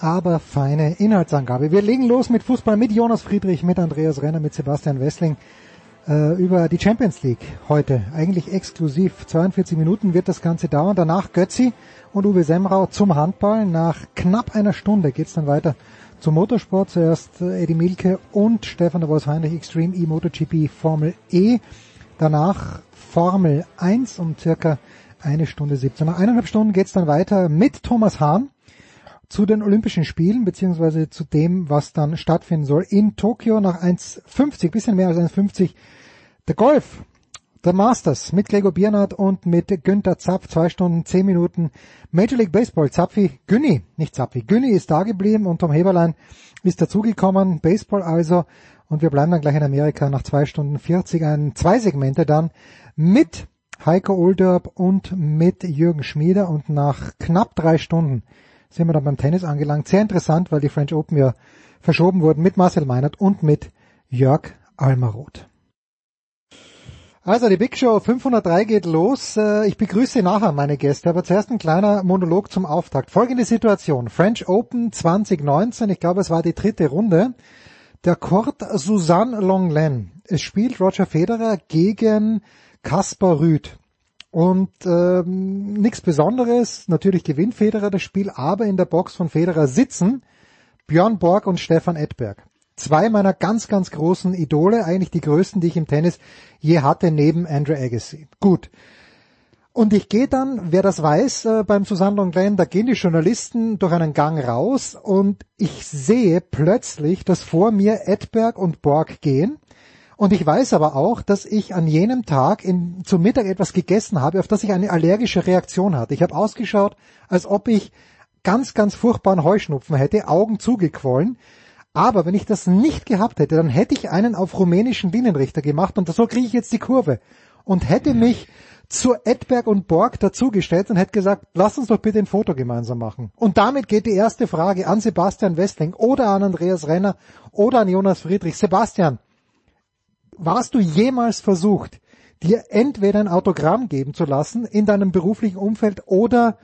aber feine Inhaltsangabe. Wir legen los mit Fußball mit Jonas Friedrich, mit Andreas Renner, mit Sebastian Wessling äh, über die Champions League heute. Eigentlich exklusiv. 42 Minuten wird das Ganze dauern. Danach Götzi und Uwe Semrau zum Handball. Nach knapp einer Stunde geht's dann weiter zum Motorsport. Zuerst äh, Eddie Milke und Stefan de Vos Heinrich Extreme E MotoGP Formel E. Danach Formel 1 um circa eine Stunde 17. Nach eineinhalb Stunden geht's dann weiter mit Thomas Hahn zu den Olympischen Spielen, beziehungsweise zu dem, was dann stattfinden soll in Tokio nach 1,50, bisschen mehr als 1,50. Der Golf, der Masters mit Gregor Biernat und mit Günther Zapf, zwei Stunden, zehn Minuten. Major League Baseball, Zapfi, Günni, nicht Zapfi, Günni ist da geblieben und Tom Heberlein ist dazugekommen, Baseball also. Und wir bleiben dann gleich in Amerika nach zwei Stunden 40, ein, zwei Segmente dann mit Heiko Olderb und mit Jürgen Schmieder und nach knapp drei Stunden sind wir dann beim Tennis angelangt. Sehr interessant, weil die French Open ja verschoben wurden mit Marcel Meinert und mit Jörg Almaroth. Also die Big Show 503 geht los. Äh, ich begrüße nachher meine Gäste, aber zuerst ein kleiner Monolog zum Auftakt. Folgende Situation. French Open 2019, ich glaube es war die dritte Runde. Der Court Susanne Longlen. Es spielt Roger Federer gegen Kaspar Rüth. Und ähm, nichts Besonderes, natürlich gewinnt Federer das Spiel, aber in der Box von Federer sitzen Björn Borg und Stefan Edberg. Zwei meiner ganz, ganz großen Idole, eigentlich die größten, die ich im Tennis je hatte, neben Andrew Agassi. Gut. Und ich gehe dann, wer das weiß, äh, beim Susanne Longlen, da gehen die Journalisten durch einen Gang raus und ich sehe plötzlich, dass vor mir Edberg und Borg gehen und ich weiß aber auch, dass ich an jenem Tag in, zum Mittag etwas gegessen habe, auf das ich eine allergische Reaktion hatte. Ich habe ausgeschaut, als ob ich ganz, ganz furchtbaren Heuschnupfen hätte, Augen zugequollen. Aber wenn ich das nicht gehabt hätte, dann hätte ich einen auf rumänischen Linienrichter gemacht und so kriege ich jetzt die Kurve. Und hätte mich zu Edberg und Borg dazugestellt und hätte gesagt, lass uns doch bitte ein Foto gemeinsam machen. Und damit geht die erste Frage an Sebastian Westling oder an Andreas Renner oder an Jonas Friedrich. Sebastian, warst du jemals versucht, dir entweder ein Autogramm geben zu lassen in deinem beruflichen Umfeld oder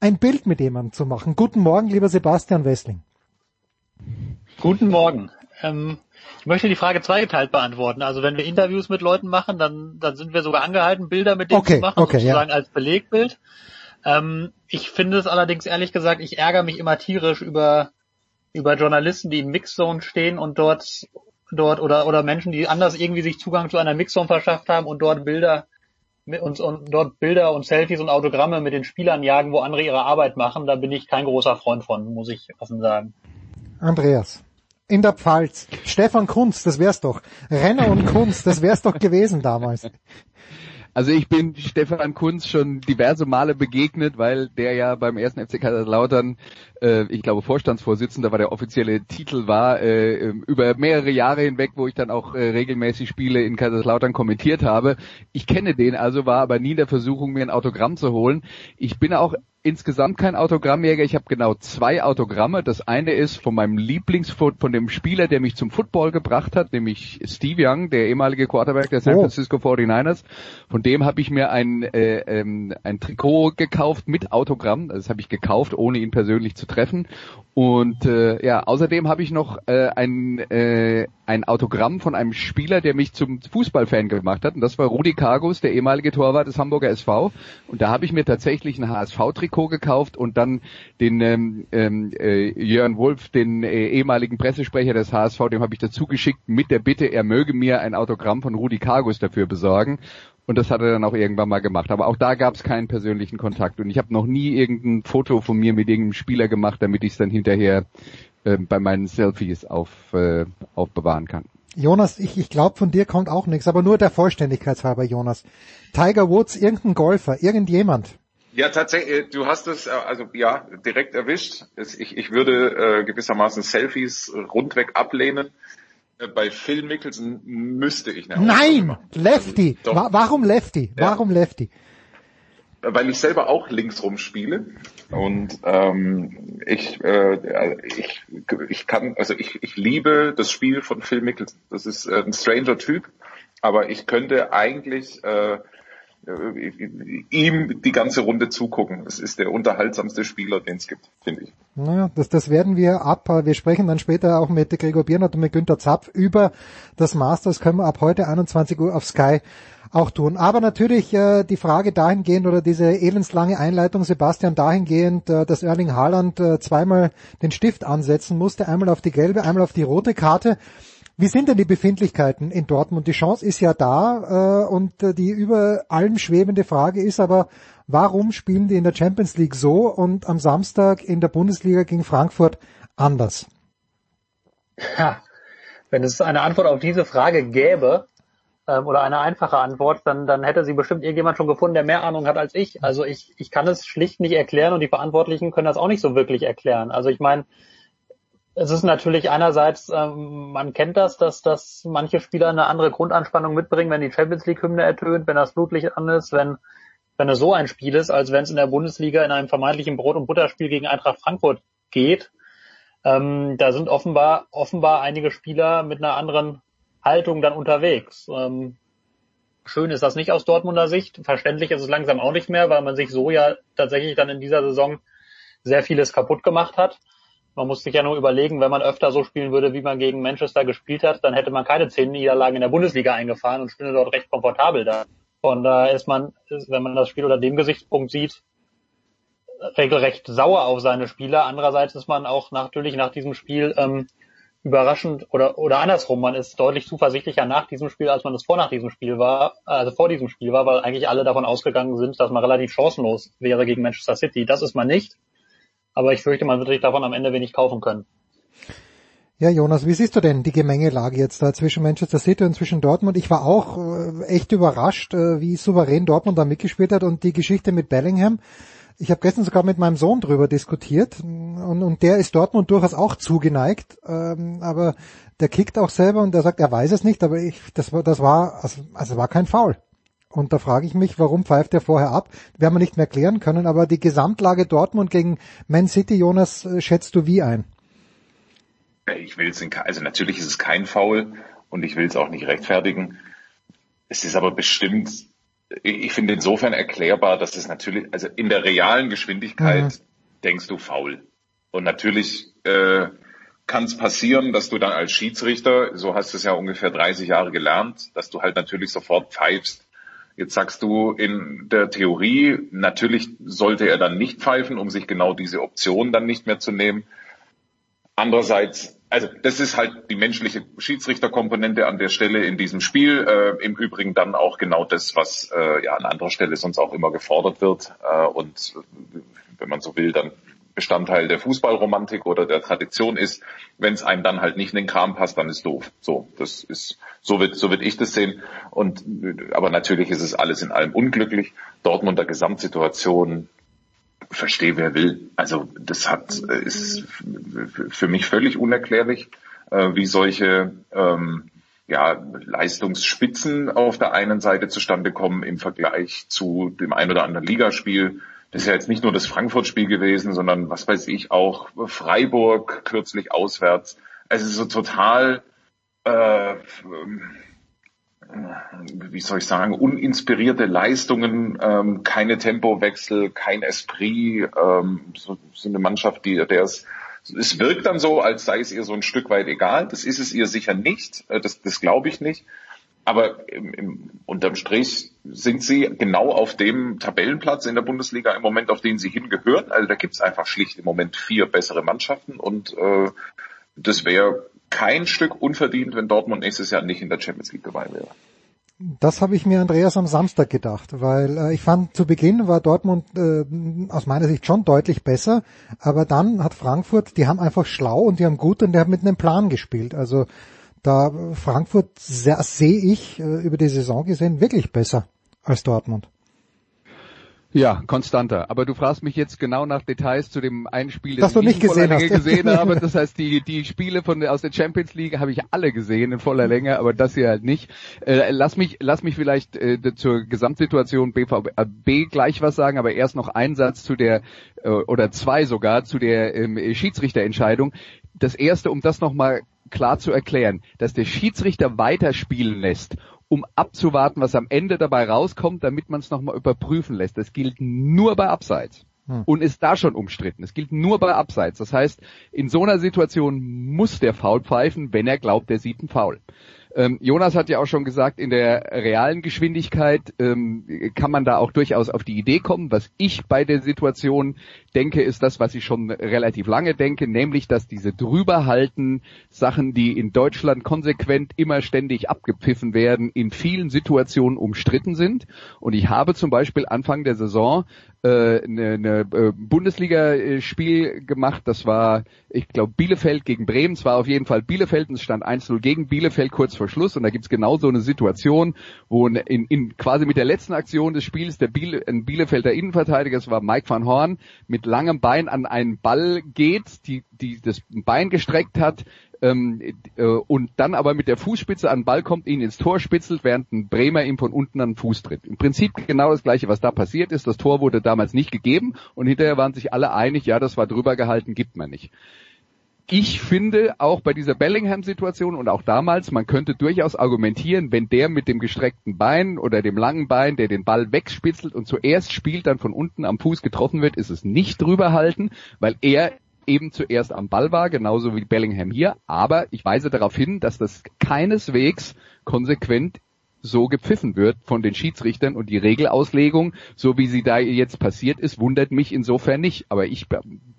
ein Bild mit jemandem zu machen? Guten Morgen, lieber Sebastian Wessling. Guten Morgen. Ähm, ich möchte die Frage zweigeteilt beantworten. Also wenn wir Interviews mit Leuten machen, dann, dann sind wir sogar angehalten, Bilder mit denen okay, zu machen, okay, sozusagen ja. als Belegbild. Ähm, ich finde es allerdings ehrlich gesagt, ich ärgere mich immer tierisch über, über Journalisten, die im Mixzone stehen und dort dort oder oder Menschen, die anders irgendwie sich Zugang zu einer Mixzone verschafft haben und dort Bilder uns und dort Bilder und Selfies und Autogramme mit den Spielern jagen, wo andere ihre Arbeit machen, da bin ich kein großer Freund von, muss ich offen sagen. Andreas. In der Pfalz. Stefan Kunz, das wär's doch. Renner und Kunz, das wär's doch gewesen damals. Also ich bin Stefan Kunz schon diverse Male begegnet, weil der ja beim ersten FC Kaiserslautern, äh, ich glaube Vorstandsvorsitzender war der offizielle Titel war, äh, über mehrere Jahre hinweg, wo ich dann auch äh, regelmäßig Spiele in Kaiserslautern kommentiert habe. Ich kenne den also, war aber nie in der Versuchung, mir ein Autogramm zu holen. Ich bin auch insgesamt kein Autogrammjäger. Ich habe genau zwei Autogramme. Das eine ist von meinem Lieblingsfoot, von dem Spieler, der mich zum Football gebracht hat, nämlich Steve Young, der ehemalige Quarterback der San Oh. Francisco 49ers. Von dem habe ich mir ein, äh, ähm, ein Trikot gekauft mit Autogramm. Das habe ich gekauft, ohne ihn persönlich zu treffen. Und äh, ja, außerdem habe ich noch äh, ein, äh, ein Autogramm von einem Spieler, der mich zum Fußballfan gemacht hat. Und das war Rudi Kargus, der ehemalige Torwart des Hamburger SV. Und da habe ich mir tatsächlich ein HSV-Trikot Trikot gekauft und dann den ähm, ähm, äh, Jörn Wolf, den äh, ehemaligen Pressesprecher des HSV, dem habe ich dazu geschickt mit der Bitte, er möge mir ein Autogramm von Rudi Kargus dafür besorgen. Und das hat er dann auch irgendwann mal gemacht. Aber auch da gab es keinen persönlichen Kontakt. Und ich habe noch nie irgendein Foto von mir mit irgendeinem Spieler gemacht, damit ich es dann hinterher äh, bei meinen Selfies auf, äh, aufbewahren kann. Jonas, ich, ich glaube, von dir kommt auch nichts, aber nur der Vollständigkeit halber, Jonas. Tiger Woods, irgendein Golfer, irgendjemand. Ja, tatsächlich, du hast es, äh, also ja, direkt erwischt. Ich, ich würde äh, gewissermaßen Selfies rundweg ablehnen. Äh, bei Phil Mickelson müsste ich eine Nein, Lefty. Wa warum Lefty? Ja. Warum Lefty? Weil ich selber auch linksrum spiele und ähm, ich, äh, ich, ich kann, also ich, ich liebe das Spiel von Phil Mickelson. Das ist äh, ein stranger Typ, aber ich könnte eigentlich äh, ihm die ganze Runde zugucken. Es ist der unterhaltsamste Spieler, den es gibt, finde ich. Naja, das, das werden wir ab. Wir sprechen dann später auch mit Gregor Biernert und mit Günter Zapf über das Masters. Können wir ab heute 21 Uhr auf Sky auch tun. Aber natürlich äh, die Frage dahingehend oder diese elendslange Einleitung, Sebastian, dahingehend, äh, dass Erling Haaland äh, zweimal den Stift ansetzen musste, einmal auf die gelbe, einmal auf die rote Karte. Wie sind denn die Befindlichkeiten in Dortmund? Die Chance ist ja da äh, und äh, die über allem schwebende Frage ist aber, warum spielen die in der Champions League so und am Samstag in der Bundesliga gegen Frankfurt anders? Ja, wenn es eine Antwort auf diese Frage gäbe, ähm, oder eine einfache Antwort, dann, dann hätte sie bestimmt irgendjemand schon gefunden, der mehr Ahnung hat als ich. Also ich, ich kann es schlicht nicht erklären und die Verantwortlichen können das auch nicht so wirklich erklären. Also ich meine, es ist natürlich einerseits, ähm, man kennt das, dass, dass manche Spieler eine andere Grundanspannung mitbringen, wenn die Champions League Hymne ertönt, wenn das Blutlicht an ist, wenn, wenn es so ein Spiel ist, als wenn es in der Bundesliga in einem vermeintlichen Brot- und Butterspiel gegen Eintracht Frankfurt geht. Ähm, da sind offenbar, offenbar einige Spieler mit einer anderen Haltung dann unterwegs. Ähm, schön ist das nicht aus Dortmunder Sicht. Verständlich ist es langsam auch nicht mehr, weil man sich so ja tatsächlich dann in dieser Saison sehr vieles kaputt gemacht hat. Man muss sich ja nur überlegen, wenn man öfter so spielen würde, wie man gegen Manchester gespielt hat, dann hätte man keine zehn Niederlagen in der Bundesliga eingefahren und stünde dort recht komfortabel da. Und da ist man, wenn man das Spiel unter dem Gesichtspunkt sieht, regelrecht sauer auf seine Spieler. Andererseits ist man auch natürlich nach diesem Spiel ähm, überraschend oder oder andersrum, man ist deutlich zuversichtlicher nach diesem Spiel, als man es vor nach diesem Spiel war, also vor diesem Spiel war, weil eigentlich alle davon ausgegangen sind, dass man relativ chancenlos wäre gegen Manchester City. Das ist man nicht. Aber ich fürchte, man wird sich davon am Ende wenig kaufen können. Ja, Jonas, wie siehst du denn die Gemengelage jetzt da zwischen Manchester City und zwischen Dortmund? Ich war auch äh, echt überrascht, äh, wie souverän Dortmund da mitgespielt hat und die Geschichte mit Bellingham. Ich habe gestern sogar mit meinem Sohn drüber diskutiert und, und der ist Dortmund durchaus auch zugeneigt, ähm, aber der kickt auch selber und der sagt, er weiß es nicht, aber ich, das war, das war, also, also war kein Foul. Und da frage ich mich, warum pfeift er vorher ab? Werden wir nicht mehr klären können, aber die Gesamtlage Dortmund gegen Man City, Jonas, äh, schätzt du wie ein? Ich will es, also natürlich ist es kein Foul und ich will es auch nicht rechtfertigen. Es ist aber bestimmt, ich finde insofern erklärbar, dass es natürlich, also in der realen Geschwindigkeit mhm. denkst du faul. Und natürlich äh, kann es passieren, dass du dann als Schiedsrichter, so hast du es ja ungefähr 30 Jahre gelernt, dass du halt natürlich sofort pfeifst, Jetzt sagst du in der Theorie, natürlich sollte er dann nicht pfeifen, um sich genau diese Option dann nicht mehr zu nehmen. Andererseits, also das ist halt die menschliche Schiedsrichterkomponente an der Stelle in diesem Spiel. Äh, Im Übrigen dann auch genau das, was äh, ja an anderer Stelle sonst auch immer gefordert wird. Äh, und wenn man so will, dann Bestandteil der Fußballromantik oder der Tradition ist. Wenn es einem dann halt nicht in den Kram passt, dann ist doof. So, das ist so wird so wird ich das sehen. Und aber natürlich ist es alles in allem unglücklich. Dortmunder Gesamtsituation verstehe wer will. Also das hat ist für mich völlig unerklärlich, äh, wie solche ähm, ja, Leistungsspitzen auf der einen Seite zustande kommen im Vergleich zu dem ein oder anderen Ligaspiel das ist ja jetzt nicht nur das Frankfurt-Spiel gewesen, sondern was weiß ich auch Freiburg kürzlich auswärts. Also so total, äh, wie soll ich sagen, uninspirierte Leistungen, ähm, keine Tempowechsel, kein Esprit, ähm, so, so eine Mannschaft, die der es es wirkt dann so, als sei es ihr so ein Stück weit egal. Das ist es ihr sicher nicht. Äh, das, das glaube ich nicht. Aber im, im, unterm Strich sind sie genau auf dem Tabellenplatz in der Bundesliga im Moment, auf den sie hingehören. Also da gibt's einfach schlicht im Moment vier bessere Mannschaften und äh, das wäre kein Stück unverdient, wenn Dortmund nächstes Jahr nicht in der Champions League dabei wäre. Das habe ich mir Andreas am Samstag gedacht, weil äh, ich fand zu Beginn war Dortmund äh, aus meiner Sicht schon deutlich besser, aber dann hat Frankfurt, die haben einfach schlau und die haben gut und die haben mit einem Plan gespielt. Also da Frankfurt sehe ich äh, über die Saison gesehen wirklich besser als Dortmund. Ja, konstanter. Aber du fragst mich jetzt genau nach Details zu dem einen Spiel, das, das du nicht gesehen hast. gesehen habe. Das heißt, die, die Spiele von aus der Champions League habe ich alle gesehen in voller Länge, aber das hier halt nicht. Äh, lass mich, lass mich vielleicht äh, zur Gesamtsituation BVB gleich was sagen, aber erst noch ein Satz zu der äh, oder zwei sogar zu der ähm, Schiedsrichterentscheidung. Das erste, um das nochmal klar zu erklären, dass der Schiedsrichter weiterspielen lässt um abzuwarten, was am Ende dabei rauskommt, damit man es nochmal überprüfen lässt. Das gilt nur bei Abseits. Hm. Und ist da schon umstritten. Es gilt nur bei Abseits. Das heißt, in so einer Situation muss der Foul pfeifen, wenn er glaubt, er sieht einen Foul. Ähm, Jonas hat ja auch schon gesagt, in der realen Geschwindigkeit ähm, kann man da auch durchaus auf die Idee kommen. Was ich bei der Situation denke, ist das, was ich schon relativ lange denke, nämlich, dass diese drüberhalten Sachen, die in Deutschland konsequent immer ständig abgepfiffen werden, in vielen Situationen umstritten sind. Und ich habe zum Beispiel Anfang der Saison äh, eine, eine äh, Bundesligaspiel gemacht. Das war, ich glaube, Bielefeld gegen Bremen. Es war auf jeden Fall Bielefeld und es stand 1-0 gegen Bielefeld kurz vor Schluss. Und da gibt's genau so eine Situation, wo in, in quasi mit der letzten Aktion des Spiels der Biele, ein Bielefelder Innenverteidiger, das war Mike van Horn, mit langem Bein an einen Ball geht, die, die das Bein gestreckt hat, ähm, äh, und dann aber mit der Fußspitze an den Ball kommt, ihn ins Tor spitzelt, während ein Bremer ihm von unten an den Fuß tritt. Im Prinzip genau das gleiche, was da passiert ist. Das Tor wurde damals nicht gegeben und hinterher waren sich alle einig, ja, das war drüber gehalten, gibt man nicht. Ich finde auch bei dieser Bellingham-Situation und auch damals, man könnte durchaus argumentieren, wenn der mit dem gestreckten Bein oder dem langen Bein, der den Ball wegspitzelt und zuerst spielt, dann von unten am Fuß getroffen wird, ist es nicht drüber halten, weil er eben zuerst am Ball war, genauso wie Bellingham hier. Aber ich weise darauf hin, dass das keineswegs konsequent so gepfiffen wird von den Schiedsrichtern und die Regelauslegung, so wie sie da jetzt passiert ist, wundert mich insofern nicht. Aber ich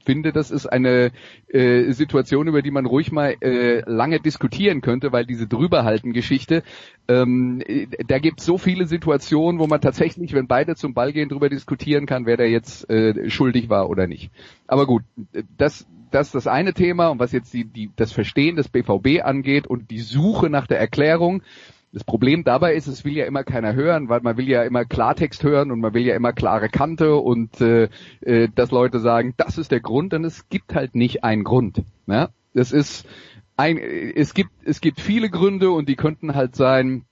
finde, das ist eine äh, Situation, über die man ruhig mal äh, lange diskutieren könnte, weil diese Drüberhalten-Geschichte, ähm, da gibt es so viele Situationen, wo man tatsächlich, wenn beide zum Ball gehen, drüber diskutieren kann, wer da jetzt äh, schuldig war oder nicht. Aber gut, das das ist das eine Thema und was jetzt die, die, das Verstehen des BVB angeht und die Suche nach der Erklärung, das Problem dabei ist, es will ja immer keiner hören, weil man will ja immer Klartext hören und man will ja immer klare Kante und äh, äh, dass Leute sagen, das ist der Grund, denn es gibt halt nicht einen Grund. Ne? Das ist ein, es gibt es gibt viele Gründe und die könnten halt sein,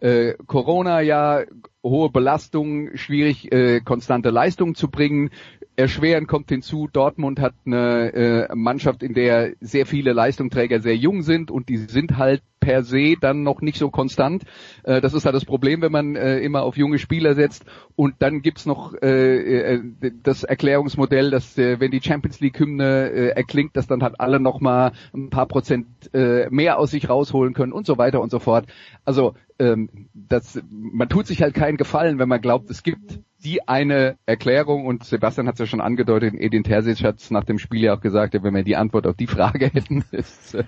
äh, Corona ja hohe Belastung, schwierig äh, konstante Leistung zu bringen, erschwerend kommt hinzu, Dortmund hat eine äh, Mannschaft, in der sehr viele Leistungsträger sehr jung sind und die sind halt per se dann noch nicht so konstant. Äh, das ist halt das Problem, wenn man äh, immer auf junge Spieler setzt. Und dann gibt's noch äh, äh, das Erklärungsmodell, dass äh, wenn die Champions League-Hymne äh, erklingt, dass dann halt alle noch mal ein paar Prozent äh, mehr aus sich rausholen können und so weiter und so fort. Also ähm, das, man tut sich halt keinen Gefallen, wenn man glaubt, es gibt die eine Erklärung und Sebastian hat es ja schon angedeutet, Edin Terzic hat nach dem Spiel ja auch gesagt, wenn wir die Antwort auf die Frage hätten, ist, äh,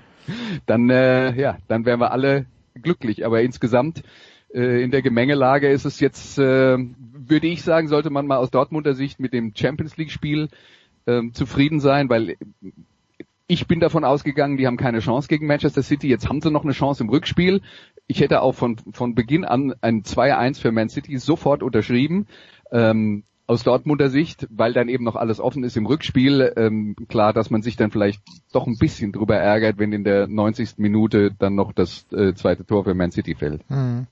dann äh, ja, dann wären wir alle glücklich. Aber insgesamt äh, in der Gemengelage ist es jetzt, äh, würde ich sagen, sollte man mal aus Dortmunder Sicht mit dem Champions League Spiel äh, zufrieden sein, weil ich bin davon ausgegangen, die haben keine Chance gegen Manchester City. Jetzt haben sie noch eine Chance im Rückspiel. Ich hätte auch von, von Beginn an ein 2-1 für Man City sofort unterschrieben. Ähm, aus Dortmunder Sicht, weil dann eben noch alles offen ist im Rückspiel, ähm, klar, dass man sich dann vielleicht doch ein bisschen drüber ärgert, wenn in der 90. Minute dann noch das äh, zweite Tor für Man City fällt. Hm.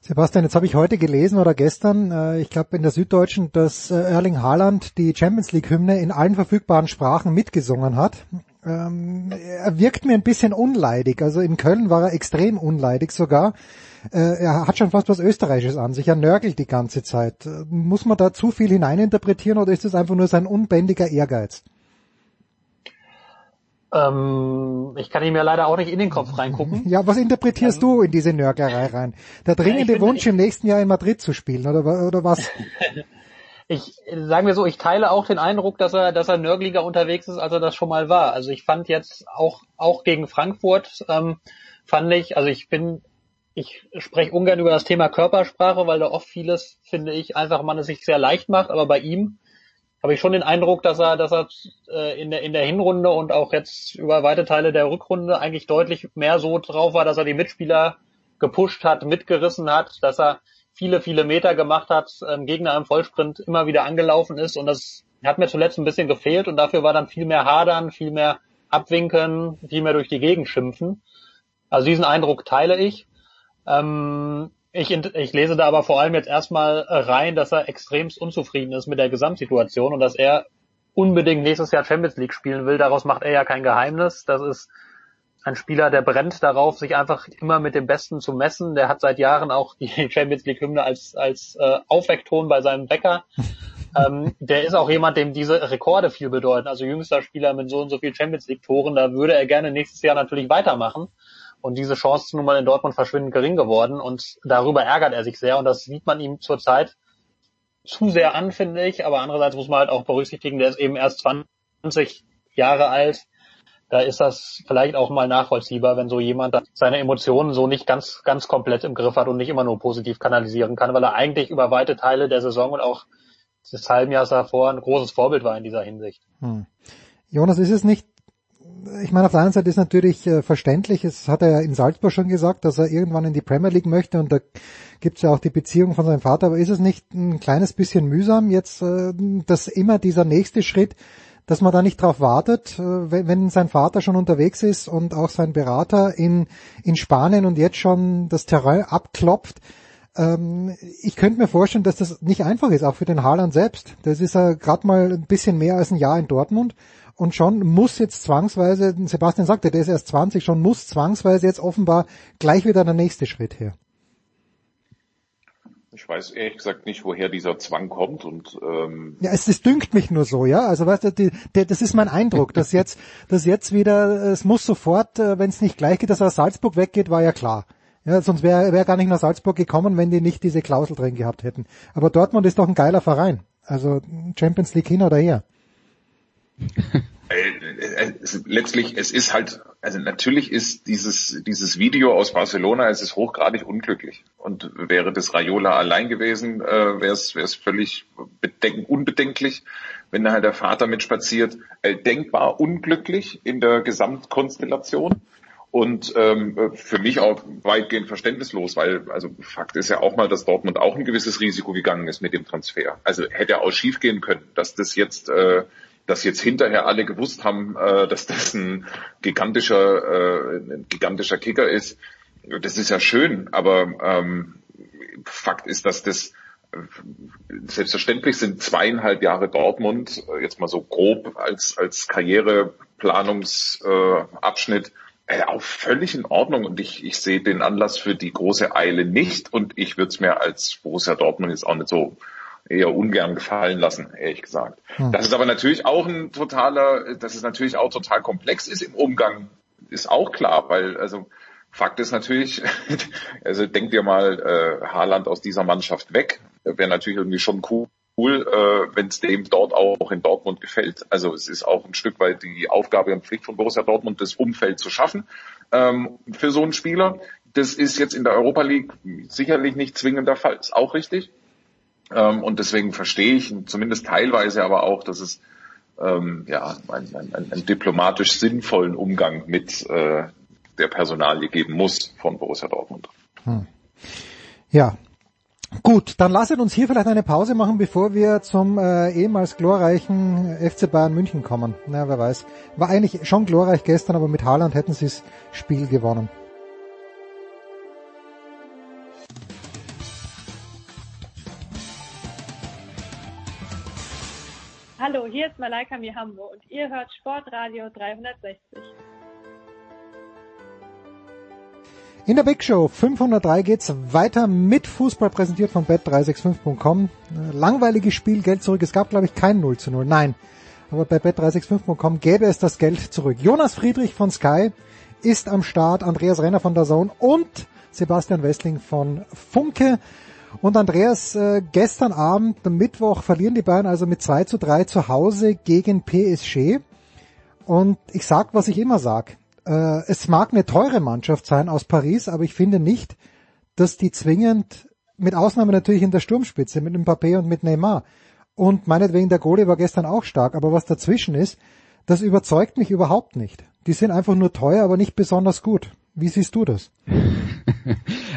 Sebastian, jetzt habe ich heute gelesen oder gestern, äh, ich glaube in der Süddeutschen, dass äh, Erling Haaland die Champions League Hymne in allen verfügbaren Sprachen mitgesungen hat. Ähm, er wirkt mir ein bisschen unleidig. Also in Köln war er extrem unleidig sogar äh, er hat schon fast was Österreichisches an sich, er nörgelt die ganze Zeit. Muss man da zu viel hineininterpretieren oder ist es einfach nur sein unbändiger Ehrgeiz? Ähm, ich kann ihm ja leider auch nicht in den Kopf reingucken. Ja, was interpretierst ähm, du in diese Nörglerei rein? Der dringende ja, Wunsch, im nächsten Jahr in Madrid zu spielen, oder, oder was? ich sagen wir so, ich teile auch den Eindruck, dass er, dass er nörgliger unterwegs ist, als er das schon mal war. Also ich fand jetzt auch auch gegen Frankfurt ähm, fand ich, also ich bin, ich spreche ungern über das Thema Körpersprache, weil da oft vieles finde ich einfach man es sich sehr leicht macht, aber bei ihm habe ich schon den Eindruck, dass er, dass er äh, in der in der Hinrunde und auch jetzt über weite Teile der Rückrunde eigentlich deutlich mehr so drauf war, dass er die Mitspieler gepusht hat, mitgerissen hat, dass er viele, viele Meter gemacht hat, ähm, Gegner im Vollsprint immer wieder angelaufen ist und das hat mir zuletzt ein bisschen gefehlt und dafür war dann viel mehr Hadern, viel mehr Abwinken, viel mehr durch die Gegend schimpfen. Also diesen Eindruck teile ich. Ähm, ich, ich lese da aber vor allem jetzt erstmal rein, dass er extremst unzufrieden ist mit der Gesamtsituation und dass er unbedingt nächstes Jahr Champions League spielen will. Daraus macht er ja kein Geheimnis. Das ist ein Spieler, der brennt darauf, sich einfach immer mit dem Besten zu messen. Der hat seit Jahren auch die Champions League Hymne als, als äh, Aufweckton bei seinem Bäcker. ähm, der ist auch jemand, dem diese Rekorde viel bedeuten. Also jüngster Spieler mit so und so viel Champions League Toren, da würde er gerne nächstes Jahr natürlich weitermachen. Und diese Chance ist nun mal in Dortmund verschwindend gering geworden und darüber ärgert er sich sehr und das sieht man ihm zurzeit zu sehr an, finde ich. Aber andererseits muss man halt auch berücksichtigen, der ist eben erst 20 Jahre alt da ist das vielleicht auch mal nachvollziehbar, wenn so jemand seine Emotionen so nicht ganz, ganz komplett im Griff hat und nicht immer nur positiv kanalisieren kann, weil er eigentlich über weite Teile der Saison und auch des halben Jahres davor ein großes Vorbild war in dieser Hinsicht. Hm. Jonas, ist es nicht ich meine, auf der einen Seite ist natürlich äh, verständlich, es hat er ja in Salzburg schon gesagt, dass er irgendwann in die Premier League möchte und da gibt es ja auch die Beziehung von seinem Vater, aber ist es nicht ein kleines bisschen mühsam jetzt, äh, dass immer dieser nächste Schritt dass man da nicht drauf wartet, äh, wenn sein Vater schon unterwegs ist und auch sein Berater in, in Spanien und jetzt schon das Terrain abklopft. Ähm, ich könnte mir vorstellen, dass das nicht einfach ist, auch für den Haaland selbst. Das ist ja gerade mal ein bisschen mehr als ein Jahr in Dortmund und schon muss jetzt zwangsweise, Sebastian sagte, der ist erst 20, schon muss zwangsweise jetzt offenbar gleich wieder der nächste Schritt her. Ich weiß ehrlich gesagt nicht, woher dieser Zwang kommt und ähm ja, es, es dünkt mich nur so, ja. Also weißt du, die, die, das ist mein Eindruck, dass jetzt, dass jetzt wieder, es muss sofort, äh, wenn es nicht gleich geht, dass er aus Salzburg weggeht, war ja klar. Ja, sonst wäre wär gar nicht nach Salzburg gekommen, wenn die nicht diese Klausel drin gehabt hätten. Aber Dortmund ist doch ein geiler Verein. Also Champions League hin oder her. Äh, letztlich, es ist halt, also natürlich ist dieses, dieses Video aus Barcelona, es ist hochgradig unglücklich. Und wäre das Raiola allein gewesen, äh, wäre es völlig bedenk unbedenklich, wenn da halt der Vater mitspaziert. Äh, denkbar unglücklich in der Gesamtkonstellation. Und ähm, für mich auch weitgehend verständnislos, weil also Fakt ist ja auch mal, dass Dortmund auch ein gewisses Risiko gegangen ist mit dem Transfer. Also hätte auch schief gehen können, dass das jetzt äh, dass jetzt hinterher alle gewusst haben, äh, dass das ein gigantischer, äh, ein gigantischer Kicker ist, das ist ja schön, aber ähm, Fakt ist, dass das selbstverständlich sind zweieinhalb Jahre Dortmund, äh, jetzt mal so grob als, als Karriereplanungsabschnitt, äh, auch völlig in Ordnung. Und ich, ich sehe den Anlass für die große Eile nicht. Und ich würde es mir als Borussia Dortmund jetzt auch nicht so eher ungern gefallen lassen, ehrlich gesagt. Hm. Das ist aber natürlich auch ein totaler, dass es natürlich auch total komplex ist im Umgang, ist auch klar, weil also Fakt ist natürlich, also denkt ihr mal äh, Haaland aus dieser Mannschaft weg, wäre natürlich irgendwie schon cool, cool äh, wenn es dem dort auch in Dortmund gefällt. Also es ist auch ein Stück weit die Aufgabe und Pflicht von Borussia Dortmund, das Umfeld zu schaffen ähm, für so einen Spieler. Das ist jetzt in der Europa League sicherlich nicht zwingend der Fall. Ist auch richtig. Ähm, und deswegen verstehe ich zumindest teilweise aber auch, dass es ähm, ja, einen, einen, einen diplomatisch sinnvollen Umgang mit äh, der Personalie geben muss von Borussia Dortmund. Hm. Ja, Gut, dann lasst uns hier vielleicht eine Pause machen, bevor wir zum äh, ehemals glorreichen FC Bayern München kommen. Na, wer weiß. War eigentlich schon glorreich gestern, aber mit Haaland hätten sie das Spiel gewonnen. Hallo, hier ist Malaika Mihambo und ihr hört Sportradio 360. In der Big Show 503 geht's weiter mit Fußball präsentiert von bet365.com. Langweiliges Spiel, Geld zurück. Es gab, glaube ich, kein 0 zu 0. Nein. aber bei bet365.com gäbe es das Geld zurück. Jonas Friedrich von Sky ist am Start, Andreas Renner von der Zone und Sebastian Westling von Funke. Und Andreas, äh, gestern Abend, Mittwoch, verlieren die Bayern also mit 2 zu 3 zu Hause gegen PSG. Und ich sag, was ich immer sag. Äh, es mag eine teure Mannschaft sein aus Paris, aber ich finde nicht, dass die zwingend, mit Ausnahme natürlich in der Sturmspitze, mit Mbappé und mit Neymar, und meinetwegen der Goalie war gestern auch stark, aber was dazwischen ist, das überzeugt mich überhaupt nicht. Die sind einfach nur teuer, aber nicht besonders gut. Wie siehst du das?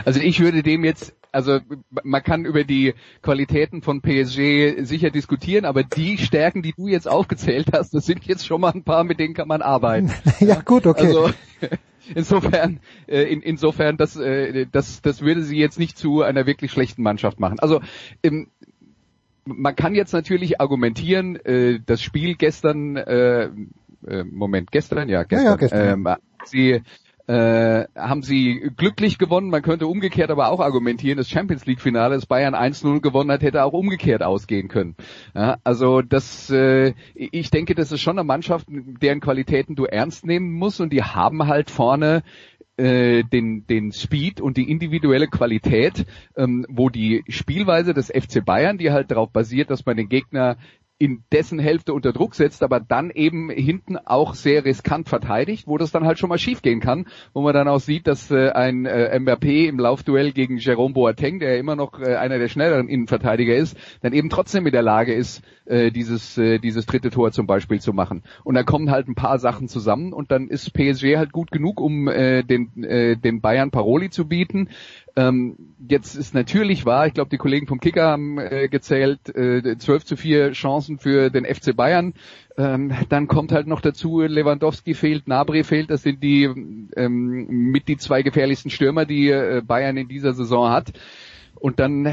Also ich würde dem jetzt, also man kann über die Qualitäten von PSG sicher diskutieren, aber die Stärken, die du jetzt aufgezählt hast, das sind jetzt schon mal ein paar, mit denen kann man arbeiten. ja gut, okay. Also, insofern, äh, in, insofern, das, äh, das, das würde sie jetzt nicht zu einer wirklich schlechten Mannschaft machen. Also ähm, man kann jetzt natürlich argumentieren, äh, das Spiel gestern, Moment, gestern, ja, gestern, ja, ja, gestern. Ähm, sie äh, haben sie glücklich gewonnen. Man könnte umgekehrt aber auch argumentieren, das Champions League Finale, das Bayern 1-0 gewonnen hat, hätte auch umgekehrt ausgehen können. Ja, also das, äh, ich denke, das ist schon eine Mannschaft, deren Qualitäten du ernst nehmen musst und die haben halt vorne äh, den, den Speed und die individuelle Qualität, ähm, wo die Spielweise des FC Bayern, die halt darauf basiert, dass man den Gegner in dessen Hälfte unter Druck setzt, aber dann eben hinten auch sehr riskant verteidigt, wo das dann halt schon mal schiefgehen kann, wo man dann auch sieht, dass äh, ein äh, Mbappé im Laufduell gegen Jerome Boateng, der ja immer noch äh, einer der schnelleren Innenverteidiger ist, dann eben trotzdem in der Lage ist, äh, dieses äh, dieses dritte Tor zum Beispiel zu machen. Und da kommen halt ein paar Sachen zusammen und dann ist PSG halt gut genug, um äh, den äh, den Bayern Paroli zu bieten. Ähm, jetzt ist natürlich wahr, ich glaube, die Kollegen vom Kicker haben äh, gezählt, äh, 12 zu 4 Chancen für den FC Bayern. Ähm, dann kommt halt noch dazu, Lewandowski fehlt, Nabri fehlt, das sind die ähm, mit die zwei gefährlichsten Stürmer, die äh, Bayern in dieser Saison hat. Und dann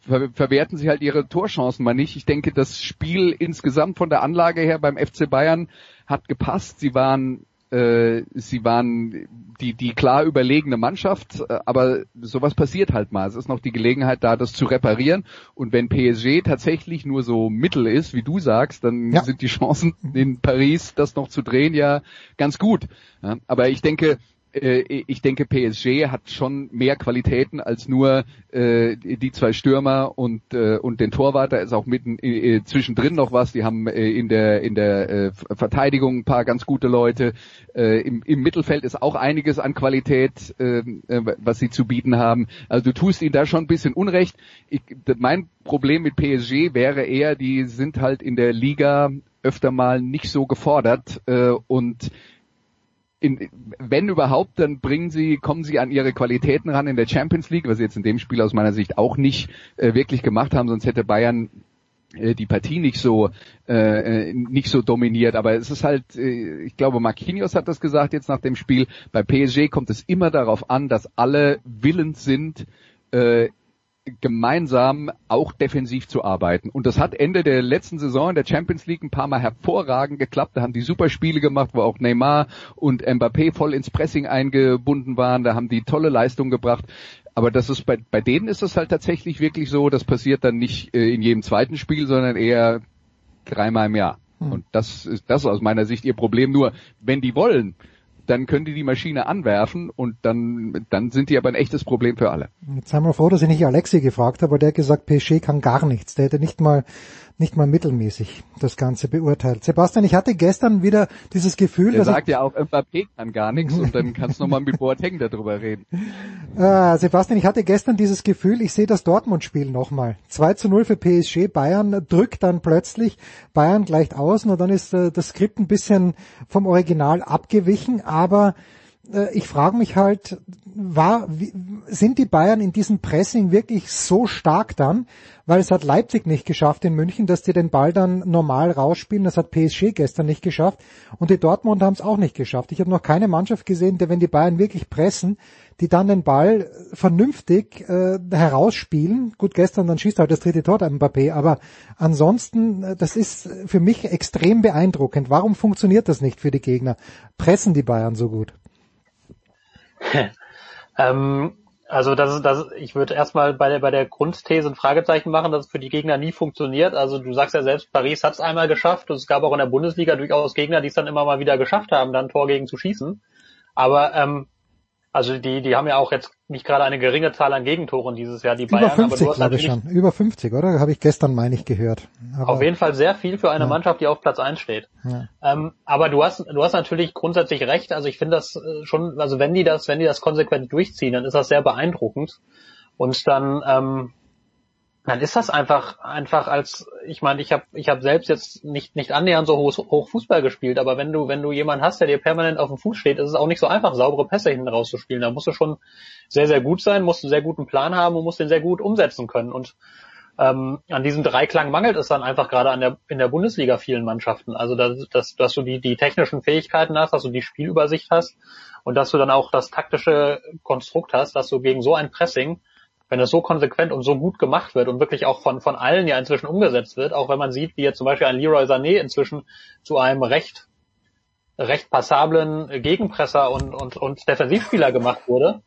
ver verwerten sie halt ihre Torchancen mal nicht. Ich denke, das Spiel insgesamt von der Anlage her beim FC Bayern hat gepasst. Sie waren äh, sie waren die, die klar überlegene Mannschaft, äh, aber sowas passiert halt mal. Es ist noch die Gelegenheit da, das zu reparieren. Und wenn PSG tatsächlich nur so mittel ist, wie du sagst, dann ja. sind die Chancen in Paris, das noch zu drehen, ja ganz gut. Ja, aber ich denke, ich denke, PSG hat schon mehr Qualitäten als nur äh, die zwei Stürmer und äh, und den Torwart. Da ist auch mitten äh, zwischendrin noch was. Die haben äh, in der in der äh, Verteidigung ein paar ganz gute Leute. Äh, im, Im Mittelfeld ist auch einiges an Qualität, äh, was sie zu bieten haben. Also du tust ihnen da schon ein bisschen Unrecht. Ich, mein Problem mit PSG wäre eher, die sind halt in der Liga öfter mal nicht so gefordert äh, und in, wenn überhaupt, dann bringen sie, kommen sie an ihre Qualitäten ran in der Champions League, was sie jetzt in dem Spiel aus meiner Sicht auch nicht äh, wirklich gemacht haben, sonst hätte Bayern äh, die Partie nicht so äh, nicht so dominiert, aber es ist halt, äh, ich glaube, Marquinhos hat das gesagt jetzt nach dem Spiel. Bei PSG kommt es immer darauf an, dass alle willens sind, äh, gemeinsam auch defensiv zu arbeiten. Und das hat Ende der letzten Saison in der Champions League ein paar Mal hervorragend geklappt. Da haben die super Spiele gemacht, wo auch Neymar und Mbappé voll ins Pressing eingebunden waren. Da haben die tolle Leistung gebracht. Aber das ist bei, bei denen ist es halt tatsächlich wirklich so, das passiert dann nicht äh, in jedem zweiten Spiel, sondern eher dreimal im Jahr. Hm. Und das ist das ist aus meiner Sicht ihr Problem. Nur wenn die wollen, dann können die die Maschine anwerfen und dann, dann sind die aber ein echtes Problem für alle. Jetzt sind wir froh, dass ich nicht Alexi gefragt habe, aber der hat gesagt, PSG kann gar nichts. Der hätte nicht mal nicht mal mittelmäßig das Ganze beurteilt. Sebastian, ich hatte gestern wieder dieses Gefühl, Der sagt ja auch, Mbappé kann gar nichts und dann kannst du nochmal mit Boateng darüber reden. Äh, Sebastian, ich hatte gestern dieses Gefühl, ich sehe das Dortmund-Spiel nochmal. 2 zu 0 für PSG, Bayern drückt dann plötzlich, Bayern gleicht außen und dann ist äh, das Skript ein bisschen vom Original abgewichen, aber ich frage mich halt, war, sind die Bayern in diesem Pressing wirklich so stark dann? Weil es hat Leipzig nicht geschafft in München, dass die den Ball dann normal rausspielen. Das hat PSG gestern nicht geschafft. Und die Dortmund haben es auch nicht geschafft. Ich habe noch keine Mannschaft gesehen, der, wenn die Bayern wirklich pressen, die dann den Ball vernünftig äh, herausspielen. Gut, gestern dann schießt halt das dritte Tor der Mbappé, aber ansonsten, äh, das ist für mich extrem beeindruckend. Warum funktioniert das nicht für die Gegner? Pressen die Bayern so gut? ähm, Also das ist, das, ich würde erstmal bei der, bei der Grundthese ein Fragezeichen machen, dass es für die Gegner nie funktioniert. Also du sagst ja selbst, Paris hat es einmal geschafft. Es gab auch in der Bundesliga durchaus Gegner, die es dann immer mal wieder geschafft haben, dann Tor gegen zu schießen. Aber ähm, also die, die haben ja auch jetzt nicht gerade eine geringe Zahl an Gegentoren dieses Jahr, die Über Bayern. 50, aber du glaube ich schon. Über 50, oder? Habe ich gestern, meine ich, gehört. Aber, auf jeden Fall sehr viel für eine Ja. Mannschaft, die auf Platz 1 steht. Ja. Ähm, aber du hast, du hast natürlich grundsätzlich recht. Also ich finde das äh, schon, also wenn die das, wenn die das konsequent durchziehen, dann ist das sehr beeindruckend. Und dann, ähm, dann ist das einfach, einfach als, ich meine, ich habe, ich habe selbst jetzt nicht, nicht annähernd so hoch, hoch Fußball gespielt, aber wenn du, wenn du jemanden hast, der dir permanent auf dem Fuß steht, ist es auch nicht so einfach, saubere Pässe hinten rauszuspielen. Da musst du schon sehr, sehr gut sein, musst einen sehr guten Plan haben und musst den sehr gut umsetzen können. Und ähm, an diesem Dreiklang mangelt es dann einfach gerade an der, in der Bundesliga vielen Mannschaften. Also dass, dass, dass du die, die technischen Fähigkeiten hast, dass du die Spielübersicht hast und dass du dann auch das taktische Konstrukt hast, dass du gegen so ein Pressing, wenn es so konsequent und so gut gemacht wird und wirklich auch von, von allen ja inzwischen umgesetzt wird, auch wenn man sieht, wie jetzt zum Beispiel ein Leroy Sané inzwischen zu einem recht, recht passablen Gegenpresser und, und, und Defensivspieler gemacht wurde,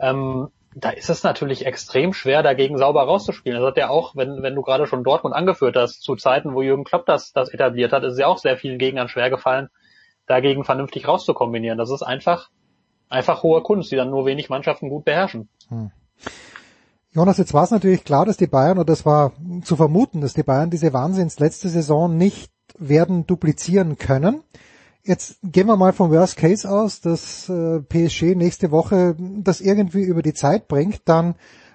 ähm, da ist es natürlich extrem schwer, dagegen sauber rauszuspielen. Das hat ja auch, wenn, wenn du gerade schon Dortmund angeführt hast, zu Zeiten, wo Jürgen Klopp das, das etabliert hat, ist es ja auch sehr vielen Gegnern schwer gefallen, dagegen vernünftig rauszukombinieren. Das ist einfach, einfach hohe Kunst, die dann nur wenig Mannschaften gut beherrschen. Jonas, jetzt war es natürlich klar, dass die Bayern, oder es war zu vermuten, dass die Bayern diese Wahnsinns letzte Saison nicht werden duplizieren können. Jetzt gehen wir mal vom Worst Case aus, dass äh, PSG nächste Woche das irgendwie über die Zeit bringt, dann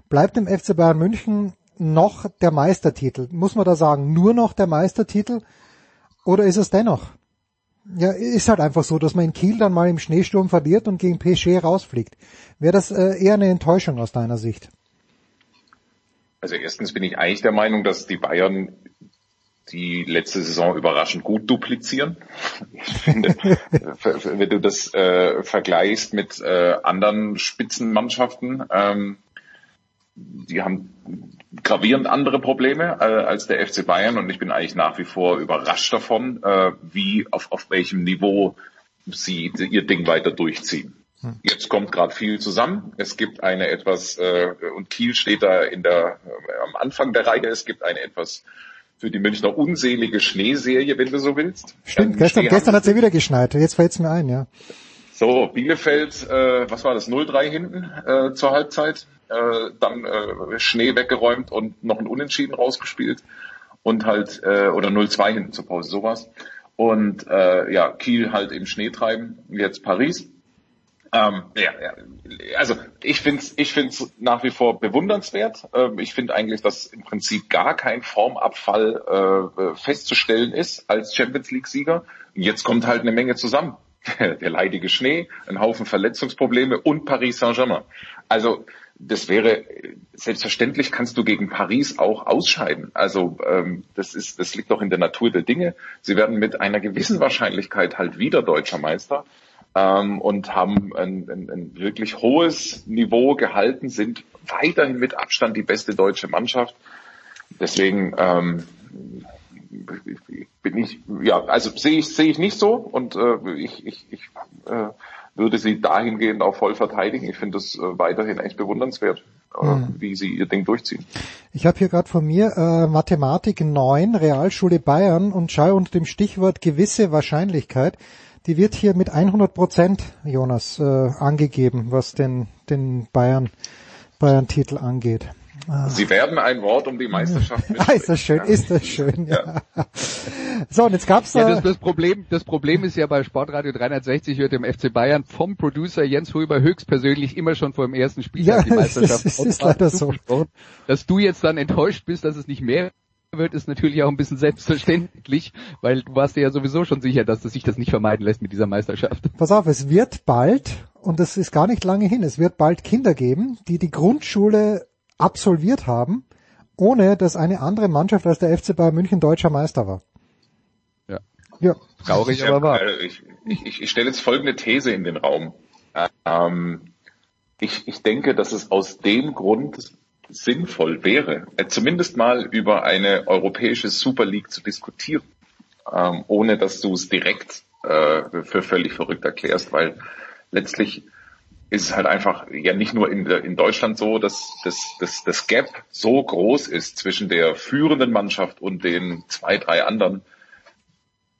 bleibt dem FC Bayern München noch der Meistertitel. Muss man da sagen, nur noch der Meistertitel? Oder ist es dennoch? Ja, ist halt einfach so, dass man in Kiel dann mal im Schneesturm verliert und gegen PSG rausfliegt. Wäre das äh, eher eine Enttäuschung aus deiner Sicht? Also erstens bin ich eigentlich der Meinung, dass die Bayern die letzte Saison überraschend gut duplizieren. Ich finde, wenn du das äh, vergleichst mit äh, anderen Spitzenmannschaften, ähm, die haben gravierend andere Probleme äh, als der FC Bayern und ich bin eigentlich nach wie vor überrascht davon, äh, wie auf, auf welchem Niveau sie ihr Ding weiter durchziehen. Jetzt kommt gerade viel zusammen. Es gibt eine etwas äh, und Kiel steht da in der äh, am Anfang der Reihe. Es gibt eine etwas für die Münchner unselige Schneeserie, wenn du so willst. Stimmt, Ähm, gestern, gestern hat es ja wieder geschneit. Jetzt fällt's mir ein, ja. so, Bielefeld, äh, was war das, 0-3 hinten äh, zur Halbzeit, äh, dann äh, Schnee weggeräumt und noch ein Unentschieden rausgespielt und halt, äh, oder 0-2 hinten zur Pause, sowas. Und äh, ja, Kiel halt im Schnee treiben, jetzt Paris. Ähm, ja, ja, also ich finde es ich find's nach wie vor bewundernswert. Ähm, ich finde eigentlich, dass im Prinzip gar kein Formabfall äh, festzustellen ist als Champions League-Sieger. Jetzt kommt halt eine Menge zusammen. Der leidige Schnee, ein Haufen Verletzungsprobleme und Paris Saint-Germain. Also das wäre selbstverständlich kannst du gegen Paris auch ausscheiden. Also ähm, das ist das liegt doch in der Natur der Dinge. Sie werden mit einer gewissen Wahrscheinlichkeit halt wieder deutscher Meister ähm, und haben ein, ein, ein wirklich hohes Niveau gehalten, sind weiterhin mit Abstand die beste deutsche Mannschaft. Deswegen ähm, bin ich, ja, also sehe ich, sehe ich nicht so und äh, ich, ich, ich äh, würde sie dahingehend auch voll verteidigen. Ich finde es äh, weiterhin echt bewundernswert, äh, Mhm. wie sie ihr Ding durchziehen. Ich habe hier gerade von mir äh, Mathematik 9, Realschule Bayern und schaue unter dem Stichwort gewisse Wahrscheinlichkeit. Die wird hier mit 100 Prozent, Jonas, äh, angegeben, was den, den Bayern, Bayern-Titel angeht. Sie werden ein Wort um die Meisterschaft Ah, ist das schön, ist das schön, ja. So, und jetzt gab's Ja, das, das Problem, das Problem ist ja bei Sportradio 360 wird dem FC Bayern vom Producer Jens Huber höchstpersönlich immer schon vor dem ersten Ja, Spieltag die Meisterschaft ist- es ist leider so. Dass du jetzt dann enttäuscht bist, dass es nicht mehr wird, ist natürlich auch ein bisschen selbstverständlich, weil du warst dir ja sowieso schon sicher, dass das sich das nicht vermeiden lässt mit dieser Meisterschaft. Pass auf, es wird bald, und das ist gar nicht lange hin, es wird bald Kinder geben, die die Grundschule absolviert haben, ohne dass eine andere Mannschaft als der FC Bayern München deutscher Meister war. Ja. Ja. Traurig, aber wahr. Ich, ich, ich, ich stelle jetzt folgende These in den Raum. Ähm, ich, ich denke, dass es aus dem Grund sinnvoll wäre, äh, zumindest mal über eine europäische Super League zu diskutieren, ähm, ohne dass du es direkt äh, für völlig verrückt erklärst, weil letztlich ist es halt einfach ja nicht nur in, in Deutschland so, dass dass, dass das Gap so groß ist zwischen der führenden Mannschaft und den zwei, drei anderen.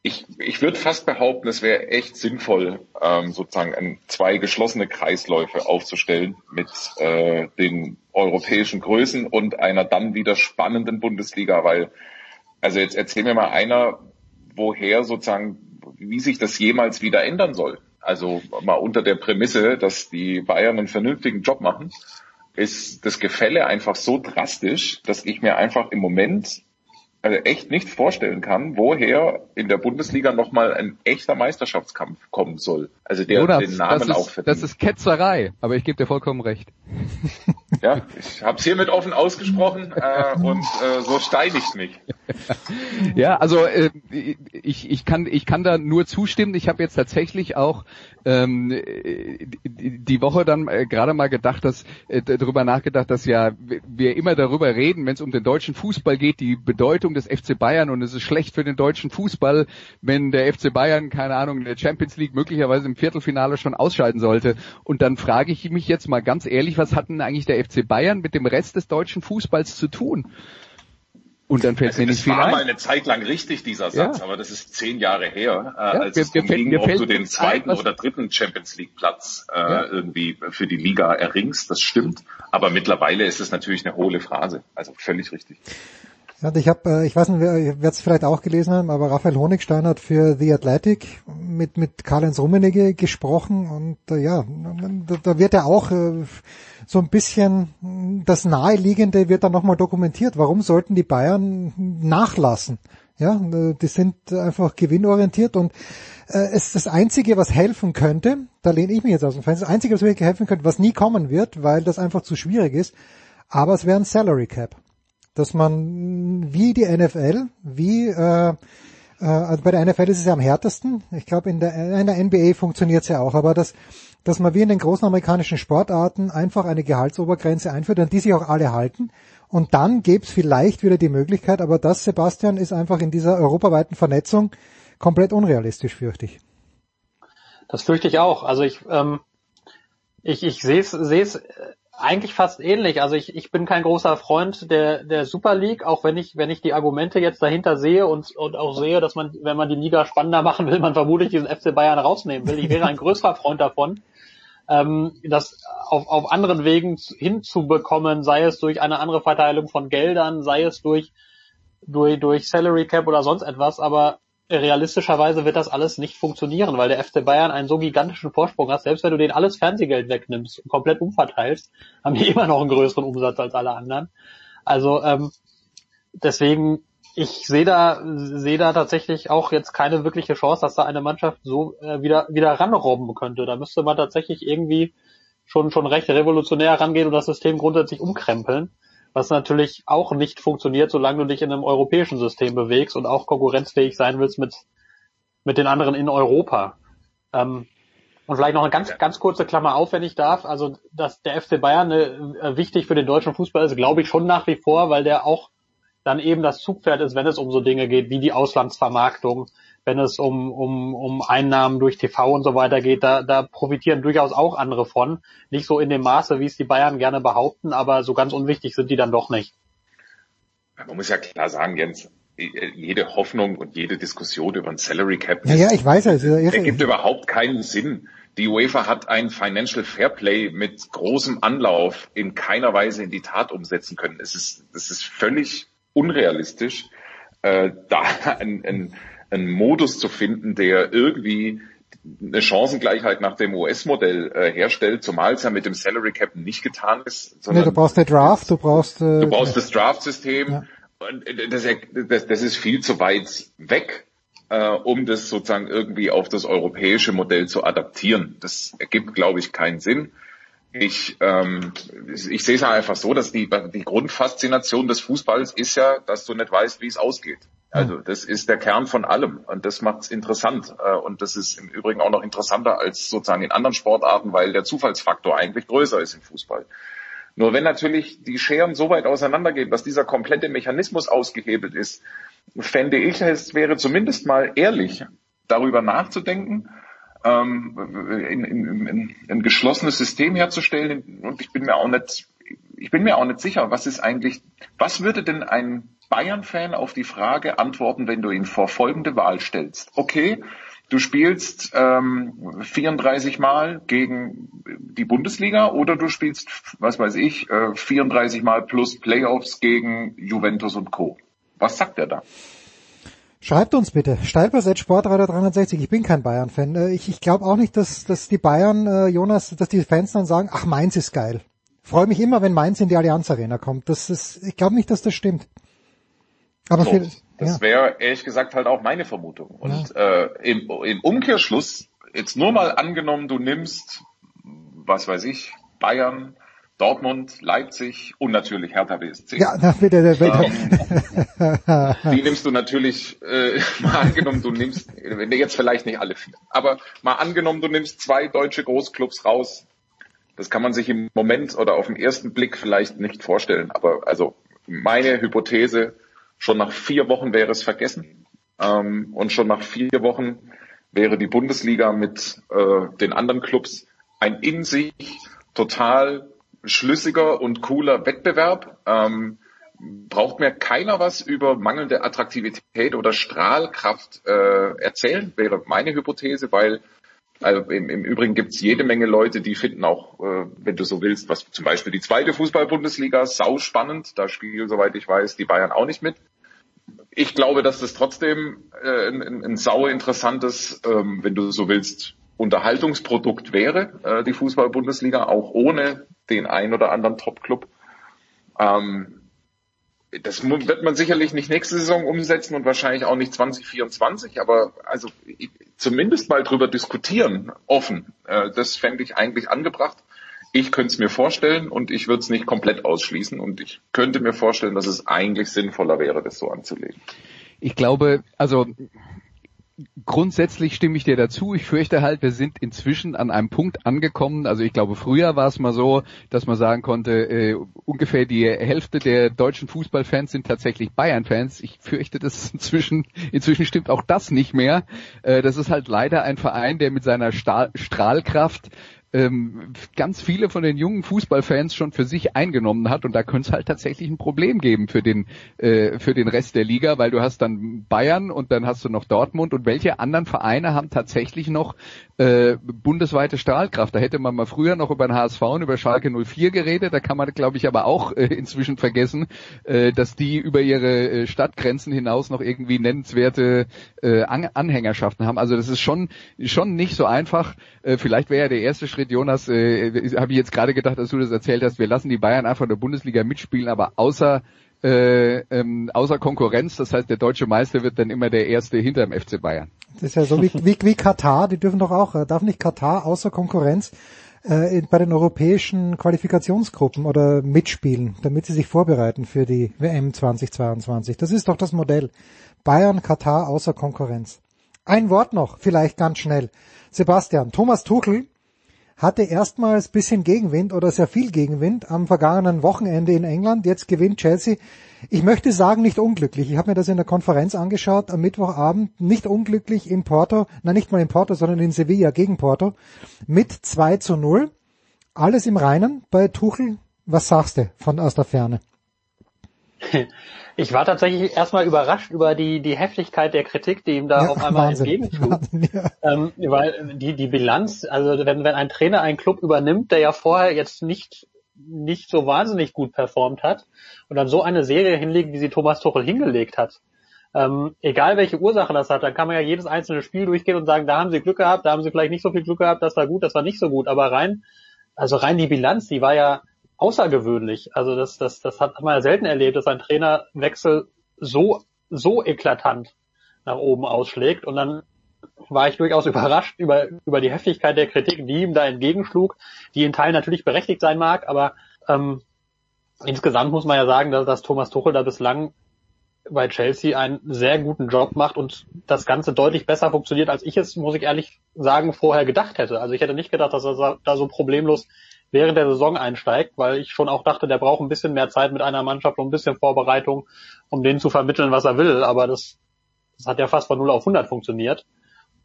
Ich, ich würde fast behaupten, es wäre echt sinnvoll, ähm, sozusagen ein, zwei geschlossene Kreisläufe aufzustellen mit äh, den europäischen Größen und einer dann wieder spannenden Bundesliga, weil, also jetzt erzähl mir mal einer, woher sozusagen, wie sich das jemals wieder ändern soll. Also mal unter der Prämisse, dass die Bayern einen vernünftigen Job machen, ist das Gefälle einfach so drastisch, dass ich mir einfach im Moment also echt nicht vorstellen kann, woher in der Bundesliga nochmal ein echter Meisterschaftskampf kommen soll. Also der Jonas, den Namen das ist, auch verdient. Das ist Ketzerei, aber ich gebe dir vollkommen recht. Ja, ich habe es hiermit offen ausgesprochen äh, und äh, so steinigt mich. Ja, also äh, ich, ich, kann, ich kann da nur zustimmen. Ich habe jetzt tatsächlich auch ähm, die Woche dann äh, gerade mal gedacht, dass äh, darüber nachgedacht, dass ja wir immer darüber reden, wenn es um den deutschen Fußball geht, die Bedeutung des FC Bayern und es ist schlecht für den deutschen Fußball, wenn der FC Bayern, keine Ahnung, in der Champions League möglicherweise im Viertelfinale schon ausscheiden sollte. Und dann frage ich mich jetzt mal ganz ehrlich, was hat denn eigentlich der FC Bayern mit dem Rest des deutschen Fußballs zu tun? Und dann fällt Also mir das nicht viel war ein. mal eine Zeit lang richtig, dieser Satz, Ja. aber das ist zehn Jahre her, äh, Ja, als mir- es darum ging, ob du den zweiten ein, oder dritten Champions League Platz äh, Ja. irgendwie für die Liga erringst. Das stimmt, aber mittlerweile ist es natürlich eine hohle Phrase. Also völlig richtig. Ja, ich habe, äh, ich weiß nicht, wer es vielleicht auch gelesen haben, aber Raphael Honigstein hat für The Athletic mit mit Karl-Heinz Rummenigge gesprochen und äh, ja, da, da wird ja auch äh, so ein bisschen das Naheliegende wird dann nochmal dokumentiert. Warum sollten die Bayern nachlassen? Ja, äh, die sind einfach gewinnorientiert und äh, es ist das Einzige, was helfen könnte, da lehne ich mich jetzt aus dem Fenster, das Einzige, was wirklich helfen könnte, was nie kommen wird, weil das einfach zu schwierig ist, aber es wäre ein Salary Cap dass man wie die NFL, wie äh, äh, also bei der NFL ist es ja am härtesten. Ich glaube in der in der NBA funktioniert es ja auch, aber dass dass man wie in den großen amerikanischen Sportarten einfach eine Gehaltsobergrenze einführt, an die sich auch alle halten. Und dann gäbe es vielleicht wieder die Möglichkeit, aber das, Sebastian, ist einfach in dieser europaweiten Vernetzung komplett unrealistisch, fürchte ich. Das fürchte ich auch. Also ich, ähm, ich, ich sehe es sehe es eigentlich fast ähnlich. Also ich, ich bin kein großer Freund der, der Super League, auch wenn ich, wenn ich die Argumente jetzt dahinter sehe und, und auch sehe, dass man, wenn man die Liga spannender machen will, man vermutlich diesen FC Bayern rausnehmen will. Ich wäre ein größerer Freund davon, ähm, das auf, auf anderen Wegen hinzubekommen, sei es durch eine andere Verteilung von Geldern, sei es durch, durch, durch Salary Cap oder sonst etwas, aber realistischerweise wird das alles nicht funktionieren, weil der FC Bayern einen so gigantischen Vorsprung hat. Selbst wenn du den alles Fernsehgeld wegnimmst und komplett umverteilst, haben die immer noch einen größeren Umsatz als alle anderen. Also ähm, deswegen, ich sehe da, sehe da tatsächlich auch jetzt keine wirkliche Chance, dass da eine Mannschaft so äh, wieder wieder ranrobben könnte. Da müsste man tatsächlich irgendwie schon schon recht revolutionär rangehen und das System grundsätzlich umkrempeln was natürlich auch nicht funktioniert, solange du dich in einem europäischen System bewegst und auch konkurrenzfähig sein willst mit, mit den anderen in Europa. Ähm, und vielleicht noch eine ganz, ganz kurze Klammer auf, wenn ich darf. Also, dass der FC Bayern äh, wichtig für den deutschen Fußball ist, glaube ich schon nach wie vor, weil der auch dann eben das Zugpferd ist, wenn es um so Dinge geht wie die Auslandsvermarktung, wenn es um, um, um Einnahmen durch TV und so weiter geht, da, da profitieren durchaus auch andere von. Nicht so in dem Maße, wie es die Bayern gerne behaupten, aber so ganz unwichtig sind die dann doch nicht. Man muss ja klar sagen, Jens, jede Hoffnung und jede Diskussion über ein Salary Cap Ja, ja, ich weiß es ergibt überhaupt keinen Sinn. Die UEFA hat ein Financial Fairplay mit großem Anlauf in keiner Weise in die Tat umsetzen können. Es ist, es ist völlig unrealistisch, äh, da ein, ein, einen Modus zu finden, der irgendwie eine Chancengleichheit nach dem US-Modell äh, herstellt, zumal es ja mit dem Salary Cap nicht getan ist. Nee, du brauchst eine Draft, du brauchst... Äh, Du brauchst das Draft-System. Ja. Und das, das, das ist viel zu weit weg, äh, um das sozusagen irgendwie auf das europäische Modell zu adaptieren. Das ergibt, glaube ich, keinen Sinn. Ich, ähm, ich sehe es einfach so, dass die, die Grundfaszination des Fußballs ist ja, dass du nicht weißt, wie es ausgeht. Also das ist der Kern von allem und das macht es interessant. Äh, Und das ist im Übrigen auch noch interessanter als sozusagen in anderen Sportarten, weil der Zufallsfaktor eigentlich größer ist im Fußball. Nur wenn natürlich die Scheren so weit auseinandergehen, dass dieser komplette Mechanismus ausgehebelt ist, fände ich, es wäre zumindest mal ehrlich, darüber nachzudenken, ähm, in, in, in, ein geschlossenes System herzustellen. Und ich bin mir auch nicht, ich bin mir auch nicht sicher, was ist eigentlich, was würde denn ein Bayern-Fan auf die Frage antworten, wenn du ihn vor folgende Wahl stellst? Okay, du spielst ähm, 34 Mal gegen die Bundesliga oder du spielst, was weiß ich, äh, 34 Mal plus Playoffs gegen Juventus und Co. Was sagt er da? Schreibt uns bitte. Steilpass Sportradar 360. Ich bin kein Bayern-Fan. Äh, ich, ich glaube auch nicht, dass, dass die Bayern, äh, Jonas, dass die Fans dann sagen, ach, Mainz ist geil. Freue mich immer, wenn Mainz in die Allianz Arena kommt. Das ist, ich glaube nicht, dass das stimmt. Aber so, für, das ja. wäre ehrlich gesagt halt auch meine Vermutung. Und ja. äh, im, im Umkehrschluss, jetzt nur mal angenommen, du nimmst, was weiß ich, Bayern, Dortmund, Leipzig und natürlich Hertha BSC. Ja, na bitte, bitte. Ähm, die nimmst du natürlich, äh, mal angenommen, du nimmst, jetzt vielleicht nicht alle vier, aber mal angenommen, du nimmst zwei deutsche Großclubs raus. Das kann man sich im Moment oder auf den ersten Blick vielleicht nicht vorstellen. Aber also meine Hypothese, schon nach vier Wochen wäre es vergessen. Ähm, und schon nach vier Wochen wäre die Bundesliga mit äh, den anderen Clubs ein in sich total schlüssiger und cooler Wettbewerb. Ähm, braucht mir keiner was über mangelnde Attraktivität oder Strahlkraft äh, erzählen, wäre meine Hypothese, weil also im, im Übrigen gibt es jede Menge Leute, die finden auch, äh, wenn du so willst, was zum Beispiel die zweite Fußball-Bundesliga sau spannend. Da spielen, soweit ich weiß, die Bayern auch nicht mit. Ich glaube, dass das trotzdem äh, ein, ein sau interessantes, ähm, wenn du so willst, Unterhaltungsprodukt wäre, äh, die Fußball-Bundesliga, auch ohne den ein oder anderen Top-Club. Ähm, das wird man sicherlich nicht nächste Saison umsetzen und wahrscheinlich auch nicht 2024, aber also zumindest mal drüber diskutieren, offen. Äh, das fände ich eigentlich angebracht. Ich könnte es mir vorstellen und ich würde es nicht komplett ausschließen und ich könnte mir vorstellen, dass es eigentlich sinnvoller wäre, das so anzulegen. Ich glaube, also grundsätzlich stimme ich dir dazu. Ich fürchte halt, wir sind inzwischen an einem Punkt angekommen. Also ich glaube, früher war es mal so, dass man sagen konnte, äh, ungefähr die Hälfte der deutschen Fußballfans sind tatsächlich Bayern-Fans. Ich fürchte, dass inzwischen, inzwischen stimmt auch das nicht mehr. Äh, das ist halt leider ein Verein, der mit seiner Stahl Strahlkraft ähm, ganz viele von den jungen Fußballfans schon für sich eingenommen hat und da könnte es halt tatsächlich ein Problem geben für den äh, für den Rest der Liga, weil du hast dann Bayern und dann hast du noch Dortmund und welche anderen Vereine haben tatsächlich noch äh, bundesweite Strahlkraft? Da hätte man mal früher noch über den HSV und über Schalke 04 geredet, da kann man glaube ich aber auch äh, inzwischen vergessen, äh, dass die über ihre äh, Stadtgrenzen hinaus noch irgendwie nennenswerte äh, An Anhängerschaften haben. Also das ist schon schon nicht so einfach. Äh, vielleicht wäre ja der erste Schritt, Jonas, äh, habe ich jetzt gerade gedacht, dass du das erzählt hast, wir lassen die Bayern einfach in der Bundesliga mitspielen, aber außer äh, ähm, außer Konkurrenz, das heißt der deutsche Meister wird dann immer der Erste hinter dem FC Bayern. Das ist ja so wie, wie, wie Katar, die dürfen doch auch, äh, darf nicht Katar außer Konkurrenz äh, bei den europäischen Qualifikationsgruppen oder mitspielen, damit sie sich vorbereiten für die WM 2022. Das ist doch das Modell. Bayern, Katar außer Konkurrenz. Ein Wort noch, vielleicht ganz schnell. Sebastian, Thomas Tuchel hatte erstmals bisschen Gegenwind oder sehr viel Gegenwind am vergangenen Wochenende in England. Jetzt gewinnt Chelsea. Ich möchte sagen, nicht unglücklich. Ich habe mir das in der Konferenz angeschaut am Mittwochabend. Nicht unglücklich in Porto, nein, nicht mal in Porto, sondern in Sevilla gegen Porto mit 2 zu 0. Alles im Reinen bei Tuchel. Was sagst du von aus der Ferne? Ich war tatsächlich erstmal überrascht über die, die Heftigkeit der Kritik, die ihm da ja, auf einmal entgegenschlug. Ja. Ähm, weil die, die Bilanz, also wenn, wenn ein Trainer einen Club übernimmt, der ja vorher jetzt nicht, nicht so wahnsinnig gut performt hat und dann so eine Serie hinlegt, wie sie Thomas Tuchel hingelegt hat, ähm, egal welche Ursache das hat, dann kann man ja jedes einzelne Spiel durchgehen und sagen, da haben sie Glück gehabt, da haben sie vielleicht nicht so viel Glück gehabt, das war gut, das war nicht so gut, aber rein, also rein die Bilanz, die war ja außergewöhnlich. Also das, das, das hat man ja selten erlebt, dass ein Trainerwechsel so, so eklatant nach oben ausschlägt. Und dann war ich durchaus überrascht über, über die Heftigkeit der Kritik, die ihm da entgegenschlug, die in Teilen natürlich berechtigt sein mag, aber ähm, insgesamt muss man ja sagen, dass, dass Thomas Tuchel da bislang bei Chelsea einen sehr guten Job macht und das Ganze deutlich besser funktioniert, als ich es, muss ich ehrlich sagen, vorher gedacht hätte. Also ich hätte nicht gedacht, dass er da so problemlos während der Saison einsteigt, weil ich schon auch dachte, der braucht ein bisschen mehr Zeit mit einer Mannschaft und ein bisschen Vorbereitung, um denen zu vermitteln, was er will. Aber das, das hat ja fast von 0 auf 100 funktioniert.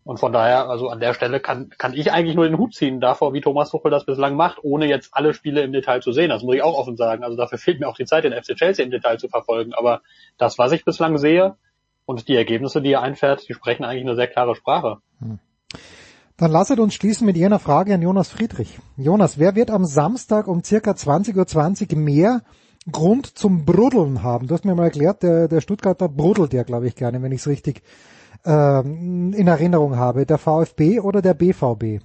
Und von daher, also an der Stelle kann, kann ich eigentlich nur den Hut ziehen davor, wie Thomas Tuchel das bislang macht, ohne jetzt alle Spiele im Detail zu sehen. Das muss ich auch offen sagen. Also dafür fehlt mir auch die Zeit, den FC Chelsea im Detail zu verfolgen. Aber das, was ich bislang sehe und die Ergebnisse, die er einfährt, die sprechen eigentlich eine sehr klare Sprache. Hm. Dann lasset uns schließen mit jener Frage an Jonas Friedrich. Jonas, wer wird am Samstag um circa 20.20 Uhr mehr Grund zum Bruddeln haben? Du hast mir mal erklärt, der, der Stuttgarter brudelt ja, glaube ich, gerne, wenn ich es richtig ähm, in Erinnerung habe, der VfB oder der BVB?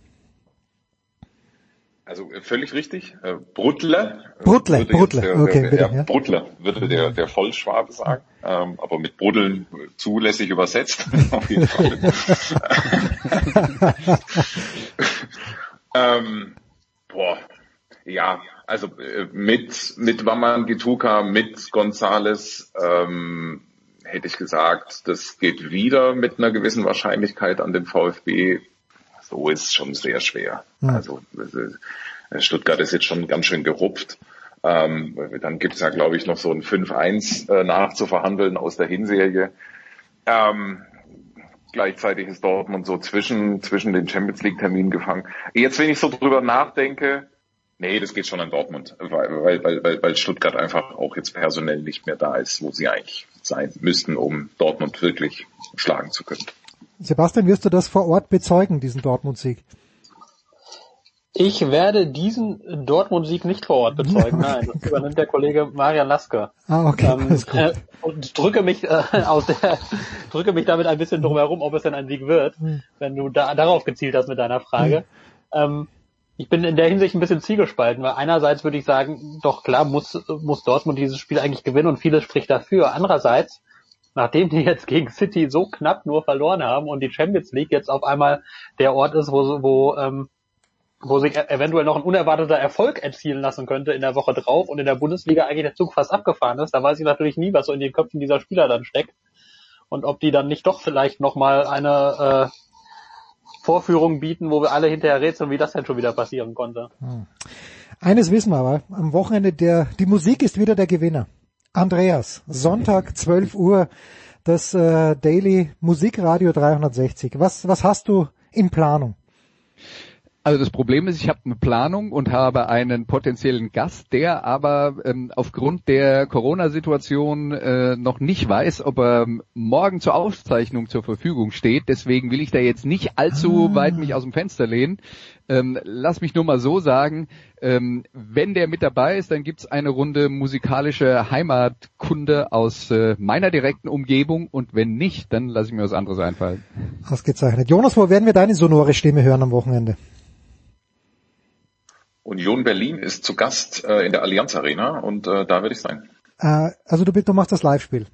Also äh, völlig richtig. Äh, Bruttler. Bruttler, Bruttler, der, okay, der, bitte, ja, Bruttler würde der, der Vollschwabe sagen, ähm, aber mit Bruddeln zulässig übersetzt. Auf jeden Fall. ähm, boah, ja, also äh, mit mit Waman Gituka, mit Gonzales, ähm, hätte ich gesagt, das geht wieder mit einer gewissen Wahrscheinlichkeit an den VfB. So ist schon sehr schwer. Mhm. Also äh, Stuttgart ist jetzt schon ganz schön gerupft. Ähm, dann gibt's ja, glaube ich, noch so ein 5-1 äh, nachzuverhandeln aus der Hinserie. Ähm, gleichzeitig ist Dortmund so zwischen, zwischen den Champions League Terminen gefangen. Jetzt, wenn ich so drüber nachdenke, Nee, das geht schon an Dortmund, weil, weil, weil, weil Stuttgart einfach auch jetzt personell nicht mehr da ist, wo sie eigentlich sein müssten, um Dortmund wirklich schlagen zu können. Sebastian, wirst du das vor Ort bezeugen, diesen Dortmund-Sieg? Ich werde diesen Dortmund-Sieg nicht vor Ort bezeugen. Nein, das übernimmt der Kollege Marian Lasker. Ah, okay. Ähm, äh, und drücke mich äh, aus der, drücke mich damit ein bisschen drum herum, ob es denn ein Sieg wird, hm. wenn du da, darauf gezielt hast mit deiner Frage. Hm. Ähm, ich bin in der Hinsicht ein bisschen zielgespalten, weil einerseits würde ich sagen, doch klar muss, muss Dortmund dieses Spiel eigentlich gewinnen und vieles spricht dafür. Andererseits, nachdem die jetzt gegen City so knapp nur verloren haben und die Champions League jetzt auf einmal der Ort ist, wo, wo, ähm, wo sich e-, eventuell noch ein unerwarteter Erfolg erzielen lassen könnte in der Woche drauf und in der Bundesliga eigentlich der Zug fast abgefahren ist, da weiß ich natürlich nie, was so in den Köpfen dieser Spieler dann steckt und ob die dann nicht doch vielleicht nochmal eine äh, Vorführungen bieten, wo wir alle hinterher rätseln, wie das denn schon wieder passieren konnte. Hm. Eines wissen wir aber, am Wochenende der, die Musik ist wieder der Gewinner. Andreas, Sonntag 12 Uhr, das äh, Daily Musikradio 360. Was, was hast du in Planung? Also das Problem ist, ich habe eine Planung und habe einen potenziellen Gast, der aber ähm, aufgrund der Corona-Situation äh, noch nicht weiß, ob er morgen zur Aufzeichnung zur Verfügung steht. Deswegen will ich da jetzt nicht allzu ah. weit mich aus dem Fenster lehnen. Ähm, lass mich nur mal so sagen, ähm, wenn der mit dabei ist, dann gibt's eine Runde musikalische Heimatkunde aus äh, meiner direkten Umgebung und wenn nicht, dann lasse ich mir was anderes einfallen. Ausgezeichnet. Jonas, wo werden wir deine sonore Stimme hören am Wochenende? Union Berlin ist zu Gast äh, in der Allianz Arena und äh, da werde ich sein. Äh, also du, du machst das Live-Spiel,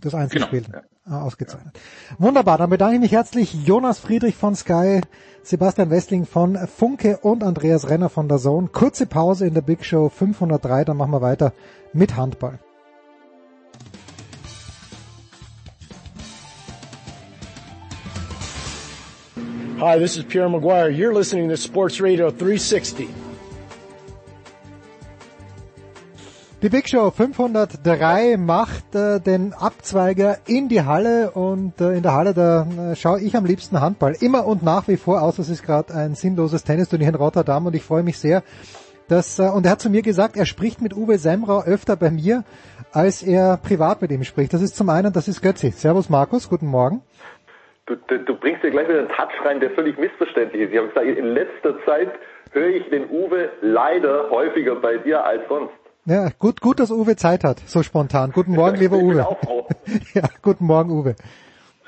das Einzelspiel. Genau, ja. ah, ausgezeichnet. Ja. Wunderbar, dann bedanke ich mich herzlich Jonas Friedrich von Sky, Sebastian Westling von Funke und Andreas Renner von der Zone. Kurze Pause in der Big Show 503, dann machen wir weiter mit Handball. Hi, this is Pierre Maguire. You're listening to Sports Radio 360. Die Big Show 503 macht äh, den Abzweiger in die Halle und äh, in der Halle da äh, schaue ich am liebsten Handball. Immer und nach wie vor, außer es ist gerade ein sinnloses Tennisturnier in Rotterdam und ich freue mich sehr, dass, äh, und er hat zu mir gesagt, er spricht mit Uwe Semrau öfter bei mir, als er privat mit ihm spricht. Das ist zum einen, das ist Götzi. Servus Markus, guten Morgen. Du, du, du bringst dir gleich wieder einen Touch rein, der völlig missverständlich ist. Ich habe gesagt, in letzter Zeit höre ich den Uwe leider häufiger bei dir als sonst. Ja, gut, gut, dass Uwe Zeit hat, so spontan. Guten Morgen, lieber Uwe. ja, guten Morgen, Uwe.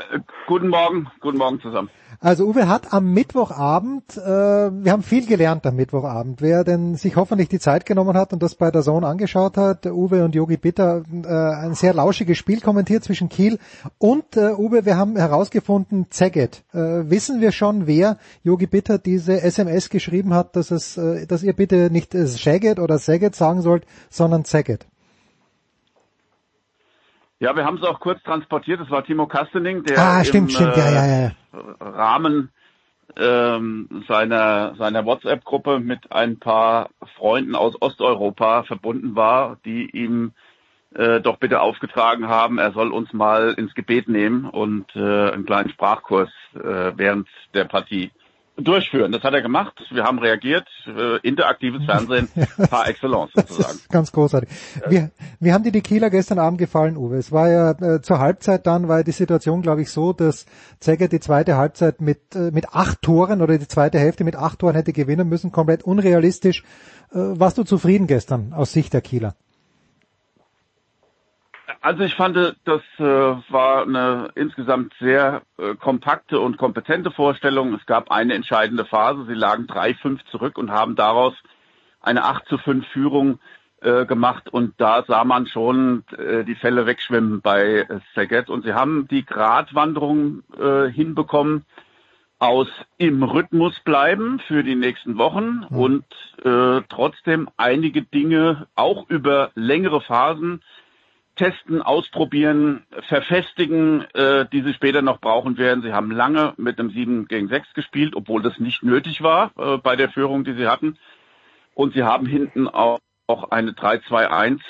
Äh, guten Morgen, guten Morgen zusammen. Also Uwe hat am Mittwochabend, äh, wir haben viel gelernt am Mittwochabend. Wer denn sich hoffentlich die Zeit genommen hat und das bei der Zone angeschaut hat, Uwe und Yogi Bitter, äh, ein sehr lauschiges Spiel kommentiert zwischen Kiel und äh, Uwe, wir haben herausgefunden, Zeget. Äh, wissen wir schon, wer Yogi Bitter diese SMS geschrieben hat, dass es, äh, dass ihr bitte nicht Shaget oder Saget sagen sollt, sondern Zeget. Ja, wir haben es auch kurz transportiert. Das war Timo Kastening, der ah, stimmt, im stimmt. Ja, ja, ja. Äh, Rahmen ähm, seiner, seiner WhatsApp-Gruppe mit ein paar Freunden aus Osteuropa verbunden war, die ihm äh, doch bitte aufgetragen haben, er soll uns mal ins Gebet nehmen und äh, einen kleinen Sprachkurs äh, während der Partie durchführen. Das hat er gemacht. Wir haben reagiert. Äh, interaktives Fernsehen par excellence sozusagen. ganz großartig. Wie, wie haben dir die Kieler gestern Abend gefallen, Uwe? Es war ja äh, zur Halbzeit dann, war die Situation, glaube ich, so, dass Zegger die zweite Halbzeit mit, äh, mit acht Toren oder die zweite Hälfte mit acht Toren hätte gewinnen müssen. Komplett unrealistisch. Äh, warst du zufrieden gestern aus Sicht der Kieler? Also ich fand, das äh, war eine insgesamt sehr äh, kompakte und kompetente Vorstellung. Es gab eine entscheidende Phase. Sie lagen 3-5 zurück und haben daraus eine 8 zu 5 Führung äh, gemacht und da sah man schon äh, die Fälle wegschwimmen bei äh, Saget und sie haben die Gratwanderung äh, hinbekommen aus im Rhythmus bleiben für die nächsten Wochen mhm. und äh, trotzdem einige Dinge auch über längere Phasen testen, ausprobieren, verfestigen, äh, die sie später noch brauchen werden. Sie haben lange mit einem 7 gegen 6 gespielt, obwohl das nicht nötig war äh, bei der Führung, die sie hatten. Und sie haben hinten auch, auch eine 3-2-1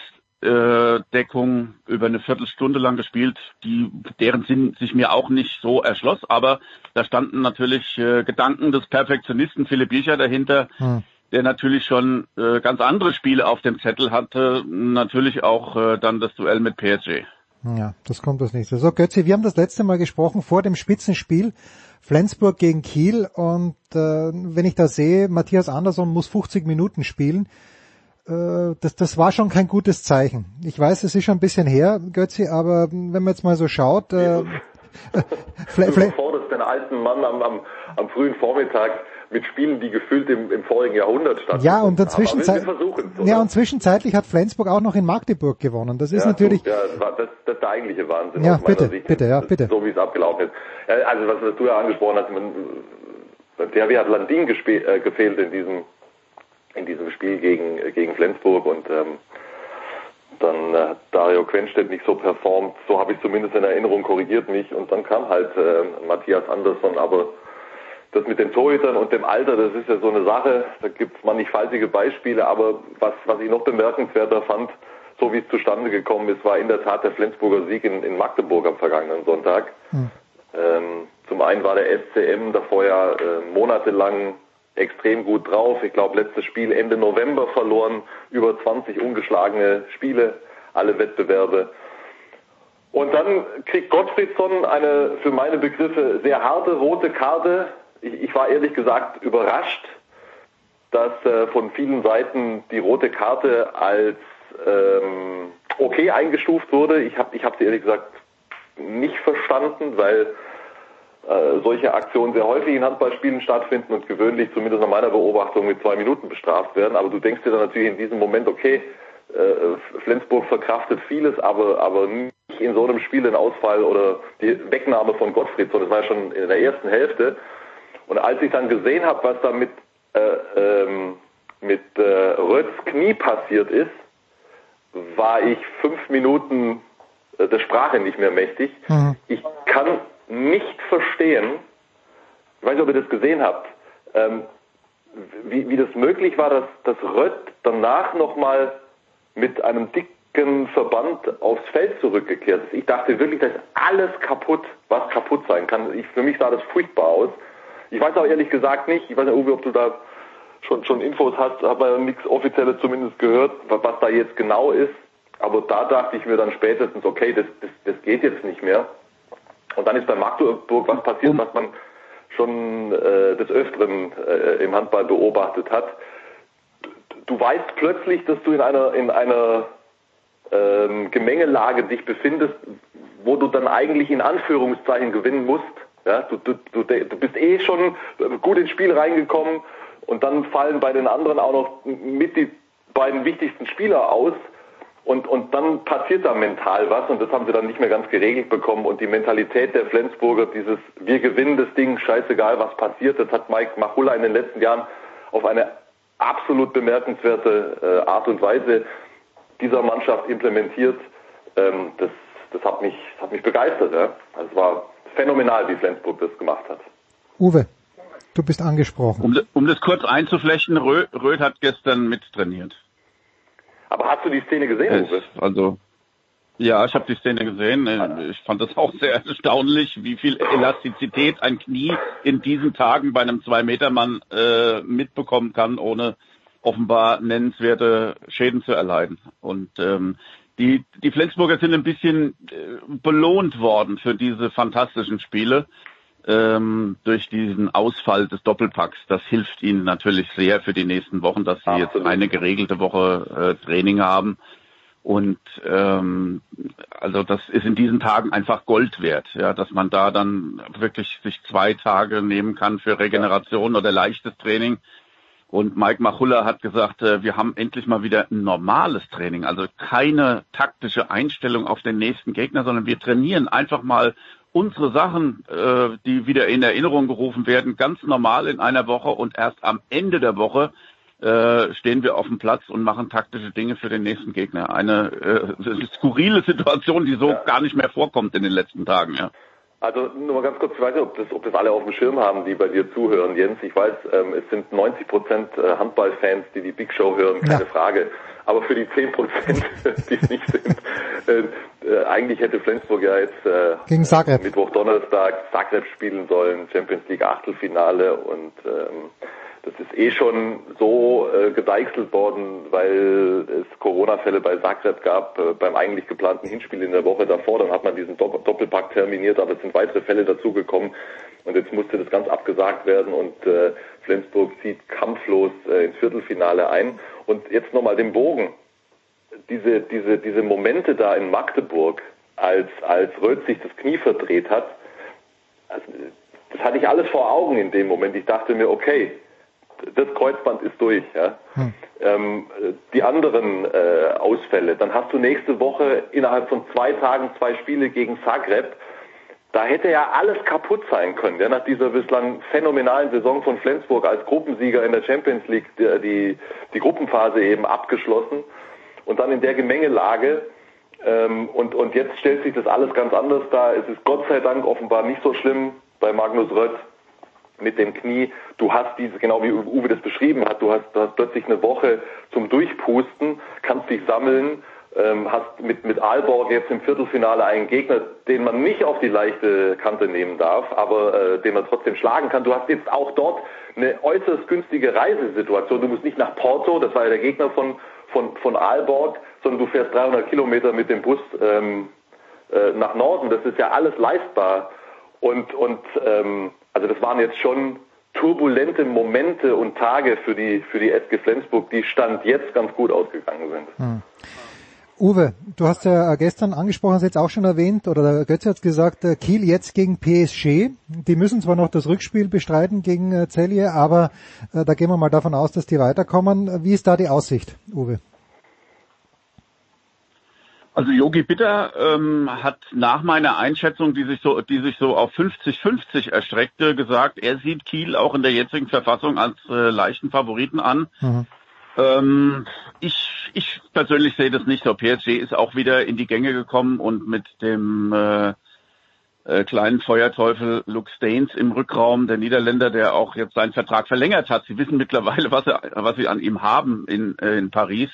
äh, über eine Viertelstunde lang gespielt, die deren Sinn sich mir auch nicht so erschloss, aber da standen natürlich äh, Gedanken des Perfektionisten Philipp Biecher dahinter, hm der natürlich schon äh, ganz andere Spiele auf dem Zettel hatte, natürlich auch äh, dann das Duell mit PSG. Ja, das kommt das nächste. So, Götze, wir haben das letzte Mal gesprochen vor dem Spitzenspiel Flensburg gegen Kiel und äh, wenn ich da sehe, Matthias Andersson muss 50 Minuten spielen, äh, das, das war schon kein gutes Zeichen. Ich weiß, es ist schon ein bisschen her, Götzi, aber wenn man jetzt mal so schaut, äh, du forderst den alten Mann am, am, am frühen Vormittag mit Spielen, die gefühlt im, im vorigen Jahrhundert stattfinden. Ja, und zwischenzeit ja, und zwischenzeitlich hat Flensburg auch noch in Magdeburg gewonnen. Das ist ja, natürlich. So, ja, das, das ist der eigentliche Wahnsinn. Ja, bitte, Sicht, bitte, ja, bitte. So wie es abgelaufen ist. Also was, was du ja angesprochen hast, man, der hat Landin äh, gefehlt in diesem in diesem Spiel gegen gegen Flensburg und ähm, dann äh, Dario Quenstedt nicht so performt, so habe ich zumindest in Erinnerung, korrigiert mich und dann kam halt äh, Matthias Andersson, aber das mit den Torhütern und dem Alter, das ist ja so eine Sache, da gibt es mannigfaltige Beispiele, aber was, was ich noch bemerkenswerter fand, so wie es zustande gekommen ist, war in der Tat der Flensburger Sieg in, in Magdeburg am vergangenen Sonntag. Hm. Ähm, zum einen war der SCM davor ja äh, monatelang extrem gut drauf. Ich glaube, letztes Spiel Ende November verloren, über 20 ungeschlagene Spiele, alle Wettbewerbe. Und dann kriegt Gottfriedsson eine für meine Begriffe sehr harte rote Karte ich, ich war ehrlich gesagt überrascht, dass äh, von vielen Seiten die rote Karte als ähm, okay eingestuft wurde. Ich habe ich hab sie ehrlich gesagt nicht verstanden, weil äh, solche Aktionen sehr häufig in Handballspielen stattfinden und gewöhnlich, zumindest nach meiner Beobachtung, mit zwei Minuten bestraft werden. Aber du denkst dir dann natürlich in diesem Moment, okay, äh, Flensburg verkraftet vieles, aber, aber nicht in so einem Spiel den Ausfall oder die Wegnahme von Gottfried, sondern das war ja schon in der ersten Hälfte. Und als ich dann gesehen habe, was da mit, äh, ähm, mit äh, Rötz Knie passiert ist, war ich fünf Minuten äh, der Sprache nicht mehr mächtig. Mhm. Ich kann nicht verstehen, ich weiß nicht, ob ihr das gesehen habt, ähm, wie, wie das möglich war, dass, dass Rött danach nochmal mit einem dicken Verband aufs Feld zurückgekehrt ist. Ich dachte wirklich, da ist alles kaputt, was kaputt sein kann. Ich, für mich sah das furchtbar aus. Ich weiß auch ehrlich gesagt nicht, ich weiß nicht, Uwe, ob du da schon, schon Infos hast, habe ja nichts Offizielles zumindest gehört, was da jetzt genau ist. Aber da dachte ich mir dann spätestens, okay, das, das, das geht jetzt nicht mehr. Und dann ist bei Magdeburg was passiert, was man schon äh, des Öfteren äh, im Handball beobachtet hat. Du weißt plötzlich, dass du in einer in einer ähm, Gemengelage dich befindest, wo du dann eigentlich in Anführungszeichen gewinnen musst ja, du, du, du, du bist eh schon gut ins Spiel reingekommen und dann fallen bei den anderen auch noch mit die beiden wichtigsten Spieler aus. Und, und dann passiert da mental was und das haben sie dann nicht mehr ganz geregelt bekommen. Und die Mentalität der Flensburger, dieses Wir gewinnen das Ding, scheißegal was passiert, das hat Mike Machulla in den letzten Jahren auf eine absolut bemerkenswerte äh, Art und Weise dieser Mannschaft implementiert. Ähm, das, das hat mich, das hat mich begeistert. Ja? Also es war phänomenal, wie Flensburg das gemacht hat. Uwe, du bist angesprochen. Um, um das kurz einzuflechten, Röth, Röth hat gestern mittrainiert. Aber hast du die Szene gesehen, Uwe? Also, Ja, ich habe die Szene gesehen. Ich fand das auch sehr erstaunlich, wie viel Elastizität ein Knie in diesen Tagen bei einem Zwei-Meter-Mann äh, mitbekommen kann, ohne offenbar nennenswerte Schäden zu erleiden. Und ähm, die, die Flensburger sind ein bisschen äh, belohnt worden für diese fantastischen Spiele ähm, durch diesen Ausfall des Doppelpacks. Das hilft ihnen natürlich sehr für die nächsten Wochen, dass sie jetzt eine geregelte Woche äh, Training haben. Und ähm, also das ist in diesen Tagen einfach Gold wert, ja, dass man da dann wirklich sich zwei Tage nehmen kann für Regeneration oder leichtes Training. Und Mike Machulla hat gesagt, äh, wir haben endlich mal wieder ein normales Training, also keine taktische Einstellung auf den nächsten Gegner, sondern wir trainieren einfach mal unsere Sachen, äh, die wieder in Erinnerung gerufen werden, ganz normal in einer Woche und erst am Ende der Woche äh, stehen wir auf dem Platz und machen taktische Dinge für den nächsten Gegner. Eine äh, skurrile Situation, die so ja. gar nicht mehr vorkommt in den letzten Tagen. Ja. Also nur mal ganz kurz, ich weiß nicht, ob das, ob das alle auf dem Schirm haben, die bei dir zuhören, Jens. Ich weiß, ähm, es sind 90 Prozent äh, Handballfans, die die Big Show hören, keine ja. Frage. Aber für die 10 Prozent, die es nicht sind, äh, äh, eigentlich hätte Flensburg ja jetzt äh, Gegen Zagreb. Mittwoch, Donnerstag Zagreb spielen sollen, Champions League Achtelfinale und ähm, das ist eh schon so äh, gedeichselt worden, weil es Corona-Fälle bei Zagreb gab, äh, beim eigentlich geplanten Hinspiel in der Woche davor. Dann hat man diesen Dopp Doppelpack terminiert, aber es sind weitere Fälle dazugekommen. Und jetzt musste das ganz abgesagt werden und äh, Flensburg zieht kampflos äh, ins Viertelfinale ein. Und jetzt nochmal den Bogen. Diese, diese, diese Momente da in Magdeburg, als, als Röth sich das Knie verdreht hat, also, das hatte ich alles vor Augen in dem Moment. Ich dachte mir, okay, das Kreuzband ist durch. Ja. Hm. Ähm, die anderen äh, Ausfälle, dann hast du nächste Woche innerhalb von zwei Tagen zwei Spiele gegen Zagreb. Da hätte ja alles kaputt sein können, ja, nach dieser bislang phänomenalen Saison von Flensburg als Gruppensieger in der Champions League, die, die, die Gruppenphase eben abgeschlossen und dann in der Gemengelage. Ähm, und, und jetzt stellt sich das alles ganz anders dar. Es ist Gott sei Dank offenbar nicht so schlimm bei Magnus Rött mit dem Knie. Du hast diese, genau wie Uwe das beschrieben hat, du hast, du hast plötzlich eine Woche zum Durchpusten, kannst dich sammeln, ähm, hast mit, mit Aalborg jetzt im Viertelfinale einen Gegner, den man nicht auf die leichte Kante nehmen darf, aber äh, den man trotzdem schlagen kann. Du hast jetzt auch dort eine äußerst günstige Reisesituation. Du musst nicht nach Porto, das war ja der Gegner von, von, von Aalborg, sondern du fährst 300 Kilometer mit dem Bus ähm, äh, nach Norden. Das ist ja alles leistbar. Und, und ähm, also das waren jetzt schon turbulente Momente und Tage für die für die SG Flensburg, die stand jetzt ganz gut ausgegangen sind. Hm. Uwe, du hast ja gestern angesprochen, hast jetzt auch schon erwähnt, oder der Götze hat gesagt, äh, Kiel jetzt gegen PSG. Die müssen zwar noch das Rückspiel bestreiten gegen äh, Celje, aber äh, da gehen wir mal davon aus, dass die weiterkommen. Wie ist da die Aussicht, Uwe? Also Yogi Bitter ähm, hat nach meiner Einschätzung, die sich so, die sich so auf 50-50 erstreckte, gesagt, er sieht Kiel auch in der jetzigen Verfassung als äh, leichten Favoriten an. Mhm. Ähm, ich, ich persönlich sehe das nicht so. PSG ist auch wieder in die Gänge gekommen und mit dem äh, äh, kleinen Feuerteufel Luke Staines im Rückraum, der Niederländer, der auch jetzt seinen Vertrag verlängert hat. Sie wissen mittlerweile, was, er, was sie an ihm haben in, äh, in Paris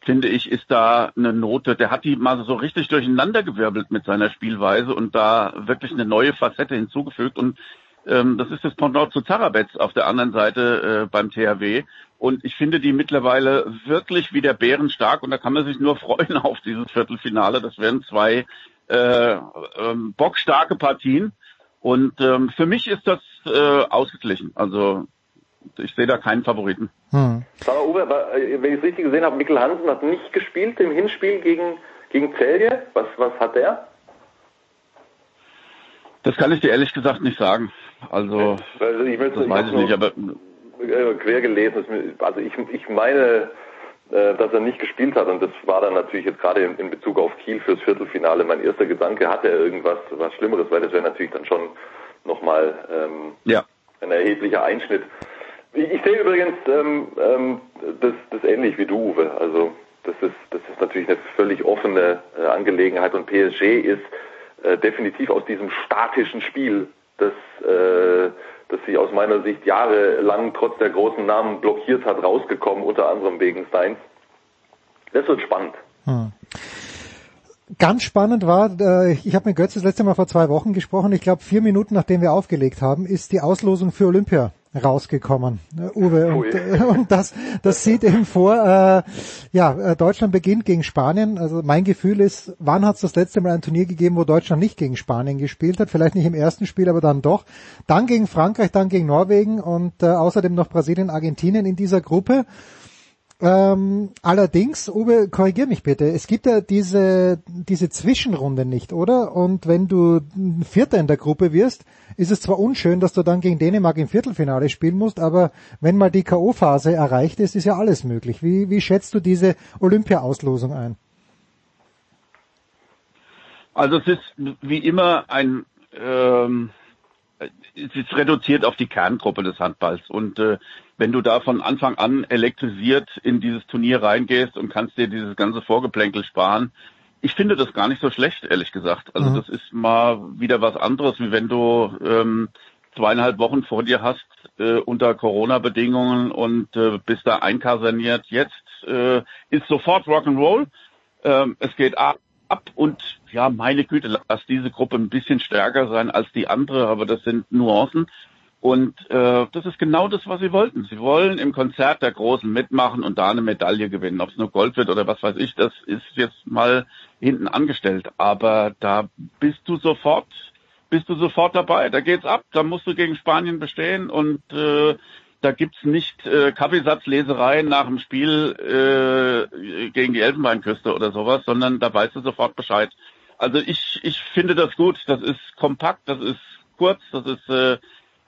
finde ich, ist da eine Note. Der hat die mal so richtig durcheinandergewirbelt mit seiner Spielweise und da wirklich eine neue Facette hinzugefügt. Und ähm, das ist das Pendant zu Zarabetz auf der anderen Seite äh, beim THW. Und ich finde die mittlerweile wirklich wieder bärenstark und da kann man sich nur freuen auf dieses Viertelfinale. Das werden zwei äh, ähm, bockstarke Partien. Und ähm, für mich ist das äh, ausgeglichen. Also ich sehe da keinen Favoriten. Hm. Aber Uwe, äh, wenn ich es richtig gesehen habe, Mikkel Hansen hat nicht gespielt im Hinspiel gegen, gegen Celje. Was, was hat der? Das kann ich dir ehrlich gesagt nicht sagen. Also, also ich das weiß ich nicht, aber äh, quer gelesen. Also ich, ich meine, äh, dass er nicht gespielt hat und das war dann natürlich jetzt gerade in, Bezug auf Kiel fürs Viertelfinale mein erster Gedanke, hat er irgendwas was Schlimmeres, weil das wäre natürlich dann schon nochmal ähm, ja. ein erheblicher Einschnitt. Ich, sehe übrigens ähm, ähm, das, das ähnlich wie du, Uwe. Also das ist, das ist natürlich eine völlig offene äh, Angelegenheit und PSG ist äh, definitiv aus diesem statischen Spiel, das, äh, das sich aus meiner Sicht jahrelang trotz der großen Namen blockiert hat, rausgekommen, unter anderem wegen Steins. Das wird spannend. Hm. Ganz spannend war, äh, ich habe mit Götz das letzte Mal vor zwei Wochen gesprochen, ich glaube vier Minuten nachdem wir aufgelegt haben, ist die Auslosung für Olympia rausgekommen, äh, Uwe. Und, äh, und das, das sieht eben vor, äh, ja, Deutschland beginnt gegen Spanien. Also mein Gefühl ist, wann hat es das letzte Mal ein Turnier gegeben, wo Deutschland nicht gegen Spanien gespielt hat? Vielleicht nicht im ersten Spiel, aber dann doch. Dann gegen Frankreich, dann gegen Norwegen und äh, außerdem noch Brasilien, Argentinien in dieser Gruppe. Ähm, allerdings, Uwe, korrigier mich bitte, es gibt ja diese, diese Zwischenrunde nicht, oder? Und wenn du Vierter in der Gruppe wirst, ist es zwar unschön, dass du dann gegen Dänemark im Viertelfinale spielen musst, aber wenn mal die K.O.-Phase erreicht ist, ist ja alles möglich. Wie, wie schätzt du diese Olympia-Auslosung ein? Also es ist wie immer ein ähm, es ist reduziert auf die Kerngruppe des Handballs und äh, wenn du da von Anfang an elektrisiert in dieses Turnier reingehst und kannst dir dieses ganze Vorgeplänkel sparen, ich finde das gar nicht so schlecht, ehrlich gesagt. Also mhm. das ist mal wieder was anderes, wie wenn du ähm, zweieinhalb Wochen vor dir hast äh, unter Corona-Bedingungen und äh, bist da einkaserniert. Jetzt äh, ist sofort Rock'n'Roll. Ähm, es geht ab, ab und ja, meine Güte, lass diese Gruppe ein bisschen stärker sein als die andere, aber das sind Nuancen. Und äh, das ist genau das, was sie wollten. Sie wollen im Konzert der Großen mitmachen und da eine Medaille gewinnen. Ob es nur Gold wird oder was weiß ich, das ist jetzt mal hinten angestellt. Aber da bist du sofort, bist du sofort dabei. Da geht's ab. Da musst du gegen Spanien bestehen und äh, da gibt's nicht äh, Kaffeesatzlesereien nach dem Spiel äh, gegen die Elfenbeinküste oder sowas, sondern da weißt du sofort Bescheid. Also ich, ich finde das gut. Das ist kompakt, das ist kurz, das ist äh,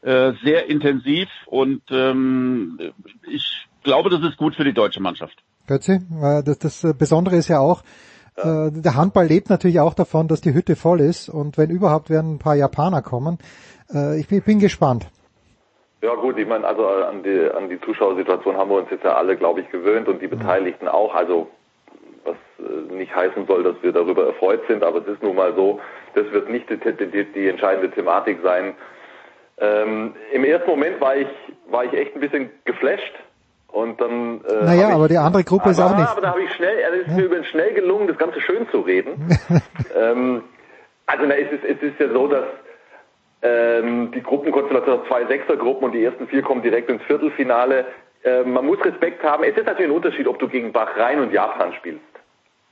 äh, sehr intensiv und ähm, ich glaube, das ist gut für die deutsche Mannschaft. Götzi, äh, das, das Besondere ist ja auch, äh, der Handball lebt natürlich auch davon, dass die Hütte voll ist und wenn überhaupt werden ein paar Japaner kommen. Äh, ich, ich bin gespannt. Ja gut, ich meine, also an die, an die Zuschauersituation haben wir uns jetzt ja alle, glaube ich, gewöhnt und die mhm. Beteiligten auch. Also was nicht heißen soll, dass wir darüber erfreut sind, aber es ist nun mal so, das wird nicht die, die, die entscheidende Thematik sein, ähm, Im ersten Moment war ich, war ich echt ein bisschen geflasht. Und dann. Äh, naja, aber die andere Gruppe aber, ist auch nicht. Aber da habe ich schnell, also es ist ja. mir übrigens schnell gelungen, das Ganze schön zu reden. ähm, also na, es, ist, es ist ja so, dass ähm, die Gruppenkonstellation zwei Sechsergruppen und die ersten vier kommen direkt ins Viertelfinale. Äh, man muss Respekt haben. Es ist natürlich ein Unterschied, ob du gegen Bahrain und Japan spielst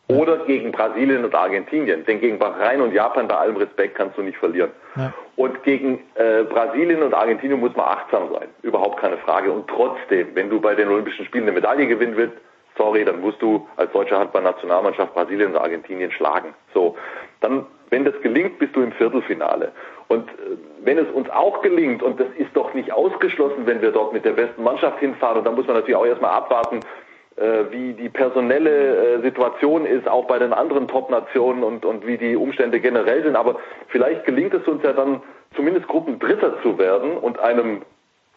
oder gegen Brasilien und Argentinien. Denn gegen Bahrain und Japan, bei allem Respekt, kannst du nicht verlieren. Ja. Und gegen äh, Brasilien und Argentinien muss man achtsam sein. Überhaupt keine Frage. Und trotzdem, wenn du bei den Olympischen Spielen eine Medaille gewinnen willst, sorry, dann musst du als deutsche Handballnationalmannschaft Brasilien und Argentinien schlagen. So. Dann, wenn das gelingt, bist du im Viertelfinale. Und äh, wenn es uns auch gelingt, und das ist doch nicht ausgeschlossen, wenn wir dort mit der besten Mannschaft hinfahren, und da muss man natürlich auch erstmal abwarten, äh, wie die personelle äh, Situation ist, auch bei den anderen Top-Nationen und, und wie die Umstände generell sind. Aber vielleicht gelingt es uns ja dann zumindest Gruppendritter zu werden und einem,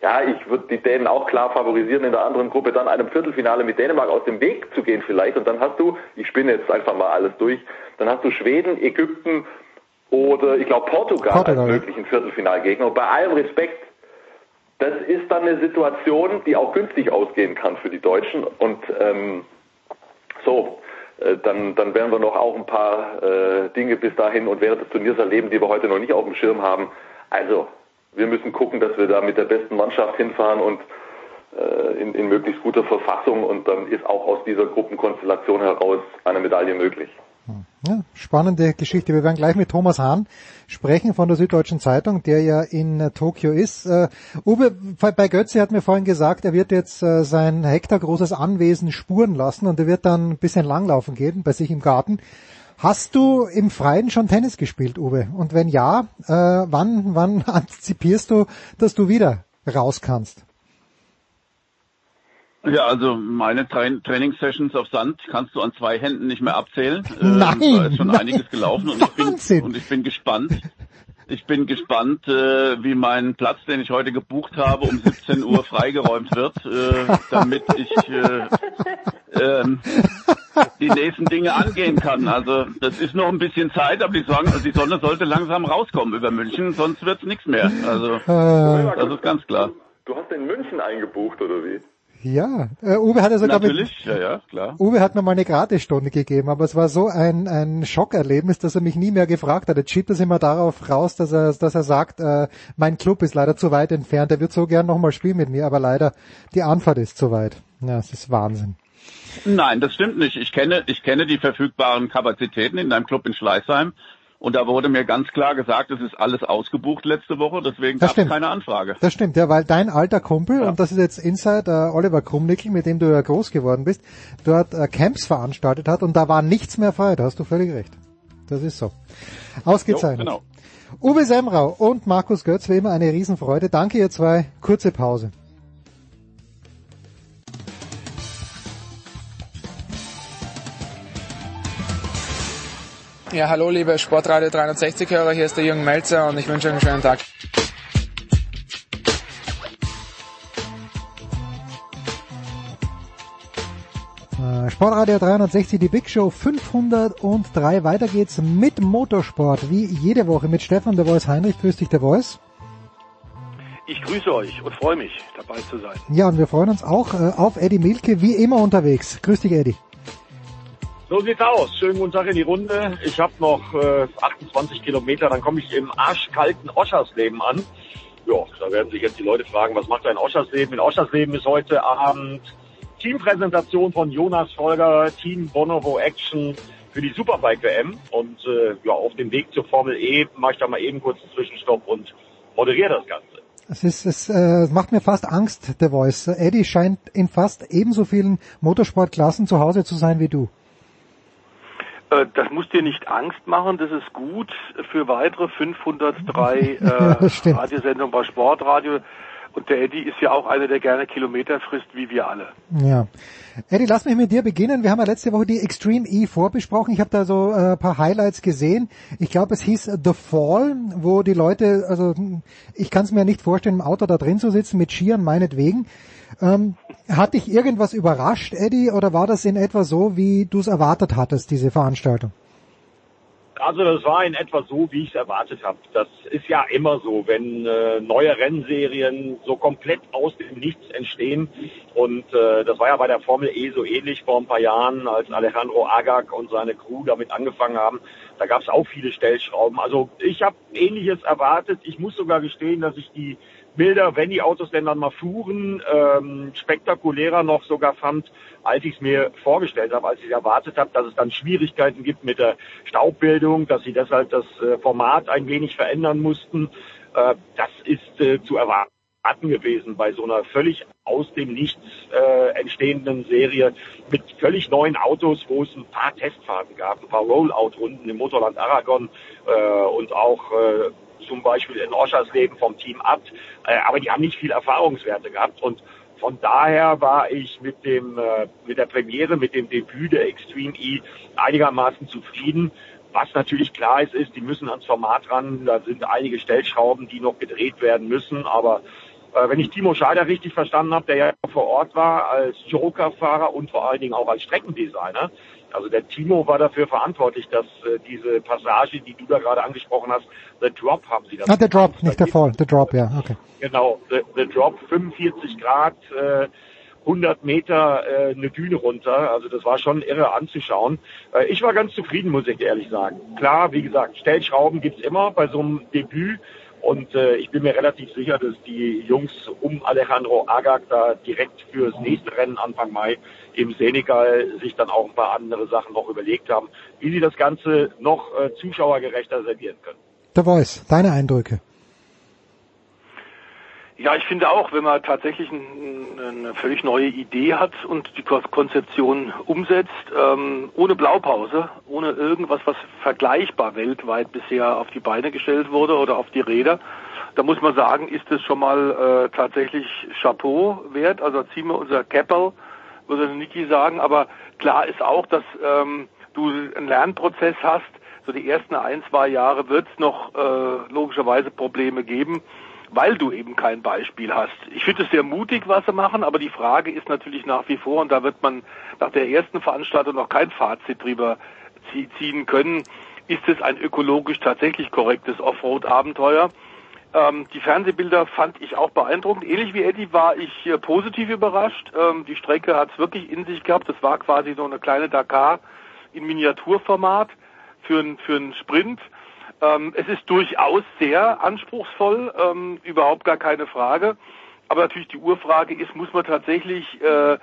ja, ich würde die Dänen auch klar favorisieren in der anderen Gruppe, dann einem Viertelfinale mit Dänemark aus dem Weg zu gehen vielleicht. Und dann hast du, ich spinne jetzt einfach mal alles durch, dann hast du Schweden, Ägypten oder ich glaube Portugal, Portugal als möglichen Viertelfinalgegner. Und bei allem Respekt das ist dann eine Situation, die auch günstig ausgehen kann für die Deutschen. Und ähm, so, äh, dann, dann werden wir noch auch ein paar äh, Dinge bis dahin und während des Turniers erleben, die wir heute noch nicht auf dem Schirm haben. Also, wir müssen gucken, dass wir da mit der besten Mannschaft hinfahren und äh, in, in möglichst guter Verfassung und dann ist auch aus dieser Gruppenkonstellation heraus eine Medaille möglich. Ja, spannende Geschichte. Wir werden gleich mit Thomas Hahn sprechen von der Süddeutschen Zeitung, der ja in äh, Tokio ist. Uh, Uwe, bei Götze hat mir vorhin gesagt, er wird jetzt uh, sein hektargroßes Anwesen spuren lassen und er wird dann ein bisschen langlaufen gehen bei sich im Garten. Hast du im Freien schon Tennis gespielt, Uwe? Und wenn ja, äh, wann, wann antizipierst du, dass du wieder raus kannst? Ja, also meine Tra Trainingssessions auf Sand kannst du an zwei Händen nicht mehr abzählen. Nein, äh, da ist schon nein, einiges gelaufen und ich, bin, und ich bin gespannt. Ich bin gespannt, äh, wie mein Platz, den ich heute gebucht habe, um 17 Uhr freigeräumt wird, äh, damit ich äh, äh, die nächsten Dinge angehen kann. Also das ist noch ein bisschen Zeit, aber die, Sonne, die Sonne sollte langsam rauskommen über München, sonst wird's nichts mehr. Also äh. das ist ganz klar. Du hast in München eingebucht oder wie? Ja, äh, Uwe hat ja sogar Natürlich, mit, ja, ja, klar. Uwe hat mir mal eine Gratisstunde gegeben, aber es war so ein, ein Schockerlebnis, dass er mich nie mehr gefragt hat. Jetzt schiebt sich immer darauf raus, dass er, dass er sagt, äh, mein Club ist leider zu weit entfernt, er wird so gern nochmal spielen mit mir, aber leider die Anfahrt ist zu weit. Ja, es ist Wahnsinn. Nein, das stimmt nicht. Ich kenne, ich kenne die verfügbaren Kapazitäten in deinem Club in Schleißheim. Und da wurde mir ganz klar gesagt, es ist alles ausgebucht letzte Woche, deswegen gab es keine Anfrage. Das stimmt, ja, weil dein alter Kumpel, Ja. und das ist jetzt Inside äh, Oliver Krumnickel, mit dem du ja groß geworden bist, dort äh, Camps veranstaltet hat und da war nichts mehr frei, da hast du völlig recht. Das ist so. Ausgezeichnet. Jo, genau. Uwe Semrau und Markus Götz, wie immer eine Riesenfreude. Danke ihr zwei. Kurze Pause. Ja, hallo liebe Sportradio 360-Hörer, hier ist der Jürgen Melzer und ich wünsche euch einen schönen Tag. Äh, Sportradio 360, die Big Show 503. Weiter geht's mit Motorsport, wie jede Woche mit Stefan der Voice Heinrich. Grüß dich, der Voice. Ich grüße euch und freue mich, dabei zu sein. Ja, und wir freuen uns auch äh, auf Eddie Milke, wie immer unterwegs. Grüß dich, Eddie. So sieht's aus. Schönen guten Tag in die Runde. Ich habe noch äh, 28 Kilometer, dann komme ich im arschkalten Oschersleben an. Ja, da werden sich jetzt die Leute fragen, was macht ein Oschersleben? In Oschersleben ist heute Abend Teampräsentation von Jonas Folger, Team Bonovo Action für die Superbike WM. Und äh, ja, auf dem Weg zur Formel E mache ich da mal eben kurz einen Zwischenstopp und moderiere das Ganze. Es ist, es äh, macht mir fast Angst, der Voice. Eddie scheint in fast ebenso vielen Motorsportklassen zu Hause zu sein wie du. Äh, Das muss dir nicht Angst machen, das ist gut für weitere 503 Ja, äh, stimmt. Radiosendungen bei Sportradio. Und der Eddie ist ja auch einer, der gerne Kilometer frisst, wie wir alle. Ja. Eddie, lass mich mit dir beginnen. Wir haben ja letzte Woche die Extreme E vorbesprochen. Ich habe da so äh, ein paar Highlights gesehen. Ich glaube, es hieß The Fall, wo die Leute, also ich kann es mir nicht vorstellen, im Auto da drin zu sitzen mit Skiern meinetwegen. Ähm, hat dich irgendwas überrascht, Eddie, oder war das in etwa so, wie du es erwartet hattest, diese Veranstaltung? Also das war in etwa so, wie ich es erwartet habe. Das ist ja immer so, wenn äh, neue Rennserien so komplett aus dem Nichts entstehen. Und äh, das war ja bei der Formel E so ähnlich vor ein paar Jahren, als Alejandro Agag und seine Crew damit angefangen haben. Da gab es auch viele Stellschrauben. Also ich habe Ähnliches erwartet. Ich muss sogar gestehen, dass ich die Bilder, wenn die Autos denn dann mal fuhren, ähm, spektakulärer noch sogar fand, als ich es mir vorgestellt habe, als ich erwartet habe, dass es dann Schwierigkeiten gibt mit der Staubbildung, dass sie deshalb das äh, Format ein wenig verändern mussten. Äh, das ist äh, zu erwarten gewesen bei so einer völlig aus dem Nichts äh, entstehenden Serie mit völlig neuen Autos, wo es ein paar Testfahrten gab, ein paar Rollout-Runden im Motorland Aragon äh, und auch äh, zum Beispiel in Oschersleben vom Team Abt, äh, aber die haben nicht viel Erfahrungswerte gehabt und von daher war ich mit dem äh, mit der Premiere, mit dem Debüt der Extreme E einigermaßen zufrieden. Was natürlich klar ist, ist, die müssen ans Format ran. Da sind einige Stellschrauben, die noch gedreht werden müssen. Aber äh, wenn ich Timo Scheider richtig verstanden habe, der ja vor Ort war als Joker-Fahrer und vor allen Dingen auch als Streckendesigner, also der Timo war dafür verantwortlich, dass äh, diese Passage, die du da gerade angesprochen hast, The Drop haben sie das Ah, genannt. Drop, nicht der Fall, der Drop, ja, okay. Genau, the, the Drop, 45 Grad, äh, 100 Meter äh, eine Düne runter. Also das war schon irre anzuschauen. Äh, ich war ganz zufrieden, muss ich ehrlich sagen. Klar, wie gesagt, Stellschrauben gibt's immer bei so einem Debüt. Und äh, ich bin mir relativ sicher, dass die Jungs um Alejandro Agag da direkt fürs nächste Rennen Anfang Mai im Senegal sich dann auch ein paar andere Sachen noch überlegt haben, wie sie das Ganze noch äh, zuschauergerechter servieren können. Der Voice, deine Eindrücke. Ja, ich finde auch, wenn man tatsächlich ein, eine völlig neue Idee hat und die Ko- Konzeption umsetzt, ähm, ohne Blaupause, ohne irgendwas, was vergleichbar weltweit bisher auf die Beine gestellt wurde oder auf die Räder, da muss man sagen, ist es schon mal äh, tatsächlich Chapeau wert. Also ziehen wir unser Keppel, würde Niki sagen. Aber klar ist auch, dass ähm, du einen Lernprozess hast. So die ersten ein, zwei Jahre wird es noch äh, logischerweise Probleme geben weil du eben kein Beispiel hast. Ich finde es sehr mutig, was sie machen, aber die Frage ist natürlich nach wie vor, und da wird man nach der ersten Veranstaltung noch kein Fazit drüber zie- ziehen können, ist es ein ökologisch tatsächlich korrektes Offroad-Abenteuer? Ähm, die Fernsehbilder fand ich auch beeindruckend. Ähnlich wie Eddie war ich äh, positiv überrascht. Ähm, die Strecke hat es wirklich in sich gehabt. Das war quasi so eine kleine Dakar in Miniaturformat für, für einen Sprint. Ähm, es ist durchaus sehr anspruchsvoll, ähm, überhaupt gar keine Frage. Aber natürlich die Urfrage ist, muss man tatsächlich äh,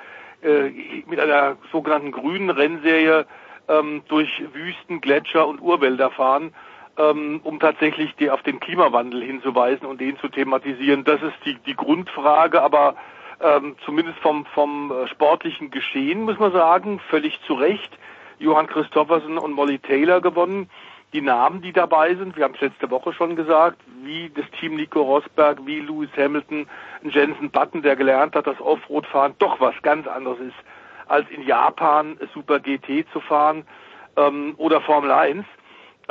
äh, mit einer sogenannten grünen Rennserie ähm, durch Wüsten, Gletscher und Urwälder fahren, ähm, um tatsächlich die, auf den Klimawandel hinzuweisen und den zu thematisieren. Das ist die, die Grundfrage, aber ähm, zumindest vom, vom äh, sportlichen Geschehen muss man sagen, völlig zu Recht. Johann Christoffersen und Molly Taylor gewonnen die Namen, die dabei sind, wir haben es letzte Woche schon gesagt, wie das Team Nico Rosberg, wie Lewis Hamilton, Jensen Button, der gelernt hat, dass Offroad-Fahren doch was ganz anderes ist, als in Japan Super GT zu fahren ähm, oder Formel 1.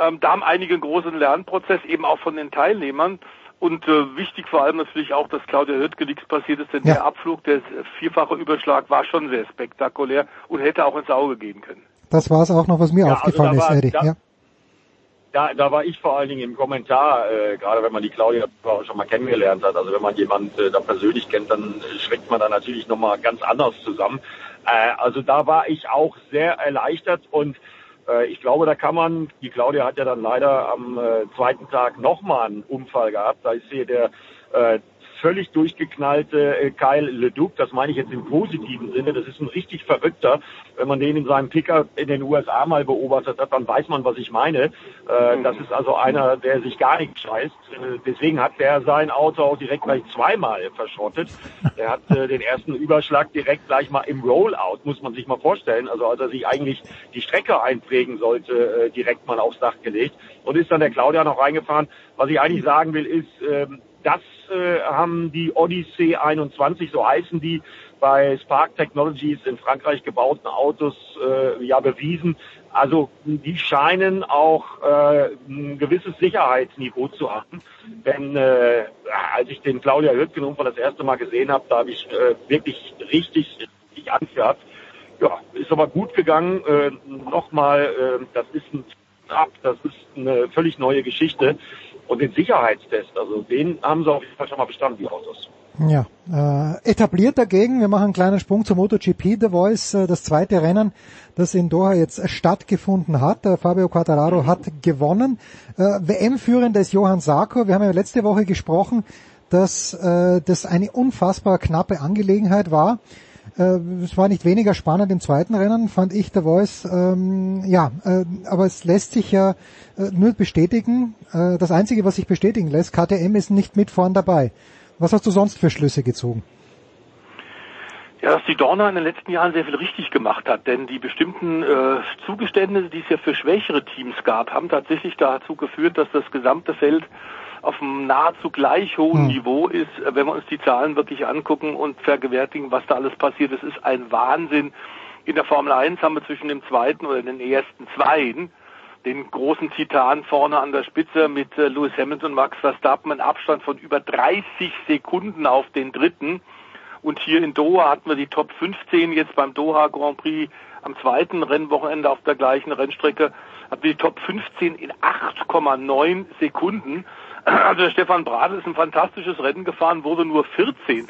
Ähm, da haben einige einen großen Lernprozess, eben auch von den Teilnehmern. Und äh, wichtig vor allem natürlich auch, dass Claudia Hürtke nichts passiert ist, denn ja. der Abflug, der vierfache Überschlag war schon sehr spektakulär und hätte auch ins Auge gehen können. Das war es auch noch, was mir ja, also aufgefallen also ist, Eddie. Ja da, da war ich vor allen Dingen im Kommentar, äh, gerade wenn man die Claudia schon mal kennengelernt hat, also wenn man jemand äh, da persönlich kennt, dann schreckt man da natürlich nochmal ganz anders zusammen. Äh, also da war ich auch sehr erleichtert und äh, ich glaube, da kann man, die Claudia hat ja dann leider am äh, zweiten Tag nochmal einen Unfall gehabt, da ist hier der äh, völlig durchgeknallte äh, Kyle Leduc. Das meine ich jetzt im positiven Sinne. Das ist ein richtig Verrückter. Wenn man den in seinem Picker in den USA mal beobachtet hat, dann weiß man, was ich meine. Äh, mhm. das ist also einer, der sich gar nicht scheißt. Äh, deswegen hat der sein Auto auch direkt gleich zweimal verschrottet. Er hat den ersten Überschlag direkt gleich mal im Rollout, muss man sich mal vorstellen. Also als er sich eigentlich die Strecke einprägen sollte, direkt mal aufs Dach gelegt und ist dann der Claudia noch reingefahren. Was ich eigentlich sagen will, ist, ähm, das äh, haben die Odyssey 21, so heißen die, bei Spark Technologies in Frankreich gebauten Autos äh, ja bewiesen. Also die scheinen auch äh, ein gewisses Sicherheitsniveau zu haben. Denn äh, als ich den Claudia Hürtgen das erste Mal gesehen habe, da habe ich äh, wirklich richtig, richtig Angst gehabt. Ja, ist aber gut gegangen. Äh, Nochmal, äh, das ist ein Ab, das ist eine völlig neue Geschichte. Und den Sicherheitstest, also den haben sie auf jeden Fall schon mal bestanden, die Autos. Ja, äh, etabliert dagegen, wir machen einen kleinen Sprung zum MotoGP The Voice, äh, das zweite Rennen, das in Doha jetzt stattgefunden hat. Äh, Fabio Quartararo hat gewonnen. Äh, WM-Führender ist Johann Sarko. Wir haben ja letzte Woche gesprochen, dass äh, das eine unfassbar knappe Angelegenheit war. Äh, es war nicht weniger spannend im zweiten Rennen, fand ich der Voice. Ähm, ja, äh, aber es lässt sich ja äh, nur bestätigen. Äh, das Einzige, was sich bestätigen lässt, KTM ist nicht mit vorn dabei. Was hast du sonst für Schlüsse gezogen? Ja, dass die Dorna in den letzten Jahren sehr viel richtig gemacht hat, denn die bestimmten äh, Zugeständnisse, die es ja für schwächere Teams gab, haben tatsächlich dazu geführt, dass das gesamte Feld auf einem nahezu gleich hohen hm. Niveau ist, äh, wenn wir uns die Zahlen wirklich angucken und vergewärtigen, was da alles passiert. Es ist ein Wahnsinn. In der Formel 1 haben wir zwischen dem zweiten oder den ersten Zweien den großen Titan vorne an der Spitze mit äh, Lewis Hamilton und Max Verstappen einen Abstand von über 30 Sekunden auf den dritten. Und hier in Doha hatten wir die Top 15 jetzt beim Doha Grand Prix am zweiten Rennwochenende auf der gleichen Rennstrecke hatten wir die Top 15 in 8,9 Sekunden. Also der Stefan Bradl ist ein fantastisches Rennen gefahren, wurde nur 14.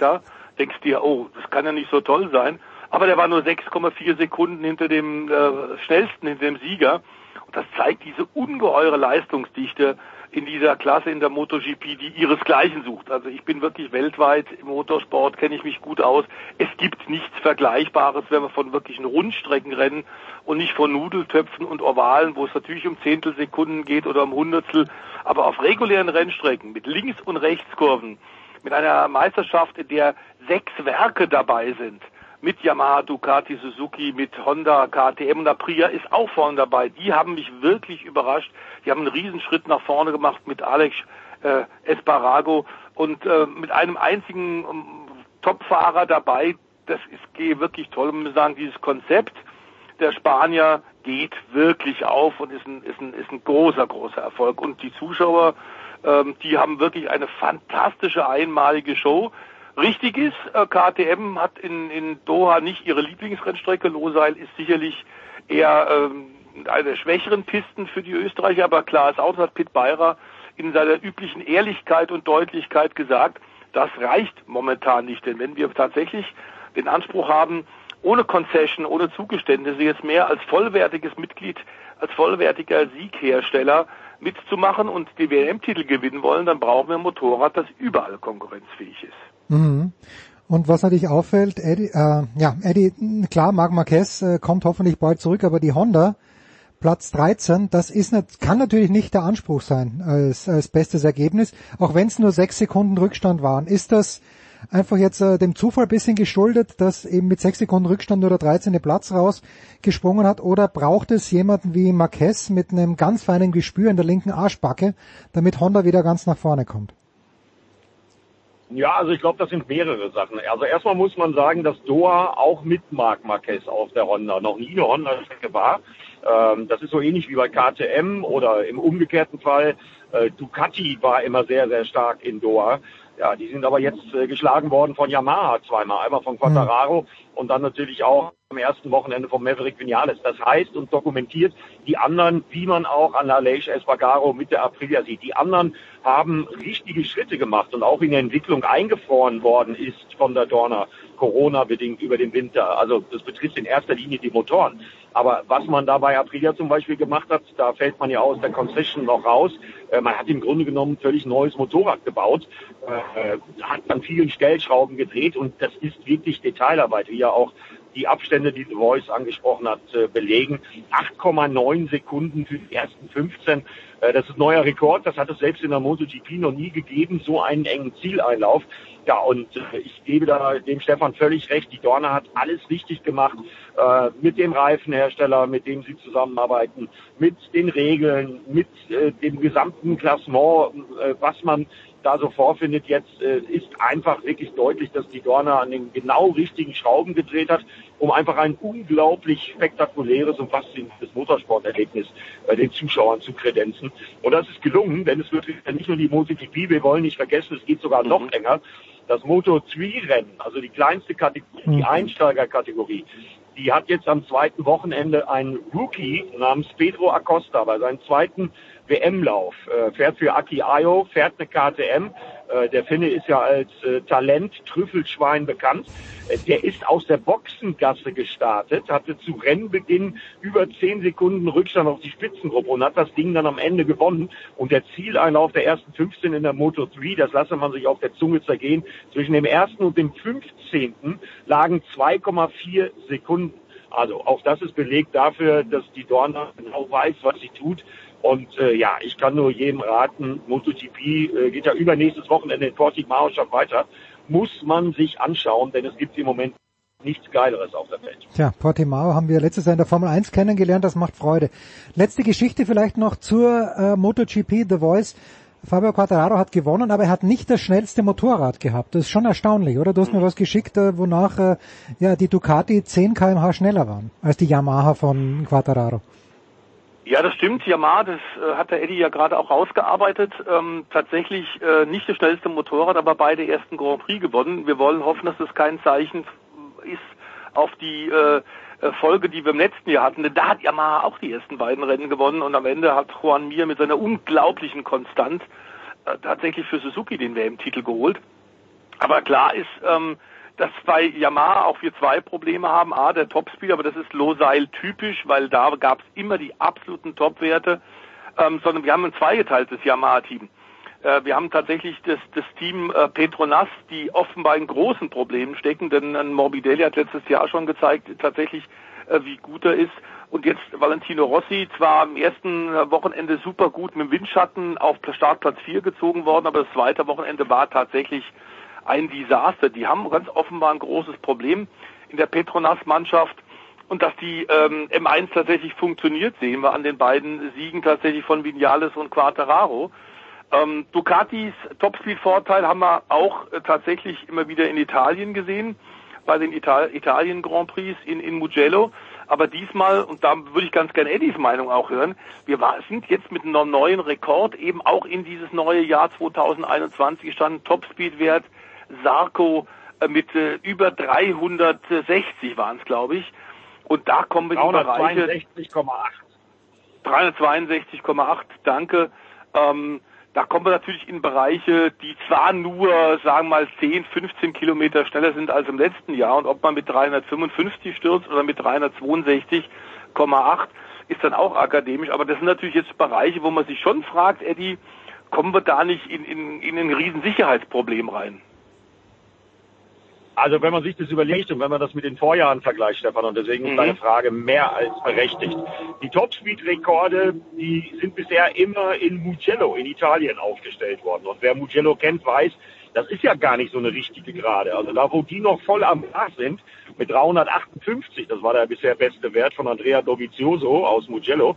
Denkst dir, oh, das kann ja nicht so toll sein. Aber der war nur 6,4 Sekunden hinter dem äh, schnellsten, hinter dem Sieger. Und das zeigt diese ungeheure Leistungsdichte in dieser Klasse in der MotoGP, die ihresgleichen sucht. Also ich bin wirklich weltweit im Motorsport, kenne ich mich gut aus. Es gibt nichts Vergleichbares, wenn wir von wirklichen Rundstreckenrennen und nicht von Nudeltöpfen und Ovalen, wo es natürlich um Zehntelsekunden geht oder um Hundertstel, aber auf regulären Rennstrecken mit Links- und Rechtskurven, mit einer Meisterschaft, in der sechs Werke dabei sind, mit Yamaha, Ducati, Suzuki, mit Honda, KTM und Aprilia ist auch vorne dabei. Die haben mich wirklich überrascht. Die haben einen Riesenschritt nach vorne gemacht mit Alex äh, Esparrago und äh, mit einem einzigen ähm, Topfahrer dabei. Das ist wirklich toll. Man muss sagen, dieses Konzept der Spanier geht wirklich auf und ist ein, ist ein, ist ein großer, großer Erfolg. Und die Zuschauer, ähm, die haben wirklich eine fantastische einmalige Show. Richtig ist, äh, KTM hat in, in Doha nicht ihre Lieblingsrennstrecke. Loseil ist sicherlich eher ähm, eine der schwächeren Pisten für die Österreicher, aber klar das hat Pitt Beirer in seiner üblichen Ehrlichkeit und Deutlichkeit gesagt, das reicht momentan nicht. Denn wenn wir tatsächlich den Anspruch haben, ohne Concession, ohne Zugeständnisse jetzt mehr als vollwertiges Mitglied, als vollwertiger Sieghersteller mitzumachen und die WM-Titel gewinnen wollen, dann brauchen wir ein Motorrad, das überall konkurrenzfähig ist. Mhm. Und was natürlich auffällt, Eddie, äh, ja, Eddie, klar, Marc Marquez äh, kommt hoffentlich bald zurück, aber die Honda, Platz 13, das ist nicht, kann natürlich nicht der Anspruch sein als, als bestes Ergebnis, auch wenn es nur sechs Sekunden Rückstand waren. Ist das einfach jetzt äh, dem Zufall bisschen geschuldet, dass eben mit sechs Sekunden Rückstand nur der 13. Platz rausgesprungen hat, oder braucht es jemanden wie Marquez mit einem ganz feinen Gespür in der linken Arschbacke, damit Honda wieder ganz nach vorne kommt? Ja, also ich glaube, das sind mehrere Sachen. Also erstmal muss man sagen, dass Doha auch mit Marc Marquez auf der Honda noch nie eine Honda-Strecke war. Ähm, das ist so ähnlich wie bei KTM oder im umgekehrten Fall. Äh, Ducati war immer sehr, sehr stark in Doha. Ja, die sind aber jetzt äh, geschlagen worden von Yamaha zweimal. Einmal von Quattararo mhm. und dann natürlich auch am ersten Wochenende von Maverick Vinales. Das heißt und dokumentiert die anderen, wie man auch an Aleix Espargaro mit der Aprilia sieht. Die anderen haben richtige Schritte gemacht und auch in der Entwicklung eingefroren worden ist von der Dorner Corona-bedingt über den Winter. Also das betrifft in erster Linie die Motoren. Aber was man da bei Aprilia zum Beispiel gemacht hat, da fällt man ja aus der Concession noch raus. Äh, man hat im Grunde genommen ein völlig neues Motorrad gebaut, äh, hat an vielen Stellschrauben gedreht und das ist wirklich Detailarbeit, wie ja auch die Abstände, die The Voice angesprochen hat, äh, belegen. 8,9 Sekunden für die ersten 15. Äh, das ist neuer Rekord. Das hat es selbst in der MotoGP noch nie gegeben, so einen engen Zieleinlauf. Ja, und äh, ich gebe da dem Stefan völlig recht. Die Dorna hat alles richtig gemacht mit dem Reifenhersteller, mit dem sie zusammenarbeiten, mit den Regeln, mit dem gesamten Klassement, was man da so vorfindet. Jetzt äh, ist einfach wirklich deutlich, dass die Dorna an den genau richtigen Schrauben gedreht hat, um einfach ein unglaublich spektakuläres und faszinierendes Motorsporterlebnis äh, den Zuschauern zu kredenzen. Und das ist gelungen, denn es wird nicht nur die MotoGP, wir wollen nicht vergessen, es geht sogar noch mhm. länger das Moto2-Rennen, also die kleinste Kategorie, die mhm. Einsteigerkategorie, die hat jetzt am zweiten Wochenende einen Rookie namens Pedro Acosta bei seinem zweiten WM-Lauf. Äh, fährt für Aki Ayo, fährt eine KTM. Äh, der Finne ist ja als äh, Talent Trüffelschwein bekannt. Äh, der ist aus der Boxengasse gestartet, hatte zu Rennbeginn über zehn Sekunden Rückstand auf die Spitzengruppe und hat das Ding dann am Ende gewonnen. Und der Zieleinlauf der ersten 15 in der Moto 3, das lasse man sich auf der Zunge zergehen, zwischen dem ersten und dem 15. lagen 2,4 Sekunden. Also auch das ist Beleg dafür, dass die Dorna genau weiß, was sie tut. Und äh, ja, ich kann nur jedem raten, MotoGP äh, geht ja übernächstes Wochenende in Portimao schon weiter. Muss man sich anschauen, denn es gibt im Moment nichts Geileres auf der Welt. Tja, Portimao haben wir letztes Jahr in der Formel 1 kennengelernt, das macht Freude. Letzte Geschichte vielleicht noch zur äh, MotoGP The Voice. Fabio Quattararo hat gewonnen, aber er hat nicht das schnellste Motorrad gehabt. Das ist schon erstaunlich, oder? Du hast mir was geschickt, äh, wonach äh, ja die Ducati 10 kmh schneller waren als die Yamaha von Quattararo. Ja, das stimmt. Yamaha, das äh, hat der Eddie ja gerade auch rausgearbeitet. Ähm, tatsächlich äh, nicht das schnellste Motorrad, aber beide ersten Grand Prix gewonnen. Wir wollen hoffen, dass das kein Zeichen ist auf die äh, Folge, die wir im letzten Jahr hatten. Denn da hat Yamaha auch die ersten beiden Rennen gewonnen und am Ende hat Juan Mir mit seiner unglaublichen Konstanz äh, tatsächlich für Suzuki den WM-Titel geholt. Aber klar ist, ähm, dass bei Yamaha auch wir zwei Probleme haben. A, der Topspeed, aber das ist Loseil typisch, weil da gab es immer die absoluten Topwerte, ähm, sondern wir haben ein zweigeteiltes Yamaha-Team. Äh, wir haben tatsächlich das, das Team äh, Petronas, die offenbar in großen Problemen stecken, denn ein Morbidelli hat letztes Jahr schon gezeigt, tatsächlich, äh, wie gut er ist. Und jetzt Valentino Rossi, zwar am ersten Wochenende super gut mit dem Windschatten auf Startplatz 4 gezogen worden, aber das zweite Wochenende war tatsächlich ein Desaster. Die haben ganz offenbar ein großes Problem in der Petronas-Mannschaft. Und dass die ähm, M1 tatsächlich funktioniert, sehen wir an den beiden Siegen tatsächlich von Vinales und Quattararo. Ähm, Ducatis Topspeed-Vorteil haben wir auch äh, tatsächlich immer wieder in Italien gesehen, bei den Ital Italien Grand Prix in, in Mugello. Aber diesmal, und da würde ich ganz gerne Eddies Meinung auch hören, wir war, sind jetzt mit einem neuen Rekord eben auch in dieses neue Jahr 2021 gestanden, Topspeed-Wert Sarko äh, mit äh, über 360 waren es, glaube ich. Und da kommen wir in Bereiche 362,8. 362,8, danke. Ähm, da kommen wir natürlich in Bereiche, die zwar nur, sagen wir mal, 10, 15 Kilometer schneller sind als im letzten Jahr und ob man mit 355 stürzt oder mit 362,8 ist dann auch akademisch, aber das sind natürlich jetzt Bereiche, wo man sich schon fragt, Eddie, kommen wir da nicht in, in, in ein riesen Sicherheitsproblem rein? Also wenn man sich das überlegt und wenn man das mit den Vorjahren vergleicht, Stefan, und deswegen ist mhm. deine Frage mehr als berechtigt. Die Topspeed-Rekorde, die sind bisher immer in Mugello in Italien aufgestellt worden. Und wer Mugello kennt, weiß, das ist ja gar nicht so eine richtige Gerade. Also da, wo die noch voll am Gas sind, mit 358, das war der bisher beste Wert von Andrea Dovizioso aus Mugello,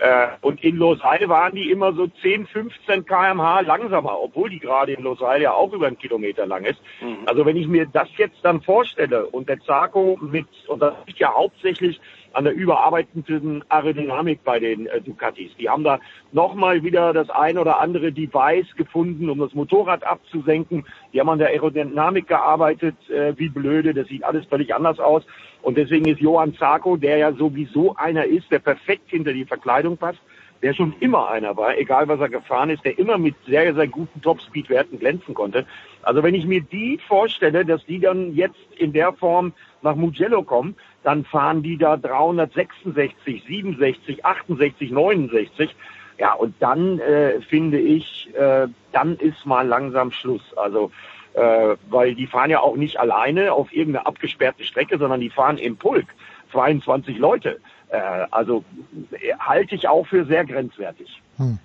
äh, und in Losail waren die immer so 10, 15 kmh langsamer, obwohl die gerade in Losail ja auch über einen Kilometer lang ist. Mhm. Also wenn ich mir das jetzt dann vorstelle und der Zarko mit, und das liegt ja hauptsächlich an der überarbeitenden Aerodynamik bei den äh, Ducatis. Die haben da nochmal wieder das ein oder andere Device gefunden, um das Motorrad abzusenken. Die haben an der Aerodynamik gearbeitet, äh, wie blöde. Das sieht alles völlig anders aus. Und deswegen ist Johann Zarko, der ja sowieso einer ist, der perfekt hinter die Verkleidung passt, der schon immer einer war, egal was er gefahren ist, der immer mit sehr, sehr guten Top-Speed-Werten glänzen konnte. Also wenn ich mir die vorstelle, dass die dann jetzt in der Form nach Mugello kommen, dann fahren die da 366, 67, 68, 69. Ja, und dann äh, finde ich, äh, dann ist mal langsam Schluss. Also äh, weil die fahren ja auch nicht alleine auf irgendeine abgesperrte Strecke, sondern die fahren im Pulk 22 Leute. Äh, also äh, halte ich auch für sehr grenzwertig. Hm.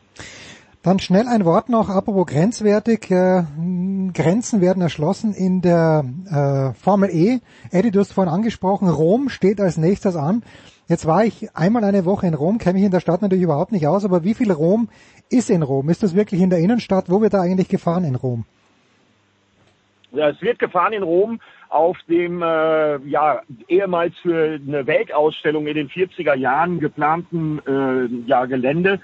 Dann schnell ein Wort noch, apropos grenzwertig. Äh, Grenzen werden erschlossen in der äh, Formel E. Eddie, du hast vorhin angesprochen, Rom steht als nächstes an. Jetzt war ich einmal eine Woche in Rom, kenne mich in der Stadt natürlich überhaupt nicht aus, aber wie viel Rom ist in Rom? Ist das wirklich in der Innenstadt? Wo wird da eigentlich gefahren in Rom? Ja, es wird gefahren in Rom auf dem äh, ja ehemals für eine Weltausstellung in den 40er Jahren geplanten äh, ja, Gelände.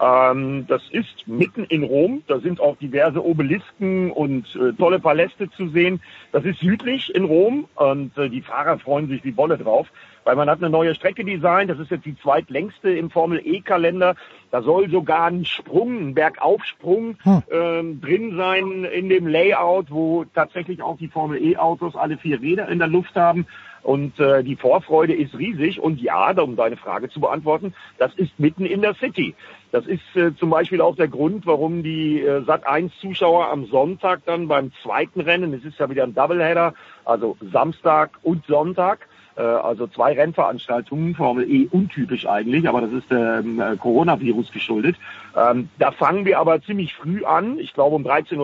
Ähm, das ist mitten in Rom. Da sind auch diverse Obelisken und äh, tolle Paläste zu sehen. Das ist südlich in Rom und äh, die Fahrer freuen sich wie Bolle drauf, weil man hat eine neue Strecke designt. Das ist jetzt die zweitlängste im Formel E-Kalender. Da soll sogar ein Sprung, ein Bergaufsprung hm. ähm, drin sein in dem Layout, wo tatsächlich auch die Formel E-Autos alle vier Räder in der Luft haben. Und äh, die Vorfreude ist riesig. Und ja, um deine Frage zu beantworten, das ist mitten in der City. Das ist äh, zum Beispiel auch der Grund, warum die äh, Sat1-Zuschauer am Sonntag dann beim zweiten Rennen, es ist ja wieder ein Doubleheader, also Samstag und Sonntag, also zwei Rennveranstaltungen, Formel E untypisch eigentlich, aber das ist dem äh, Coronavirus geschuldet. Ähm, da fangen wir aber ziemlich früh an. Ich glaube um 13.30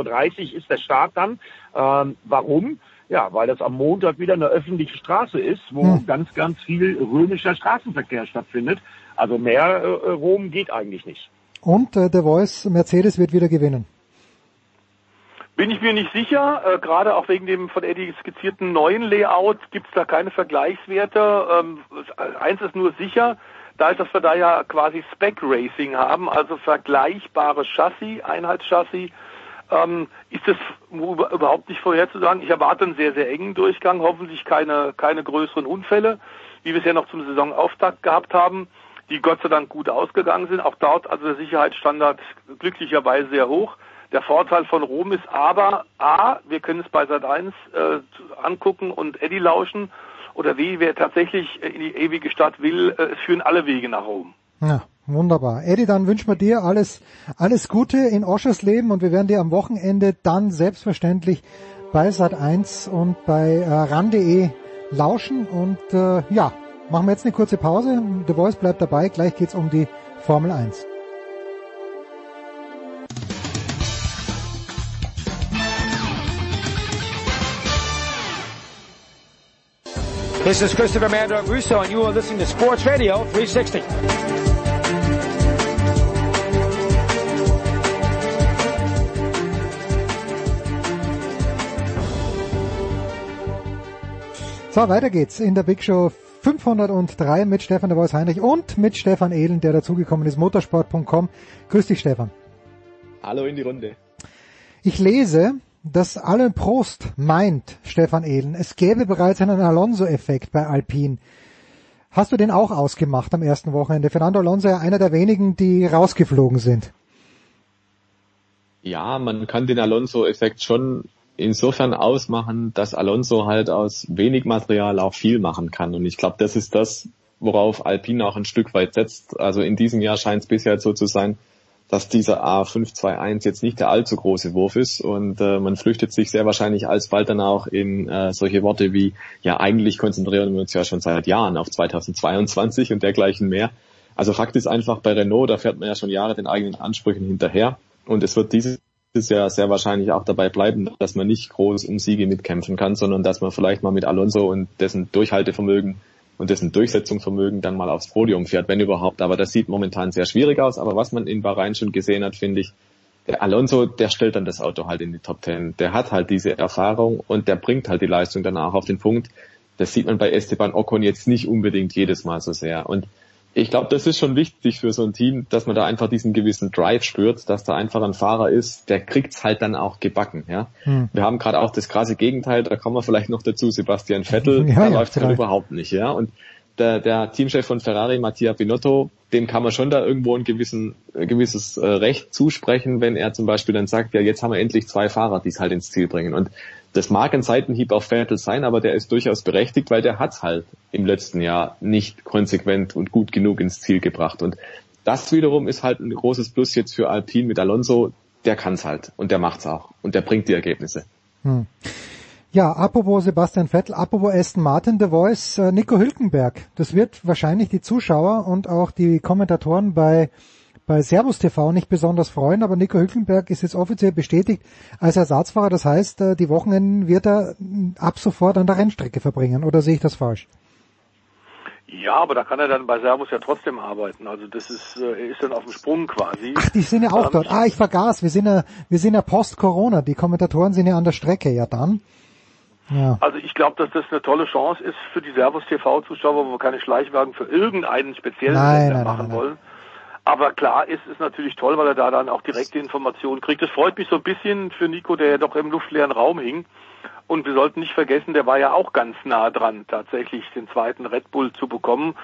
Uhr ist der Start dann. Ähm, warum? Ja, weil das am Montag wieder eine öffentliche Straße ist, wo hm. ganz, ganz viel römischer Straßenverkehr stattfindet. Also mehr äh, Rom geht eigentlich nicht. Und äh, der Voice Mercedes wird wieder gewinnen. Bin ich mir nicht sicher, äh, gerade auch wegen dem von Eddie skizzierten neuen Layout gibt es da keine Vergleichswerte. Ähm, eins ist nur sicher, da ist, dass wir da ja quasi Spec Racing haben, also vergleichbare Chassis, Einheitschassis ähm, ist es überhaupt nicht vorherzusagen. Ich erwarte einen sehr, sehr engen Durchgang, hoffentlich keine, keine größeren Unfälle, wie wir es ja noch zum Saisonauftakt gehabt haben, die Gott sei Dank gut ausgegangen sind. Auch dort also der Sicherheitsstandard glücklicherweise sehr hoch. Der Vorteil von Rom ist aber, A, wir können es bei Sat 1 äh, angucken und Eddie lauschen, oder W, wer tatsächlich in die ewige Stadt will, äh, es führen alle Wege nach Rom. Ja. Wunderbar. Eddie, dann wünschen wir dir alles, alles Gute in Oschers Leben und wir werden dir am Wochenende dann selbstverständlich bei Sat1 und bei äh, ran.de lauschen und äh, ja, machen wir jetzt eine kurze Pause. The Voice bleibt dabei, gleich geht's um die Formel 1. This is Christopher Mandor Russo and you are listening to Sports Radio 360. So, weiter geht's in der Big Show 503 mit Stefan de Vois Heinrich und mit Stefan Ehlen, der dazugekommen ist, motorsport.com. Grüß dich, Stefan. Hallo in die Runde. Ich lese, dass Alain Prost meint, Stefan Ehlen, es gäbe bereits einen Alonso-Effekt bei Alpine. Hast du den auch ausgemacht am ersten Wochenende? Fernando Alonso ja einer der wenigen, die rausgeflogen sind. Ja, man kann den Alonso-Effekt schon insofern ausmachen, dass Alonso halt aus wenig Material auch viel machen kann. Und ich glaube, das ist das, worauf Alpine auch ein Stück weit setzt. Also in diesem Jahr scheint es bisher so zu sein, dass dieser A521 jetzt nicht der allzu große Wurf ist und äh, man flüchtet sich sehr wahrscheinlich alsbald dann auch in äh, solche Worte wie, ja eigentlich konzentrieren wir uns ja schon seit Jahren auf 2022 und dergleichen mehr. Also Fakt ist einfach bei Renault, da fährt man ja schon Jahre den eigenen Ansprüchen hinterher und es wird dieses Jahr sehr wahrscheinlich auch dabei bleiben, dass man nicht groß um Siege mitkämpfen kann, sondern dass man vielleicht mal mit Alonso und dessen Durchhaltevermögen und dessen Durchsetzungsvermögen dann mal aufs Podium fährt, wenn überhaupt. Aber das sieht momentan sehr schwierig aus. Aber was man in Bahrain schon gesehen hat, finde ich, der Alonso, der stellt dann das Auto halt in die Top Ten. Der hat halt diese Erfahrung und der bringt halt die Leistung danach auf den Punkt. Das sieht man bei Esteban Ocon jetzt nicht unbedingt jedes Mal so sehr. Und ich glaube, das ist schon wichtig für so ein Team, dass man da einfach diesen gewissen Drive spürt, dass da einfach ein Fahrer ist, der kriegt's halt dann auch gebacken. Ja, hm. wir haben gerade auch das krasse Gegenteil. Da kommen wir vielleicht noch dazu. Sebastian Vettel, ja, da ja, läuft halt überhaupt nicht. Ja, und der, der Teamchef von Ferrari, Mattia Binotto, dem kann man schon da irgendwo ein gewissen, ein gewisses äh, Recht zusprechen, wenn er zum Beispiel dann sagt, ja, jetzt haben wir endlich zwei Fahrer, die es halt ins Ziel bringen. Und das mag ein Seitenhieb auf Vettel sein, aber der ist durchaus berechtigt, weil der hat's halt im letzten Jahr nicht konsequent und gut genug ins Ziel gebracht. Und das wiederum ist halt ein großes Plus jetzt für Alpine mit Alonso. Der kann's halt und der macht's auch und der bringt die Ergebnisse. Hm. Ja, apropos Sebastian Vettel, apropos Aston Martin, The Voice, äh, Nico Hülkenberg. Das wird wahrscheinlich die Zuschauer und auch die Kommentatoren bei bei Servus TV nicht besonders freuen, aber Nico Hülkenberg ist jetzt offiziell bestätigt als Ersatzfahrer. Das heißt, äh, die Wochenenden wird er ab sofort an der Rennstrecke verbringen. Oder sehe ich das falsch? Ja, aber da kann er dann bei Servus ja trotzdem arbeiten. Also das ist, äh, er ist dann auf dem Sprung quasi. Ach, die sind ja auch ähm, dort. Ah, ich vergaß. Wir sind ja, wir sind ja Post-Corona. Die Kommentatoren sind ja an der Strecke. Ja, dann. Ja. Also ich glaube, dass das eine tolle Chance ist für die Servus TV-Zuschauer, wo wir keine Schleichwagen für irgendeinen speziellen nein, nein, machen nein, wollen. Aber klar ist es natürlich toll, weil er da dann auch direkte Informationen kriegt. Das freut mich so ein bisschen für Nico, der ja doch im luftleeren Raum hing. Und wir sollten nicht vergessen, der war ja auch ganz nah dran, tatsächlich den zweiten Red Bull zu bekommen.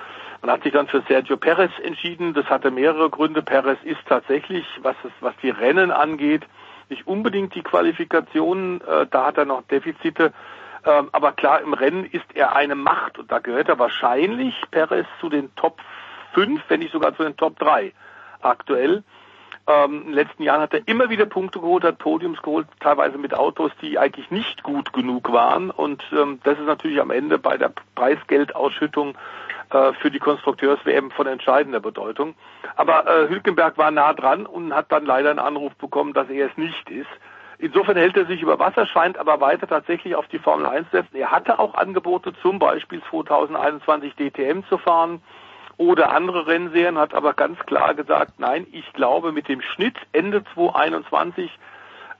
Man hat sich dann für Sergio Perez entschieden. Das hatte mehrere Gründe. Perez ist tatsächlich, was, es, was die Rennen angeht, nicht unbedingt die Qualifikation. Äh, da hat er noch Defizite. Ähm, aber klar, im Rennen ist er eine Macht. Und da gehört er wahrscheinlich, Perez, zu den Top fünf, wenn nicht sogar zu den Top drei aktuell. Ähm, in den letzten Jahren hat er immer wieder Punkte geholt, hat Podiums geholt, teilweise mit Autos, die eigentlich nicht gut genug waren. Und ähm, das ist natürlich am Ende bei der Preisgeldausschüttung äh, für die Konstrukteurs-WM von entscheidender Bedeutung. Aber äh, Hülkenberg war nah dran und hat dann leider einen Anruf bekommen, dass er es nicht ist. Insofern hält er sich über Wasser, scheint aber weiter tatsächlich auf die Formel 1 zu setzen. Er hatte auch Angebote, zum Beispiel 2021 DTM zu fahren oder andere Rennserien, hat aber ganz klar gesagt, nein, ich glaube mit dem Schnitt Ende 2021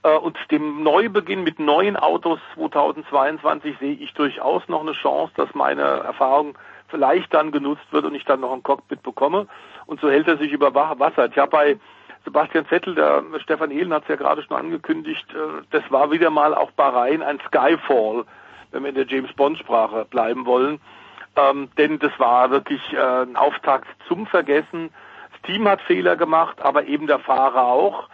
äh, und dem Neubeginn mit neuen Autos 2022 sehe ich durchaus noch eine Chance, dass meine Erfahrung vielleicht dann genutzt wird und ich dann noch ein Cockpit bekomme. Und so hält er sich über Wasser. Ich habe bei Sebastian Vettel, der Stefan Ehlen hat es ja gerade schon angekündigt, äh, das war wieder mal auch Bahrain ein Skyfall, wenn wir in der James Bond Sprache bleiben wollen. Ähm, denn das war wirklich äh, ein Auftakt zum Vergessen. Das Team hat Fehler gemacht, aber eben der Fahrer auch.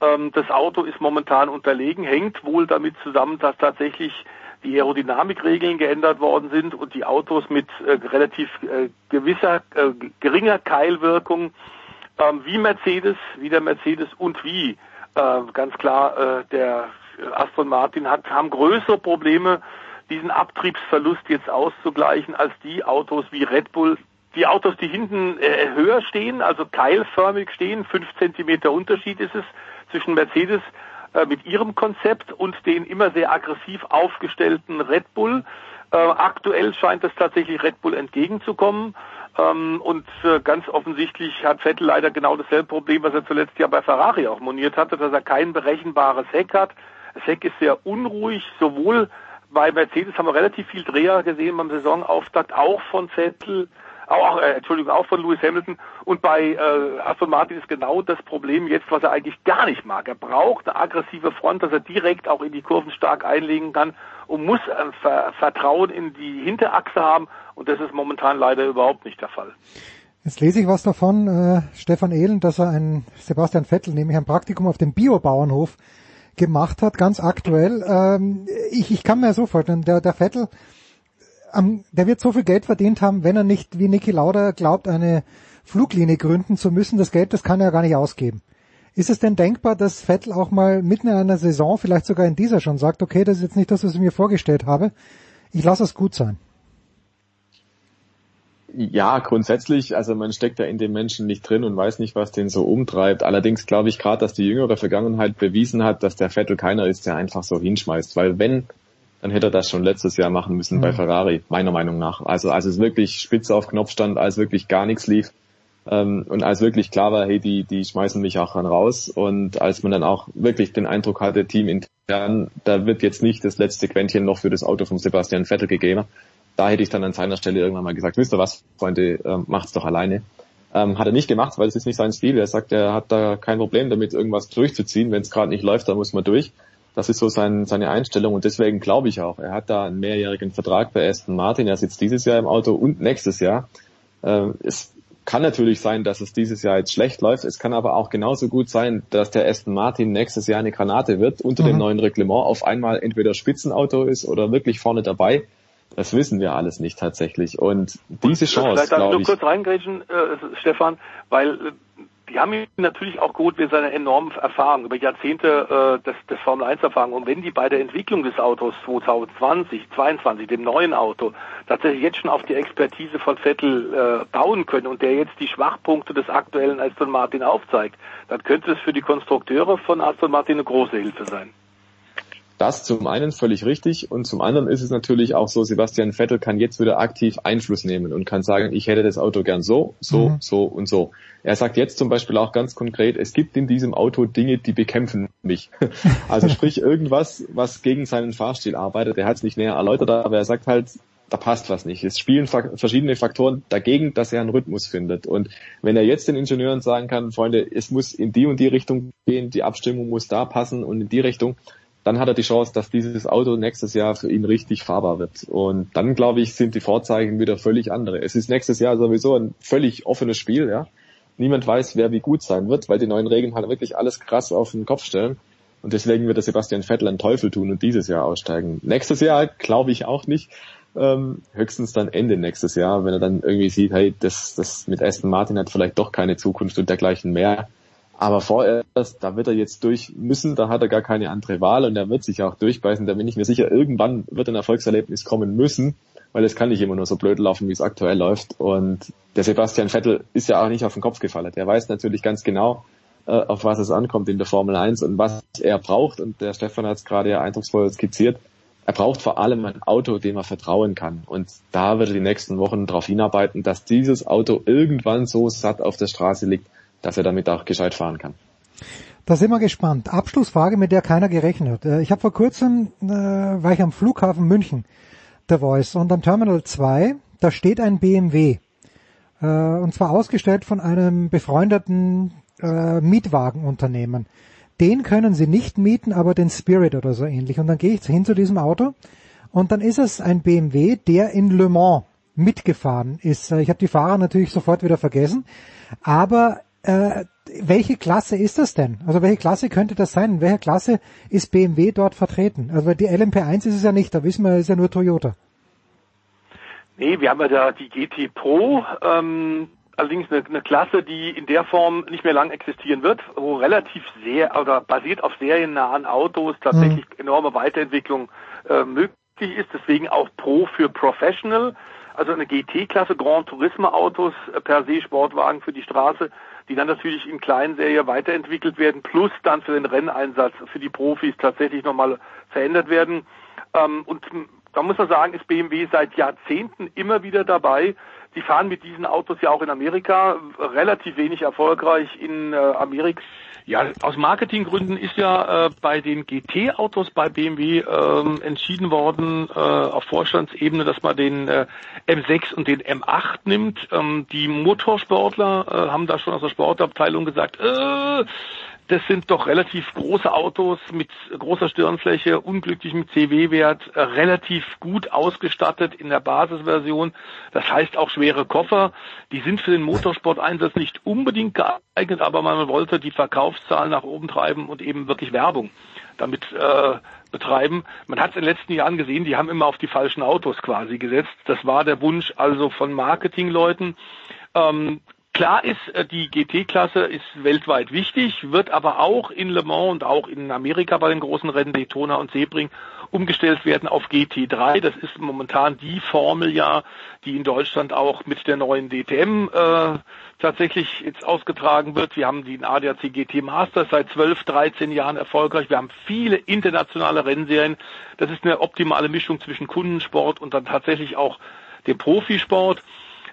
Ähm, das Auto ist momentan unterlegen, hängt wohl damit zusammen, dass tatsächlich die Aerodynamikregeln geändert worden sind und die Autos mit äh, relativ äh, gewisser, äh, geringer Keilwirkung ähm, wie Mercedes, wie der Mercedes und wie äh, ganz klar äh, der Aston Martin hat, haben größere Probleme diesen Abtriebsverlust jetzt auszugleichen als die Autos wie Red Bull. Die Autos, die hinten äh, höher stehen, also keilförmig stehen, fünf Zentimeter Unterschied ist es zwischen Mercedes äh, mit ihrem Konzept und den immer sehr aggressiv aufgestellten Red Bull. Äh, aktuell scheint es tatsächlich Red Bull entgegenzukommen. Ähm, und äh, ganz offensichtlich hat Vettel leider genau dasselbe Problem, was er zuletzt ja bei Ferrari auch moniert hatte, dass er kein berechenbares Heck hat. Das Heck ist sehr unruhig, sowohl bei Mercedes haben wir relativ viel Dreher gesehen beim Saisonauftakt, auch von Vettel, auch, äh, Entschuldigung, auch von Lewis Hamilton. Und bei äh, Aston Martin ist genau das Problem jetzt, was er eigentlich gar nicht mag. Er braucht eine aggressive Front, dass er direkt auch in die Kurven stark einlegen kann und muss ein Ver Vertrauen in die Hinterachse haben. Und das ist momentan leider überhaupt nicht der Fall. Jetzt lese ich was davon, äh, Stefan Ehlen, dass er ein Sebastian Vettel, nämlich ein Praktikum auf dem Biobauernhof gemacht hat, ganz aktuell. Ähm, ich, ich kann mir so vorstellen, der, der Vettel, ähm, der wird so viel Geld verdient haben, wenn er nicht, wie Niki Lauda glaubt, eine Fluglinie gründen zu müssen. Das Geld, das kann er gar nicht ausgeben. Ist es denn denkbar, dass Vettel auch mal mitten in einer Saison, vielleicht sogar in dieser schon sagt, okay, das ist jetzt nicht das, was ich mir vorgestellt habe, ich lasse es gut sein? Ja, grundsätzlich, also man steckt da in den Menschen nicht drin und weiß nicht, was den so umtreibt. Allerdings glaube ich gerade, dass die jüngere Vergangenheit bewiesen hat, dass der Vettel keiner ist, der einfach so hinschmeißt. Weil wenn, dann hätte er das schon letztes Jahr machen müssen mhm. bei Ferrari, meiner Meinung nach. Also als es wirklich spitze auf Knopf stand, als wirklich gar nichts lief ähm, und als wirklich klar war, hey, die, die schmeißen mich auch ran raus und als man dann auch wirklich den Eindruck hatte, Team intern, da wird jetzt nicht das letzte Quäntchen noch für das Auto von Sebastian Vettel gegeben, da hätte ich dann an seiner Stelle irgendwann mal gesagt, wisst ihr was, Freunde, ähm, macht's doch alleine. Ähm, hat er nicht gemacht, weil es ist nicht sein Stil. Er sagt, er hat da kein Problem damit, irgendwas durchzuziehen. Wenn es gerade nicht läuft, dann muss man durch. Das ist so sein, seine Einstellung und deswegen glaube ich auch, er hat da einen mehrjährigen Vertrag bei Aston Martin. Er sitzt dieses Jahr im Auto und nächstes Jahr. Ähm, es kann natürlich sein, dass es dieses Jahr jetzt schlecht läuft. Es kann aber auch genauso gut sein, dass der Aston Martin nächstes Jahr eine Granate wird, unter mhm. dem neuen Reglement auf einmal entweder Spitzenauto ist oder wirklich vorne dabei. Das wissen wir alles nicht tatsächlich. Und diese Chance, Vielleicht darf ich nur kurz reingrätschen, äh, Stefan, weil äh, die haben ihn natürlich auch geholt mit seiner enormen Erfahrung, über Jahrzehnte äh, des, des Formel 1 Erfahrung. Und wenn die bei der Entwicklung des Autos 2020, 2022, dem neuen Auto, tatsächlich jetzt schon auf die Expertise von Vettel äh, bauen können und der jetzt die Schwachpunkte des aktuellen Aston Martin aufzeigt, dann könnte es für die Konstrukteure von Aston Martin eine große Hilfe sein. Das zum einen völlig richtig und zum anderen ist es natürlich auch so, Sebastian Vettel kann jetzt wieder aktiv Einfluss nehmen und kann sagen, ich hätte das Auto gern so, so, mhm. so und so. Er sagt jetzt zum Beispiel auch ganz konkret, es gibt in diesem Auto Dinge, die bekämpfen mich. Also sprich irgendwas, was gegen seinen Fahrstil arbeitet. Er hat es nicht näher erläutert, aber er sagt halt, da passt was nicht. Es spielen verschiedene Faktoren dagegen, dass er einen Rhythmus findet. Und wenn er jetzt den Ingenieuren sagen kann, Freunde, es muss in die und die Richtung gehen, die Abstimmung muss da passen und in die Richtung, dann hat er die Chance, dass dieses Auto nächstes Jahr für ihn richtig fahrbar wird. Und dann, glaube ich, sind die Vorzeichen wieder völlig andere. Es ist nächstes Jahr sowieso ein völlig offenes Spiel, ja. Niemand weiß, wer wie gut sein wird, weil die neuen Regeln halt wirklich alles krass auf den Kopf stellen. Und deswegen wird der Sebastian Vettel einen Teufel tun und dieses Jahr aussteigen. Nächstes Jahr glaube ich auch nicht. Ähm, höchstens dann Ende nächstes Jahr, wenn er dann irgendwie sieht, hey, das, das mit Aston Martin hat vielleicht doch keine Zukunft und dergleichen mehr aber vorerst, da wird er jetzt durch müssen, da hat er gar keine andere Wahl und er wird sich auch durchbeißen. Da bin ich mir sicher, irgendwann wird ein Erfolgserlebnis kommen müssen, weil es kann nicht immer nur so blöd laufen, wie es aktuell läuft. Und der Sebastian Vettel ist ja auch nicht auf den Kopf gefallen. Der weiß natürlich ganz genau, äh, auf was es ankommt in der Formel 1 und was er braucht. Und der Stefan hat es gerade ja eindrucksvoll skizziert. Er braucht vor allem ein Auto, dem er vertrauen kann. Und da wird er die nächsten Wochen darauf hinarbeiten, dass dieses Auto irgendwann so satt auf der Straße liegt, dass er damit auch gescheit fahren kann. Da sind wir gespannt. Abschlussfrage, mit der keiner gerechnet hat. Äh, ich habe vor kurzem, äh, war ich am Flughafen München, der Voice, und am Terminal 2, da steht ein BMW. Äh, und zwar ausgestellt von einem befreundeten äh, Mietwagenunternehmen. Den können Sie nicht mieten, aber den Spirit oder so ähnlich. Und dann gehe ich hin zu diesem Auto und dann ist es ein BMW, der in Le Mans mitgefahren ist. Äh, ich habe die Fahrer natürlich sofort wieder vergessen, aber äh, welche Klasse ist das denn? Also welche Klasse könnte das sein? In welcher Klasse ist BMW dort vertreten? Also die LMP1 ist es ja nicht, da wissen wir, ist ja nur Toyota. Nee, wir haben ja da die GT Pro, ähm, allerdings eine, eine Klasse, die in der Form nicht mehr lang existieren wird, wo relativ sehr oder basiert auf seriennahen Autos tatsächlich mhm. enorme Weiterentwicklung äh, möglich ist, deswegen auch Pro für Professional, also eine GT-Klasse Grand Turismo Autos äh, per se Sportwagen für die Straße die dann natürlich in kleinen Serie weiterentwickelt werden, plus dann für den Renneinsatz für die Profis tatsächlich nochmal verändert werden. Ähm, und da muss man sagen, ist BMW seit Jahrzehnten immer wieder dabei. Sie fahren mit diesen Autos ja auch in Amerika, relativ wenig erfolgreich in äh, Amerika. Ja, aus Marketinggründen ist ja äh, bei den GT-Autos bei BMW ähm, entschieden worden äh, auf Vorstandsebene, dass man den äh, M6 und den M8 nimmt. Ähm, die Motorsportler äh, haben da schon aus der Sportabteilung gesagt, äh, das sind doch relativ große Autos mit großer Stirnfläche, unglücklich mit CW-Wert, äh, relativ gut ausgestattet in der Basisversion. Das heißt auch schwere Koffer. Die sind für den Motorsport-Einsatz nicht unbedingt geeignet, aber man wollte die Verkaufszahlen nach oben treiben und eben wirklich Werbung damit äh, betreiben. Man hat es in den letzten Jahren gesehen, die haben immer auf die falschen Autos quasi gesetzt. Das war der Wunsch also von Marketingleuten. Ähm, Klar ist, äh, die GT-Klasse ist weltweit wichtig, wird aber auch in Le Mans und auch in Amerika bei den großen Rennen Daytona und Sebring umgestellt werden auf GT3. Das ist momentan die Formel ja, die in Deutschland auch mit der neuen DTM äh, tatsächlich jetzt ausgetragen wird. Wir haben den ADAC GT Masters seit 12, 13 Jahren erfolgreich. Wir haben viele internationale Rennserien. Das ist eine optimale Mischung zwischen Kundensport und dann tatsächlich auch dem Profisport.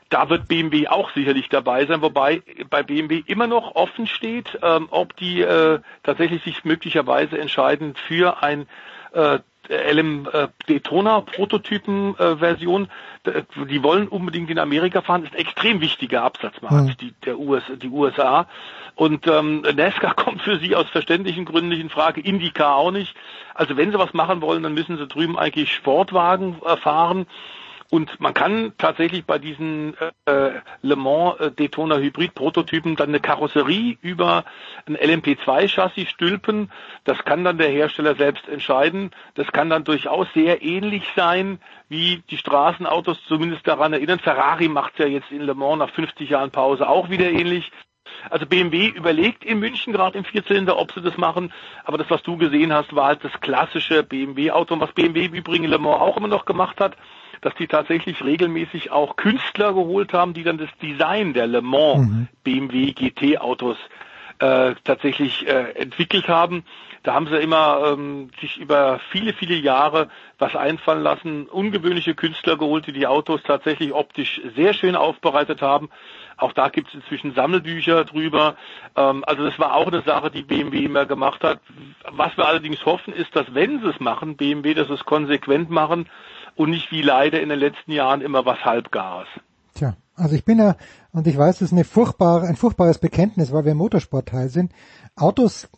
Da wird BMW auch sicherlich dabei sein, wobei bei BMW immer noch offen steht, ähm, ob die äh, tatsächlich sich möglicherweise entscheiden für ein äh, LM äh, Daytona Prototypen äh, Version. Die wollen unbedingt in Amerika fahren, das ist ein extrem wichtiger Absatzmarkt, mhm. die, der US, die USA. Und ähm, NASCAR kommt für sie aus verständlichen Gründen nicht in Frage, IndyCar auch nicht. Also wenn sie was machen wollen, dann müssen sie drüben eigentlich Sportwagen äh, fahren. Und man kann tatsächlich bei diesen äh, Le Mans äh, Daytona Hybrid Prototypen dann eine Karosserie über ein LMP2 Chassis stülpen. Das kann dann der Hersteller selbst entscheiden. Das kann dann durchaus sehr ähnlich sein, wie die Straßenautos zumindest daran erinnern. Ferrari macht ja jetzt in Le Mans nach 50 Jahren Pause auch wieder ähnlich. Also BMW überlegt in München gerade im Vierzylinder, ob sie das machen. Aber das, was du gesehen hast, war halt das klassische BMW-Auto, was BMW im Übrigen in Le Mans auch immer noch gemacht hat dass die tatsächlich regelmäßig auch Künstler geholt haben, die dann das Design der Le Mans mhm. BMW GT Autos äh, tatsächlich äh, entwickelt haben. Da haben sie immer ähm, sich über viele, viele Jahre was einfallen lassen, ungewöhnliche Künstler geholt, die die Autos tatsächlich optisch sehr schön aufbereitet haben. Auch da gibt es inzwischen Sammelbücher drüber. Ähm, also das war auch eine Sache, die BMW immer gemacht hat. Was wir allerdings hoffen, ist, dass wenn sie es machen, BMW, dass sie es konsequent machen und nicht wie leider in den letzten Jahren immer was Halbgares. Tja, also ich bin ja, und ich weiß, das ist eine furchtbare, ein furchtbares Bekenntnis, weil wir im Motorsportteil sind. Autos,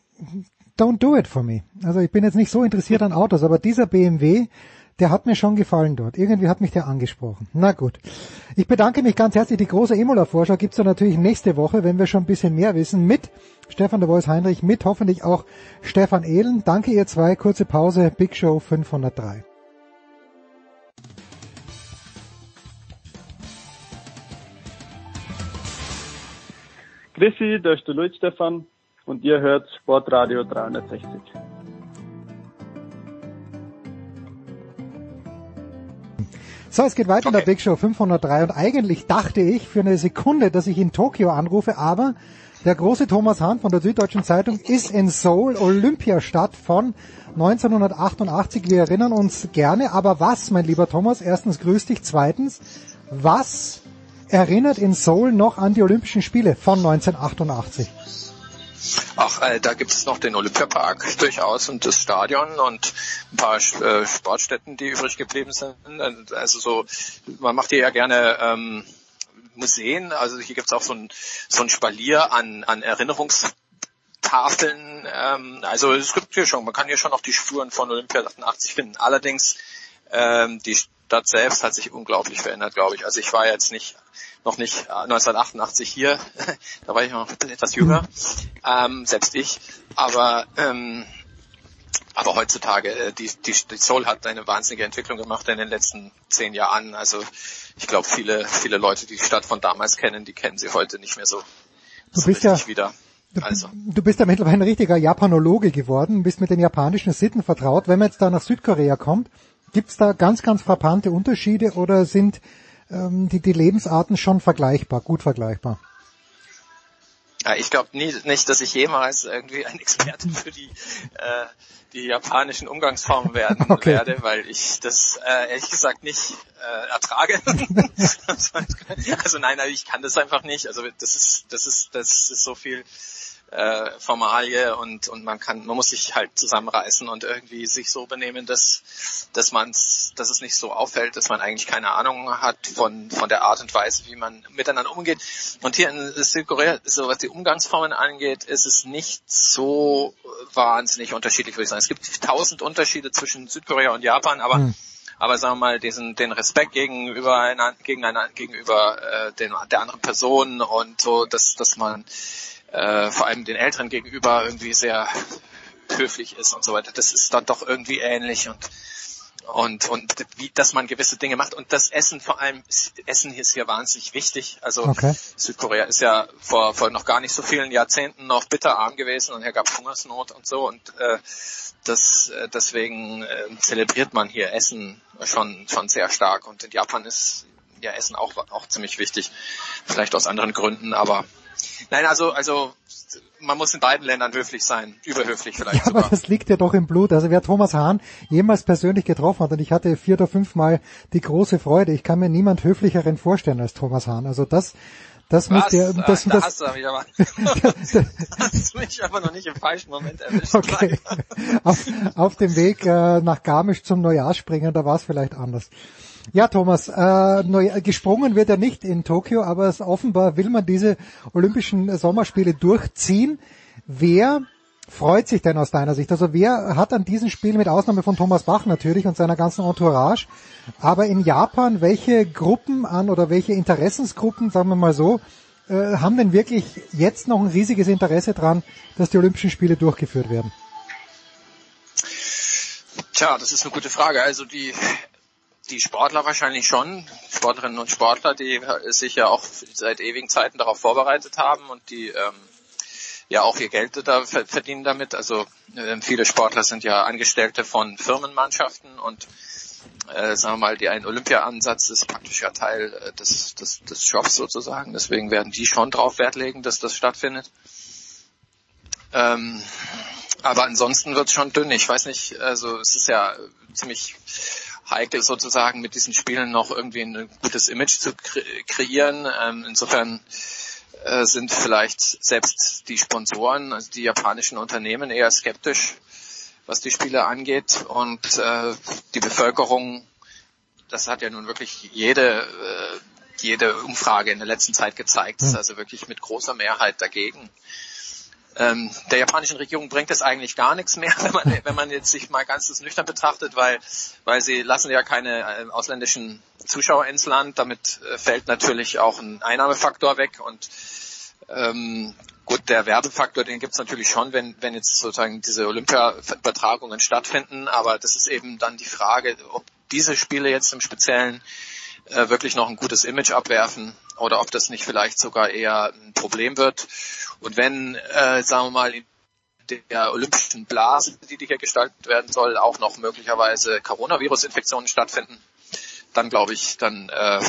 don't do it for me. Also ich bin jetzt nicht so interessiert an Autos, aber dieser BMW, der hat mir schon gefallen dort. Irgendwie hat mich der angesprochen. Na gut. Ich bedanke mich ganz herzlich. Die große Imola-Vorschau gibt's dann natürlich nächste Woche, wenn wir schon ein bisschen mehr wissen, mit Stefan de Vois Heinrich, mit hoffentlich auch Stefan Ehlen. Danke ihr zwei. Kurze Pause. Big Show 503. Grüßi, da ist der Luis Stefan und ihr hört Sportradio 360. So, es geht weiter okay. in der Big Show 503 und eigentlich dachte ich für eine Sekunde, dass ich in Tokio anrufe, aber der große Thomas Hahn von der Süddeutschen Zeitung ist in Seoul, Olympiastadt von 1988. Wir erinnern uns gerne, aber was, mein lieber Thomas? Erstens grüß dich, zweitens, was erinnert in Seoul noch an die Olympischen Spiele von 1988. Ach, äh, da gibt es noch den Olympiapark durchaus und das Stadion und ein paar äh, Sportstätten, die übrig geblieben sind. Also so, man macht hier ja gerne ähm, Museen. Also hier gibt es auch so ein, so ein Spalier an, an Erinnerungstafeln. Ähm, also es gibt hier schon, man kann hier schon noch die Spuren von Olympia 88 finden. Allerdings ähm, die Stadt selbst hat sich unglaublich verändert, glaube ich. Also ich war jetzt nicht noch nicht 1988 äh, hier, da war ich noch etwas jünger, ähm, selbst ich. Aber ähm, aber heutzutage, äh, die, die, die Seoul hat eine wahnsinnige Entwicklung gemacht in den letzten zehn Jahren. Also ich glaube, viele, viele Leute, die die Stadt von damals kennen, die kennen sie heute nicht mehr so, du bist ja, wieder. Also. Du bist ja mittlerweile ein richtiger Japanologe geworden, bist mit den japanischen Sitten vertraut. Wenn man jetzt da nach Südkorea kommt, Gibt es da ganz, ganz frappante Unterschiede oder sind ähm, die, die Lebensarten schon vergleichbar, gut vergleichbar? Ja, ich glaube nicht, dass ich jemals irgendwie ein Experte für die, äh, die japanischen Umgangsformen werden okay. werde, weil ich das äh, ehrlich gesagt nicht äh, ertrage. also nein, ich kann das einfach nicht. Also das ist, das ist, das ist so viel äh, Formalie und und man kann man muss sich halt zusammenreißen und irgendwie sich so benehmen, dass dass man dass es nicht so auffällt, dass man eigentlich keine Ahnung hat von von der Art und Weise, wie man miteinander umgeht. Und hier in Südkorea, so was die Umgangsformen angeht, ist es nicht so wahnsinnig unterschiedlich, würde ich sagen. Es gibt tausend Unterschiede zwischen Südkorea und Japan, aber hm aber sagen wir mal diesen den Respekt gegenüber einer, gegen einer, gegenüber äh, den, der anderen Person und so, dass dass man äh, vor allem den Älteren gegenüber irgendwie sehr höflich ist und so weiter. Das ist dann doch irgendwie ähnlich und und und wie dass man gewisse Dinge macht und das Essen vor allem Essen ist hier wahnsinnig wichtig. Also okay. Südkorea ist ja vor vor noch gar nicht so vielen Jahrzehnten noch bitterarm gewesen und hier gab Hungersnot und so und äh, das äh, deswegen äh, zelebriert man hier Essen schon schon sehr stark und in Japan ist ja Essen auch auch ziemlich wichtig, vielleicht aus anderen Gründen, aber Nein, also, also man muss in beiden Ländern höflich sein, überhöflich vielleicht. Ja, sogar. aber das liegt ja doch im Blut. Also wer Thomas Hahn jemals persönlich getroffen hat, und ich hatte vier oder fünfmal die große Freude, ich kann mir niemand höflicheren vorstellen als Thomas Hahn. Also das, das muss der, das, da das, hast du mich aber, hast mich aber noch nicht im falschen Moment erwischt. Okay. auf, auf dem Weg äh, nach Garmisch zum Neujahrspringen, da war es vielleicht anders. Ja, Thomas, äh, neu, gesprungen wird er nicht in Tokio, aber es, offenbar will man diese Olympischen Sommerspiele durchziehen. Wer freut sich denn aus deiner Sicht? Also wer hat an diesen Spielen, mit Ausnahme von Thomas Bach natürlich und seiner ganzen Entourage, aber in Japan, welche Gruppen an oder welche Interessensgruppen, sagen wir mal so, äh, haben denn wirklich jetzt noch ein riesiges Interesse dran, dass die Olympischen Spiele durchgeführt werden? Tja, das ist eine gute Frage. Also die die Sportler wahrscheinlich schon, Sportlerinnen und Sportler, die sich ja auch seit ewigen Zeiten darauf vorbereitet haben und die ähm, ja auch ihr Geld da verdienen damit. Also äh, viele Sportler sind ja Angestellte von Firmenmannschaften und äh, sagen wir mal, die ein Olympia-Ansatz ist praktisch ja Teil äh, des, des, des Jobs sozusagen. Deswegen werden die schon drauf Wert legen, dass das stattfindet. Ähm, aber ansonsten wird es schon dünn. Ich weiß nicht, also es ist ja ziemlich heikel sozusagen mit diesen Spielen noch irgendwie ein gutes Image zu kre kreieren. Ähm, insofern äh, sind vielleicht selbst die Sponsoren, also die japanischen Unternehmen eher skeptisch, was die Spiele angeht und äh, die Bevölkerung, das hat ja nun wirklich jede äh, jede Umfrage in der letzten Zeit gezeigt, ist hm. also wirklich mit großer Mehrheit dagegen. Ähm, der japanischen Regierung bringt es eigentlich gar nichts mehr, wenn man, wenn man jetzt sich mal ganz nüchtern betrachtet, weil, weil sie lassen ja keine äh, ausländischen Zuschauer ins Land. Damit äh, fällt natürlich auch ein Einnahmefaktor weg. Und ähm, gut, der Werbefaktor, den gibt's natürlich schon, wenn, wenn jetzt sozusagen diese Olympia-Übertragungen stattfinden, aber das ist eben dann die Frage, ob diese Spiele jetzt im Speziellen äh, wirklich noch ein gutes Image abwerfen oder ob das nicht vielleicht sogar eher ein Problem wird. Und wenn, äh, sagen wir mal, in der olympischen Blase, die hier gestaltet werden soll, auch noch möglicherweise Coronavirus-Infektionen stattfinden, dann glaube ich, dann äh,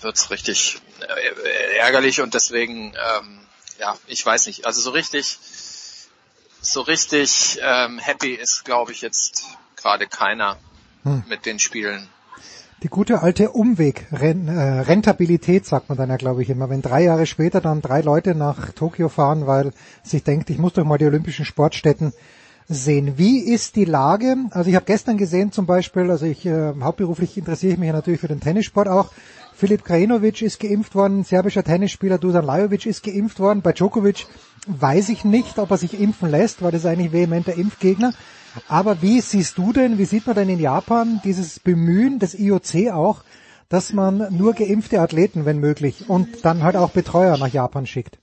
wird's richtig äh, ärgerlich und deswegen, ähm, ja, ich weiß nicht, also so richtig, so richtig ähm, happy ist, glaube ich, jetzt gerade keiner hm. mit den Spielen. Die gute alte Umweg-Rentabilität, sagt man dann ja, glaube ich, immer. Wenn drei Jahre später dann drei Leute nach Tokio fahren, weil sich denkt, ich muss doch mal die olympischen Sportstätten sehen. Wie ist die Lage? Also ich habe gestern gesehen zum Beispiel, also ich äh, hauptberuflich interessiere ich mich ja natürlich für den Tennissport auch. Filip Krajinovic ist geimpft worden, serbischer Tennisspieler Dusan Lajovic ist geimpft worden. Bei Djokovic weiß ich nicht, ob er sich impfen lässt, weil das ist eigentlich vehementer Impfgegner. Aber wie siehst du denn, wie sieht man denn in Japan dieses Bemühen des IOC auch, dass man nur geimpfte Athleten, wenn möglich, und dann halt auch Betreuer nach Japan schickt?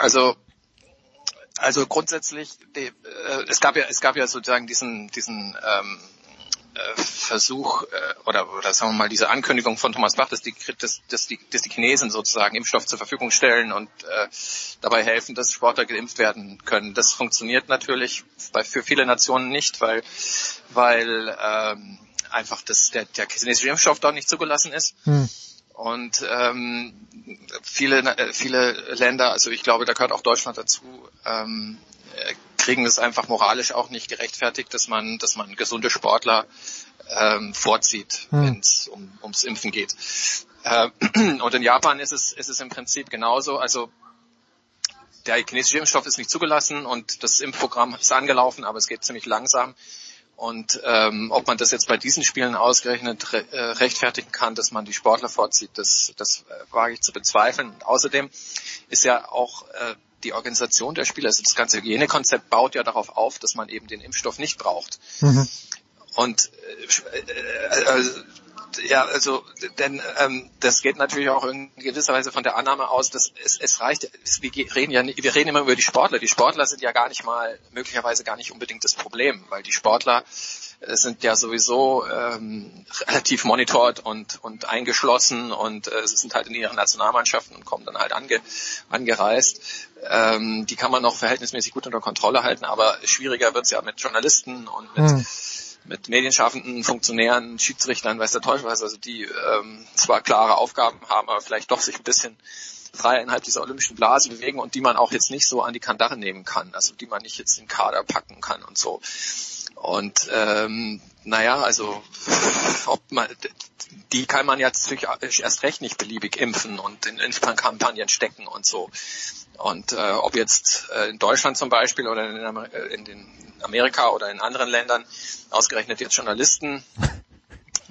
Also also grundsätzlich, äh, es gab ja es gab ja sozusagen diesen diesen ähm, äh, Versuch äh, oder, oder sagen wir mal diese Ankündigung von Thomas Bach, dass die, dass, dass die, dass die Chinesen sozusagen Impfstoff zur Verfügung stellen und äh, dabei helfen, dass Sportler geimpft werden können. Das funktioniert natürlich bei, für viele Nationen nicht, weil, weil ähm, einfach das, der, der chinesische Impfstoff dort nicht zugelassen ist. Hm. Und ähm, viele, viele Länder, also ich glaube, da gehört auch Deutschland dazu, ähm, kriegen es einfach moralisch auch nicht gerechtfertigt, dass man, dass man gesunde Sportler ähm, vorzieht, hm. wenn es um, ums Impfen geht. Äh, und in Japan ist es, ist es im Prinzip genauso. Also der chinesische Impfstoff ist nicht zugelassen und das Impfprogramm ist angelaufen, aber es geht ziemlich langsam. Und ähm, ob man das jetzt bei diesen Spielen ausgerechnet re äh, rechtfertigen kann, dass man die Sportler vorzieht, das, das äh, wage ich zu bezweifeln. Und außerdem ist ja auch äh, die Organisation der Spiele, also das ganze Hygienekonzept baut ja darauf auf, dass man eben den Impfstoff nicht braucht. Mhm. Und äh, äh, äh, ja, also denn ähm, das geht natürlich auch in gewisser Weise von der Annahme aus, dass es, es reicht. Es, wir reden ja, wir reden immer über die Sportler. Die Sportler sind ja gar nicht mal möglicherweise gar nicht unbedingt das Problem, weil die Sportler äh, sind ja sowieso ähm, relativ monitort und und eingeschlossen und äh, sind halt in ihren Nationalmannschaften und kommen dann halt ange, angereist. Ähm, die kann man noch verhältnismäßig gut unter Kontrolle halten, aber schwieriger wird's ja mit Journalisten und mit hm. mit Medienschaffenden, Funktionären, Schiedsrichtern, weiß der Teufel was, also die ähm, zwar klare Aufgaben haben, aber vielleicht doch sich ein bisschen frei innerhalb dieser olympischen Blase bewegen und die man auch jetzt nicht so an die Kandare nehmen kann, also die man nicht jetzt in den Kader packen kann und so. Und ähm, naja, also ob man die kann man jetzt erst recht nicht beliebig impfen und in Impfkampagnen stecken und so. Und äh, ob jetzt äh, in Deutschland zum Beispiel oder in, Amer in den Amerika oder in anderen Ländern ausgerechnet jetzt Journalisten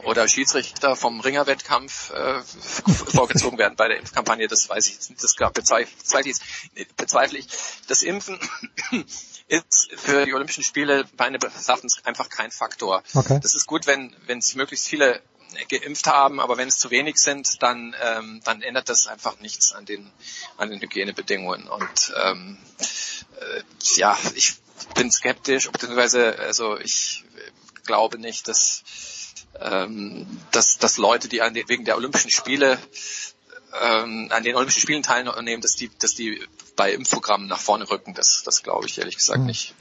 oder Schiedsrichter vom Ringerwettkampf äh, vorgezogen werden bei der Impfkampagne, das weiß ich nicht. Das bezweifle ich, bezweifle ich. Das Impfen ist für die Olympischen Spiele meines Erachtens einfach kein Faktor. Okay. Das ist gut, wenn, wenn sich möglichst viele geimpft haben, aber wenn es zu wenig sind, dann, ähm, dann ändert das einfach nichts an den, an den Hygienebedingungen. Und ähm, äh, ja, ich bin skeptisch, beziehungsweise also ich glaube nicht, dass, ähm, dass, dass Leute, die an den, wegen der Olympischen Spiele ähm, an den Olympischen Spielen teilnehmen, dass die, dass die bei Impfprogrammen nach vorne rücken. Das, das glaube ich ehrlich gesagt mhm. nicht.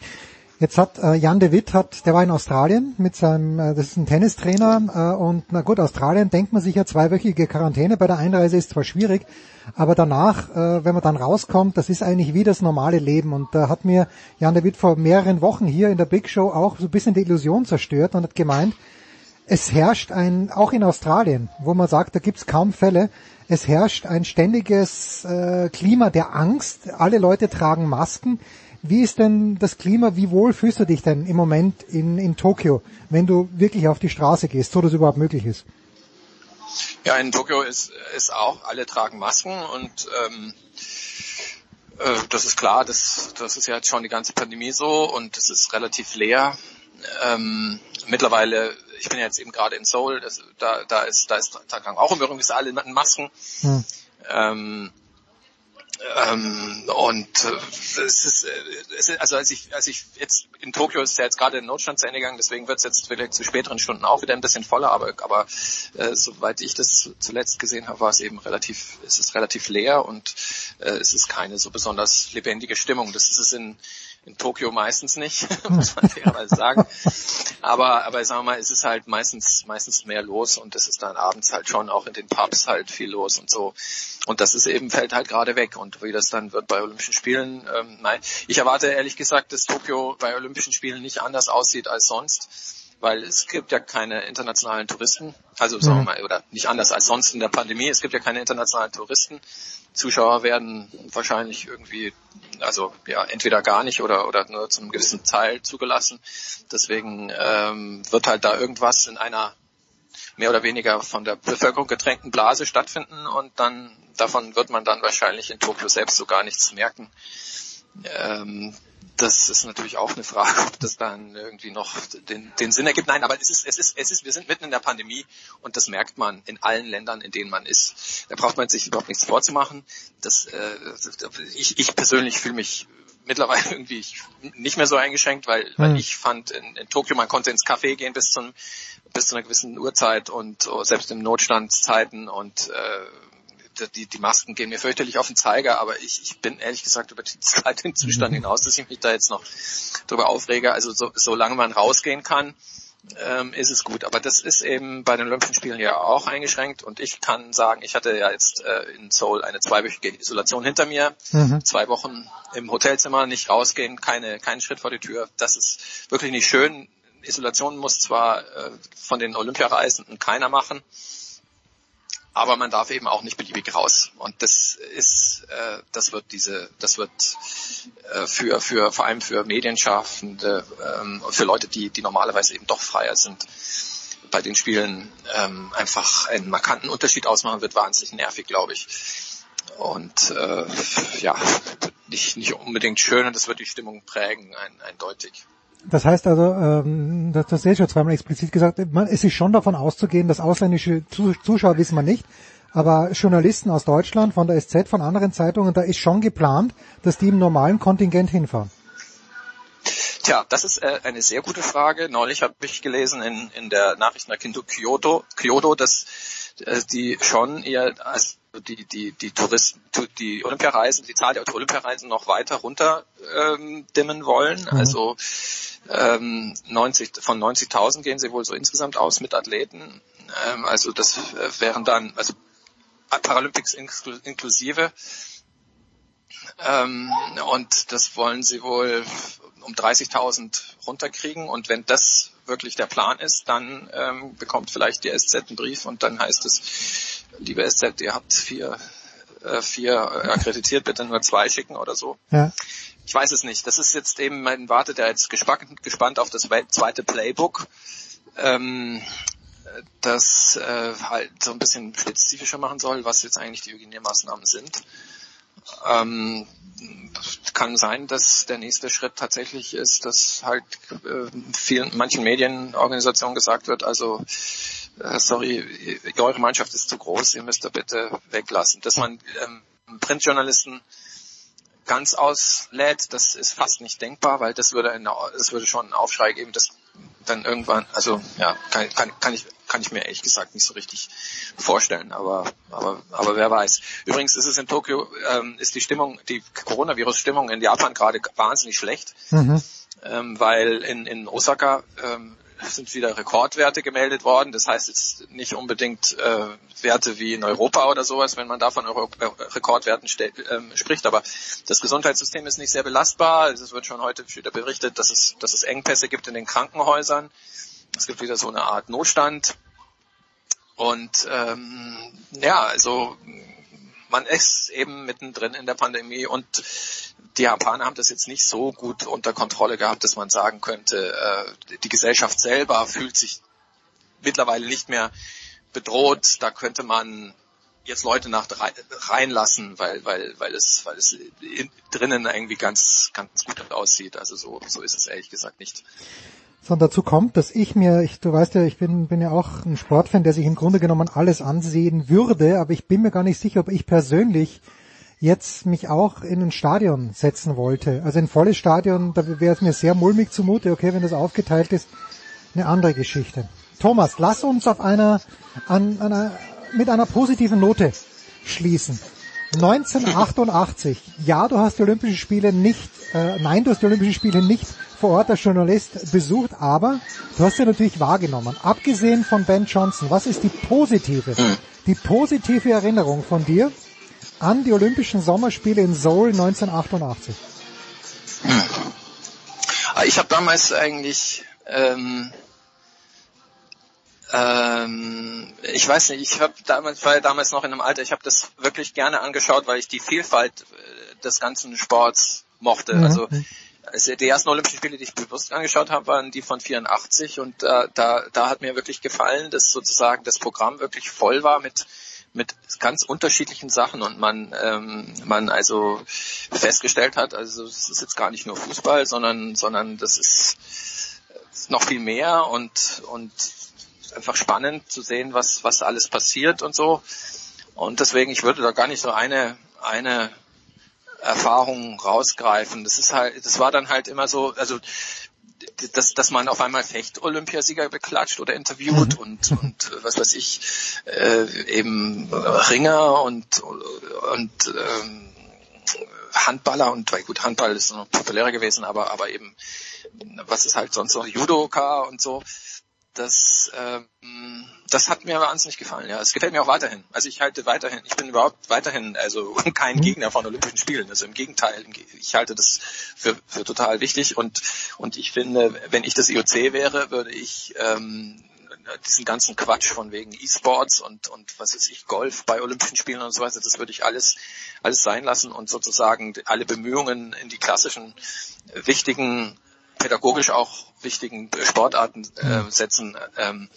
Jetzt hat äh, Jan de Witt hat, der war in Australien mit seinem, äh, das ist ein Tennistrainer äh, und na gut, Australien denkt man sich ja zweiwöchige Quarantäne bei der Einreise ist zwar schwierig, aber danach, äh, wenn man dann rauskommt, das ist eigentlich wie das normale Leben und da hat mir Jan de Witt vor mehreren Wochen hier in der Big Show auch so ein bisschen die Illusion zerstört und hat gemeint, es herrscht ein, auch in Australien, wo man sagt, da gibt's kaum Fälle, es herrscht ein ständiges äh, Klima der Angst, alle Leute tragen Masken, wie ist denn das Klima, wie wohl fühlst du dich denn im Moment in, in Tokio, wenn du wirklich auf die Straße gehst, so dass überhaupt möglich ist? Ja, in Tokio ist, ist auch, alle tragen Masken und ähm, äh, das ist klar, das, das ist ja jetzt schon die ganze Pandemie so und es ist relativ leer. Ähm, mittlerweile, ich bin ja jetzt eben gerade in Seoul, das, da, da ist, da ist, tragen auch übrigens alle Masken. Hm. Ähm, ähm, und äh, es, ist, äh, es ist, also als ich, als ich jetzt in Tokio ist ja jetzt gerade in Notstand zu Ende gegangen, deswegen wird es jetzt vielleicht zu späteren Stunden auch wieder ein bisschen voller, aber, aber äh, soweit ich das zuletzt gesehen habe, war es eben relativ, es ist relativ leer und äh, es ist keine so besonders lebendige Stimmung. Das ist es in in Tokio meistens nicht, muss man fairerweise sagen. Aber, aber sagen wir mal, es ist halt meistens, meistens mehr los und es ist dann abends halt schon auch in den Pubs halt viel los und so. Und das ist eben, fällt halt gerade weg. Und wie das dann wird bei Olympischen Spielen, ähm, nein. Ich erwarte ehrlich gesagt, dass Tokio bei Olympischen Spielen nicht anders aussieht als sonst weil es gibt ja keine internationalen Touristen, also sagen wir mhm. mal, oder nicht anders als sonst in der Pandemie, es gibt ja keine internationalen Touristen. Zuschauer werden wahrscheinlich irgendwie, also ja, entweder gar nicht oder, oder nur zu einem gewissen Teil zugelassen. Deswegen ähm, wird halt da irgendwas in einer mehr oder weniger von der Bevölkerung getränkten Blase stattfinden und dann davon wird man dann wahrscheinlich in Tokio selbst so gar nichts merken. Ähm, das ist natürlich auch eine Frage, ob das dann irgendwie noch den, den Sinn ergibt. Nein, aber es ist, es ist, es ist, wir sind mitten in der Pandemie und das merkt man in allen Ländern, in denen man ist. Da braucht man sich überhaupt nichts vorzumachen. Das, äh, ich, ich persönlich fühle mich mittlerweile irgendwie nicht mehr so eingeschränkt, weil, weil hm. ich fand in, in Tokio, man konnte ins Café gehen bis zum bis zu einer gewissen Uhrzeit und oh, selbst in Notstandszeiten und äh, die, die Masken gehen mir fürchterlich auf den Zeiger, aber ich, ich bin ehrlich gesagt über den Zustand mhm. hinaus, dass ich mich da jetzt noch drüber aufrege. Also so, solange man rausgehen kann, ähm, ist es gut. Aber das ist eben bei den Olympischen Spielen ja auch eingeschränkt und ich kann sagen, ich hatte ja jetzt äh, in Seoul eine zweiwöchige Isolation hinter mir, mhm. zwei Wochen im Hotelzimmer, nicht rausgehen, keine, keinen Schritt vor die Tür. Das ist wirklich nicht schön. Isolation muss zwar äh, von den Olympiareisenden keiner machen, aber man darf eben auch nicht beliebig raus. Und das ist, äh, das wird diese, das wird äh, für für vor allem für Medienschaffende, ähm, für Leute, die die normalerweise eben doch freier sind, bei den Spielen ähm, einfach einen markanten Unterschied ausmachen, wird wahnsinnig nervig, glaube ich. Und äh, ja, nicht nicht unbedingt schön und das wird die Stimmung prägen, ein, eindeutig. Das heißt also, ähm, das, das ist schon zweimal explizit gesagt, man, es ist schon davon auszugehen, dass ausländische Zuschauer wissen wir nicht, aber Journalisten aus Deutschland, von der SZ, von anderen Zeitungen, da ist schon geplant, dass die im normalen Kontingent hinfahren. Tja, das ist äh, eine sehr gute Frage. Neulich habe ich gelesen in, in der Nachrichtenagentur Kyoto, Kyoto, dass äh, die schon eher als die die die Touristen die Olympiareisen die Zahl der Olympiareisen noch weiter runter ähm, dimmen wollen. Mhm. also ähm, 90 von 90.000 gehen sie wohl so insgesamt aus mit Athleten. Ähm, also das äh, wären dann also Paralympics inklusive. Ähm, und das wollen sie wohl um 30.000 runterkriegen. Und wenn das wirklich der Plan ist, dann ähm, bekommt vielleicht die SZ einen Brief und dann heißt es, liebe SZ, ihr habt vier, äh, vier akkreditiert, bitte nur zwei schicken oder so. Ja. Ich weiß es nicht. Das ist jetzt eben, man wartet ja jetzt gespannt, gespannt auf das zweite Playbook. Ähm, das äh, halt so ein bisschen spezifischer machen soll, was jetzt eigentlich die Hygienemaßnahmen sind. Ähm, kann sein, dass der nächste Schritt tatsächlich ist, dass halt äh, vielen, manchen Medienorganisationen gesagt wird, also äh, sorry, eure Mannschaft ist zu groß, ihr müsst da bitte weglassen. Dass man ähm, Printjournalisten ganz auslädt, das ist fast nicht denkbar, weil das würde, eine, das würde schon einen Aufschrei geben, dass dann irgendwann, also ja, kann, kann, kann ich kann ich mir ehrlich gesagt nicht so richtig vorstellen, aber aber aber wer weiß. Übrigens ist es in Tokio ähm, ist die Stimmung, die Coronavirus-Stimmung in Japan gerade wahnsinnig schlecht, mhm. ähm, weil in in Osaka ähm, sind wieder Rekordwerte gemeldet worden. Das heißt jetzt nicht unbedingt äh, Werte wie in Europa oder sowas, wenn man da von Euro äh, Rekordwerten ähm, spricht. Aber das Gesundheitssystem ist nicht sehr belastbar. Es wird schon heute wieder berichtet, dass es, dass es Engpässe gibt in den Krankenhäusern. Es gibt wieder so eine Art Notstand. Und ähm, ja, also man ist eben mittendrin in der Pandemie und die Japaner haben das jetzt nicht so gut unter Kontrolle gehabt, dass man sagen könnte, äh, die Gesellschaft selber fühlt sich mittlerweile nicht mehr bedroht. Da könnte man jetzt Leute nach reinlassen, weil weil weil es weil es drinnen irgendwie ganz ganz gut aussieht. Also so so ist es ehrlich gesagt nicht. Sondern dazu kommt, dass ich mir, ich, du weißt ja, ich bin, bin ja auch ein Sportfan, der sich im Grunde genommen alles ansehen würde, aber ich bin mir gar nicht sicher, ob ich persönlich jetzt mich auch in ein Stadion setzen wollte. Also ein volles Stadion, da wäre es mir sehr mulmig zumute. Okay, wenn das aufgeteilt ist, eine andere Geschichte. Thomas, lass uns auf einer, an, einer, mit einer positiven Note schließen. 1988, ja, du hast die Olympischen Spiele nicht, äh, nein, du hast die Olympischen Spiele nicht vor Ort als Journalist besucht, aber du hast sie natürlich wahrgenommen. Abgesehen von Ben Johnson, was ist die positive, die positive Erinnerung von dir an die Olympischen Sommerspiele in Seoul 1988? Ah, ich habe damals eigentlich ähm, ähm, ich weiß nicht, ich habe damals war ja damals noch in einem Alter, ich habe das wirklich gerne angeschaut, weil ich die Vielfalt äh, des ganzen Sports mochte. Mhm. Also also die ersten Olympischen Spiele, die ich bewusst angeschaut habe, waren die von 84 und äh, da, da hat mir wirklich gefallen, dass sozusagen das Programm wirklich voll war mit mit ganz unterschiedlichen Sachen und man ähm, man also festgestellt hat, also es ist jetzt gar nicht nur Fußball, sondern sondern das ist noch viel mehr und und einfach spannend zu sehen, was was alles passiert und so. Und deswegen ich würde da gar nicht so eine eine Erfahrung rausgreifen. Das ist halt, das war dann halt immer so, also dass, dass man auf einmal Fecht-Olympiasieger beklatscht oder interviewt mhm. und, und was weiß ich, äh, eben Ringer und, und ähm, Handballer und weil gut, Handball ist noch populärer gewesen, aber, aber eben, was ist halt sonst noch, Judoka und so das, ähm, das hat mir wahnsinnig gefallen. Ja, es gefällt mir auch weiterhin. Also ich halte weiterhin, ich bin überhaupt weiterhin also kein mhm. Gegner von Olympischen Spielen. Also im Gegenteil, ich halte das für, für total wichtig und und ich finde, wenn ich das IOC wäre, würde ich ähm, diesen ganzen Quatsch von wegen E-Sports und, und was weiß ich, Golf bei Olympischen Spielen und so weiter, das würde ich alles, alles sein lassen und sozusagen alle Bemühungen in die klassischen wichtigen pädagogisch auch wichtigen Sportarten äh, setzen, ähm,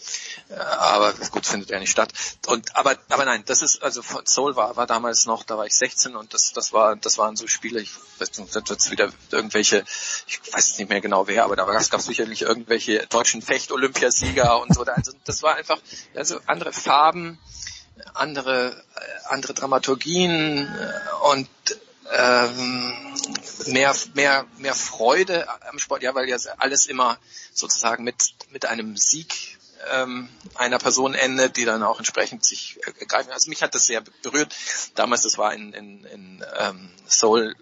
äh, aber gut findet er nicht statt. Und aber aber nein, das ist also Seoul war war damals noch, da war ich 16 und das das war das waren so Spiele, ich weiß nicht, das wird wieder irgendwelche, ich weiß jetzt nicht mehr genau wer, aber da gab es sicherlich irgendwelche deutschen Fecht-Olympiasieger und so. Also das war einfach also andere Farben, andere äh, andere Dramaturgien äh, und ähm, mehr, mehr, mehr Freude am Sport, ja, weil ja alles immer sozusagen mit, mit einem Sieg ähm, einer Person endet, die dann auch entsprechend sich ergreifen. Also mich hat das sehr berührt. Damals, das war in, in, in ähm, Seoul,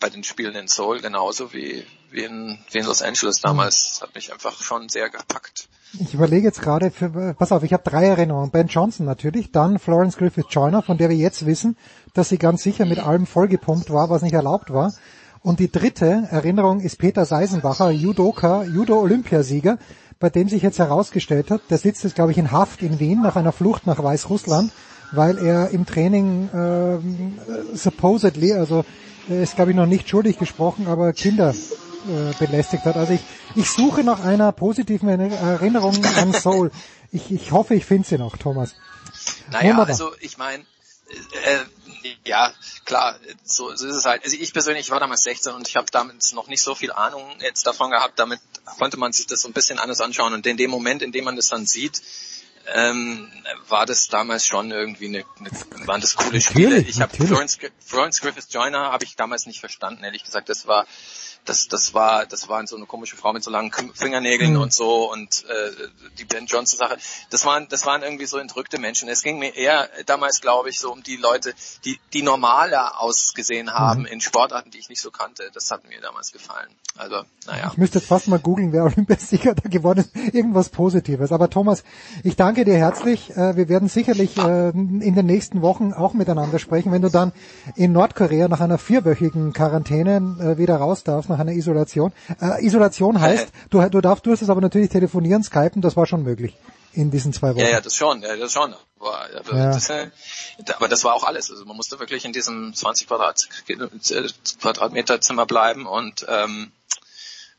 bei den Spielen in Seoul genauso wie, wie, in, wie in Los Angeles damals. Das hat mich einfach schon sehr gepackt. Ich überlege jetzt gerade, für, pass auf, ich habe drei Erinnerungen. Ben Johnson natürlich, dann Florence Griffith Joyner, von der wir jetzt wissen, dass sie ganz sicher mit allem vollgepumpt war, was nicht erlaubt war. Und die dritte Erinnerung ist Peter Seisenbacher, Judoka, Judo-Olympiasieger, bei dem sich jetzt herausgestellt hat, der sitzt jetzt, glaube ich, in Haft in Wien nach einer Flucht nach Weißrussland, weil er im Training äh, supposedly, also ist, glaube ich, noch nicht schuldig gesprochen, aber Kinder äh, belästigt hat. Also ich, ich suche nach einer positiven Erinnerung an Soul. Ich, ich hoffe, ich finde sie noch, Thomas. Naja, Wunderbar. also ich meine, äh, ja, klar, so, so ist es halt. Also ich persönlich war damals 16 und ich habe damit noch nicht so viel Ahnung jetzt davon gehabt. Damit konnte man sich das so ein bisschen anders anschauen. Und in dem Moment, in dem man das dann sieht, ähm, war das damals schon irgendwie eine, eine waren das coole Spiele. Ich habe Florence, Florence Griffith Joyner habe ich damals nicht verstanden, ehrlich gesagt. Das war das, das war, das war so eine komische Frau mit so langen Fingernägeln mhm. und so und äh, die Ben Johnson Sache. Das waren, das waren irgendwie so entrückte Menschen. Es ging mir eher damals, glaube ich, so um die Leute, die, die normaler ausgesehen haben mhm. in Sportarten, die ich nicht so kannte. Das hat mir damals gefallen. Also, naja. Ich müsste jetzt fast mal googeln, wer Olympiasieger da geworden ist. Irgendwas Positives. Aber Thomas, ich danke dir herzlich. Äh, wir werden sicherlich äh, in den nächsten Wochen auch miteinander sprechen, wenn du dann in Nordkorea nach einer vierwöchigen Quarantäne äh, wieder raus darfst nach einer Isolation. Äh, Isolation heißt, du, du darfst, du hast es aber natürlich telefonieren, skypen, das war schon möglich in diesen zwei Wochen. Ja, ja, das schon, ja, das schon. Aber, aber, ja. das, äh, aber das war auch alles. Also man musste wirklich in diesem 20 Quadrat, Quadratmeter Zimmer bleiben und ähm,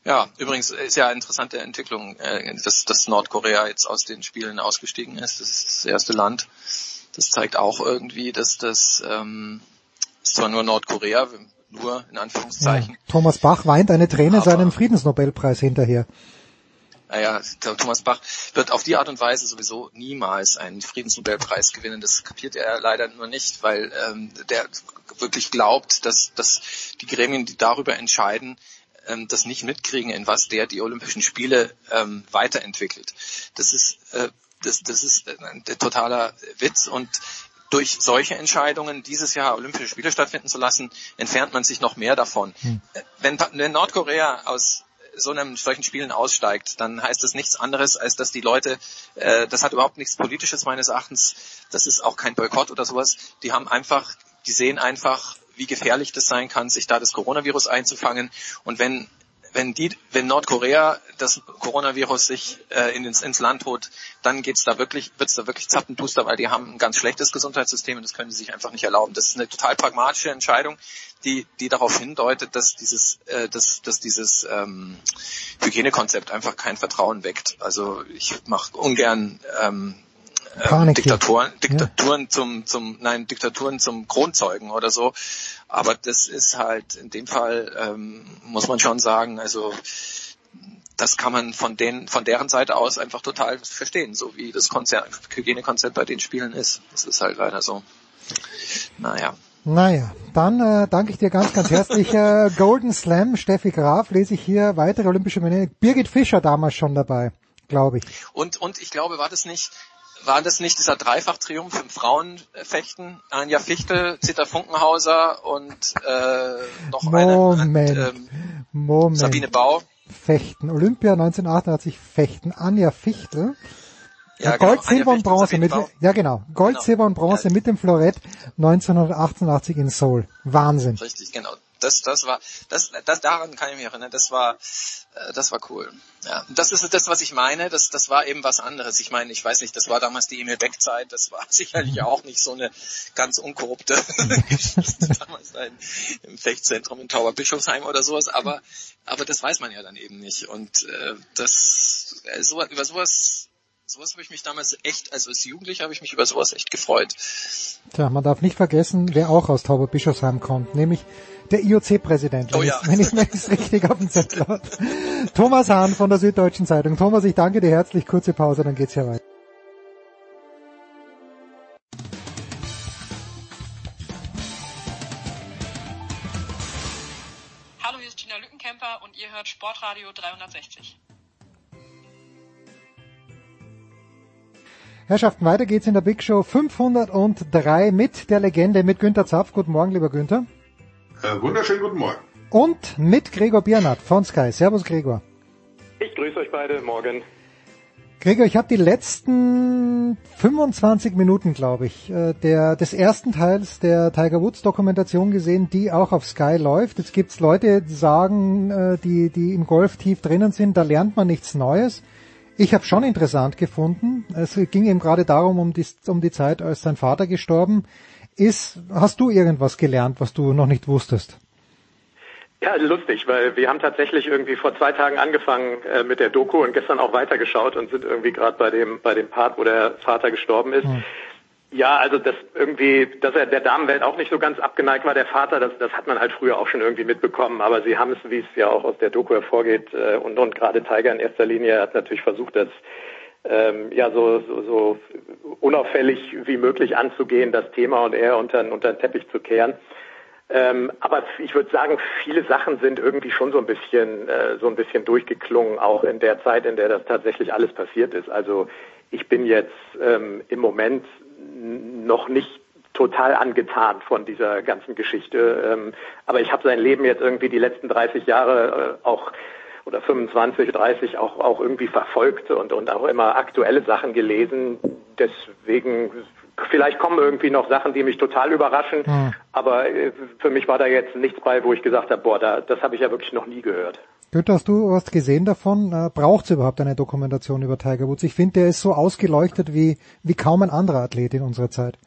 ja, übrigens ist ja eine interessante Entwicklung, äh, dass, dass Nordkorea jetzt aus den Spielen ausgestiegen ist. Das ist das erste Land. Das zeigt auch irgendwie, dass das ähm, ist zwar nur Nordkorea, nur in Anführungszeichen. Ja, Thomas Bach weint eine Träne aber, seinem Friedensnobelpreis hinterher. Naja, Thomas Bach wird auf die Art und Weise sowieso niemals einen Friedensnobelpreis gewinnen. Das kapiert er leider nur nicht, weil ähm, der wirklich glaubt, dass, dass die Gremien, die darüber entscheiden, ähm, das nicht mitkriegen, in was der die Olympischen Spiele ähm, weiterentwickelt. Das ist äh, das, das ist ein totaler Witz und durch solche Entscheidungen, dieses Jahr Olympische Spiele stattfinden zu lassen, entfernt man sich noch mehr davon. Hm. Wenn, wenn Nordkorea aus so einem solchen Spielen aussteigt, dann heißt das nichts anderes, als dass die Leute, äh, das hat überhaupt nichts Politisches meines Erachtens, das ist auch kein Boykott oder sowas, die haben einfach, die sehen einfach, wie gefährlich das sein kann, sich da das Coronavirus einzufangen. Und wenn wenn die, wenn Nordkorea das Coronavirus sich äh, ins, ins Land holt, dann geht's da wirklich, wird's da wirklich zappenduster, weil die haben ein ganz schlechtes Gesundheitssystem und das können sie sich einfach nicht erlauben. Das ist eine total pragmatische Entscheidung, die, die darauf hindeutet, dass dieses, äh, dass, dass dieses ähm, Hygienekonzept einfach kein Vertrauen weckt. Also ich mache ungern ähm, ähm, Diktatoren, Diktaturen ja. zum, zum, nein, Diktaturen zum Kronzeugen oder so. Aber das ist halt in dem Fall ähm, muss man schon sagen, also das kann man von den, von deren Seite aus einfach total verstehen, so wie das Konzert, Hygienekonzept bei den Spielen ist. Das ist halt leider so. Naja. Naja, dann äh, danke ich dir ganz, ganz herzlich. äh, Golden Slam, Steffi Graf, lese ich hier weitere olympische Medaillen. Birgit Fischer damals schon dabei, glaube ich. Und, und ich glaube, war das nicht, war das nicht dieser Dreifach-Triumph im Frauenfechten? Anja Fichtel, Zita Funkenhauser und äh, noch Moment, eine ähm, Moment. Sabine Bau. Fechten. Olympia 1988 Fechten. Anja Fichtel. Ja, Gold, genau. Silber und Bronze mit, ja genau. Gold, genau. Silber und Bronze ja. mit dem Florett 1988 in Seoul. Wahnsinn. Richtig, genau. Das, das war, das, das, daran kann ich mich erinnern, das war, äh, das war cool. Ja, das ist das, was ich meine, das, das war eben was anderes. Ich meine, ich weiß nicht, das war damals die Emil Beck Zeit, das war sicherlich auch nicht so eine ganz unkorrupte Geschichte damals ein, im Fechtzentrum in Tauberbischofsheim oder sowas, aber, aber das weiß man ja dann eben nicht und äh, das, äh, so, über sowas sowas habe ich mich damals echt, also als Jugendlicher habe ich mich über sowas echt gefreut. Tja, man darf nicht vergessen, wer auch aus Tauberbischofsheim kommt, nämlich der IOC-Präsident, wenn Oh ja. ich es wenn ich's richtig auf dem Zettel habe. Thomas Hahn von der Süddeutschen Zeitung. Thomas, ich danke dir herzlich. Kurze Pause, dann geht's hier weiter. Hallo, hier ist Gina Lückenkämper und ihr hört Sportradio 360. Herrschaften, weiter geht's in der Big Show 503 mit der Legende, mit Günter Zapf. Guten Morgen, lieber Günther. Äh, wunderschönen guten Morgen. Und mit Gregor Biernat von Sky. Servus, Gregor. Ich grüße euch beide. Morgen. Gregor, ich habe die letzten 25 Minuten, glaube ich, äh, der, des ersten Teils der Tiger Woods Dokumentation gesehen, die auch auf Sky läuft. Jetzt gibt's Leute, die sagen, äh, die, die im Golf tief drinnen sind, da lernt man nichts Neues. Ich habe schon interessant gefunden. Es ging eben gerade darum, um die, um die Zeit, als sein Vater gestorben ist. Hast du irgendwas gelernt, was du noch nicht wusstest? Ja, lustig, weil wir haben tatsächlich irgendwie vor zwei Tagen angefangen äh, mit der Doku und gestern auch weitergeschaut und sind irgendwie gerade bei dem bei dem Part, wo der Vater gestorben ist. Ja, also das irgendwie, dass er der Damenwelt auch nicht so ganz abgeneigt war, der Vater, das, das hat man halt früher auch schon irgendwie mitbekommen. Aber sie haben es, wie es ja auch aus der Doku hervorgeht, äh, und, und gerade Tiger in erster Linie hat natürlich versucht, das ähm, ja so, so, so unauffällig wie möglich anzugehen, das Thema und er unter, unter den Teppich zu kehren. Ähm, aber ich würde sagen, viele Sachen sind irgendwie schon so ein bisschen äh, so ein bisschen durchgeklungen, auch in der Zeit, in der das tatsächlich alles passiert ist. Also ich bin jetzt ähm, im Moment noch nicht total angetan von dieser ganzen Geschichte. Ähm, aber ich habe sein Leben jetzt irgendwie die letzten 30 Jahre äh, auch oder 25, 30 auch auch irgendwie verfolgt und und auch immer aktuelle Sachen gelesen. Deswegen vielleicht kommen irgendwie noch Sachen, die mich total überraschen. Hm. Aber äh, für mich war da jetzt nichts bei, wo ich gesagt habe, boah, da, das habe ich ja wirklich noch nie gehört. Günther, hast du was gesehen davon? Äh, Braucht es überhaupt eine Dokumentation über Tiger Woods? Ich finde, der ist so ausgeleuchtet wie, wie kaum ein anderer Athlet in unserer Zeit.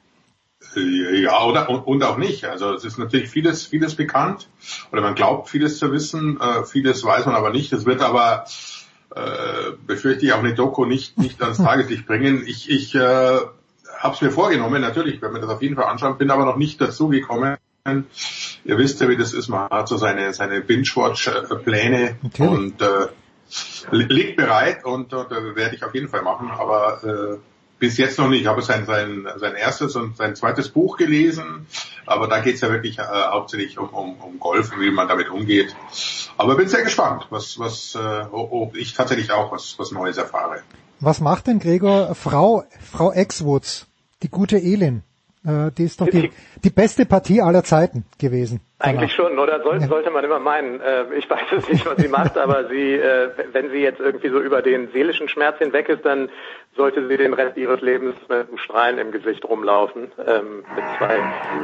Äh, Ja, oder, und, und auch nicht. Also es ist natürlich vieles, vieles bekannt oder man glaubt vieles zu wissen, äh, vieles weiß man aber nicht. Es wird aber, äh, befürchte ich, auch eine Doku nicht, nicht ans Tageslicht bringen. Ich, ich äh, habe es mir vorgenommen, natürlich, wenn man das auf jeden Fall anschauen, bin aber noch nicht dazu gekommen. Ihr wisst ja, wie das ist, man hat so seine, seine Binge-Watch-Pläne Natürlich. und äh, li- liegt bereit und, und äh, werde ich auf jeden Fall machen, aber äh, bis jetzt noch nicht. Ich habe sein, sein, sein erstes und sein zweites Buch gelesen, aber da geht es ja wirklich äh, hauptsächlich um, um, um Golf und wie man damit umgeht. Aber bin sehr gespannt, was, was äh, ob ich tatsächlich auch was, was Neues erfahre. Was macht denn Gregor Frau, Frau Exwoods, die gute Elin? Äh, die ist doch die, die beste Partie aller Zeiten gewesen. Eigentlich schon, oder soll, sollte man immer meinen. Äh, ich weiß es nicht, was sie macht, aber sie, äh, wenn sie jetzt irgendwie so über den seelischen Schmerz hinweg ist, dann sollte sie den Rest ihres Lebens mit einem Strahlen im Gesicht rumlaufen, ähm, mit zwei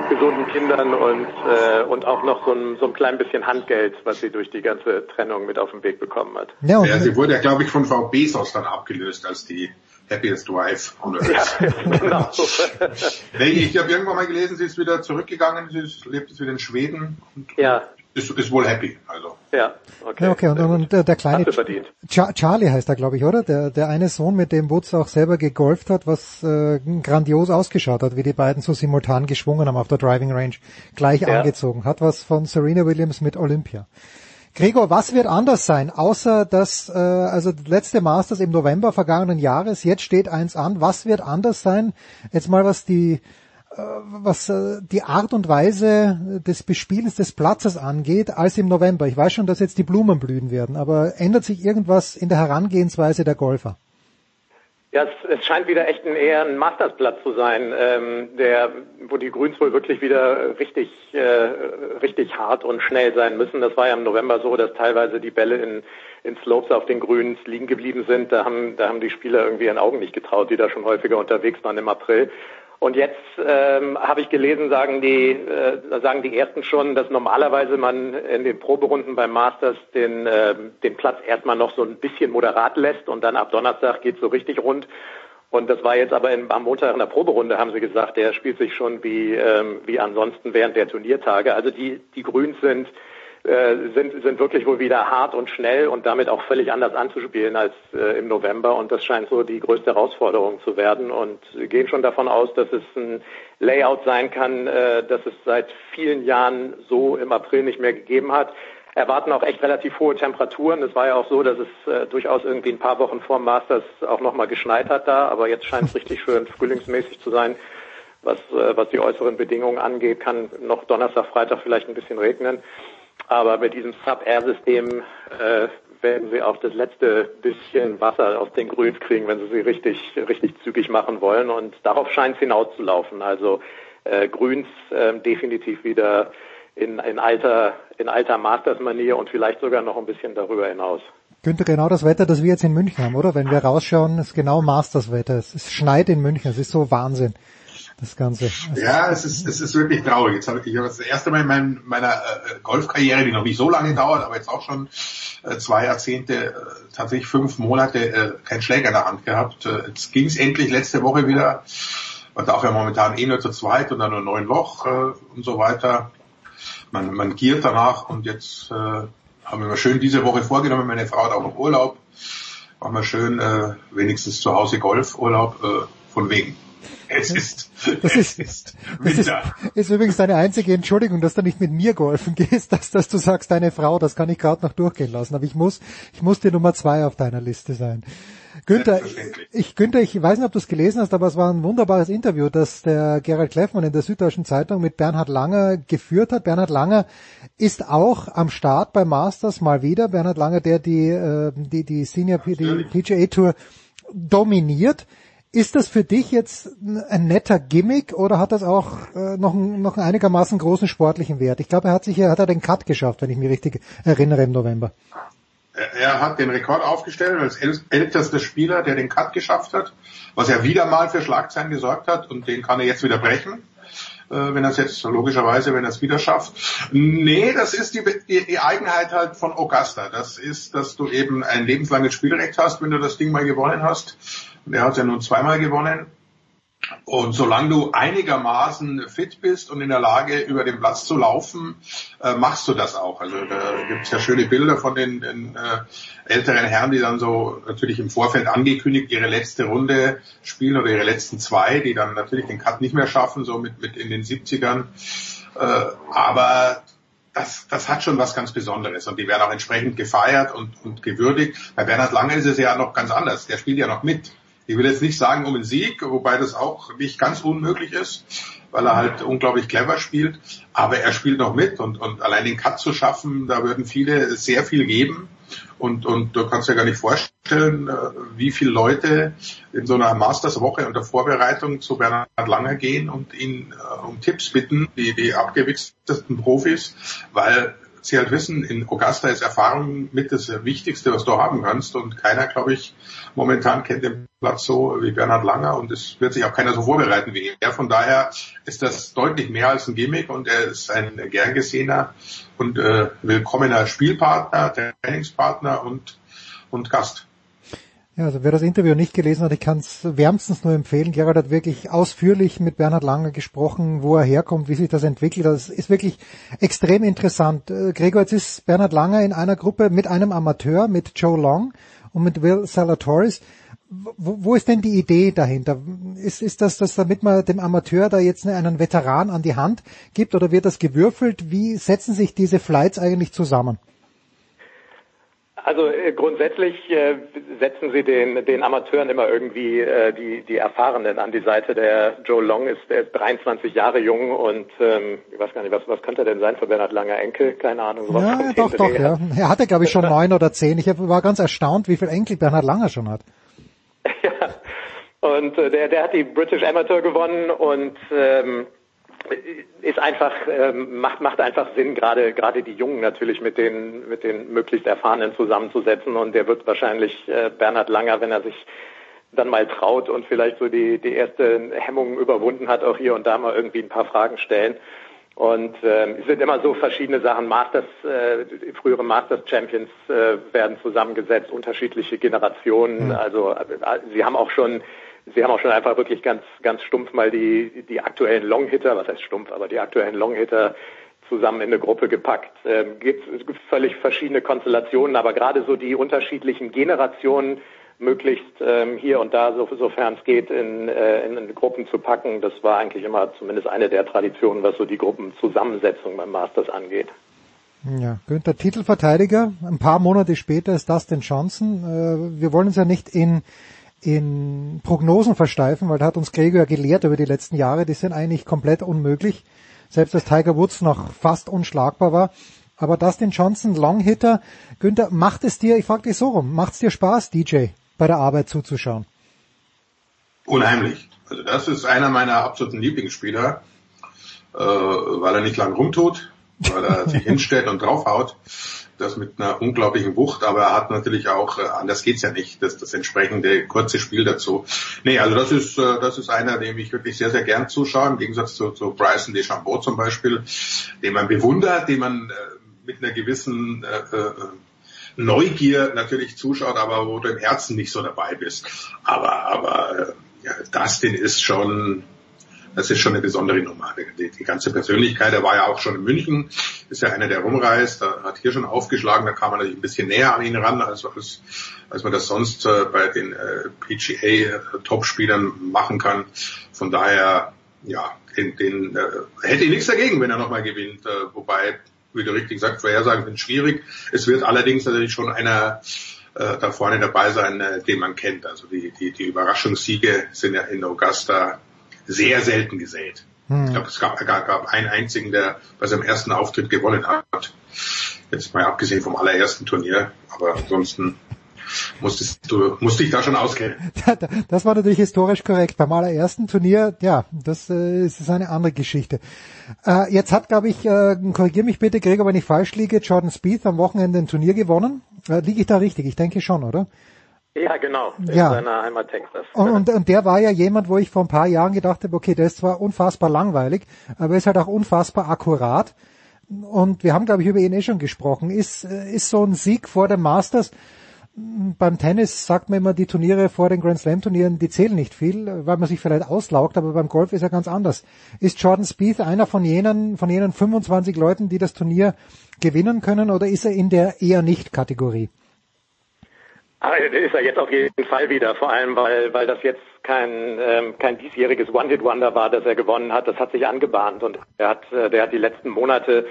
gesunden Kindern und äh, und auch noch so ein, so ein klein bisschen Handgeld, was sie durch die ganze Trennung mit auf den Weg bekommen hat. Ja, und Ja, sie wurde ja, glaube ich, von Frau Bezos dann abgelöst als die Happiest Wife. on Earth. genau. Nee, ich habe irgendwann mal gelesen, sie ist wieder zurückgegangen, sie ist, lebt jetzt wieder in Schweden und ja, ist, ist wohl happy. Also ja, okay. Ja, okay, und, und der, der kleine Hast du verdient. Cha Charlie heißt er, glaube ich, oder? Der, der eine Sohn, mit dem Woods auch selber gegolft hat, was äh, grandios ausgeschaut hat, wie die beiden so simultan geschwungen haben auf der Driving Range, gleich Ja. angezogen. Hat was von Serena Williams mit Olympia. Gregor, was wird anders sein, außer dass, äh, also das letzte Masters im November vergangenen Jahres, jetzt steht eins an, was wird anders sein, jetzt mal was die, äh, was äh, die Art und Weise des Bespielens des Platzes angeht, als im November. Ich weiß schon, dass jetzt die Blumen blühen werden, aber ändert sich irgendwas in der Herangehensweise der Golfer? Ja, es, es scheint wieder echt ein, eher ein Mastersplatz zu sein, ähm, der, wo die Grüns wohl wirklich wieder richtig, äh, richtig hart und schnell sein müssen. Das war ja im November so, dass teilweise die Bälle in, in Slopes auf den Grüns liegen geblieben sind. Da haben, da haben die Spieler irgendwie ihren Augen nicht getraut, die da schon häufiger unterwegs waren im April. Und jetzt ähm, habe ich gelesen, sagen die, äh, sagen die ersten schon, dass normalerweise man in den Proberunden beim Masters den, äh, den Platz erstmal noch so ein bisschen moderat lässt und dann ab Donnerstag geht so richtig rund. Und das war jetzt aber in, am Montag in der Proberunde, haben sie gesagt, der spielt sich schon wie, ähm, wie ansonsten während der Turniertage. Also die, die Grüns sind sind, sind wirklich wohl wieder hart und schnell und damit auch völlig anders anzuspielen als äh, im November. Und das scheint so die größte Herausforderung zu werden. Und gehen schon davon aus, dass es ein Layout sein kann, äh, das es seit vielen Jahren so im April nicht mehr gegeben hat. Erwarten auch echt relativ hohe Temperaturen. Es war ja auch so, dass es äh, durchaus irgendwie ein paar Wochen vor Masters auch nochmal geschneit hat da, aber jetzt scheint es richtig schön frühlingsmäßig zu sein. Was, äh, was die äußeren Bedingungen angeht, kann noch Donnerstag, Freitag vielleicht ein bisschen regnen. Aber mit diesem Sub-Air-System äh, werden sie auch das letzte bisschen Wasser aus den Grüns kriegen, wenn sie sie richtig, richtig zügig machen wollen. Und darauf scheint es hinauszulaufen. Also äh, Grüns äh, definitiv wieder in, in alter, in alter Masters-Manier und vielleicht sogar noch ein bisschen darüber hinaus. Günther, genau das Wetter, das wir jetzt in München haben, oder? Wenn wir rausschauen, ist genau Masters-Wetter. Es schneit in München, es ist so Wahnsinn das Ganze. ja, es ist, es ist wirklich traurig. Jetzt habe ich, ich habe das erste Mal in mein, meiner äh, Golfkarriere, die noch nicht so lange dauert, aber jetzt auch schon äh, zwei Jahrzehnte, äh, tatsächlich fünf Monate äh, keinen Schläger in der Hand gehabt. Äh, jetzt ging es endlich letzte Woche wieder. Man darf ja momentan eh nur zu zweit und dann nur neun Loch äh, und so weiter. Man, man giert danach und jetzt äh, haben wir mal schön diese Woche vorgenommen, meine Frau hat auch noch Urlaub. Machen wir schön äh, wenigstens zu Hause Golfurlaub äh, von wegen. Es ist, das ist, ist, das ist, ist übrigens deine einzige Entschuldigung, dass du nicht mit mir golfen gehst, dass, dass du sagst, deine Frau, das kann ich gerade noch durchgehen lassen. Aber ich muss, ich muss die Nummer zwei auf deiner Liste sein. Günther, ich, Günther, ich weiß nicht, ob du es gelesen hast, aber es war ein wunderbares Interview, das der Gerald Kleffmann in der Süddeutschen Zeitung mit Bernhard Langer geführt hat. Bernhard Langer ist auch am Start bei Masters mal wieder. Bernhard Langer, der die, äh, die, die Senior die PGA Tour dominiert. Ist das für dich jetzt ein netter Gimmick oder hat das auch äh, noch, einen, noch einen einigermaßen großen sportlichen Wert? Ich glaube, er hat sich hat er den Cut geschafft, wenn ich mich richtig erinnere im November. Er hat den Rekord aufgestellt als ältester Spieler, der den Cut geschafft hat, was er wieder mal für Schlagzeilen gesorgt hat und den kann er jetzt wieder brechen äh, wenn er es jetzt logischerweise, wenn er es wieder schafft. Nee, das ist die, die, die, Eigenheit halt von Augusta. Das ist, dass du eben ein lebenslanges Spielrecht hast, wenn du das Ding mal gewonnen hast. Und er hat ja nun zweimal gewonnen. Und solange du einigermaßen fit bist und in der Lage, über den Platz zu laufen, äh, machst du das auch. Also da gibt es ja schöne Bilder von den, den äh, älteren Herren, die dann so natürlich im Vorfeld angekündigt ihre letzte Runde spielen oder ihre letzten zwei, die dann natürlich den Cut nicht mehr schaffen, so mit, mit in den 70ern. Äh, aber das, das hat schon was ganz Besonderes und die werden auch entsprechend gefeiert und, und gewürdigt. Bei Bernhard Lange ist es ja noch ganz anders. Der spielt ja noch mit. Ich will jetzt nicht sagen um den Sieg, wobei das auch nicht ganz unmöglich ist, weil er halt unglaublich clever spielt. Aber er spielt noch mit und, und allein den Cut zu schaffen, da würden viele sehr viel geben. Und, und du kannst dir gar nicht vorstellen, äh, wie viele Leute in so einer Masters-Woche unter Vorbereitung zu Bernhard Langer gehen und ihn äh, um Tipps bitten, die, die abgewichstesten Profis, weil sie halt wissen, in Augusta ist Erfahrung mit das Wichtigste, was du haben kannst. Und keiner, glaube ich, momentan kennt den Platz so wie Bernhard Langer und es wird sich auch keiner so vorbereiten wie er. Von daher ist das deutlich mehr als ein Gimmick und er ist ein gern gesehener und äh, willkommener Spielpartner, Trainingspartner und, und Gast. Ja, also wer das Interview nicht gelesen hat, ich kann es wärmstens nur empfehlen. Gerald hat wirklich ausführlich mit Bernhard Langer gesprochen, wo er herkommt, wie sich das entwickelt. Das ist wirklich extrem interessant. Äh, Gregor, jetzt ist Bernhard Langer in einer Gruppe mit einem Amateur, mit Joe Long und mit Will Salatoris. Wo, wo ist denn die Idee dahinter? Ist, ist das, dass damit man dem Amateur da jetzt einen Veteran an die Hand gibt oder wird das gewürfelt? Wie setzen sich diese Flights eigentlich zusammen? Also äh, grundsätzlich äh, setzen Sie den, den Amateuren immer irgendwie äh, die, die Erfahrenen an die Seite. Der Joe Long ist, der ist 23 Jahre jung und ähm, ich weiß gar nicht, was, was könnte er denn sein für Bernhard Langer Enkel? Keine Ahnung. Sowas ja, doch, doch, ja. Er hatte, glaube ich, schon neun oder zehn. Ich war ganz erstaunt, wie viel Enkel Bernhard Langer schon hat. ja, und äh, der, der hat die British Amateur gewonnen und ähm, ist einfach ähm, macht macht einfach Sinn gerade gerade die Jungen natürlich mit den mit den möglichst erfahrenen zusammenzusetzen und der wird wahrscheinlich äh, Bernhard Langer wenn er sich dann mal traut und vielleicht so die, die erste Hemmungen überwunden hat, auch hier und da mal irgendwie ein paar Fragen stellen. Und ähm, es sind immer so verschiedene Sachen. Masters, äh, frühere Masters Champions äh, werden zusammengesetzt, unterschiedliche Generationen. Mhm. Also äh, sie haben auch schon, sie haben auch schon einfach wirklich ganz, ganz stumpf mal die die aktuellen Longhitter, was heißt stumpf, aber die aktuellen Longhitter zusammen in eine Gruppe gepackt. Ähm, gibt, es gibt völlig verschiedene Konstellationen, aber gerade so die unterschiedlichen Generationen möglichst ähm, hier und da, so, sofern es geht, in, äh, in Gruppen zu packen. Das war eigentlich immer zumindest eine der Traditionen, was so die Gruppenzusammensetzung beim Masters angeht. Ja, Günther, Titelverteidiger. Ein paar Monate später ist das den Chancen. Äh, wir wollen uns ja nicht in, in Prognosen versteifen, weil da hat uns Gregor ja gelehrt über die letzten Jahre, die sind eigentlich komplett unmöglich. Selbst als Tiger Woods noch fast unschlagbar war. Aber Dustin Johnson, Longhitter, Günther, macht es dir, ich frage dich so rum, macht es dir Spaß, DJ? bei der Arbeit zuzuschauen? Unheimlich. Also das ist einer meiner absoluten Lieblingsspieler, äh, weil er nicht lang rumtut, weil er sich hinstellt und draufhaut. Das mit einer unglaublichen Wucht, aber er hat natürlich auch, äh, anders geht's ja nicht, das, das entsprechende kurze Spiel dazu. Nee, also das ist, äh, das ist einer, dem ich wirklich sehr, sehr gern zuschaue, im Gegensatz zu, zu Bryson DeChambeau zum Beispiel, den man bewundert, den man äh, mit einer gewissen äh, Neugier natürlich zuschaut, aber wo du im Herzen nicht so dabei bist. Aber, aber ja, Dustin ist schon, das ist schon eine besondere Nummer. Die, die ganze Persönlichkeit, er war ja auch schon in München, ist ja einer, der rumreist, da hat hier schon aufgeschlagen, da kam man natürlich ein bisschen näher an ihn ran, als, als, als man das sonst äh, bei den äh, PGA-Topspielern machen kann. Von daher, ja, den, den äh, hätte ich nichts dagegen, wenn er nochmal gewinnt. Äh, wobei wie du richtig sagst, Vorhersagen sind schwierig. Es wird allerdings natürlich schon einer äh, da vorne dabei sein, äh, den man kennt. Also die, die, die Überraschungssiege sind ja in Augusta sehr selten gesät. Hm. Ich glaube, es gab, gab, gab einen einzigen, der bei seinem ersten Auftritt gewonnen hat. Jetzt mal abgesehen vom allerersten Turnier, aber ansonsten musstest du, musste ich da schon auskennen. Das war natürlich historisch korrekt. Beim allerersten Turnier, ja, das äh, ist eine andere Geschichte. Äh, jetzt hat, glaube ich, äh, korrigier mich bitte, Gregor, wenn ich falsch liege, Jordan Spieth am Wochenende ein Turnier gewonnen. Äh, liege ich da richtig? Ich denke schon, oder? Ja, genau, in ja. seiner Heimat Texas. Und, und, und der war ja jemand, wo ich vor ein paar Jahren gedacht habe, okay, der ist zwar unfassbar langweilig, aber ist halt auch unfassbar akkurat. Und wir haben, glaube ich, über ihn eh schon gesprochen. Ist, äh, ist so ein Sieg vor dem Masters beim Tennis sagt man immer, die Turniere vor den Grand Slam Turnieren, die zählen nicht viel, weil man sich vielleicht auslaugt, aber beim Golf ist er ganz anders. Ist Jordan Spieth einer von jenen, von jenen 25 Leuten, die das Turnier gewinnen können, oder ist er in der eher nicht Kategorie? Ah, ist er jetzt auf jeden Fall wieder, vor allem weil, weil das jetzt kein, ähm, kein diesjähriges One-Hit-Wonder war, das er gewonnen hat. Das hat sich angebahnt und er hat, äh, der hat die letzten Monate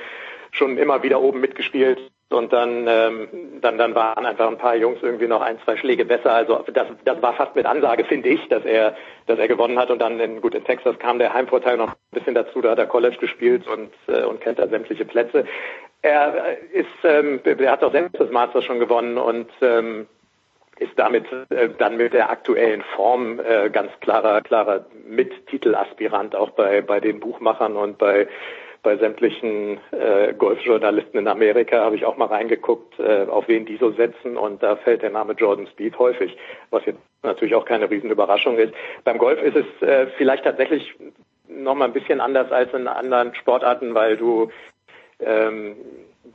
schon immer wieder oben mitgespielt und dann, ähm, dann, dann waren einfach ein paar Jungs irgendwie noch ein, zwei Schläge besser. Also das, das war fast mit Ansage, finde ich, dass er, dass er gewonnen hat. Und dann in, gut in Texas kam der Heimvorteil noch ein bisschen dazu. Da hat er College gespielt und äh, und kennt da sämtliche Plätze. Er ist, ähm, er hat auch selbst das Masters schon gewonnen und ähm, ist damit äh, dann mit der aktuellen Form äh, ganz klarer, klarer Mittitelaspirant auch bei bei den Buchmachern und bei bei sämtlichen äh, Golfjournalisten in Amerika habe ich auch mal reingeguckt, äh, auf wen die so setzen und da fällt der Name Jordan Speed häufig, was jetzt natürlich auch keine Riesenüberraschung ist. Beim Golf ist es äh, vielleicht tatsächlich noch mal ein bisschen anders als in anderen Sportarten, weil du ähm,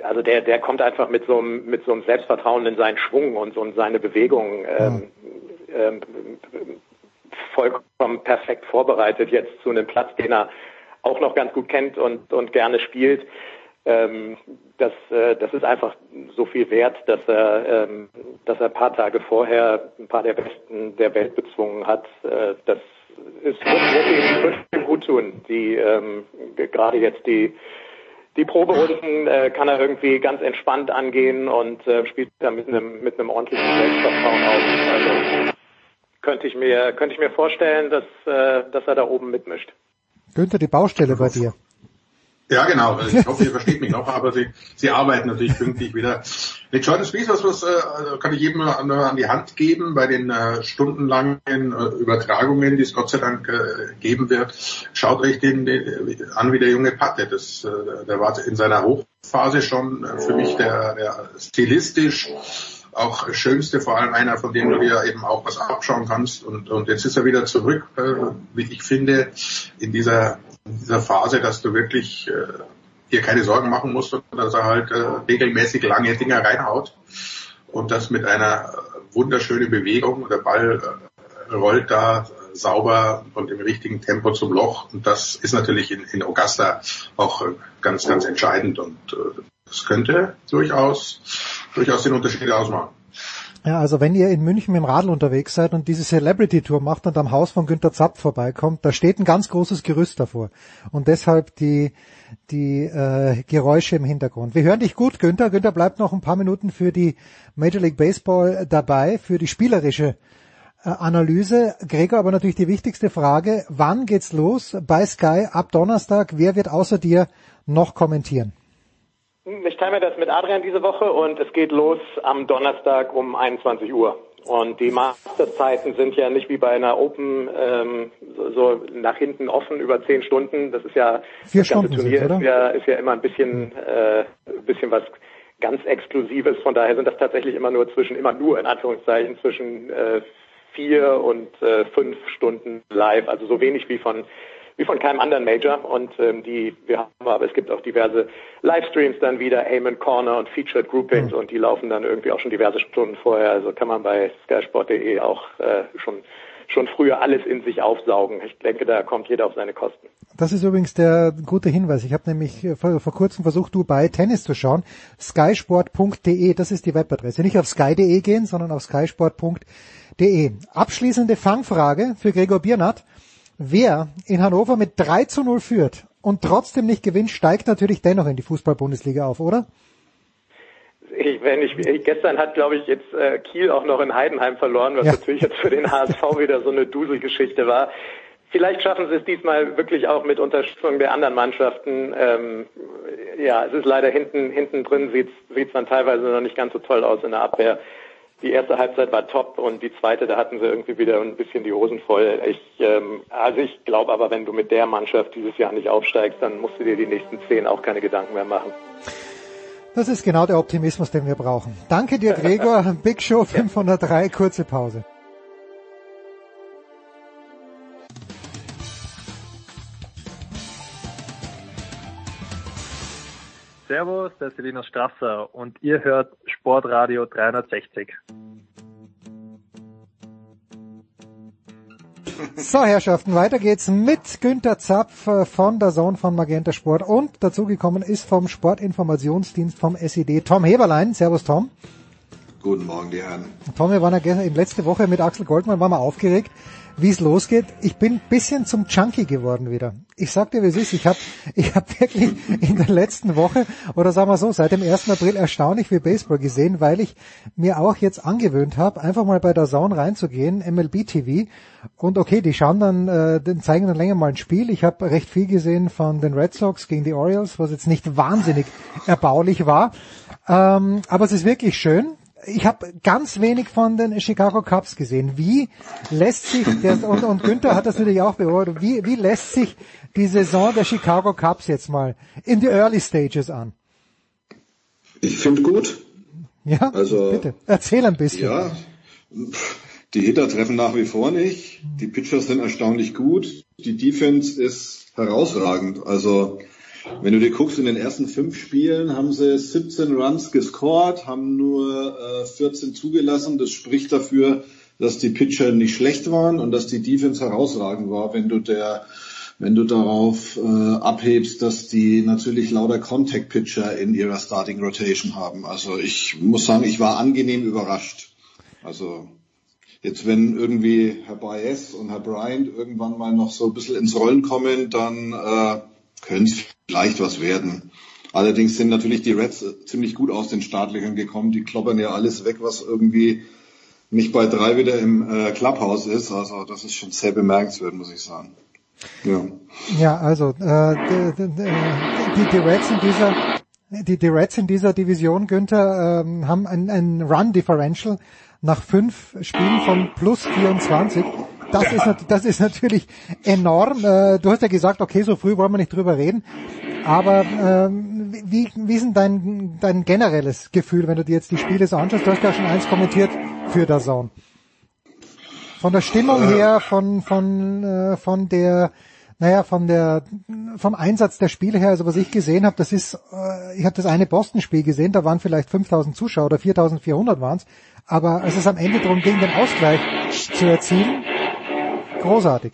also der der kommt einfach mit so einem mit so einem Selbstvertrauen in seinen Schwung und in seine Bewegungen ähm, ähm, vollkommen perfekt vorbereitet jetzt zu einem Platz, den er auch noch ganz gut kennt und, und gerne spielt. Ähm, das, äh, das ist einfach so viel wert, dass er, ähm, dass er ein paar Tage vorher ein paar der Besten der Welt bezwungen hat. Äh, das ist, ihm gut tun. Die, ähm, gerade jetzt die, die Proberunden äh, kann er irgendwie ganz entspannt angehen und äh, spielt da mit einem, mit einem ordentlichen Selbstvertrauen auf. Also könnte ich mir, könnte ich mir vorstellen, dass, äh, dass er da oben mitmischt. Günther, die Baustelle bei dir. Ja, genau. Ich hoffe, ihr versteht mich noch, aber sie, sie arbeiten natürlich pünktlich wieder. Mit Jordan Spieth, was, was äh, kann ich jedem an, an die Hand geben bei den äh, stundenlangen äh, Übertragungen, die es Gott sei Dank äh, geben wird. Schaut euch den, den an wie der junge Patte. Das, äh, der war in seiner Hochphase schon äh, für mich der, der stilistisch auch Schönste, vor allem einer, von dem du dir eben auch was abschauen kannst. Und, und jetzt ist er wieder zurück, äh, wie ich finde, in dieser, in dieser Phase, dass du wirklich äh, dir keine Sorgen machen musst, dass er halt äh, regelmäßig lange Dinger reinhaut. Und das mit einer wunderschönen Bewegung. Der Ball äh, rollt da sauber und im richtigen Tempo zum Loch. Und das ist natürlich in, in Augusta auch äh, ganz, ganz entscheidend. Und äh, das könnte durchaus, durchaus den Unterschied ausmachen. Ja, also wenn ihr in München mit dem Radl unterwegs seid und diese Celebrity Tour macht und am Haus von Günter Zapp vorbeikommt, da steht ein ganz großes Gerüst davor. Und deshalb die, die äh, Geräusche im Hintergrund. Wir hören dich gut, Günther. Günther bleibt noch ein paar Minuten für die Major League Baseball dabei, für die spielerische äh, Analyse. Gregor, aber natürlich die wichtigste Frage, wann geht's los bei Sky ab Donnerstag? Wer wird außer dir noch kommentieren? Ich teile mir das mit Adrian diese Woche und es geht los am Donnerstag um 21 Uhr. Und die Masterzeiten sind ja nicht wie bei einer Open ähm, so, so nach hinten offen über zehn Stunden. Das ist ja Vier das ganze Stunden Turnier oder? ist ja ist ja immer ein bisschen äh, ein bisschen was ganz Exklusives. Von daher sind das tatsächlich immer nur zwischen immer nur in Anführungszeichen zwischen äh, vier und äh, fünf Stunden live. Also so wenig wie von wie von keinem anderen Major und ähm, die wir haben aber es gibt auch diverse Livestreams dann wieder Amen Corner und Featured Groupings und die laufen dann irgendwie auch schon diverse Stunden vorher also kann man bei skysport.de auch äh, schon schon früher alles in sich aufsaugen. Ich denke, da kommt jeder auf seine Kosten. Das ist übrigens der gute Hinweis. Ich habe nämlich äh, vor, vor kurzem versucht, Dubai Tennis zu schauen. skysport.de, das ist die Webadresse. Nicht auf sky.de gehen, sondern auf skysport.de. Abschließende Fangfrage für Gregor Biernat. Wer in Hannover mit 3 zu 0 führt und trotzdem nicht gewinnt, steigt natürlich dennoch in die Fußball-Bundesliga auf, oder? Ich, wenn ich, gestern hat, glaube ich, jetzt äh, Kiel auch noch in Heidenheim verloren, was Ja. natürlich jetzt für den HSV wieder so eine Duselgeschichte war. Vielleicht schaffen sie es diesmal wirklich auch mit Unterstützung der anderen Mannschaften. Ähm, ja, es ist leider hinten hinten drin sieht es dann teilweise noch nicht ganz so toll aus in der Abwehr. Die erste Halbzeit war top und die zweite, da hatten sie irgendwie wieder ein bisschen die Hosen voll. Ich, ähm, also ich glaube aber, wenn du mit der Mannschaft dieses Jahr nicht aufsteigst, dann musst du dir die nächsten zehn auch keine Gedanken mehr machen. Das ist genau der Optimismus, den wir brauchen. Danke dir, Gregor. Big Show 503, kurze Pause. Servus, der ist Selina Strasser und ihr hört Sportradio 360. So, Herrschaften, weiter geht's mit Günter Zapf von der Zone von Magenta Sport und dazugekommen ist vom Sportinformationsdienst vom SED Tom Heberlein. Servus Tom. Guten Morgen, die Herren. Tom, wir waren ja gestern- in letzte Woche mit Axel Goldmann, waren wir aufgeregt, wie es losgeht. Ich bin bisschen zum Junkie geworden wieder. Ich sag dir, wie es ist. Ich habe ich hab wirklich in der letzten Woche, oder sagen wir so, seit dem 1. April erstaunlich viel Baseball gesehen, weil ich mir auch jetzt angewöhnt habe, einfach mal bei der Zone reinzugehen, MLB TV. Und okay, die schauen dann, äh, zeigen dann länger mal ein Spiel. Ich habe recht viel gesehen von den Red Sox gegen die Orioles, was jetzt nicht wahnsinnig erbaulich war. Ähm, aber es ist wirklich schön ich habe ganz wenig von den Chicago Cubs gesehen. Wie lässt sich, der, und, und Günther hat das natürlich auch beobachtet, wie, wie lässt sich die Saison der Chicago Cubs jetzt mal in die Early Stages an? Ich finde gut. Ja, Also, bitte, erzähl ein bisschen. Ja, die Hitter treffen nach wie vor nicht. Die Pitchers sind erstaunlich gut. Die Defense ist herausragend. Also, wenn du dir guckst, in den ersten fünf Spielen haben sie 17 Runs gescored, haben nur äh, 14 zugelassen. Das spricht dafür, dass die Pitcher nicht schlecht waren und dass die Defense herausragend war, wenn du der wenn du darauf äh, abhebst, dass die natürlich lauter Contact Pitcher in ihrer Starting Rotation haben. Also ich muss sagen, ich war angenehm überrascht. Also jetzt wenn irgendwie Herr Baez und Herr Bryant irgendwann mal noch so ein bisschen ins Rollen kommen, dann äh, könnte es vielleicht was werden. Allerdings sind natürlich die Reds ziemlich gut aus den Startlöchern gekommen. Die kloppern ja alles weg, was irgendwie nicht bei drei wieder im äh, Clubhouse ist. Also das ist schon sehr bemerkenswert, muss ich sagen. Ja. Ja, also äh, die, die, die Reds in dieser die, die Reds in dieser Division, Günther, ähm, haben ein, ein Run Differential nach fünf Spielen von plus 24. das, ist, das ist natürlich enorm. Äh, du hast ja gesagt, okay, so früh wollen wir nicht drüber reden. Aber ähm, wie, wie ist denn dein, dein generelles Gefühl, wenn du dir jetzt die Spiele so anschaust? Du hast ja schon eins kommentiert für der Zone. Von der Stimmung Äh. her, von, von, äh, von der, naja, von der, vom Einsatz der Spiele her, also was ich gesehen habe, das ist, äh, ich habe das eine Boston-Spiel gesehen, da waren vielleicht 5000 Zuschauer oder 4400 waren es, aber als es am Ende darum ging, den Ausgleich zu erzielen, großartig.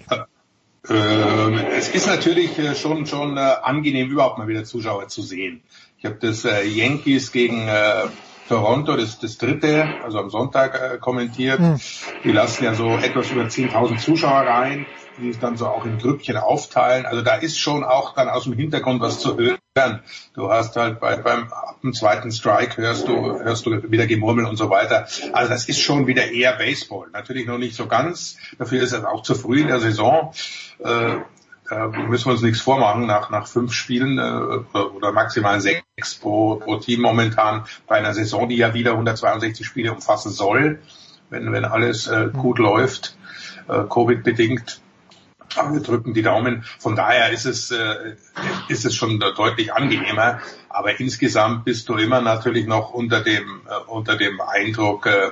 Ähm, es ist natürlich äh, schon schon äh, angenehm, überhaupt mal wieder Zuschauer zu sehen. Ich habe das äh, Yankees gegen äh, Toronto, das, das dritte, also am Sonntag äh, kommentiert. Hm. Die lassen ja so etwas über 10.000 Zuschauer rein, die sich dann so auch in Grüppchen aufteilen. Also da ist schon auch dann aus dem Hintergrund was zu hören. Du hast halt bei, beim dem zweiten Strike hörst du, hörst du wieder Gemurmel und so weiter. Also das ist schon wieder eher Baseball. Natürlich noch nicht so ganz. Dafür ist es auch zu früh in der Saison. Äh, da müssen wir uns nichts vormachen nach, nach fünf Spielen äh, oder maximal sechs pro, pro Team momentan bei einer Saison, die ja wieder 162 Spiele umfassen soll, wenn, wenn alles äh, gut läuft, äh, Covid-bedingt. Aber wir drücken die Daumen. Von daher ist es, äh, ist es schon deutlich angenehmer. Aber insgesamt bist du immer natürlich noch unter dem, äh, unter dem Eindruck äh,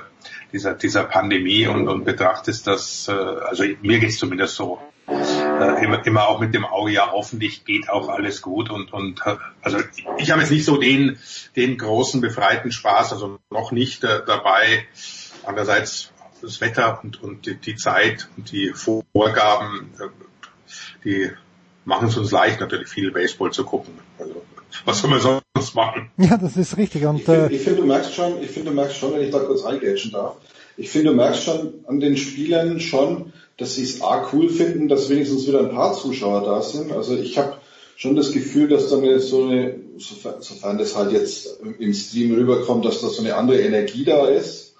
dieser, dieser Pandemie und, und betrachtest das, äh, also mir geht's zumindest so, äh, immer, immer auch mit dem Auge, ja hoffentlich geht auch alles gut und, und äh, also ich habe jetzt nicht so den, den großen befreiten Spaß, also noch nicht äh, dabei. Andererseits das Wetter und, und die, die Zeit und die Vorgaben, äh, die machen es uns leicht, natürlich viel Baseball zu gucken. Also, was soll man sonst machen? Ja, das ist richtig. Und Ich äh, finde, ich finde, du merkst schon, ich finde, du merkst schon, wenn ich da kurz reingrätschen darf, ich finde, du merkst schon an den Spielern schon, dass sie es A cool finden, dass wenigstens wieder ein paar Zuschauer da sind. Also ich habe schon das Gefühl, dass da eine, so eine, sofern, sofern das halt jetzt im Stream rüberkommt, dass da so eine andere Energie da ist.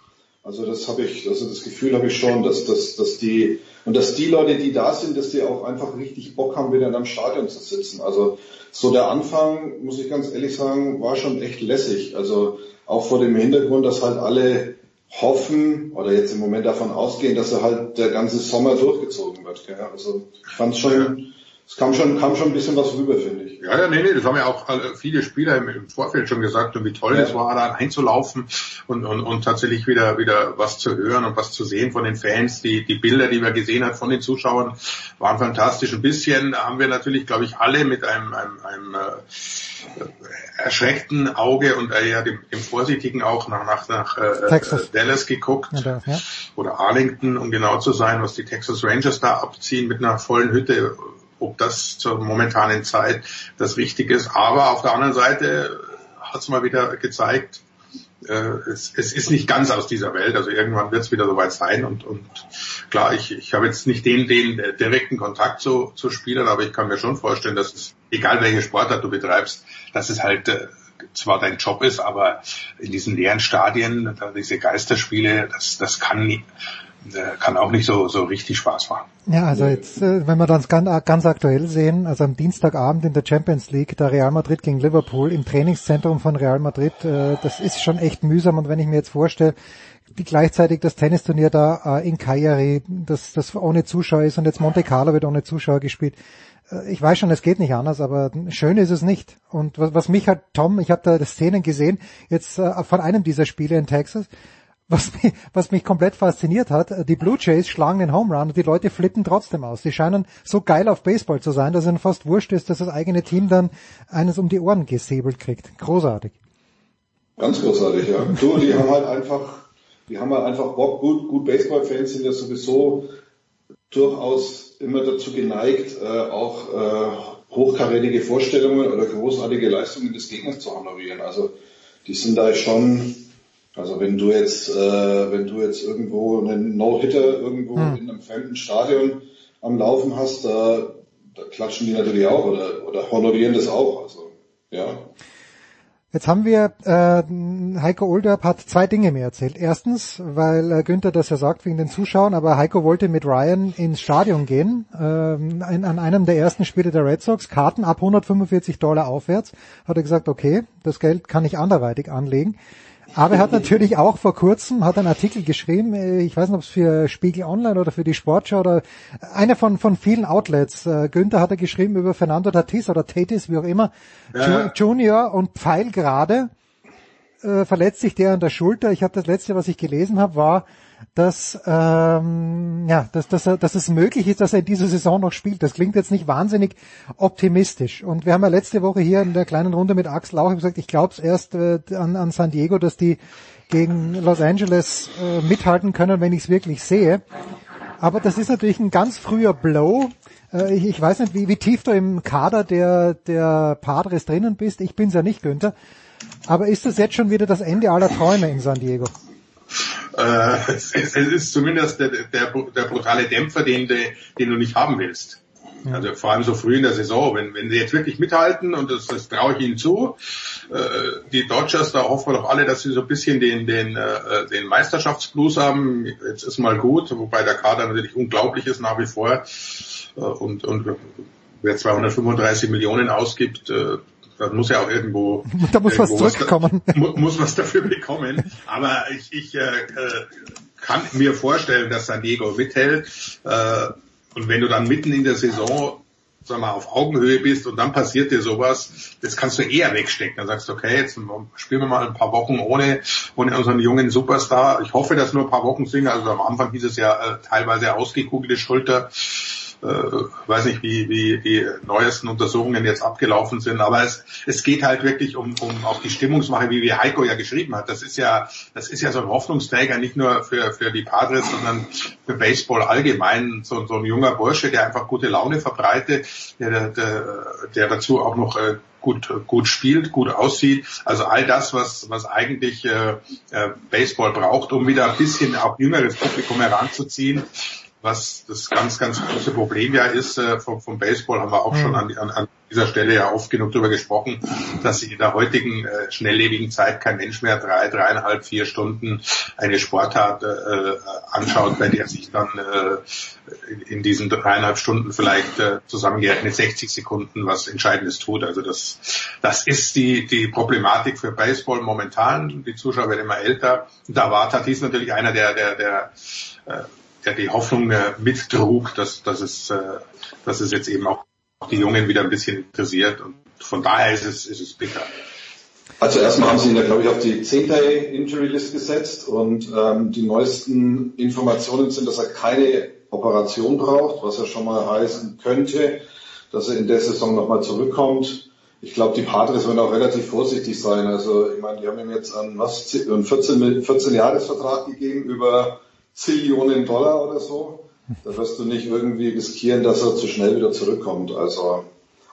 Also das habe ich, also das Gefühl habe ich schon, dass, dass, dass die und dass die Leute, die da sind, dass die auch einfach richtig Bock haben, wieder in einem Stadion zu sitzen. Also so der Anfang, muss ich ganz ehrlich sagen, war schon echt lässig. Also auch vor dem Hintergrund, dass halt alle hoffen oder jetzt im Moment davon ausgehen, dass er halt der ganze Sommer durchgezogen wird. Gell? Also ich fand schon, es kam schon, kam schon ein bisschen was rüber, finde ich. Ja, ja, nee, nee, das haben ja auch alle- viele Spieler im, im Vorfeld schon gesagt und wie toll Ja. das war, da einzulaufen und, und, und tatsächlich wieder, wieder was zu hören und was zu sehen von den Fans. Die, die Bilder, die man gesehen hat von den Zuschauern, waren fantastisch. Ein bisschen haben wir natürlich, glaube ich, alle mit einem, einem, einem äh, erschreckten Auge und eher dem, dem vorsichtigen auch nach, nach, nach äh, Texas. Dallas geguckt ja, ja. oder Arlington, um genau zu sein, was die Texas Rangers da abziehen mit einer vollen Hütte, ob das zur momentanen Zeit das Richtige ist. Aber auf der anderen Seite hat es mal wieder gezeigt, äh, es, es ist nicht ganz aus dieser Welt. Also irgendwann wird es wieder soweit sein. Und, und klar, ich, ich habe jetzt nicht den, den äh, direkten Kontakt zu, zu Spielern, aber ich kann mir schon vorstellen, dass es, egal welche Sportart du betreibst, dass es halt äh, zwar dein Job ist, aber in diesen leeren Stadien, diese Geisterspiele, das, das kann, nie, kann auch nicht so, so richtig Spaß machen. Ja, also jetzt, äh, wenn wir das ganz, ganz aktuell sehen, also am Dienstagabend in der Champions League, der Real Madrid gegen Liverpool im Trainingszentrum von Real Madrid, äh, das ist schon echt mühsam und wenn ich mir jetzt vorstelle, wie gleichzeitig das Tennisturnier da äh, in Cagliari, das, das ohne Zuschauer ist und jetzt Monte Carlo wird ohne Zuschauer gespielt. Ich weiß schon, es geht nicht anders, aber schön ist es nicht. Und was, was mich halt, Tom, ich habe da die Szenen gesehen, jetzt von einem dieser Spiele in Texas, was mich, was mich komplett fasziniert hat, äh, die Blue Jays schlagen den Home Run und die Leute flippen trotzdem aus. Die scheinen so geil auf Baseball zu sein, dass ihnen fast wurscht ist, dass das eigene Team dann eines um die Ohren gesäbelt kriegt. Großartig. Ganz großartig, ja. Du, die haben halt einfach, die haben halt einfach Bock. Gut, gut Baseball-Fans sind ja sowieso durchaus immer dazu geneigt, äh, auch äh, hochkarätige Vorstellungen oder großartige Leistungen des Gegners zu honorieren. Also die sind da schon, also wenn du jetzt, äh, wenn du jetzt irgendwo einen No-Hitter irgendwo Hm. in einem fremden Stadion am Laufen hast, da, da klatschen die natürlich auch oder, oder honorieren das auch. Also ja. Jetzt haben wir, äh, Heiko Olderb hat zwei Dinge mir erzählt. Erstens, weil äh, Günther das ja sagt wegen den Zuschauern, aber Heiko wollte mit Ryan ins Stadion gehen, ähm, in, an einem der ersten Spiele der Red Sox, Karten ab 145 Dollar aufwärts, hat er gesagt, okay, das Geld kann ich anderweitig anlegen. Aber er hat natürlich auch vor kurzem hat einen Artikel geschrieben, äh, ich weiß nicht, ob es für Spiegel Online oder für die Sportschau oder einer von, von vielen Outlets. Äh, Günther hat er geschrieben über Fernando Tatis oder Tatis, wie auch immer, ja. Junior und Pfeilgrade äh, verletzt sich der an der Schulter. Ich habe das letzte, was ich gelesen habe, war, dass, ähm, ja, dass, dass, dass es möglich ist, dass er in dieser Saison noch spielt. Das klingt jetzt nicht wahnsinnig optimistisch. Und wir haben ja letzte Woche hier in der kleinen Runde mit Axel auch gesagt, ich glaube es erst äh, an, an San Diego, dass die gegen Los Angeles äh, mithalten können, wenn ich es wirklich sehe. Aber das ist natürlich ein ganz früher Blow. Äh, ich, ich weiß nicht, wie, wie tief du im Kader der, der Padres drinnen bist. Ich bin's ja nicht, Günther. Aber ist das jetzt schon wieder das Ende aller Träume in San Diego? Äh, es, es, ist zumindest der, der, der brutale Dämpfer, den, den du nicht haben willst. Also vor allem so früh in der Saison, wenn, wenn sie jetzt wirklich mithalten und das, das traue ich ihnen zu. Äh, die Dodgers, da hoffen wir doch alle, dass sie so ein bisschen den, den, äh, den Meisterschaftsblues haben. Jetzt ist mal gut, wobei der Kader natürlich unglaublich ist nach wie vor. Äh, und, und wer 235 Millionen ausgibt, äh, das muss ja auch irgendwo. Da muss irgendwo was zurückkommen. Was, muss was dafür bekommen. Aber ich, ich äh, kann mir vorstellen, dass San Diego mithält. Äh, und wenn du dann mitten in der Saison sag mal, auf Augenhöhe bist und dann passiert dir sowas, das kannst du eher wegstecken. Dann sagst du, okay, jetzt spielen wir mal ein paar Wochen ohne, ohne unseren jungen Superstar. Ich hoffe, dass nur ein paar Wochen sind. Also am Anfang hieß es ja äh, teilweise ausgekugelte Schulter äh, weiß nicht, wie, wie die neuesten Untersuchungen jetzt abgelaufen sind, aber es, es geht halt wirklich um, um auch die Stimmungsmache, wie, wie Heiko ja geschrieben hat. Das ist ja, das ist ja so ein Hoffnungsträger, nicht nur für, für die Padres, sondern für Baseball allgemein. So, so ein junger Bursche, der einfach gute Laune verbreitet, der, der, der dazu auch noch äh, gut gut spielt, gut aussieht. Also all das, was was eigentlich äh, äh, Baseball braucht, um wieder ein bisschen auch jüngeres Publikum heranzuziehen was das ganz, ganz große Problem ja ist äh, vom, vom Baseball, haben wir auch schon an, an, an dieser Stelle ja oft genug darüber gesprochen, dass sich in der heutigen äh, schnelllebigen Zeit kein Mensch mehr drei, dreieinhalb, vier Stunden eine Sportart äh, anschaut, bei der sich dann äh, in, in diesen dreieinhalb Stunden vielleicht äh, zusammengerechnet 60 Sekunden was Entscheidendes tut. Also das, das ist die, die Problematik für Baseball momentan. Die Zuschauer werden immer älter. Da war Tatis natürlich einer der, der, der äh, der die Hoffnung äh, mittrug, dass, dass, es, äh, dass es jetzt eben auch die Jungen wieder ein bisschen interessiert. Und von daher ist es, ist es bitter. Also erstmal haben sie ihn ja, glaube ich, auf die 10-Day-Injury-List gesetzt und ähm, die neuesten Informationen sind, dass er keine Operation braucht, was ja schon mal heißen könnte, dass er in der Saison nochmal zurückkommt. Ich glaube, die Padres werden auch relativ vorsichtig sein. Also ich meine, die haben ihm jetzt einen, einen 14, 14 Jahresvertrag gegeben über Zillionen Dollar oder so. Da wirst du nicht irgendwie riskieren, dass er zu schnell wieder zurückkommt. Also,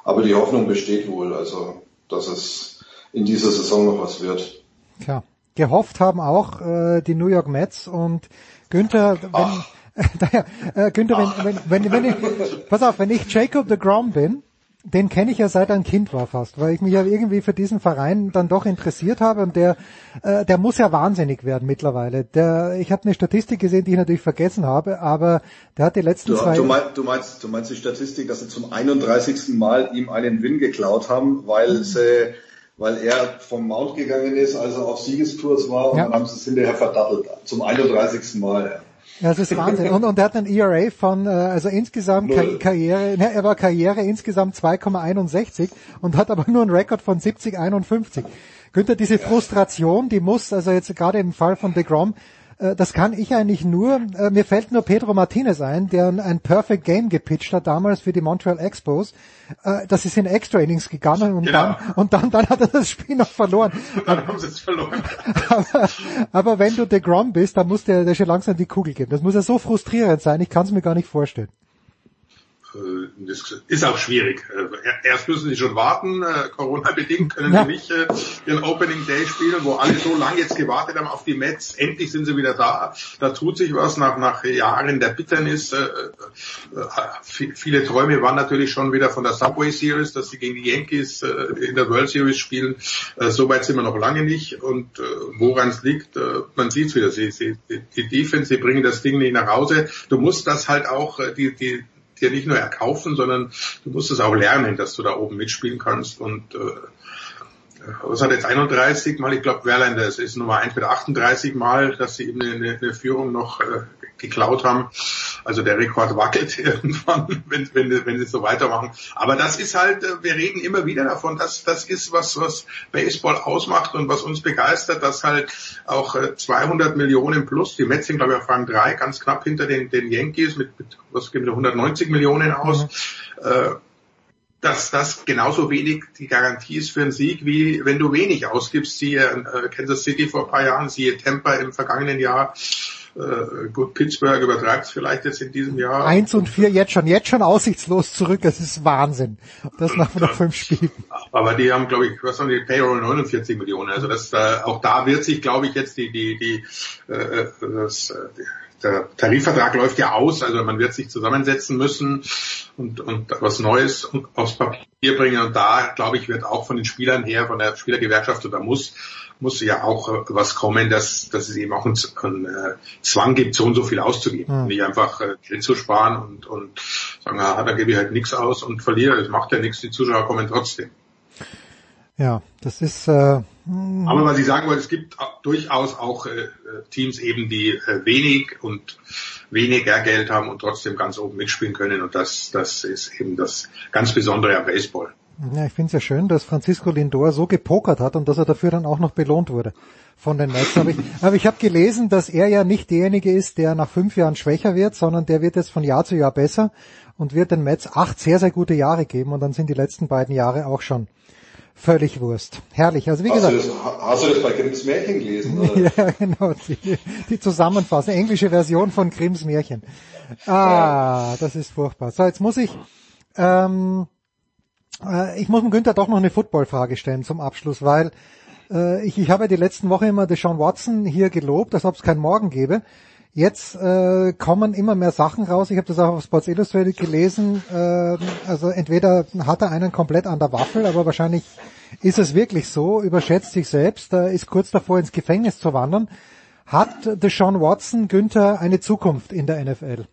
aber die Hoffnung besteht wohl, also, dass es in dieser Saison noch was wird. Tja, gehofft haben auch äh, die New York Mets und Günther, wenn, daher, äh, Günther, wenn, wenn, wenn, wenn ich, pass auf, wenn ich Jacob de Grom bin, den kenne ich ja seit ein Kind war fast, weil ich mich ja irgendwie für diesen Verein dann doch interessiert habe und der, äh, der muss ja wahnsinnig werden mittlerweile. Der, ich habe eine Statistik gesehen, die ich natürlich vergessen habe, aber der hat die letzten du, zwei... Du, mein, du, meinst, du meinst die Statistik, dass sie zum 31. Mal ihm einen Win geklaut haben, weil mhm. sie weil er vom Mount gegangen ist, als er auf Siegeskurs war und ja. dann haben sie es hinterher verdattelt. Zum 31. Mal. Ja, das ist Wahnsinn. Und, und er hat ein ERA von, äh, also insgesamt Kar Karriere, ne, er war Karriere insgesamt 2,61 und hat aber nur einen Rekord von 70,51. Günther, diese Frustration, die muss, also jetzt gerade im Fall von DeGrom, äh, das kann ich eigentlich nur, äh, mir fällt nur Pedro Martinez ein, der ein Perfect Game gepitcht hat damals für die Montreal Expos. Äh, das ist in Extra Innings gegangen und genau. dann und dann, dann hat er das Spiel noch verloren. dann haben sie es verloren. aber, aber wenn du DeGrom bist, dann muss der, der schon langsam die Kugel geben. Das muss ja so frustrierend sein, ich kann es mir gar nicht vorstellen. Äh, das ist auch schwierig. Äh, erst müssen sie schon warten, äh, Corona-bedingt können ja. sie nicht ihren Opening Day spielen, wo alle so lange jetzt gewartet haben auf die Mets. Endlich sind sie wieder da. Da tut sich was nach, nach Jahren der Bitternis. Viele Träume waren natürlich schon wieder von der Subway Series, dass sie gegen die Yankees in der World Series spielen. So weit sind wir noch lange nicht. Und woran es liegt, man sieht es wieder. Sie, sie, die Defense, sie bringen das Ding nicht nach Hause. Du musst das halt auch, die, die, dir nicht nur erkaufen, sondern du musst es auch lernen, dass du da oben mitspielen kannst. Und äh, was hat jetzt 31 Mal, ich glaube Verlander ist, ist Nummer 1 mit 38 Mal, dass sie eben eine, eine Führung noch äh, geklaut haben. Also der Rekord wackelt irgendwann, wenn, wenn, wenn sie so weitermachen. Aber das ist halt, äh, wir reden immer wieder davon, dass das ist was, was Baseball ausmacht und was uns begeistert, dass halt auch 200 äh, Millionen plus, die Mets sind glaube ich auf Rang 3, ganz knapp hinter den, den Yankees mit, mit was gibt 190 Millionen aus. Mhm. Äh, dass das genauso wenig die Garantie ist für einen Sieg, wie wenn du wenig ausgibst. Siehe äh, Kansas City vor ein paar Jahren, siehe Tampa im vergangenen Jahr. Äh, gut, Pittsburgh übertreibt es vielleicht jetzt in diesem Jahr. Eins und vier jetzt schon, jetzt schon aussichtslos zurück. Das ist Wahnsinn. Das nach noch fünf Spielen. Aber die haben, glaube ich, was haben die Payroll 49 Millionen. Also das, äh, auch da wird sich, glaube ich, jetzt die die die äh, das, äh, der Tarifvertrag läuft ja aus, also man wird sich zusammensetzen müssen und, und was Neues aufs Papier bringen. Und da, glaube ich, wird auch von den Spielern her, von der Spielergewerkschaft oder muss, muss ja auch äh, was kommen, dass, dass es eben auch einen, einen äh, Zwang gibt, so und so viel auszugeben. Mhm. Nicht einfach äh, Geld zu sparen und, und sagen, ah, da gebe ich halt nichts aus und verliere, das macht ja nichts, die Zuschauer kommen trotzdem. Ja, das ist. Äh, Aber was ich sagen wollte, es gibt durchaus auch äh, Teams eben, die äh, wenig und weniger Geld haben und trotzdem ganz oben mitspielen können. Und das, das ist eben das ganz Besondere am Baseball. Ja, ich finde es ja schön, dass Francisco Lindor so gepokert hat und dass er dafür dann auch noch belohnt wurde von den Mets. Aber ich, aber ich habe gelesen, dass er ja nicht derjenige ist, der nach fünf Jahren schwächer wird, sondern der wird jetzt von Jahr zu Jahr besser und wird den Mets acht sehr, sehr gute Jahre geben und dann sind die letzten beiden Jahre auch schon völlig Wurst. Herrlich. Also wie hast gesagt. Du das, hast du das bei Grimms Märchen gelesen? Oder? ja, genau. Die, die Zusammenfassung, englische Version von Grimms Märchen. Ah, das ist furchtbar. So, jetzt muss ich, ähm, äh, ich muss dem Günther doch noch eine Footballfrage stellen zum Abschluss, weil äh, ich, ich habe die letzten Woche immer Deshaun Watson hier gelobt, als ob es keinen Morgen gäbe. Jetzt äh, kommen immer mehr Sachen raus. Ich habe das auch auf Sports Illustrated gelesen. Äh, also entweder hat er einen komplett an der Waffel, aber wahrscheinlich ist es wirklich so. Überschätzt sich selbst, äh, ist kurz davor ins Gefängnis zu wandern. Hat Deshaun Watson Günther eine Zukunft in der NFL?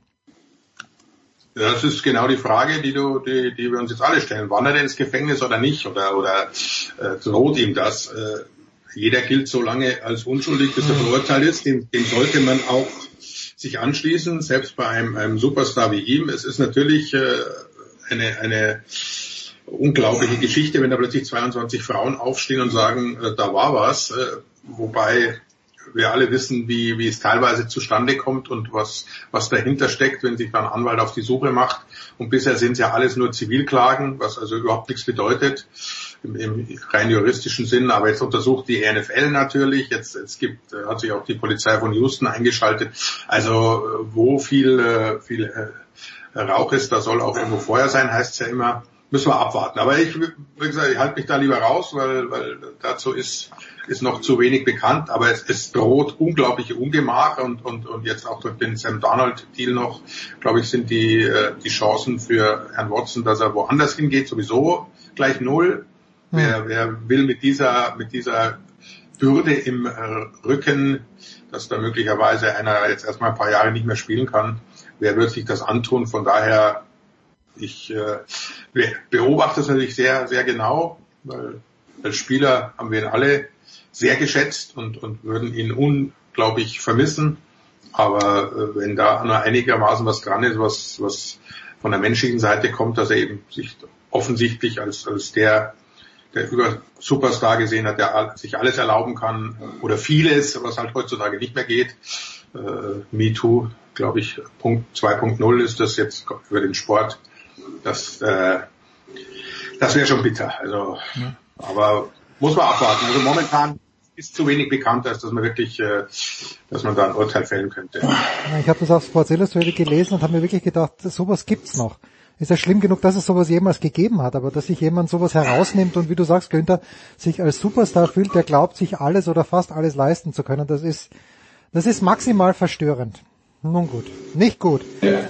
Das ist genau die Frage, die du, die, die wir uns jetzt alle stellen. Wandert er ins Gefängnis oder nicht? Oder, oder äh, droht ihm das? Äh, jeder gilt so lange als unschuldig, bis er verurteilt ist. Dem, dem sollte man auch sich anschließen, selbst bei einem, einem Superstar wie ihm. Es ist natürlich äh, eine, eine unglaubliche Geschichte, wenn da plötzlich 22 Frauen aufstehen und sagen, äh, da war was. Äh, wobei wir alle wissen, wie, wie es teilweise zustande kommt und was, was dahinter steckt, wenn sich dann ein Anwalt auf die Suche macht. Und bisher sind es ja alles nur Zivilklagen, was also überhaupt nichts bedeutet im, im rein juristischen Sinn. Aber jetzt untersucht die NFL natürlich. Jetzt, jetzt gibt, äh, hat sich auch die Polizei von Houston eingeschaltet. Also äh, wo viel, äh, viel Rauch ist, da soll auch irgendwo Feuer sein, heißt es ja immer. Müssen wir abwarten. Aber ich, wie gesagt, ich halte mich da lieber raus, weil, weil dazu ist, ist noch zu wenig bekannt. Aber es, es droht unglaubliche Ungemach und, und, und jetzt auch durch den Sam Donald-Deal noch, glaube ich, sind die, die Chancen für Herrn Watson, dass er woanders hingeht, sowieso gleich null. Wer, wer will mit dieser, mit dieser Bürde im Rücken, dass da möglicherweise einer jetzt erstmal ein paar Jahre nicht mehr spielen kann, wer wird sich das antun? Von daher, ich äh, beobachte es natürlich sehr, sehr genau, weil als Spieler haben wir ihn alle sehr geschätzt und, und würden ihn unglaublich vermissen. Aber äh, wenn da nur einigermaßen was dran ist, was, was von der menschlichen Seite kommt, dass er eben sich offensichtlich als, als der der über Superstar gesehen hat, der sich alles erlauben kann oder vieles, was halt heutzutage nicht mehr geht. Äh, MeToo, glaube ich, Punkt 2.0 ist das jetzt für den Sport. Das, äh, das wäre schon bitter. Also, ja. aber muss man abwarten. Also momentan ist zu wenig bekannt, als dass man wirklich, äh, dass man da ein Urteil fällen könnte. Ich habe das auf Sports Illustrated gelesen und habe mir wirklich gedacht, sowas gibt's noch ist ja schlimm genug, dass es sowas jemals gegeben hat, aber dass sich jemand sowas herausnimmt und wie du sagst, Günther, sich als Superstar fühlt, der glaubt, sich alles oder fast alles leisten zu können, das ist, das ist maximal verstörend. Nun gut. Nicht gut. Ja.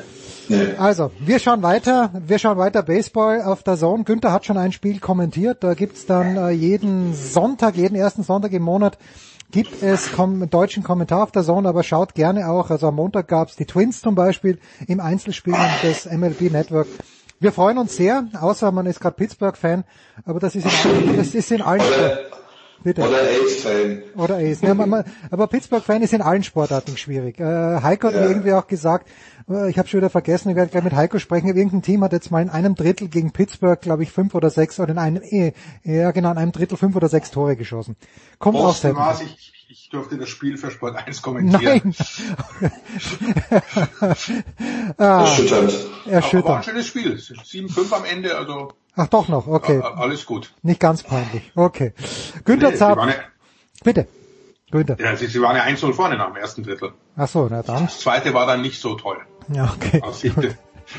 Also, wir schauen weiter, wir schauen weiter Baseball auf der Zone. Günther hat schon ein Spiel kommentiert, da gibt's dann äh, jeden Sonntag, jeden ersten Sonntag im Monat gibt es kom deutschen Kommentar auf der Zone, aber schaut gerne auch, also am Montag gab's die Twins zum Beispiel im Einzelspiel des MLB Network. Wir freuen uns sehr, außer man ist gerade Pittsburgh-Fan, aber das ist in allen, das ist in allen Bitte. Oder Ace-Fan. Oder Ace. Ja, man, aber Pittsburgh-Fan ist in allen Sportarten schwierig. Äh, Heiko hat ja. mir irgendwie auch gesagt, äh, ich habe schon wieder vergessen, ich werde gleich mit Heiko sprechen, irgendein Team hat jetzt mal in einem Drittel gegen Pittsburgh, glaube ich, fünf oder sechs, oder in einem, eh, ja genau, in einem Drittel fünf oder sechs Tore geschossen. Kommt auch selten. Ich, ich durfte das Spiel für Sport 1 kommentieren. Nein. ah, Erschütternd. Erschütternd. Aber ein schönes Spiel. 7-5 am Ende, also. Ach doch noch, okay. Alles gut. Nicht ganz peinlich. Okay. Günther nee, Zapp. Ja, Bitte. Günther. Ja, sie, sie waren ja 1-0 vorne nach dem ersten Drittel. Ach so, na dann. Das zweite war dann nicht so toll. Ja, okay. Aus Sicht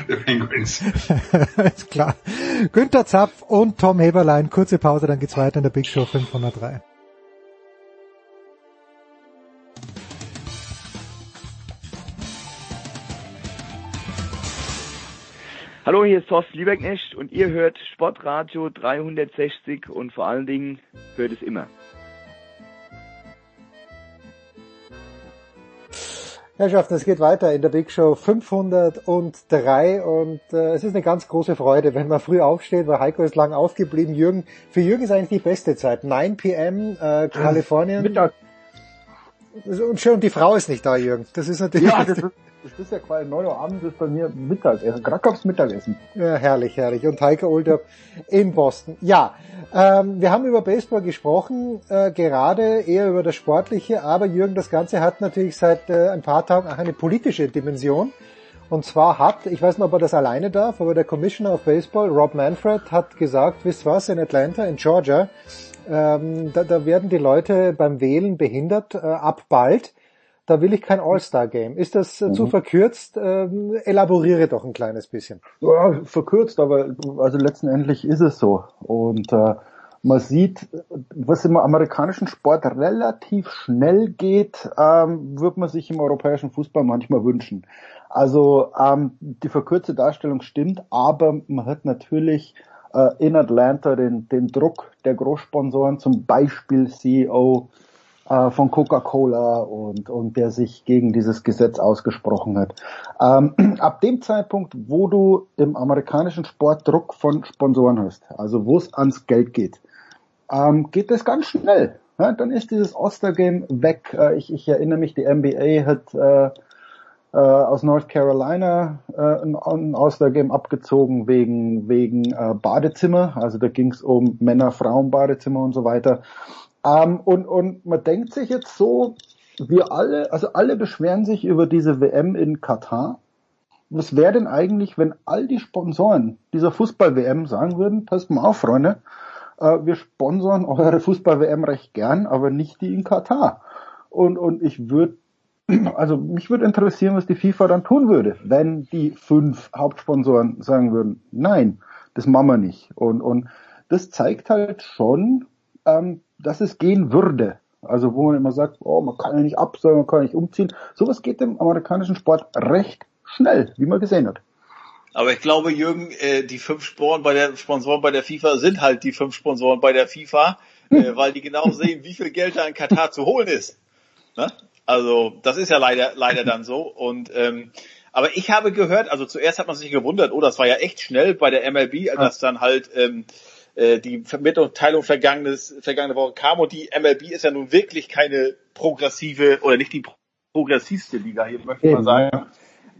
der Penguins. Ist klar. Günther Zapf und Tom Heberlein. Kurze Pause, dann geht's weiter in der Big Show 503. Hallo, hier ist Thorsten Lieberknecht und ihr hört Sportradio 360 und vor allen Dingen hört es immer. Herrschaften, es geht weiter in der Big Show 503 und äh, es ist eine ganz große Freude, wenn man früh aufsteht, weil Heiko ist lang aufgeblieben. Jürgen, für Jürgen ist eigentlich die beste Zeit. 9 p.m. Äh, Kalifornien. Mittag. Und schön, die Frau ist nicht da, Jürgen. Das ist natürlich... Ja, das ist das ist ja quasi 9 Uhr abends ist bei mir Mittagessen, gab's Mittagessen. Ja, herrlich, herrlich. Und Heike Older in Boston. Ja, ähm, wir haben über Baseball gesprochen, äh, gerade eher über das Sportliche, aber Jürgen, das Ganze hat natürlich seit äh, ein paar Tagen auch eine politische Dimension. Und zwar hat, ich weiß nicht, ob er das alleine darf, aber der Commissioner of Baseball, Rob Manfred, hat gesagt, wisst was, in Atlanta, in Georgia, ähm, da, da werden die Leute beim Wählen behindert, äh, ab bald da will ich kein All-Star-Game. Ist das äh, mhm. zu verkürzt? Ähm, elaboriere doch ein kleines bisschen. Ja, verkürzt, aber also letztendlich ist es so. Und äh, man sieht, was im amerikanischen Sport relativ schnell geht, ähm, wird man sich im europäischen Fußball manchmal wünschen. Also ähm, die verkürzte Darstellung stimmt, aber man hat natürlich äh, in Atlanta den, den Druck der Großsponsoren, zum Beispiel CEO äh, von Coca-Cola und, und der sich gegen dieses Gesetz ausgesprochen hat. Ähm, ab dem Zeitpunkt, wo du im amerikanischen Sport Druck von Sponsoren hast, also wo es ans Geld geht, ähm, geht das ganz schnell. Ja, dann ist dieses Ostergame weg. Äh, ich, ich erinnere mich, die NBA hat äh, äh, aus North Carolina äh, ein, ein Ostergame abgezogen wegen wegen äh, Badezimmer. Also da ging es um Männer, Frauen Badezimmer und so weiter. Ähm, und, und man denkt sich jetzt so, wir alle, also alle beschweren sich über diese WM in Katar. Was wäre denn eigentlich, wenn all die Sponsoren dieser Fußball-WM sagen würden, passt mal auf, Freunde, äh, wir sponsern eure Fußball-WM recht gern, aber nicht die in Katar. Und, und ich würde, also mich würde interessieren, was die FIFA dann tun würde, wenn die fünf Hauptsponsoren sagen würden, nein, das machen wir nicht. Und, und das zeigt halt schon, ähm, dass es gehen würde. Also wo man immer sagt, oh, man kann ja nicht absagen, man kann ja nicht umziehen. Sowas geht im amerikanischen Sport recht schnell, wie man gesehen hat. Aber ich glaube, Jürgen, äh, die fünf Sponsoren bei der Sponsoren bei der FIFA sind halt die fünf Sponsoren bei der FIFA, äh, weil die genau sehen, wie viel Geld da in Katar zu holen ist. Ne? Also das ist ja leider leider dann so. Und ähm, aber ich habe gehört, also zuerst hat man sich gewundert, oh, das war ja echt schnell bei der MLB, als dann halt ähm, äh, die Mitteilung vergangenes, vergangene Woche kam und die MLB ist ja nun wirklich keine progressive oder nicht die progressivste Liga hier, möchte ich mal sagen.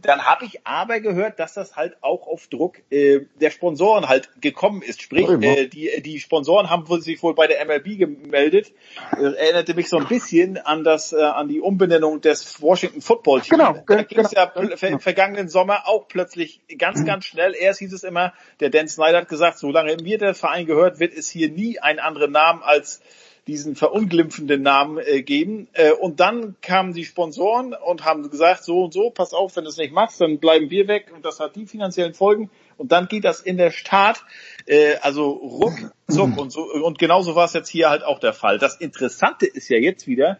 Dann habe ich aber gehört, dass das halt auch auf Druck äh, der Sponsoren halt gekommen ist. Sprich, äh, die, die Sponsoren haben sich wohl bei der MLB gemeldet. Äh, erinnerte mich so ein bisschen an das äh, an die Umbenennung des Washington Football Teams. Genau, da ging es genau, ja ver vergangenen Sommer auch plötzlich ganz, ganz schnell. Erst hieß es immer, der Dan Snyder hat gesagt, solange mir der Verein gehört, wird es hier nie einen anderen Namen als diesen verunglimpfenden Namen äh, geben. Äh, und dann kamen die Sponsoren und haben gesagt, so und so, pass auf, wenn du es nicht machst, dann bleiben wir weg und das hat die finanziellen Folgen. Und dann geht das in der Start, äh, also ruckzuck und so. Und genauso war es jetzt hier halt auch der Fall. Das Interessante ist ja jetzt wieder,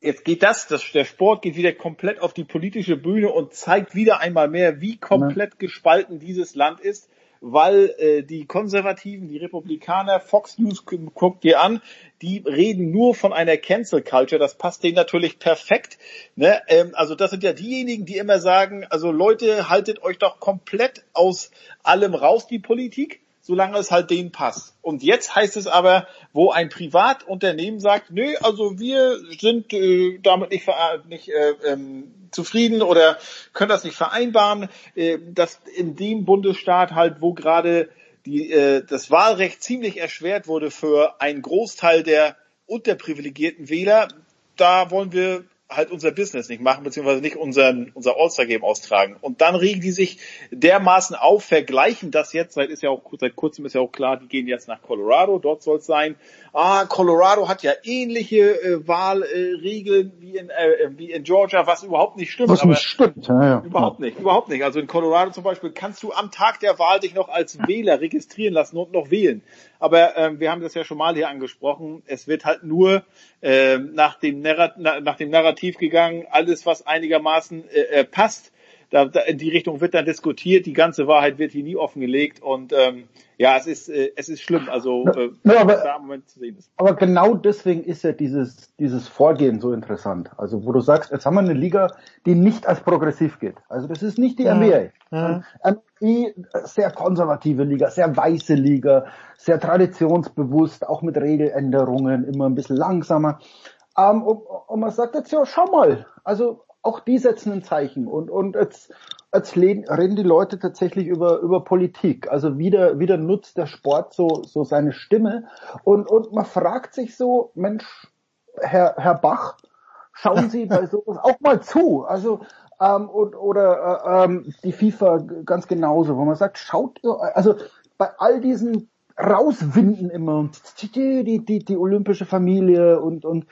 jetzt geht das, das, der Sport geht wieder komplett auf die politische Bühne und zeigt wieder einmal mehr, wie komplett gespalten dieses Land ist weil äh, die Konservativen, die Republikaner, Fox News guckt dir an, die reden nur von einer Cancel Culture. Das passt denen natürlich perfekt. Ne? Ähm, also das sind ja diejenigen, die immer sagen, also Leute, haltet euch doch komplett aus allem raus, die Politik solange es halt denen passt. Und jetzt heißt es aber, wo ein Privatunternehmen sagt, nö, also wir sind äh, damit nicht, nicht äh, ähm, zufrieden oder können das nicht vereinbaren, äh, dass in dem Bundesstaat halt, wo gerade die, äh, das Wahlrecht ziemlich erschwert wurde für einen Großteil der unterprivilegierten Wähler, da wollen wir halt unser Business nicht machen, beziehungsweise nicht unseren, unser All-Star-Game austragen. Und dann regen die sich dermaßen auf, vergleichen das jetzt, seit ist ja auch, seit kurzem ist ja auch klar, die gehen jetzt nach Colorado, dort soll es sein. Ah, Colorado hat ja ähnliche äh, Wahlregeln äh, wie in, äh, wie in Georgia, was überhaupt nicht stimmt. Was nicht stimmt, ja, ja. Überhaupt nicht, überhaupt nicht. Also in Colorado zum Beispiel kannst du am Tag der Wahl dich noch als Wähler registrieren lassen und noch wählen. Aber ähm, wir haben das ja schon mal hier angesprochen. Es wird halt nur äh, nach, dem Narrat nach dem Narrativ gegangen, alles was einigermaßen äh, äh, passt. Da, da, in die Richtung wird dann diskutiert. Die ganze Wahrheit wird hier nie offengelegt und ähm, ja, es ist äh, es ist schlimm. Also äh, ja, aber, da im Moment zu sehen ist. Aber genau deswegen ist ja dieses dieses Vorgehen so interessant. Also wo du sagst, jetzt haben wir eine Liga, die nicht als progressiv geht. Also das ist nicht die ja. NBA. Ja. NBA sehr konservative Liga, sehr weiße Liga, sehr traditionsbewusst, auch mit Regeländerungen, immer ein bisschen langsamer. Ähm, und, und man sagt jetzt ja, schau mal, also auch die setzen ein Zeichen und, und jetzt, jetzt reden die Leute tatsächlich über, über Politik. Also wieder, wieder nutzt der Sport so, so seine Stimme und, und man fragt sich so, Mensch, Herr, Herr Bach, schauen Sie bei sowas auch mal zu. Also, ähm, und, oder äh, ähm, die FIFA ganz genauso, wo man sagt, schaut, also bei all diesen rauswinden immer die, die, die, die olympische Familie und, und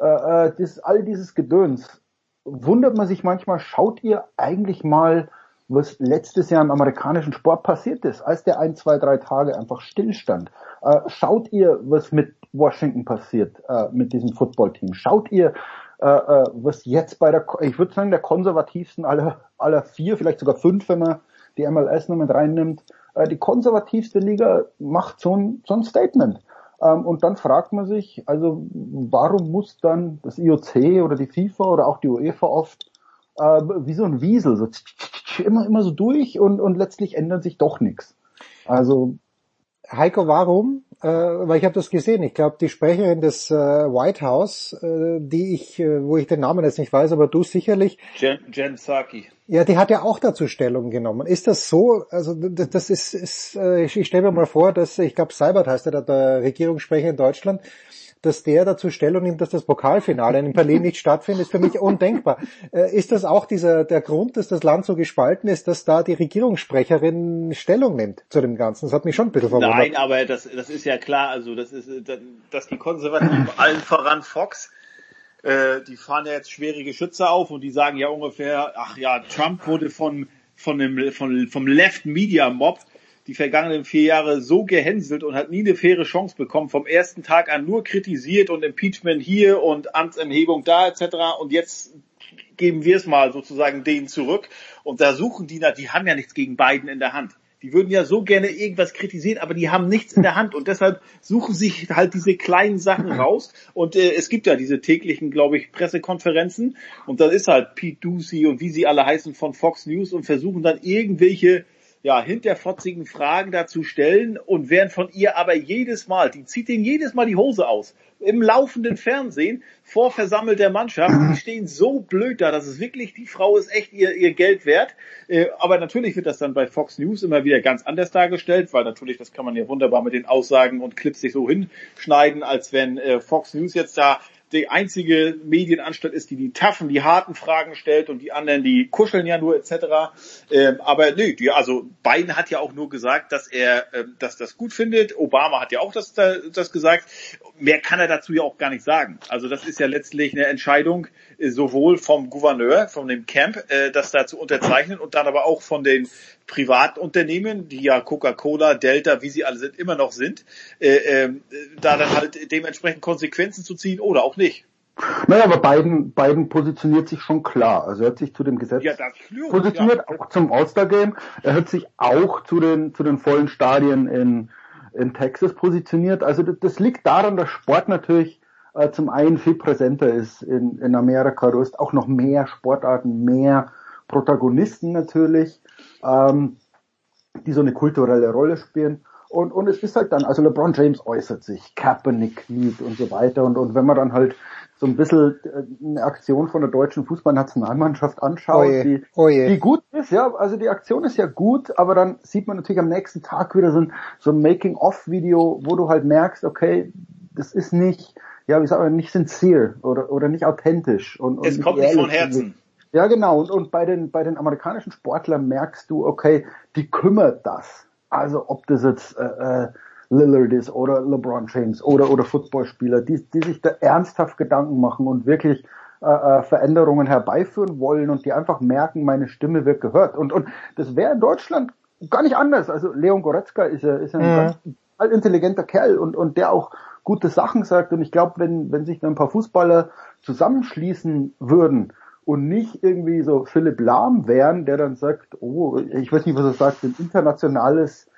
äh, äh das, all dieses Gedöns wundert man sich manchmal, schaut ihr eigentlich mal, was letztes Jahr im amerikanischen Sport passiert ist, als der ein, zwei, drei Tage einfach stillstand. Äh, schaut ihr, was mit Washington passiert, äh, mit diesem Footballteam? Schaut ihr, äh, äh was jetzt bei der, ich würde sagen, der konservativsten aller, aller vier, vielleicht sogar fünf, wenn man die MLS noch mit reinnimmt, äh, die konservativste Liga macht so ein, so ein Statement. Ähm, und dann fragt man sich, also warum muss dann das IOC oder die FIFA oder auch die UEFA oft äh, wie so ein Wiesel so immer immer so durch und, und letztlich ändert sich doch nichts. Also Heiko, warum? Äh, weil ich habe das gesehen. Ich glaube, die Sprecherin des äh, White House, äh, die ich, äh, wo ich den Namen jetzt nicht weiß, aber du sicherlich. Jen, Jen Psaki. Ja, die hat ja auch dazu Stellung genommen. Ist das so? Also das, das ist, ist äh, ich, ich stelle mir mal vor, dass ich glaube, Seibert heißt er, der Regierungssprecher in Deutschland, dass der dazu Stellung nimmt, dass das Pokalfinale in Berlin nicht stattfindet, ist für mich undenkbar. Äh, ist das auch dieser der Grund, dass das Land so gespalten ist, dass da die Regierungssprecherin Stellung nimmt zu dem Ganzen? Das hat mich schon ein bisschen verwundert. Nein, aber das, das ist ja klar, also das ist, dass die Konservativen allen voran Fox äh, die fahren ja jetzt schwere Geschütze auf und die sagen ja ungefähr, ach ja, Trump wurde von, von dem, von, vom Left Media Mob die vergangenen vier Jahre so gehänselt und hat nie eine faire Chance bekommen, vom ersten Tag an nur kritisiert und Impeachment hier und Amtsenthebung da etc. Und jetzt geben wir es mal sozusagen denen zurück. Und da suchen die, die haben ja nichts gegen Biden in der Hand. Die würden ja so gerne irgendwas kritisieren, aber die haben nichts in der Hand und deshalb suchen sich halt diese kleinen Sachen raus. Und äh, es gibt ja diese täglichen, glaube ich, Pressekonferenzen und dann ist halt Pete Ducey und wie sie alle heißen von Fox News und versuchen dann irgendwelche ja, hinterfotzigen Fragen dazu stellen und werden von ihr aber jedes Mal, die zieht ihnen jedes Mal die Hose aus. Im laufenden Fernsehen vor versammelter Mannschaft. Die stehen so blöd da, dass es wirklich, die Frau ist echt ihr, ihr Geld wert. Äh, aber natürlich wird das dann bei Fox News immer wieder ganz anders dargestellt, weil natürlich, das kann man ja wunderbar mit den Aussagen und Clips sich so hinschneiden, als wenn äh, Fox News jetzt da die einzige Medienanstalt ist, die die taffen, die harten Fragen stellt und die anderen, die kuscheln ja nur etc. Ähm, aber nö, die, also Biden hat ja auch nur gesagt, dass er ähm, dass das gut findet. Obama hat ja auch das, das gesagt. Mehr kann er dazu ja auch gar nicht sagen. Also das ist ja letztlich eine Entscheidung sowohl vom Gouverneur, von dem Camp, äh, das da zu unterzeichnen und dann aber auch von den Privatunternehmen, die ja Coca-Cola, Delta, wie sie alle sind, immer noch sind, äh, äh, da dann halt dementsprechend Konsequenzen zu ziehen oder auch nicht. Naja, aber Biden, Biden positioniert sich schon klar. Also er hat sich zu dem Gesetz Ja, stimmt, positioniert, auch zum All-Star-Game. Er hat sich auch zu den, zu den vollen Stadien in, in Texas positioniert. Also das, das liegt daran, dass Sport natürlich äh, zum einen viel präsenter ist in, in Amerika. Du hast auch noch mehr Sportarten, mehr Protagonisten natürlich, ähm, die so eine kulturelle Rolle spielen. Und, und es ist halt dann, also LeBron James äußert sich, Kaepernick kniet und so weiter. Und, und wenn man dann halt so ein bisschen äh, eine Aktion von der deutschen Fußballnationalmannschaft anschaut, Oje, die, oje. die gut ist, ja, also die Aktion ist ja gut, aber dann sieht man natürlich am nächsten Tag wieder so ein, so ein Making-of-Video, wo du halt merkst, okay, das ist nicht, ja, wie sagt man, nicht sincere oder, oder nicht authentisch. Und, und Es kommt nicht von. Herzen. Ja, genau. Und, und bei den, bei den amerikanischen Sportlern merkst du, okay, die kümmert das. Also ob das jetzt äh, äh, Lillard ist oder LeBron James oder oder Footballspieler, die, die sich da ernsthaft Gedanken machen und wirklich äh, äh, Veränderungen herbeiführen wollen und die einfach merken, meine Stimme wird gehört. Und und das wäre in Deutschland gar nicht anders. Also Leon Goretzka ist ja, ist ja ein Mhm. ganz intelligenter Kerl und und der auch gute Sachen sagt. Und ich glaube, wenn wenn sich da ein paar Fußballer zusammenschließen würden und nicht irgendwie so Philipp Lahm wären, der dann sagt, oh, ich weiß nicht, was er sagt, ein internationales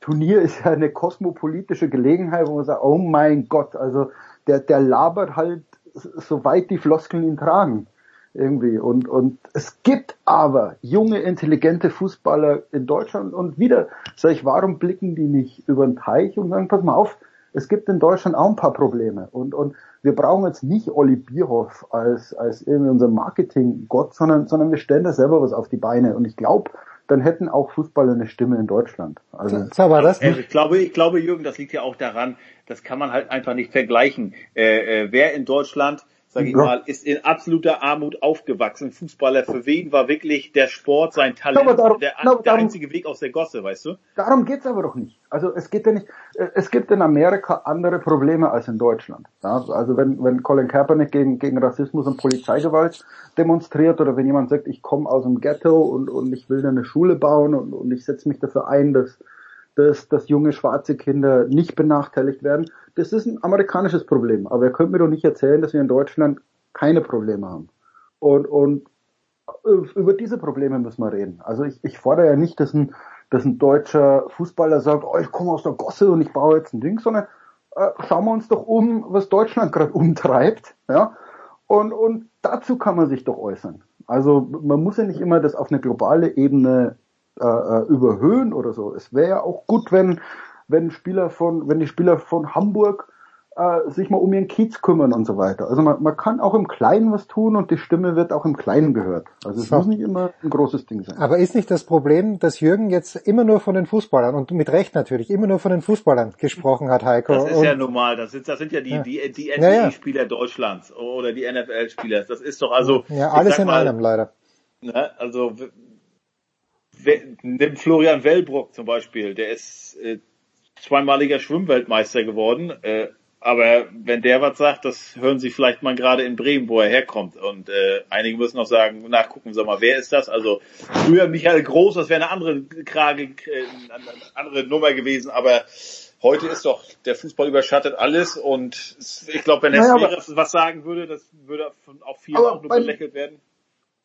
Turnier ist ja eine kosmopolitische Gelegenheit, wo man sagt, oh mein Gott, also der, der labert halt, soweit die Floskeln ihn tragen. Irgendwie. Und, und es gibt aber junge, intelligente Fußballer in Deutschland und wieder sag ich, warum blicken die nicht über den Teich und sagen, pass mal auf, es gibt in Deutschland auch ein paar Probleme. Und, und wir brauchen jetzt nicht Olli Bierhoff als, als irgendwie unser Marketing-Gott, sondern, sondern wir stellen da selber was auf die Beine. Und ich glaube, dann hätten auch Fußballer eine Stimme in Deutschland. Also, So war das. Also ich glaube, ich glaube, Jürgen, das liegt ja auch daran, das kann man halt einfach nicht vergleichen. Äh, äh, wer in Deutschland, sage ich Ja. mal, ist in absoluter Armut aufgewachsen. Fußballer, für wen war wirklich der Sport sein Talent, darum- der, der darum- einzige Weg aus der Gosse, weißt du? Darum geht's aber doch nicht. Also es geht ja nicht, äh, es gibt in Amerika andere Probleme als in Deutschland. Ja, also wenn, wenn Colin Kaepernick gegen, gegen Rassismus und Polizeigewalt demonstriert oder wenn jemand sagt, ich komme aus dem Ghetto und, und ich will da eine Schule bauen und, und ich setze mich dafür ein, dass, dass, dass junge schwarze Kinder nicht benachteiligt werden, das ist ein amerikanisches Problem. Aber ihr könnt mir doch nicht erzählen, dass wir in Deutschland keine Probleme haben. Und, und über diese Probleme müssen wir reden. Also ich, ich fordere ja nicht, dass ein, dass ein deutscher Fußballer sagt, oh, ich komme aus der Gosse und ich baue jetzt ein Ding, sondern äh, schauen wir uns doch um, was Deutschland gerade umtreibt. Ja? Und, und dazu kann man sich doch äußern. Also man muss ja nicht immer das auf eine globale Ebene äh, äh, überhöhen oder so. Es wäre ja auch gut, wenn wenn Spieler von wenn die Spieler von Hamburg äh, sich mal um ihren Kiez kümmern und so weiter. Also man, man kann auch im Kleinen was tun und die Stimme wird auch im Kleinen gehört. Also es So. muss nicht immer ein großes Ding sein. Aber ist nicht das Problem, dass Jürgen jetzt immer nur von den Fußballern und mit Recht natürlich immer nur von den Fußballern gesprochen hat, Heiko? Das ist und ja normal. Das sind, das sind ja die, Ja. die, die Ja, ja. NBA-Spieler Deutschlands oder die NFL-Spieler. Das ist doch also. ja, alles in mal, einem leider. Ne, also nimm Florian Wellbrock zum Beispiel, der ist äh, zweimaliger Schwimmweltmeister geworden. Äh, aber wenn der was sagt, das hören Sie vielleicht mal gerade in Bremen, wo er herkommt. Und äh, einige müssen noch sagen, nachgucken, sag mal, wer ist das? Also früher Michael Groß, das wäre eine andere Krage, äh, eine andere Nummer gewesen, aber heute ist doch der Fußball überschattet alles und ich glaube, wenn er Naja, was sagen würde, das würde auch vielen Aber auch nur beim- belächelt werden.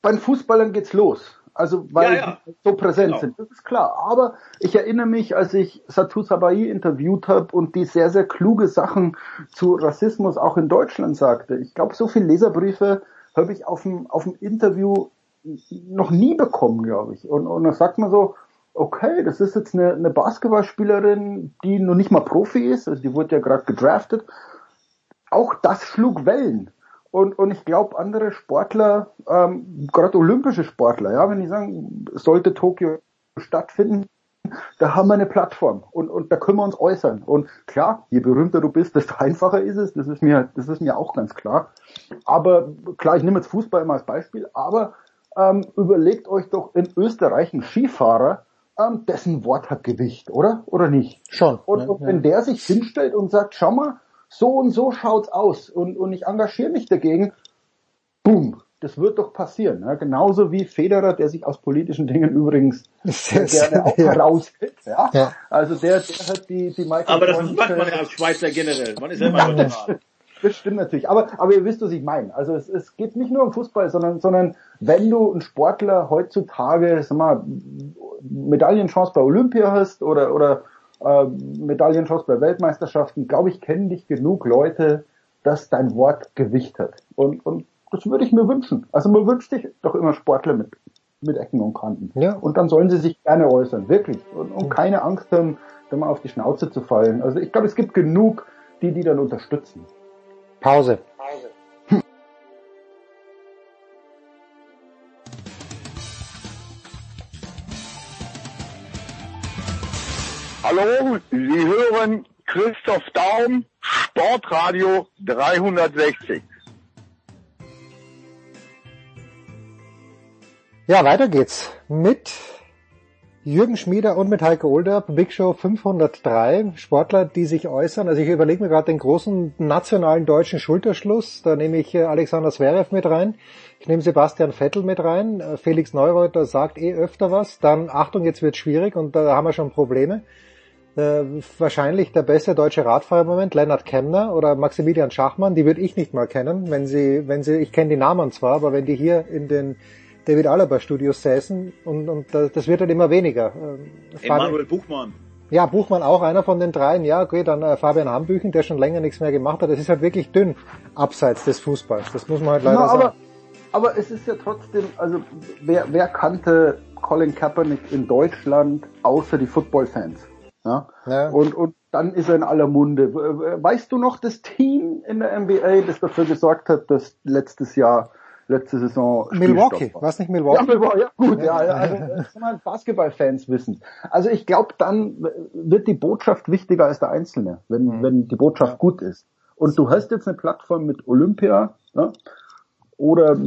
Bei den Fußballern geht's los. Also weil Ja, ja. die so präsent Genau. sind, das ist klar. Aber ich erinnere mich, als ich Satu Sabai interviewt habe und die sehr, sehr kluge Sachen zu Rassismus auch in Deutschland sagte. Ich glaube, so viele Leserbriefe habe ich auf dem, auf dem Interview noch nie bekommen, glaube ich. Und, und dann sagt man so, okay, das ist jetzt eine, eine Basketballspielerin, die noch nicht mal Profi ist, also die wurde ja gerade gedraftet. Auch das schlug Wellen. Und, und ich glaube, andere Sportler, ähm, gerade olympische Sportler, ja, wenn die sagen, sollte Tokio stattfinden, da haben wir eine Plattform und, und da können wir uns äußern. Und klar, je berühmter du bist, desto einfacher ist es. Das ist mir, das ist mir auch ganz klar. Aber klar, ich nehme jetzt Fußball immer als Beispiel, aber ähm, überlegt euch doch in Österreich einen Skifahrer, ähm, dessen Wort hat Gewicht, oder? Oder nicht? Schon. Und, ne? und wenn der sich hinstellt und sagt, schau mal, so und so schaut's aus und, und ich engagiere mich dagegen, boom, das wird doch passieren. Ne? Genauso wie Federer, der sich aus politischen Dingen übrigens sehr gerne auch Ja. raushält. Ja? Ja. Also der, der hat die, die Michael Aber das macht man ja als Schweizer generell. Man ist ja immer neutral. das stimmt natürlich. Aber, aber ihr wisst, was ich meine. Also es, es geht nicht nur um Fußball, sondern, sondern wenn du einen Sportler heutzutage, sag mal, Medaillenchance bei Olympia hast oder, oder äh, Medaillenchance bei Weltmeisterschaften, glaube ich, kennen dich genug Leute, dass dein Wort Gewicht hat. Und, und das würde ich mir wünschen. Also man wünscht sich doch immer Sportler mit, mit Ecken und Kanten. Ja. Und dann sollen sie sich gerne äußern, wirklich. Und, und keine Angst haben, dann mal auf die Schnauze zu fallen. Also ich glaube, es gibt genug, die die dann unterstützen. Pause. Hallo, Sie hören Christoph Daum, Sportradio 360. Ja, weiter geht's mit Jürgen Schmieder und mit Heike Older, Big Show 503, Sportler, die sich äußern. Also ich überlege mir gerade den großen nationalen deutschen Schulterschluss. Da nehme ich äh, Alexander Zverev mit rein. Ich nehme Sebastian Vettel mit rein. Äh, Felix Neureuter sagt eh öfter was. Dann, Achtung, jetzt wird schwierig und da haben wir schon Probleme. Äh, wahrscheinlich der beste deutsche Radfahrer im Moment, Lennart Kemner oder Maximilian Schachmann, die würde ich nicht mal kennen, wenn sie, wenn sie, ich kenne die Namen zwar, aber wenn die hier in den David Alaba Studios säßen und, und das wird dann immer weniger. Ähm, Emanuel Buchmann. Ja, Buchmann auch einer von den dreien. Ja, okay, dann äh, Fabian Hambüchen, der schon länger nichts mehr gemacht hat. Das ist halt wirklich dünn abseits des Fußballs. Das muss man halt leider Na, aber, sagen. aber es ist ja trotzdem, also wer, wer kannte Colin Kaepernick in Deutschland außer die Football-Fans? Ja? Ja. Und, und dann ist er in aller Munde. Weißt du noch das Team in der NBA, das dafür gesorgt hat, dass letztes Jahr, letzte Saison Milwaukee, war? was nicht Milwaukee? Ja, Milwaukee, ja gut, ja, ja also, das Basketballfans wissen. Also ich glaube, dann wird die Botschaft wichtiger als der Einzelne, wenn, Mhm. wenn die Botschaft gut ist. Und du hast jetzt eine Plattform mit Olympia, ne? Oder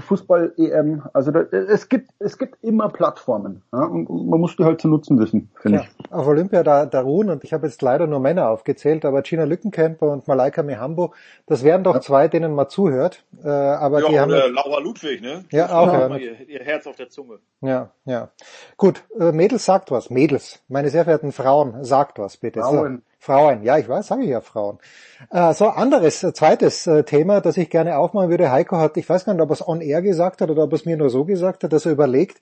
Fußball-EM. Also da, es gibt es gibt immer Plattformen. Ja? Und man muss die halt zu nutzen wissen, finde Ja, ich. auf Olympia da, da ruhen, und ich habe jetzt leider nur Männer aufgezählt, aber Gina Lückenkämper und Malaika Mihambo, das wären doch zwei, denen man zuhört. Äh, aber ja, die haben oder Laura Ludwig, ne? Ja, Die auch, hat ja. Ihr, ihr Herz auf der Zunge. Ja, ja. Gut, äh, Mädels sagt was. Mädels, meine sehr verehrten Frauen, sagt was bitte. Frauen. Frauen, ja, ich weiß, sage ich ja Frauen. Äh, so, anderes, äh, zweites äh, Thema, das ich gerne aufmachen würde. Heiko hat, ich weiß gar nicht, ob er es on air gesagt hat oder ob er es mir nur so gesagt hat, dass er überlegt,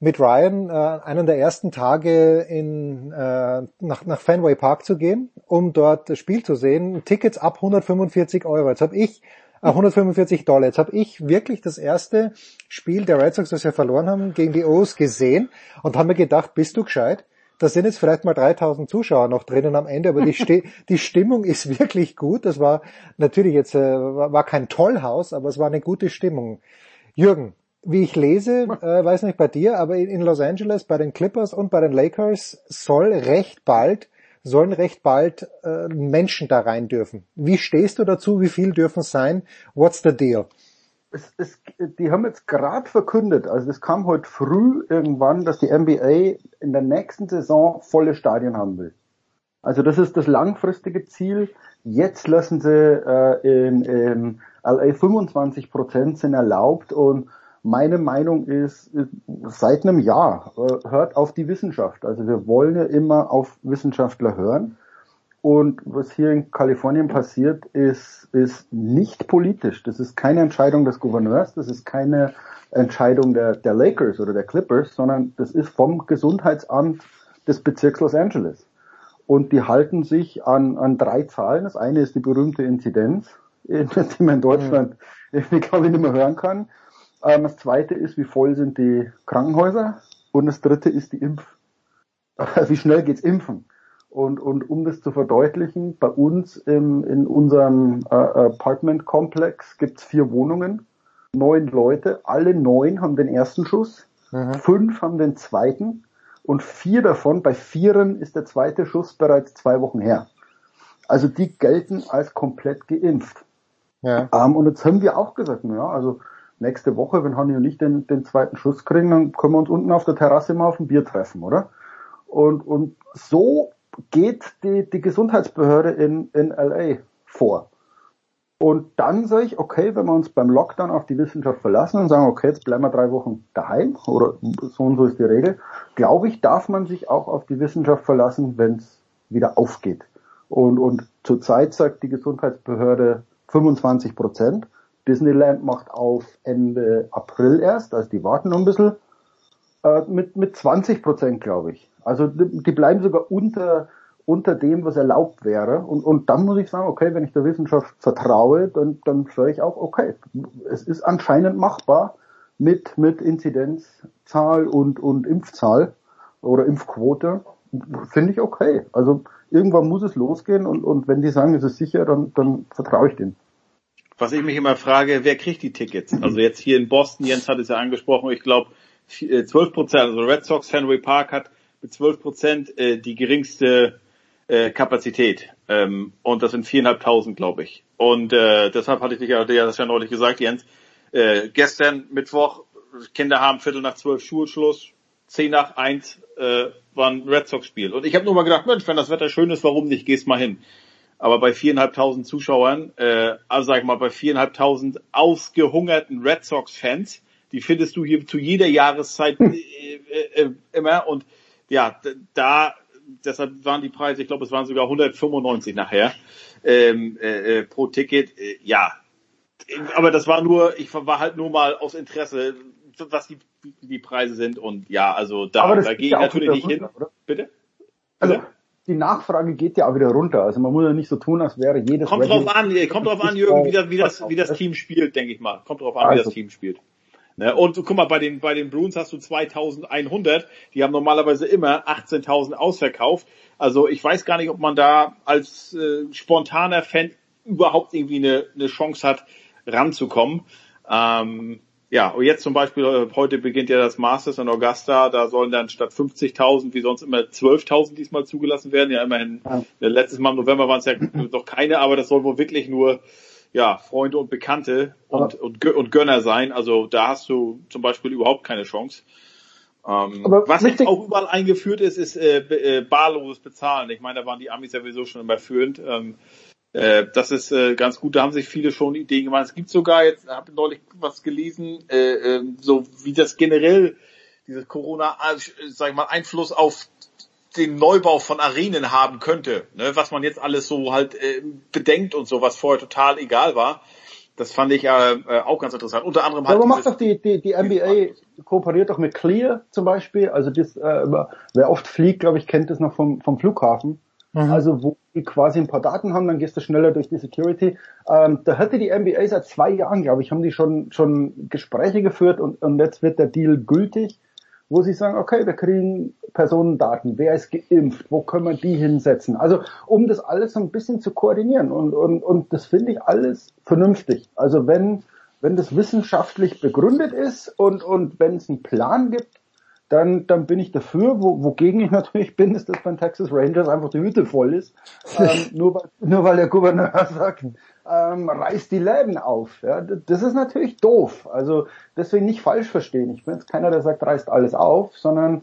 mit Ryan äh, einen der ersten Tage in, äh, nach, nach Fenway Park zu gehen, um dort das Spiel zu sehen. Tickets ab 145 Euro. Jetzt habe ich äh, 145 Dollar. Jetzt habe ich wirklich das erste Spiel der Red Sox, das wir verloren haben, gegen die O's gesehen und habe mir gedacht, bist du gescheit? Da sind jetzt vielleicht mal 3000 Zuschauer noch drinnen am Ende, aber die, Sti die Stimmung ist wirklich gut. Das war natürlich jetzt äh, war kein Tollhaus, aber es war eine gute Stimmung. Jürgen, wie ich lese, äh, weiß nicht bei dir, aber in in Los Angeles bei den Clippers und bei den Lakers soll recht bald sollen recht bald äh, Menschen da rein dürfen. Wie stehst du dazu? Wie viel dürfen es sein? What's the deal? Es, es, die haben jetzt gerade verkündet, also es kam heute früh irgendwann, dass die NBA in der nächsten Saison volle Stadien haben will. Also das ist das langfristige Ziel. Jetzt lassen sie äh, in, in LA 25 Prozent sind erlaubt und meine Meinung ist, seit einem Jahr äh, hört auf die Wissenschaft. Also wir wollen ja immer auf Wissenschaftler hören. Und was hier in Kalifornien passiert, ist, ist nicht politisch. Das ist keine Entscheidung des Gouverneurs, das ist keine Entscheidung der, der Lakers oder der Clippers, sondern das ist vom Gesundheitsamt des Bezirks Los Angeles. Und die halten sich an, an drei Zahlen. Das eine ist die berühmte Inzidenz, die man in Deutschland, irgendwie, glaube ich, nicht mehr hören kann. Ähm, das zweite ist, wie voll sind die Krankenhäuser. Und das dritte ist die Impf, wie schnell geht's impfen. Und, und um das zu verdeutlichen, bei uns im, in unserem äh, Apartment-Komplex gibt's vier Wohnungen, neun Leute, alle neun haben den ersten Schuss, fünf haben den zweiten und vier davon, bei vieren ist der zweite Schuss bereits zwei Wochen her. Also die gelten als komplett geimpft. Ja. Ähm, und jetzt haben wir auch gesagt, ja, also nächste Woche, wenn Hanni und ich den, den zweiten Schuss kriegen, dann können wir uns unten auf der Terrasse mal auf ein Bier treffen, oder? Und, und so geht die, die Gesundheitsbehörde in, in LA vor. Und dann sage ich, okay, wenn wir uns beim Lockdown auf die Wissenschaft verlassen und sagen, okay, jetzt bleiben wir drei Wochen daheim oder so und so ist die Regel, glaube ich, darf man sich auch auf die Wissenschaft verlassen, wenn es wieder aufgeht. Und, und zurzeit sagt die Gesundheitsbehörde 25 Prozent. Disneyland macht auf Ende April erst, also die warten noch ein bisschen, äh, mit, mit 20 Prozent, glaube ich. Also die, die bleiben sogar unter, unter dem, was erlaubt wäre. Und, und dann muss ich sagen, okay, wenn ich der Wissenschaft vertraue, dann, dann sage ich auch, okay, es ist anscheinend machbar mit, mit Inzidenzzahl und, und Impfzahl oder Impfquote. Finde ich okay. Also irgendwann muss es losgehen und, und wenn die sagen, es ist sicher, dann, dann vertraue ich denen. Was ich mich immer frage, wer kriegt die Tickets? Also jetzt hier in Boston, Jens hat es ja angesprochen, ich glaube 12 Prozent, also Red Sox Fenway Park hat mit 12 Prozent äh, die geringste äh, Kapazität. Ähm, und das sind viereinhalbtausend, glaube ich. Und äh, deshalb hatte ich dich ja, ja das ja neulich gesagt, Jens. Äh, gestern Mittwoch, Kinder haben Viertel nach zwölf Schulschluss, zehn nach eins äh, war ein Red Sox Spiel. Und ich habe nur mal gedacht, Mensch, wenn das Wetter schön ist, warum nicht? Gehst mal hin. Aber bei viereinhalbtausend Zuschauern, äh, also sag ich mal, bei viereinhalbtausend ausgehungerten Red Sox-Fans, die findest du hier zu jeder Jahreszeit äh, äh, äh immer. Und ja, da, deshalb waren die Preise, ich glaube, es waren sogar 195 nachher ähm, äh, pro Ticket. Äh, ja, aber das war nur, ich war halt nur mal aus Interesse, was die, die Preise sind. Und ja, also da, da gehe ich natürlich nicht hin. Oder? Bitte? Also, die Nachfrage geht ja auch wieder runter. Also man muss ja nicht so tun, als wäre jedes. Kommt drauf an, kommt drauf an, Jürgen, wie das, wie das, wie das Team spielt, denke ich mal. Kommt drauf an, wie das also. Team spielt. Ne? Und guck mal, bei den, bei den Bruins hast du 2100. Die haben normalerweise immer 18.000 ausverkauft. Also ich weiß gar nicht, ob man da als äh, spontaner Fan überhaupt irgendwie eine, eine Chance hat, ranzukommen. Ähm, ja, und jetzt zum Beispiel, äh, heute beginnt ja das Masters in Augusta, da sollen dann statt 50.000 wie sonst immer 12.000 diesmal zugelassen werden. Ja, immerhin, ja. Letztes Mal im November waren es ja noch keine, aber das soll wohl wirklich nur ja, Freunde und Bekannte und, und, und Gönner sein. Also da hast du zum Beispiel überhaupt keine Chance. Ähm, was jetzt auch überall eingeführt ist, ist äh, äh, barloses Bezahlen. Ich meine, da waren die Amis ja sowieso schon immer führend. Ähm, äh, das ist äh, ganz gut, da haben sich viele schon Ideen gemacht. Es gibt sogar, jetzt habe ich neulich was gelesen, äh, äh, so wie das generell, dieses Corona, äh, sag ich mal, Einfluss auf den Neubau von Arenen haben könnte, ne, was man jetzt alles so halt äh, bedenkt und so, was vorher total egal war. Das fand ich äh, äh auch ganz interessant. Unter anderem halt. Aber macht doch die, die, die NBA kooperiert doch mit Clear zum Beispiel. Also das, äh, wer oft fliegt, glaube ich, kennt das noch vom, vom Flughafen. Mhm. Also wo die quasi ein paar Daten haben, dann gehst du schneller durch die Security. Ähm, da hatte die NBA seit zwei Jahren, glaube ich, haben die schon schon Gespräche geführt und, und jetzt wird der Deal gültig, wo sie sagen, okay, wir kriegen Personendaten, wer ist geimpft, wo können wir die hinsetzen? Also um das alles so ein bisschen zu koordinieren und und, und das finde ich alles vernünftig. Also wenn wenn das wissenschaftlich begründet ist und und wenn es einen Plan gibt, dann, dann bin ich dafür. Wo, wogegen ich natürlich bin, ist, dass beim Texas Rangers einfach die Hütte voll ist. ähm, nur, weil, nur weil der Gouverneur sagt, ähm, reißt die Läden auf. Ja, das ist natürlich doof. Also deswegen nicht falsch verstehen. Ich bin jetzt keiner, der sagt, reißt alles auf, sondern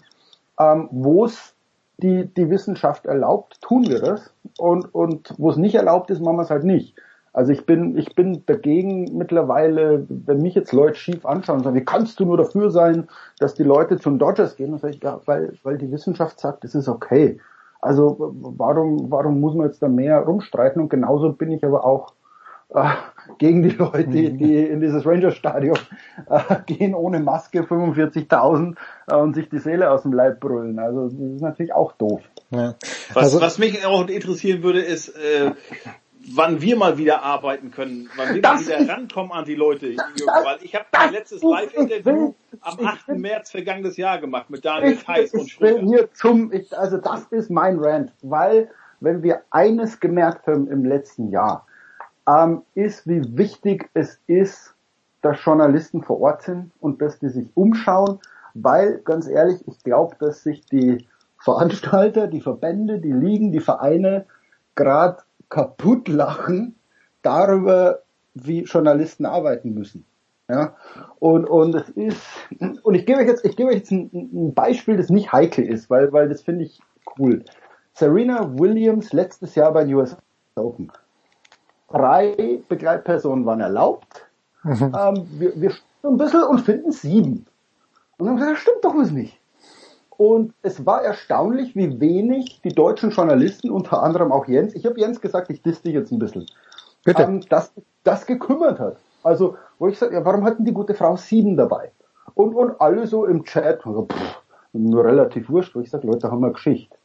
ähm, wo es die, die Wissenschaft erlaubt, tun wir das. Und, und wo es nicht erlaubt ist, machen wir es halt nicht. Also ich bin, ich bin dagegen mittlerweile, wenn mich jetzt Leute schief anschauen und sagen, wie kannst du nur dafür sein, dass die Leute zum Dodgers gehen? Und sage ich, ja, weil, weil die Wissenschaft sagt, es ist okay. Also warum, warum muss man jetzt da mehr rumstreiten? Und genauso bin ich aber auch gegen die Leute, die in dieses Ranger-Stadion äh, gehen ohne Maske, 45.000 äh, und sich die Seele aus dem Leib brüllen. Also das ist natürlich auch doof. Ja. Was, also, was mich auch interessieren würde, ist, äh, wann wir mal wieder arbeiten können, wann wir mal wieder rankommen an die Leute. Das, weil ich habe mein letztes Live-Interview am 8. März vergangenes Jahr gemacht mit Daniel Theiss und Schröder. Hier zum, ich, also das ist mein Rant, weil wenn wir eines gemerkt haben im letzten Jahr, ähm, ist, wie wichtig es ist, dass Journalisten vor Ort sind und dass die sich umschauen, weil ganz ehrlich, ich glaube, dass sich die Veranstalter, die Verbände, die Ligen, die Vereine gerade kaputt lachen darüber, wie Journalisten arbeiten müssen. Ja, und, und es ist, und ich gebe euch jetzt, ich gebe euch jetzt ein, ein Beispiel, das nicht heikel ist, weil, weil das finde ich cool. Serena Williams letztes Jahr bei den US Open. Drei Begleitpersonen waren erlaubt. Mhm. Ähm, wir, wir ein bisschen und finden sieben. Und dann haben wir gesagt, das stimmt doch was nicht. Und es war erstaunlich, wie wenig die deutschen Journalisten, unter anderem auch Jens, ich habe Jens gesagt, ich disste dich jetzt ein bisschen, Bitte. ähm, das, das gekümmert hat. Also, wo ich sage, ja, warum hatten die gute Frau sieben dabei? Und, und alle so im Chat, also, pff, nur relativ wurscht, wo ich sage, Leute, haben wir Geschichte.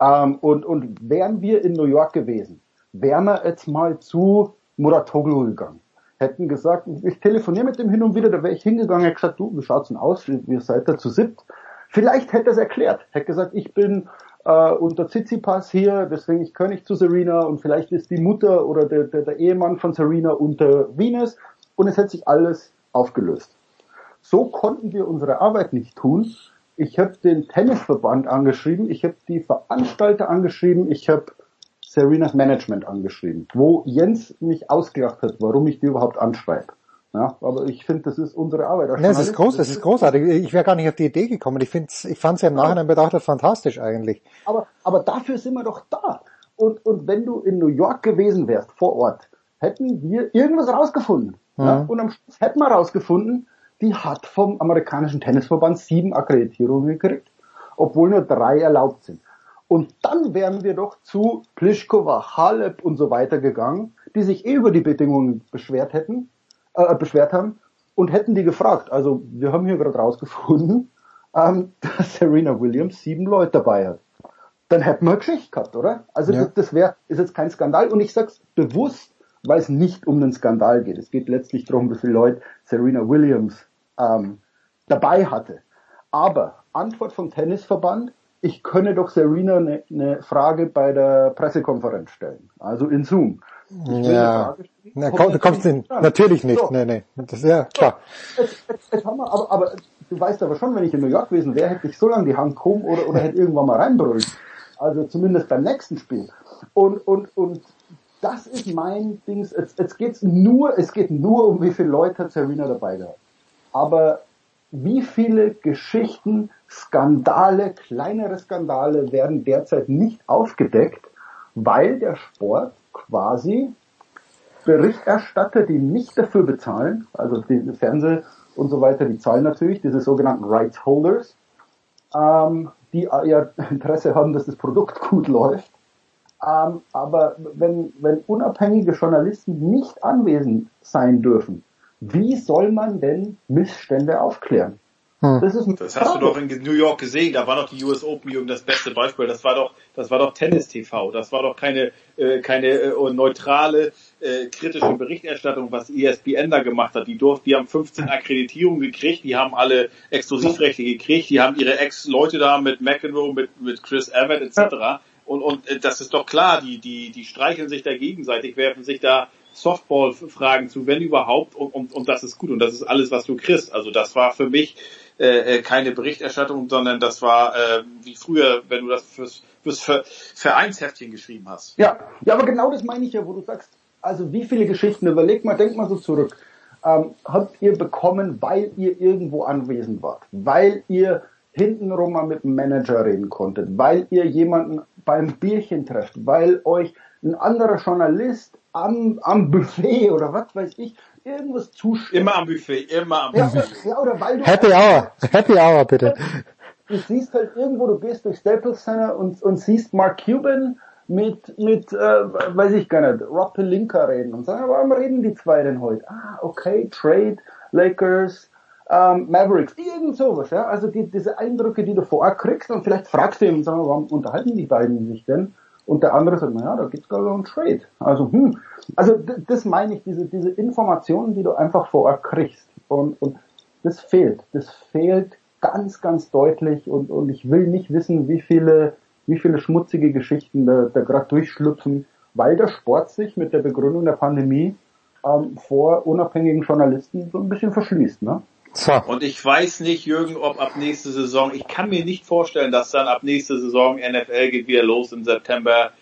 Ähm, und, und wären wir in New York gewesen, wären wir jetzt mal zu Muratoglu gegangen. Hätten gesagt, ich telefoniere mit dem hin und wieder, da wäre ich hingegangen, hätte gesagt, du, wie schaut's denn aus? Wir seid da zu siebt. Vielleicht hätte er es erklärt. Hätte gesagt, ich bin äh, unter Tsitsipas hier, deswegen ich nicht zu Serena und vielleicht ist die Mutter oder der, der, der Ehemann von Serena unter Venus und es hätte sich alles aufgelöst. So konnten wir unsere Arbeit nicht tun. Ich habe den Tennisverband angeschrieben, ich habe die Veranstalter angeschrieben, ich habe Serenas Management angeschrieben, wo Jens mich ausgelacht hat, warum ich die überhaupt anschreibe. Ja, aber ich finde, das ist unsere Arbeit. Ja, es ist groß, es ist großartig. Ich wäre gar nicht auf die Idee gekommen. Ich ich fand's ja im Nachhinein betrachtet fantastisch eigentlich. Aber, aber dafür sind wir doch da. Und, und wenn du in New York gewesen wärst, vor Ort, hätten wir irgendwas rausgefunden. Ja? Mhm. Und am Schluss hätten wir rausgefunden, die hat vom amerikanischen Tennisverband sieben Akkreditierungen gekriegt, obwohl nur drei erlaubt sind. Und dann wären wir doch zu Pliskova, Halep und so weiter gegangen, die sich eh über die Bedingungen beschwert hätten, äh, beschwert haben und hätten die gefragt. Also wir haben hier gerade rausgefunden, ähm, dass Serena Williams sieben Leute dabei hat. Dann hätten wir eine Geschichte gehabt, oder? Also Ja. das, das wäre ist jetzt kein Skandal und ich sag's bewusst, weil es nicht um einen Skandal geht. Es geht letztlich darum, wie viele Leute Serena Williams ähm, dabei hatte. Aber Antwort vom Tennisverband, ich könne doch Serena eine ne Frage bei der Pressekonferenz stellen, also in Zoom. Ja. Na, komm, du kommst dran. natürlich nicht. So. Nee, nee. Das ist ja klar. Jetzt, jetzt, jetzt haben wir, aber, aber du weißt aber schon, wenn ich in New York gewesen wäre, hätte ich so lange die Hand gehoben oder, oder hätte irgendwann mal reinbrüllt. Also zumindest beim nächsten Spiel. Und, und, und das ist mein Dings. Jetzt, jetzt geht's nur, es geht nur um wie viele Leute hat Serena dabei gehabt. Aber wie viele Geschichten, Skandale, kleinere Skandale werden derzeit nicht aufgedeckt, weil der Sport quasi Berichterstatter, die nicht dafür bezahlen, also die Fernseh und so weiter, die zahlen natürlich, diese sogenannten Rights Holders, ähm, die ja Interesse haben, dass das Produkt gut läuft. Ähm, aber wenn, wenn unabhängige Journalisten nicht anwesend sein dürfen, wie soll man denn Missstände aufklären? Das ist Das hast du doch in New York gesehen. Da war doch die US Open Jürgen das beste Beispiel. Das war doch, das war doch Tennis TV. Das war doch keine, äh, keine äh, neutrale, äh, kritische Berichterstattung, was ESPN da gemacht hat. Die durften, die haben 15 Akkreditierungen gekriegt. Die haben alle Exklusivrechte gekriegt. Die haben ihre Ex-Leute da mit McEnroe, mit, mit Chris Evert etc. Und, und äh, das ist doch klar. Die, die, die streicheln sich da gegenseitig, werfen sich da Softball-Fragen zu, wenn überhaupt, und, und, und das ist gut und das ist alles, was du kriegst. Also das war für mich äh, äh, keine Berichterstattung, sondern das war äh, wie früher, wenn du das fürs, fürs Ver Vereinsheftchen geschrieben hast. Ja, ja, aber genau das meine ich ja, wo du sagst, also wie viele Geschichten, überleg mal, denk mal so zurück, ähm, habt ihr bekommen, weil ihr irgendwo anwesend wart, weil ihr hintenrum mal mit dem Manager reden konntet, weil ihr jemanden beim Bierchen trefft, weil euch ein anderer Journalist am, am Buffet oder was weiß ich, irgendwas zustellt. Immer am Buffet, immer am Ja, Buffet. ja, oder weil du Happy Hour. Happy Hour, bitte. du siehst halt irgendwo, du gehst durch Staples Center und, und siehst Mark Cuban mit, mit, äh, weiß ich gar nicht, Rob Pelinka reden und sagen, warum reden die zwei denn heute? Ah, okay, Trade, Lakers, ähm, Mavericks, irgend sowas, ja. Also die, diese Eindrücke, die du vorher kriegst und vielleicht fragst du ihn, sag mal, warum unterhalten die beiden sich denn? Und der andere sagt, naja, da gibt's gerade einen Trade. Also, hm. Also das meine ich, diese, diese Informationen, die du einfach vorher kriegst. Und, und das fehlt. Das fehlt ganz, ganz deutlich und, und ich will nicht wissen, wie viele, wie viele schmutzige Geschichten da, da gerade durchschlüpfen, weil der Sport sich mit der Begründung der Pandemie ähm, vor unabhängigen Journalisten so ein bisschen verschließt. Ne? Und ich weiß nicht, Jürgen, ob ab nächste Saison, ich kann mir nicht vorstellen, dass dann ab nächste Saison NFL geht wieder los im September,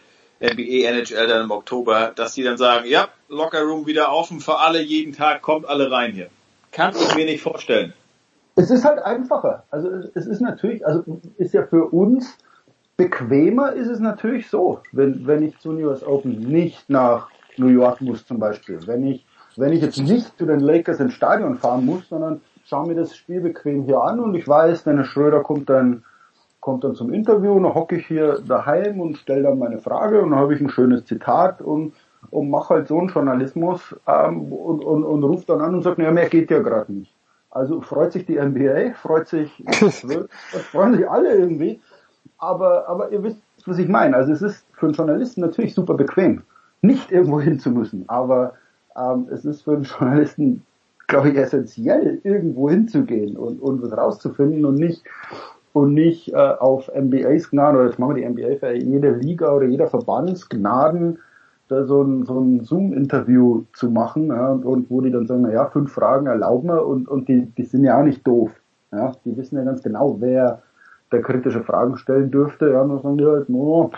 NBA, NHL dann im Oktober, dass die dann sagen, ja, Locker Room wieder offen für alle, jeden Tag, kommt alle rein hier. Kann ich mir nicht vorstellen. Es ist halt einfacher. Also es, es ist natürlich, also ist ja für uns bequemer ist es natürlich so, wenn, wenn ich zu US Open nicht nach New York muss zum Beispiel. Wenn ich, wenn ich jetzt nicht zu den Lakers ins Stadion fahren muss, sondern schaue mir das Spiel bequem hier an und ich weiß, Dennis Schröder kommt dann, kommt dann zum Interview und dann hocke ich hier daheim und stelle dann meine Frage und dann habe ich ein schönes Zitat und und mache halt so einen Journalismus ähm, und, und, und ruft dann an und sagt, naja, mehr geht ja gerade nicht. Also freut sich die NBA, freut sich, freuen sich alle irgendwie, aber, aber ihr wisst, was ich meine. Also es ist für einen Journalisten natürlich super bequem, nicht irgendwo hin zu müssen, aber ähm, es ist für einen Journalisten, glaube ich, essentiell, irgendwo hinzugehen und, und was rauszufinden und nicht und nicht äh, auf MBAs Gnaden, oder jetzt machen wir die NBA für jede Liga oder jeder Verbandsgnaden, da so ein, so ein Zoom-Interview zu machen, ja, und, wo die dann sagen, na ja, fünf Fragen erlauben wir und, und die, die sind ja auch nicht doof. Ja, die wissen ja ganz genau, wer der kritische Fragen stellen dürfte, ja, und dann sagen die halt, no,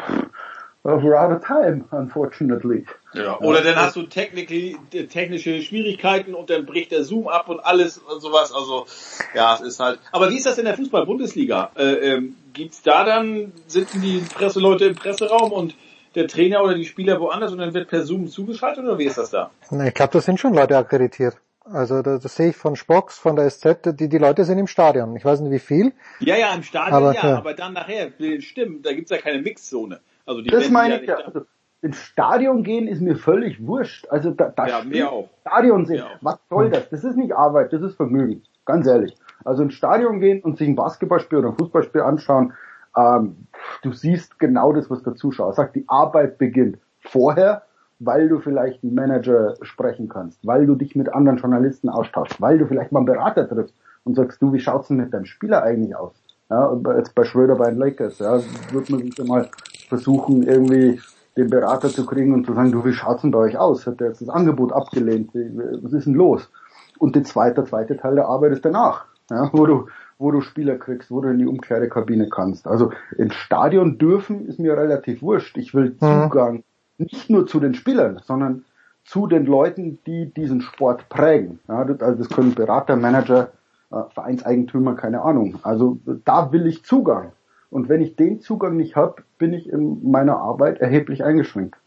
we're out of time, unfortunately. Ja, oder dann hast du technically, technische Schwierigkeiten und dann bricht der Zoom ab und alles und sowas. Also ja, es ist halt. Aber wie ist das in der Fußball-Bundesliga? Äh, ähm, gibt's da dann, sitzen die Presseleute im Presseraum und der Trainer oder die Spieler woanders und dann wird per Zoom zugeschaltet oder wie ist das da? Ich glaube, das sind schon Leute akkreditiert. Also das, das sehe ich von Spocks, von der SZ, die, die Leute sind im Stadion. Ich weiß nicht wie viel. Ja, ja, im Stadion aber, ja, ja, aber dann nachher, stimmt, da gibt's ja keine Mixzone. Also die das meine ich ja. Also, ins Stadion gehen ist mir völlig wurscht. Also da, da ja, mir auch. Stadion sehen. Was soll das? Das ist nicht Arbeit, das ist Vergnügen. Ganz ehrlich. Also ins Stadion gehen und sich ein Basketballspiel oder ein Fußballspiel anschauen, ähm, du siehst genau das, was der Zuschauer sagt. Die Arbeit beginnt vorher, weil du vielleicht einen Manager sprechen kannst, weil du dich mit anderen Journalisten austauschst, weil du vielleicht mal einen Berater triffst und sagst, du, wie schaut's denn mit deinem Spieler eigentlich aus? Ja, jetzt bei Schröder bei den Lakers, ja, wird man sich ja mal versuchen, irgendwie den Berater zu kriegen und zu sagen, du, wie schaut's denn bei euch aus? Hat der jetzt das Angebot abgelehnt? Was ist denn los? Und der zweite, zweite Teil der Arbeit ist danach, ja, wo du, wo du Spieler kriegst, wo du in die Umkleidekabine kannst. Also ins Stadion dürfen ist mir relativ wurscht. Ich will mhm. Zugang nicht nur zu den Spielern, sondern zu den Leuten, die diesen Sport prägen. Ja, also das können Berater, Manager, äh, Vereinseigentümer, keine Ahnung. Also da will ich Zugang. Und wenn ich den Zugang nicht habe, bin ich in meiner Arbeit erheblich eingeschränkt.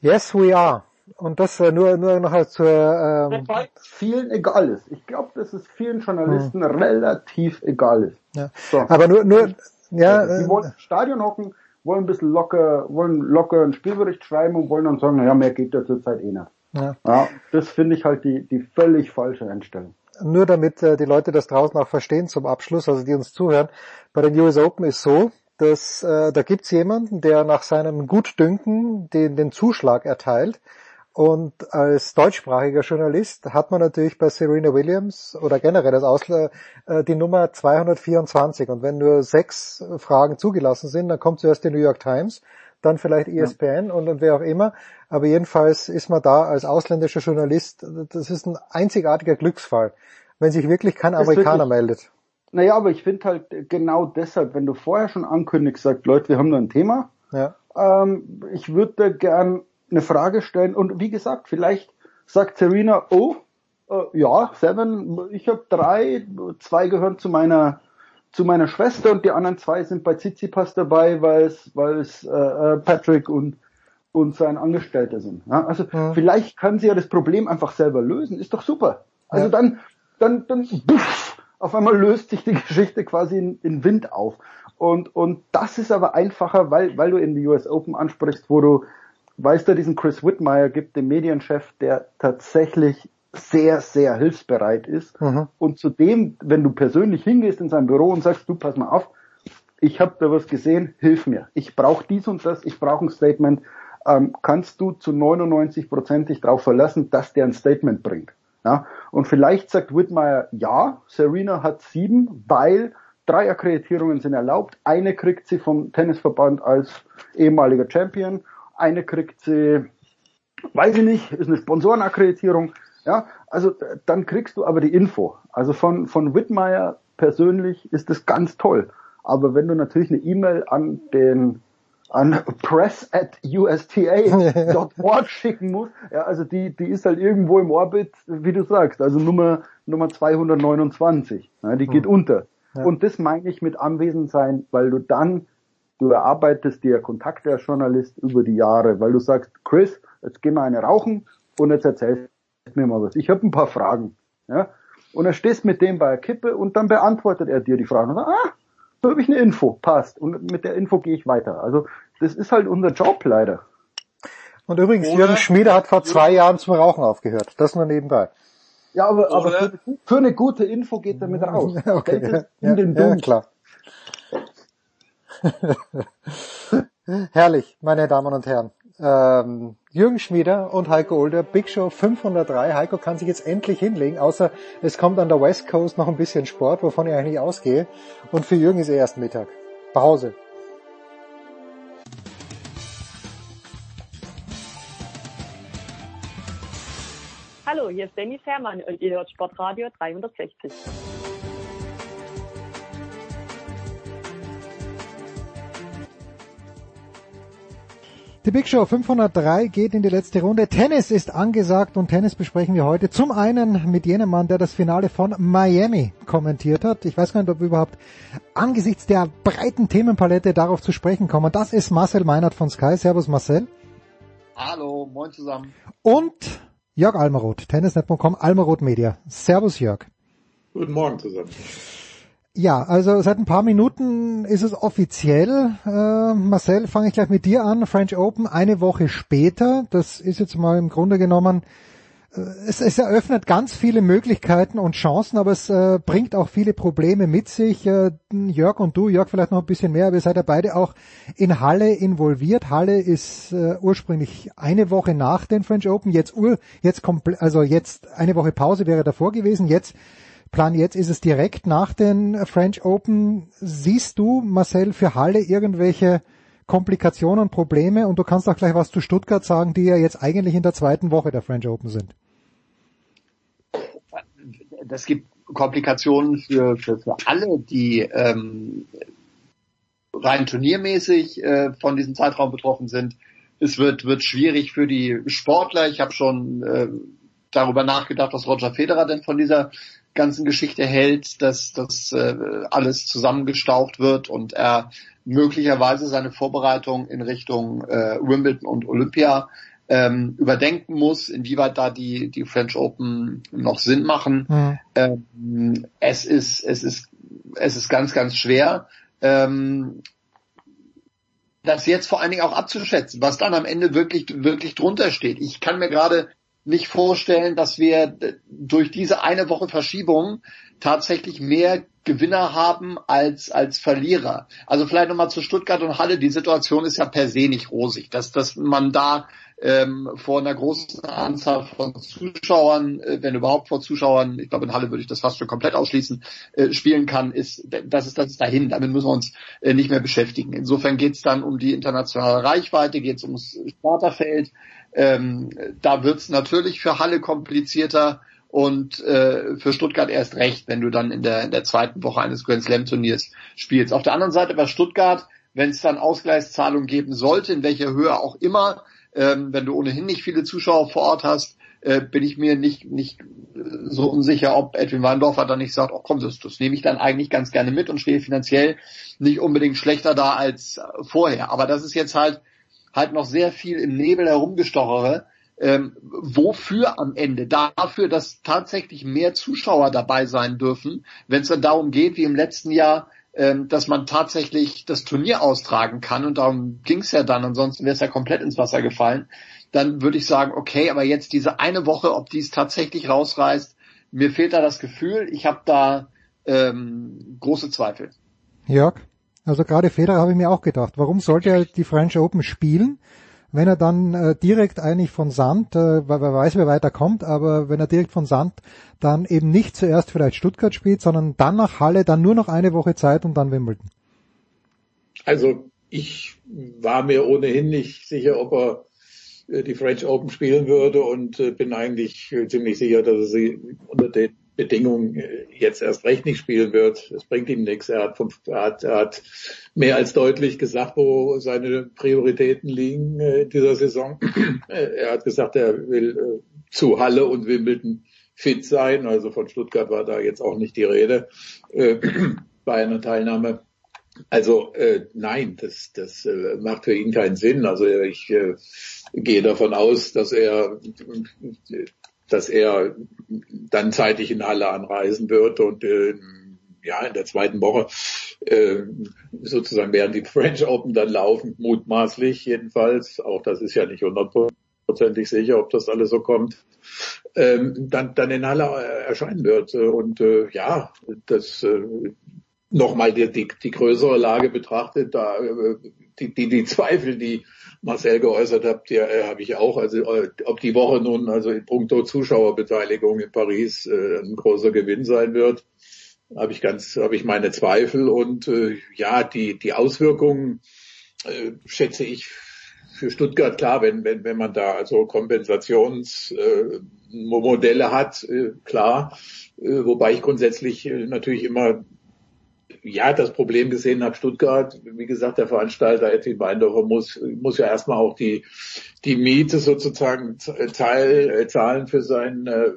Yes, we are. Und das äh, nur, nur noch zur... Ähm vielen egal ist. Ich glaube, dass es vielen Journalisten hm. relativ egal ist. Ja. So. Aber nur, nur ja, die wollen im Stadion hocken, wollen ein bisschen locker, wollen locker einen Spielbericht schreiben und wollen dann sagen, naja, mehr geht ja zurzeit eh nicht. Ja. ja das finde ich halt die, die völlig falsche Einstellung nur damit äh, die Leute das draußen auch verstehen zum Abschluss, also die uns zuhören, bei den US Open ist so, dass äh, da gibt's jemanden, der nach seinem Gutdünken den, den Zuschlag erteilt. Und als deutschsprachiger Journalist hat man natürlich bei Serena Williams oder generell als Ausler äh, die Nummer 224. Und wenn nur sechs Fragen zugelassen sind, dann kommt zuerst die New York Times dann vielleicht ESPN ja. und, und wer auch immer. Aber jedenfalls ist man da als ausländischer Journalist, das ist ein einzigartiger Glücksfall, wenn sich wirklich kein Amerikaner wirklich, meldet. Naja, aber ich finde halt genau deshalb, wenn du vorher schon ankündigst, sagt, Leute, wir haben da ein Thema, ja. ähm, ich würde gern eine Frage stellen und wie gesagt, vielleicht sagt Serena, oh, äh, ja, Seven, ich habe drei, zwei gehören zu meiner zu meiner Schwester und die anderen zwei sind bei Tsitsipas dabei, weil es, weil es äh, äh, Patrick und und sein Angestellter sind. Ja, also ja. vielleicht können sie ja das Problem einfach selber lösen. Ist doch super. Also ja. dann, dann, dann, puff, auf einmal löst sich die Geschichte quasi in, in Wind auf. Und, und das ist aber einfacher, weil, weil du in die US Open ansprichst, wo du, weißt du, diesen Chris Whitmire gibt, den Medienchef, der tatsächlich sehr, sehr hilfsbereit ist. Mhm. Und zudem, wenn du persönlich hingehst in sein Büro und sagst, du pass mal auf, ich habe da was gesehen, hilf mir. Ich brauche dies und das, ich brauche ein Statement. Ähm, kannst du zu 99 Prozent dich darauf verlassen, dass der ein Statement bringt? Ja? Und vielleicht sagt Whitmire, ja, Serena hat sieben, weil drei Akkreditierungen sind erlaubt. Eine kriegt sie vom Tennisverband als ehemaliger Champion, eine kriegt sie, weiß ich nicht, ist eine Sponsorenakkreditierung. Ja, also dann kriegst du aber die Info. Also von, von Whitmire persönlich ist das ganz toll. Aber wenn du natürlich eine E-Mail an den an press at usta.org schicken musst, ja, also die, die ist halt irgendwo im Orbit, wie du sagst, also Nummer, Nummer 229, ja, die geht hm. unter. Ja. Und das meine ich mit anwesend sein, weil du dann, du erarbeitest dir Kontakte als Journalist über die Jahre, weil du sagst, Chris, jetzt gehen wir eine rauchen und jetzt erzählst mir mal was. Ich habe ein paar Fragen. Ja? Und er stehst mit dem bei der Kippe und dann beantwortet er dir die Fragen. Und sagt, ah, da habe ich eine Info, passt. Und mit der Info gehe ich weiter. Also das ist halt unser Job leider. Und übrigens, Oder- Jürgen Schmieder hat vor zwei Jahren zum Rauchen aufgehört. Das nur nebenbei. Ja, aber, aber für, für eine gute Info geht damit raus. Okay, es ja, in den ja, Dunst. klar. Herrlich, meine Damen und Herren. Ähm, Jürgen Schmieder und Heiko Older, Big Show 503. Heiko kann sich jetzt endlich hinlegen, außer es kommt an der West Coast noch ein bisschen Sport, wovon ich eigentlich ausgehe. Und für Jürgen ist eh erst Mittag. Pause. Hallo, hier ist Dennis Herrmann und ihr hört Sportradio 360. Die Big Show 503 geht in die letzte Runde. Tennis ist angesagt und Tennis besprechen wir heute. Zum einen mit jenem Mann, der das Finale von Miami kommentiert hat. Ich weiß gar nicht, ob wir überhaupt angesichts der breiten Themenpalette darauf zu sprechen kommen. Das ist Marcel Meinert von Sky. Servus Marcel. Hallo, moin zusammen. Und Jörg Almeroth, tennisnet.com, Almeroth Media. Servus Jörg. Guten Morgen zusammen. Ja, also seit ein paar Minuten ist es offiziell. Äh, Marcel, fange ich gleich mit dir an. French Open eine Woche später. Das ist jetzt mal im Grunde genommen, äh, es, es eröffnet ganz viele Möglichkeiten und Chancen, aber es äh, bringt auch viele Probleme mit sich. Äh, Jörg und du, Jörg vielleicht noch ein bisschen mehr, aber ihr seid ja beide auch in Halle involviert. Halle ist äh, ursprünglich eine Woche nach den French Open, jetzt ur, jetzt also jetzt eine Woche Pause wäre davor gewesen, jetzt Plan jetzt ist es direkt nach den French Open. Siehst du, Marcel, für Halle irgendwelche Komplikationen, Probleme? Und du kannst auch gleich was zu Stuttgart sagen, die ja jetzt eigentlich in der zweiten Woche der French Open sind. das gibt Komplikationen für, für, für alle, die ähm, rein turniermäßig äh, von diesem Zeitraum betroffen sind. Es wird, wird schwierig für die Sportler. Ich habe schon äh, darüber nachgedacht, was Roger Federer denn von dieser ganzen Geschichte hält, dass das äh, alles zusammengestaucht wird und er möglicherweise seine Vorbereitung in Richtung äh, Wimbledon und Olympia ähm, überdenken muss, inwieweit da die, die French Open noch Sinn machen. Mhm. Ähm, es ist, es ist, es ist ganz, ganz schwer. Ähm, das jetzt vor allen Dingen auch abzuschätzen, was dann am Ende wirklich, wirklich drunter steht. Ich kann mir gerade nicht vorstellen, dass wir durch diese eine Woche Verschiebung tatsächlich mehr Gewinner haben als, als Verlierer. Also vielleicht nochmal zu Stuttgart und Halle. Die Situation ist ja per se nicht rosig. Dass, dass man da ähm, vor einer großen Anzahl von Zuschauern, äh, wenn überhaupt vor Zuschauern, ich glaube in Halle würde ich das fast schon komplett ausschließen, äh, spielen kann, ist das ist das ist dahin. Damit müssen wir uns äh, nicht mehr beschäftigen. Insofern geht es dann um die internationale Reichweite, geht es ums Starterfeld. Ähm, da wird es natürlich für Halle komplizierter und äh, für Stuttgart erst recht, wenn du dann in der, in der zweiten Woche eines Grand Slam Turniers spielst. Auf der anderen Seite bei Stuttgart, wenn es dann Ausgleichszahlungen geben sollte, in welcher Höhe auch immer, ähm, wenn du ohnehin nicht viele Zuschauer vor Ort hast, äh, bin ich mir nicht, nicht so unsicher, ob Edwin Weindorfer dann nicht sagt, oh komm, das, das nehme ich dann eigentlich ganz gerne mit und stehe finanziell nicht unbedingt schlechter da als vorher. Aber das ist jetzt halt halt noch sehr viel im Nebel herumgestochere. Ähm, wofür am Ende? Dafür, dass tatsächlich mehr Zuschauer dabei sein dürfen, wenn es dann darum geht, wie im letzten Jahr, ähm, dass man tatsächlich das Turnier austragen kann und darum ging es ja dann, ansonsten wäre es ja komplett ins Wasser gefallen, dann würde ich sagen, okay, aber jetzt diese eine Woche, ob die es tatsächlich rausreißt, mir fehlt da das Gefühl, ich habe da ähm, große Zweifel. Jörg, also gerade Federer habe ich mir auch gedacht, warum sollte er die French Open spielen, wenn er dann äh, direkt eigentlich von Sand, äh, wer weiß, wer weiterkommt, aber wenn er direkt von Sand dann eben nicht zuerst vielleicht Stuttgart spielt, sondern dann nach Halle, dann nur noch eine Woche Zeit und dann Wimbledon. Also ich war mir ohnehin nicht sicher, ob er äh, die French Open spielen würde und äh, bin eigentlich ziemlich sicher, dass er sie unter den Bedingungen äh, jetzt erst recht nicht spielen wird. Es bringt ihm nichts. Er hat, fünf, er hat, er hat mehr als deutlich gesagt, wo seine Prioritäten liegen in dieser Saison. er hat gesagt, er will zu Halle und Wimbledon fit sein. Also von Stuttgart war da jetzt auch nicht die Rede äh, bei einer Teilnahme. Also äh, nein, das, das äh, macht für ihn keinen Sinn. Also ich äh, gehe davon aus, dass er dass er dann zeitig in Halle anreisen wird und äh, ja in der zweiten Woche äh, sozusagen werden die French Open dann laufen, mutmaßlich jedenfalls. Auch das ist ja nicht 100 hundertprozentig sicher, ob das alles so kommt, ähm, dann, dann in Halle äh, erscheinen wird. Und äh, ja, das äh, nochmal die, die, die größere Lage betrachtet, da äh, die, die, die Zweifel, die Marcel geäußert hat, ja, äh, habe ich auch. Also äh, ob die Woche nun also in puncto Zuschauerbeteiligung in Paris äh, ein großer Gewinn sein wird, habe ich ganz, habe ich meine Zweifel und äh, ja, die die Auswirkungen äh, schätze ich für Stuttgart klar, wenn wenn wenn man da also Kompensationsmodelle äh, hat, äh, klar. Wobei ich grundsätzlich natürlich immer ja, das Problem gesehen habe, Stuttgart, wie gesagt, der Veranstalter Edwin Weindorfer muss, muss ja erstmal auch die, die Miete sozusagen teil, äh, zahlen für sein, äh,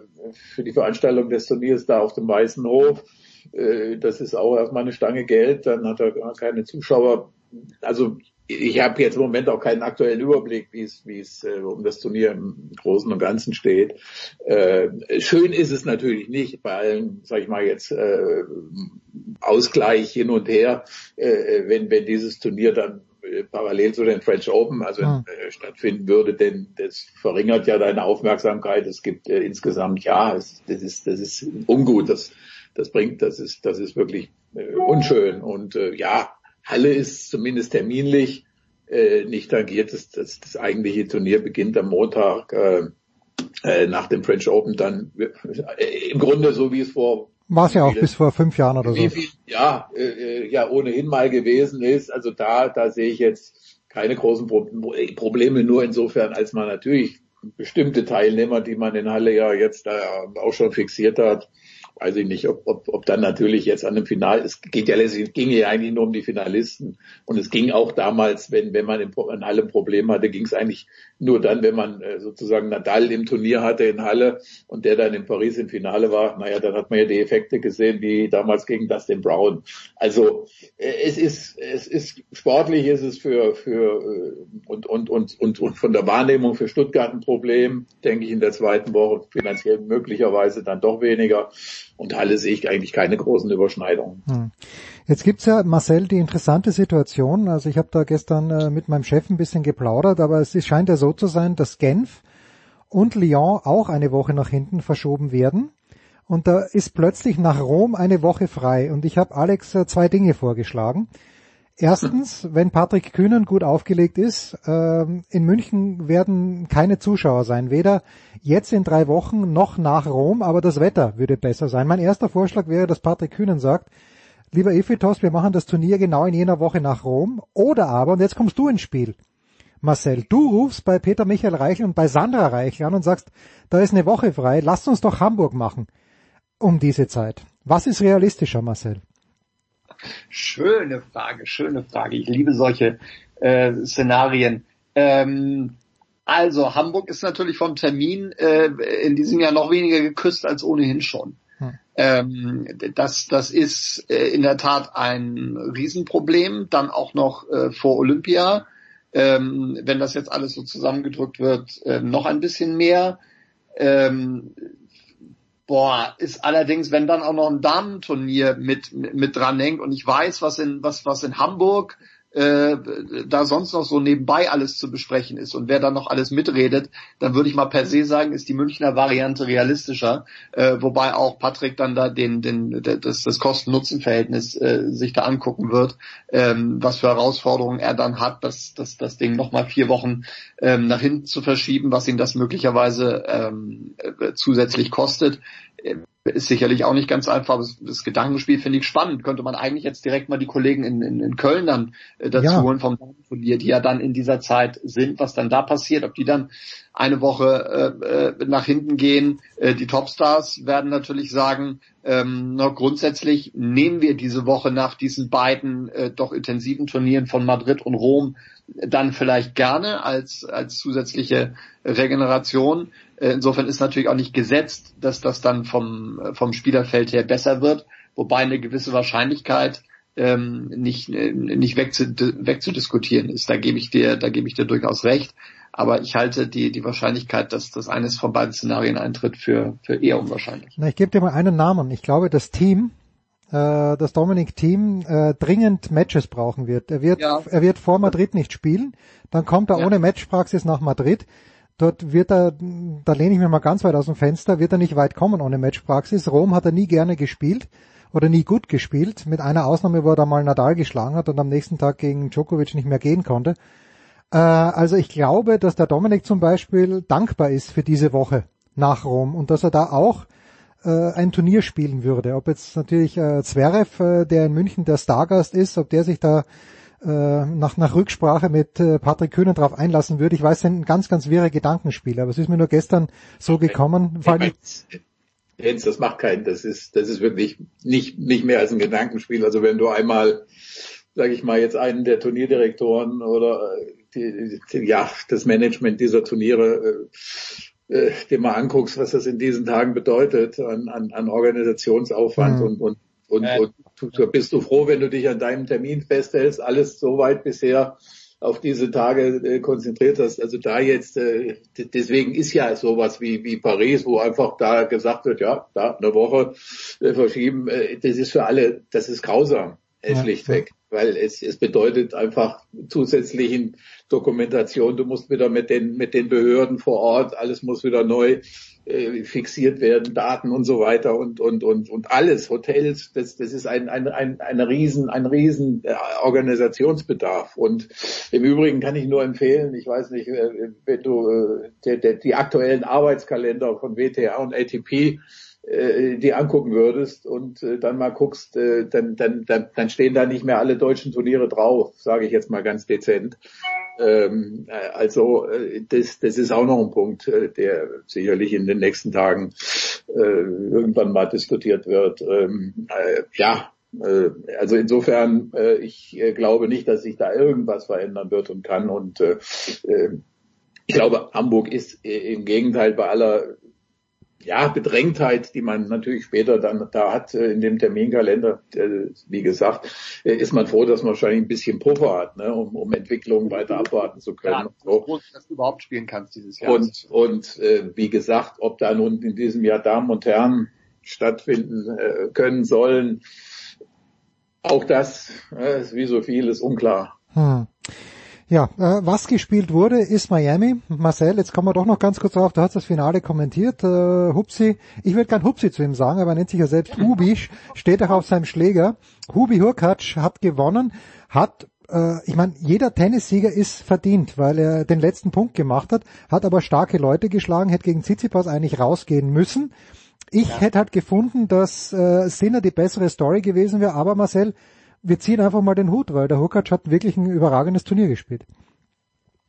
für die Veranstaltung des Turniers da auf dem Weißen Hof. Äh, das ist auch erstmal eine Stange Geld, dann hat er keine Zuschauer. Also ich habe jetzt im Moment auch keinen aktuellen Überblick, wie es, wie es äh, um das Turnier im Großen und Ganzen steht. Äh, schön ist es natürlich nicht bei allen, sag ich mal jetzt, äh, Ausgleich hin und her, äh, wenn, wenn dieses Turnier dann äh, parallel zu den French Open also ja. äh, stattfinden würde, denn das verringert ja deine Aufmerksamkeit. Es gibt äh, insgesamt ja, es, das ist das ist ungut, das das bringt, das ist das ist wirklich äh, unschön und äh, ja, Halle ist zumindest terminlich äh, nicht tangiert. Das, das, das eigentliche Turnier beginnt am Montag äh, äh, nach dem French Open dann äh, im Grunde so wie es vor war es ja auch bis vor fünf Jahren oder so. Viel, ja, äh, äh, ja ohnehin mal gewesen ist. Also da da sehe ich jetzt keine großen Pro Probleme nur insofern, als man natürlich bestimmte Teilnehmer, die man in Halle ja jetzt da auch schon fixiert hat, weiß ich nicht, ob, ob, ob dann natürlich jetzt an dem Final, es geht ja es ging ja eigentlich nur um die Finalisten. Und es ging auch damals, wenn wenn man in, ein Problem hatte, ging es eigentlich nur dann, wenn man äh, sozusagen Nadal im Turnier hatte in Halle und der dann in Paris im Finale war. Naja, dann hat man ja die Effekte gesehen, wie damals gegen Dustin Brown. Also äh, es ist es ist sportlich, ist es für für äh, und und und und, und von der Wahrnehmung für Stuttgart ein Problem, denke ich in der zweiten Woche finanziell möglicherweise dann doch weniger. Und Halle sehe ich eigentlich keine großen Überschneidungen. Hm. Jetzt gibt's ja, Marcel, die interessante Situation, also ich habe da gestern äh, mit meinem Chef ein bisschen geplaudert, aber es scheint ja so zu sein, dass Genf und Lyon auch eine Woche nach hinten verschoben werden. Und da ist plötzlich nach Rom eine Woche frei. Und ich habe Alex äh, zwei Dinge vorgeschlagen. Erstens, wenn Patrick Kühnen gut aufgelegt ist, ähm, in München werden keine Zuschauer sein, weder jetzt in drei Wochen noch nach Rom, aber das Wetter würde besser sein. Mein erster Vorschlag wäre, dass Patrick Kühnen sagt, lieber Ephitos, wir machen das Turnier genau in jener Woche nach Rom, oder aber, und jetzt kommst du ins Spiel, Marcel, du rufst bei Peter Michael Reichel und bei Sandra Reichel an und sagst, da ist eine Woche frei, lasst uns doch Hamburg machen um diese Zeit. Was ist realistischer, Marcel? Schöne Frage, schöne Frage. Ich liebe solche äh, Szenarien. Ähm, also Hamburg ist natürlich vom Termin äh, in diesem Jahr noch weniger geküsst als ohnehin schon. Hm. Ähm, das, das ist äh, in der Tat ein Riesenproblem. Dann auch noch äh, vor Olympia, ähm, wenn das jetzt alles so zusammengedrückt wird, äh, noch ein bisschen mehr. Ähm, Boah, ist allerdings, wenn dann auch noch ein Damenturnier mit, mit, dran hängt und ich weiß, was in, was, was in Hamburg äh, da sonst noch so nebenbei alles zu besprechen ist und wer da noch alles mitredet, dann würde ich mal per se sagen, ist die Münchner Variante realistischer, äh, wobei auch Patrick dann da den, den das, das Kosten-Nutzen-Verhältnis äh, sich da angucken wird, ähm, was für Herausforderungen er dann hat, das, das, das Ding nochmal vier Wochen ähm, nach hinten zu verschieben, was ihn das möglicherweise ähm, äh, zusätzlich kostet ist sicherlich auch nicht ganz einfach. Das, das Gedankenspiel finde ich spannend. Könnte man eigentlich jetzt direkt mal die Kollegen in, in, in Köln dann äh, dazu ja. holen vom Turnier, die ja dann in dieser Zeit sind, was dann da passiert, ob die dann eine Woche äh, äh, nach hinten gehen. Äh, die Topstars werden natürlich sagen, ähm, na, grundsätzlich nehmen wir diese Woche nach diesen beiden äh, doch intensiven Turnieren von Madrid und Rom dann vielleicht gerne als, als zusätzliche Regeneration. Insofern ist natürlich auch nicht gesetzt, dass das dann vom, vom Spielerfeld her besser wird, wobei eine gewisse Wahrscheinlichkeit ähm, nicht, äh, nicht wegzudiskutieren ist. Da gebe ich dir, da gebe ich dir durchaus recht. Aber ich halte die, die Wahrscheinlichkeit, dass das eines von beiden Szenarien eintritt, für, für eher unwahrscheinlich. Na, ich gebe dir mal einen Namen. Ich glaube, das Team, äh, das Dominik-Team äh, dringend Matches brauchen wird. Er wird, ja. er wird vor Madrid nicht spielen. Dann kommt er ja. ohne Matchpraxis nach Madrid. Dort wird er, da lehne ich mir mal ganz weit aus dem Fenster, wird er nicht weit kommen ohne Matchpraxis. Rom hat er nie gerne gespielt oder nie gut gespielt, mit einer Ausnahme, wo er da mal Nadal geschlagen hat und am nächsten Tag gegen Djokovic nicht mehr gehen konnte. Äh, also ich glaube, dass der Dominik zum Beispiel dankbar ist für diese Woche nach Rom und dass er da auch äh, ein Turnier spielen würde. Ob jetzt natürlich äh, Zverev, der in München der Stargast ist, ob der sich da äh, nach, nach Rücksprache mit äh, Patrick Kühner drauf einlassen würde. Ich weiß, das sind ganz, ganz wirre Gedankenspiele, aber es ist mir nur gestern so gekommen. Weil Jens, das macht keinen, das ist, das ist wirklich nicht, nicht mehr als ein Gedankenspiel. Also wenn du einmal, sage ich mal, jetzt einen der Turnierdirektoren oder die, die, ja, das Management dieser Turniere äh, äh, dir mal anguckst, was das in diesen Tagen bedeutet an, an, an Organisationsaufwand mhm. und, und, und, äh. und bist du froh, wenn du dich an deinem Termin festhältst, alles soweit bisher auf diese Tage äh, konzentriert hast. Also da jetzt, äh, deswegen ist ja sowas wie, wie Paris, wo einfach da gesagt wird, ja, da eine Woche äh, verschieben, äh, das ist für alle, das ist grausam, äh, schlichtweg. Weil es, es bedeutet einfach zusätzlichen Dokumentation. Du musst wieder mit den, mit den Behörden vor Ort, alles muss wieder neu äh, fixiert werden, Daten und so weiter und, und, und, und alles, Hotels, das, das ist ein, ein, ein, ein riesen, ein riesen äh, Organisationsbedarf. Und im Übrigen kann ich nur empfehlen, ich weiß nicht, äh, wenn du äh, der, die aktuellen Arbeitskalender von WTA und ATP äh, die angucken würdest und äh, dann mal guckst, äh, dann, dann, dann, dann stehen da nicht mehr alle deutschen Turniere drauf, sage ich jetzt mal ganz dezent. Ähm, äh, also äh, das, das ist auch noch ein Punkt, äh, der sicherlich in den nächsten Tagen äh, irgendwann mal diskutiert wird. Ähm, äh, ja, äh, also insofern, äh, ich äh, glaube nicht, dass sich da irgendwas verändern wird und kann. Und äh, äh ich glaube, Hamburg ist im Gegenteil bei aller ja, Bedrängtheit, die man natürlich später dann da hat äh, in dem Terminkalender, äh, wie gesagt, äh, ist man froh, dass man wahrscheinlich ein bisschen Puffer hat, ne, um, um Entwicklungen weiter abwarten zu können. Ja, so. froh, dass du überhaupt spielen kannst dieses Jahr. Und, und äh, wie gesagt, ob da nun in diesem Jahr Damen und Herren stattfinden äh, können sollen, auch das äh, ist wie so viel ist unklar. Hm. Ja, äh, was gespielt wurde, ist Miami. Marcel, jetzt kommen wir doch noch ganz kurz drauf, du hast das Finale kommentiert. Äh, Hupsi, ich würde gern Hupsi zu ihm sagen, aber er nennt sich ja selbst Hubi, steht auch auf seinem Schläger. Hubi Hurkacz hat gewonnen, hat äh, ich meine, jeder Tennissieger ist verdient, weil er den letzten Punkt gemacht hat, hat aber starke Leute geschlagen, hätte gegen Tsitsipas eigentlich rausgehen müssen. Ich ja. hätte halt gefunden, dass äh, Sinner die bessere Story gewesen wäre, aber Marcel, wir ziehen einfach mal den Hut, weil der Hukac hat wirklich ein überragendes Turnier gespielt.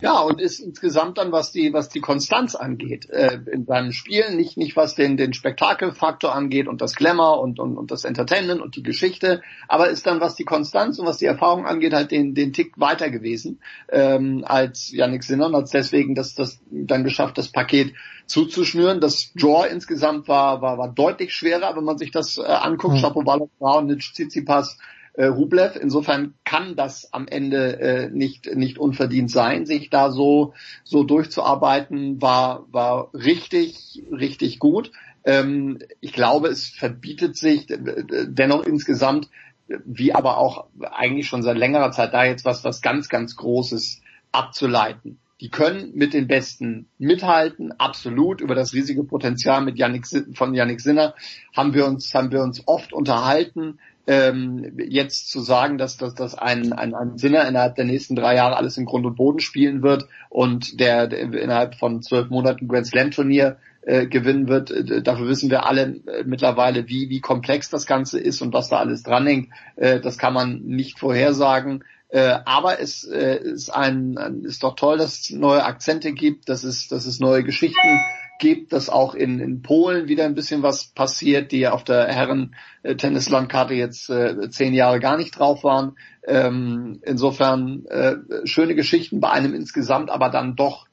Ja, und ist insgesamt dann, was die, was die Konstanz angeht, äh, in seinem Spielen, nicht, nicht was den, den Spektakelfaktor angeht und das Glamour und, und, und das Entertainment und die Geschichte, aber ist dann, was die Konstanz und was die Erfahrung angeht, halt den, den Tick weiter gewesen, ähm, als Yannick Sinner und hat deswegen das, das dann geschafft, das Paket zuzuschnüren. Das Draw insgesamt war, war, war deutlich schwerer, wenn man sich das äh, anguckt. Mhm. Shapovalov, Nitsch, Tsitsipas, äh, Rublev. Insofern kann das am Ende äh, nicht nicht unverdient sein, sich da so so durchzuarbeiten, war war richtig richtig gut. Ähm, ich glaube, es verbietet sich dennoch insgesamt, wie aber auch eigentlich schon seit längerer Zeit da jetzt was was ganz ganz Großes abzuleiten. Die können mit den Besten mithalten, absolut. Über das riesige Potenzial mit Yannick, von Yannick Sinner haben wir uns, haben wir uns oft unterhalten ähm, jetzt zu sagen, dass, dass, dass ein, ein, ein Sinner innerhalb der nächsten drei Jahre alles in Grund und Boden spielen wird und der, der innerhalb von zwölf Monaten Grand Slam Turnier äh, gewinnen wird, äh, dafür wissen wir alle äh, mittlerweile, wie, wie komplex das Ganze ist und was da alles dranhängt. Äh, das kann man nicht vorhersagen. Äh, aber es äh, ist ein, ist doch toll, dass es neue Akzente gibt, dass es, dass es neue Geschichten gibt, dass auch in, in Polen wieder ein bisschen was passiert, die ja auf der Herren-Tennislandkarte jetzt äh, zehn Jahre gar nicht drauf waren. Ähm, insofern äh, schöne Geschichten bei einem insgesamt, aber dann doch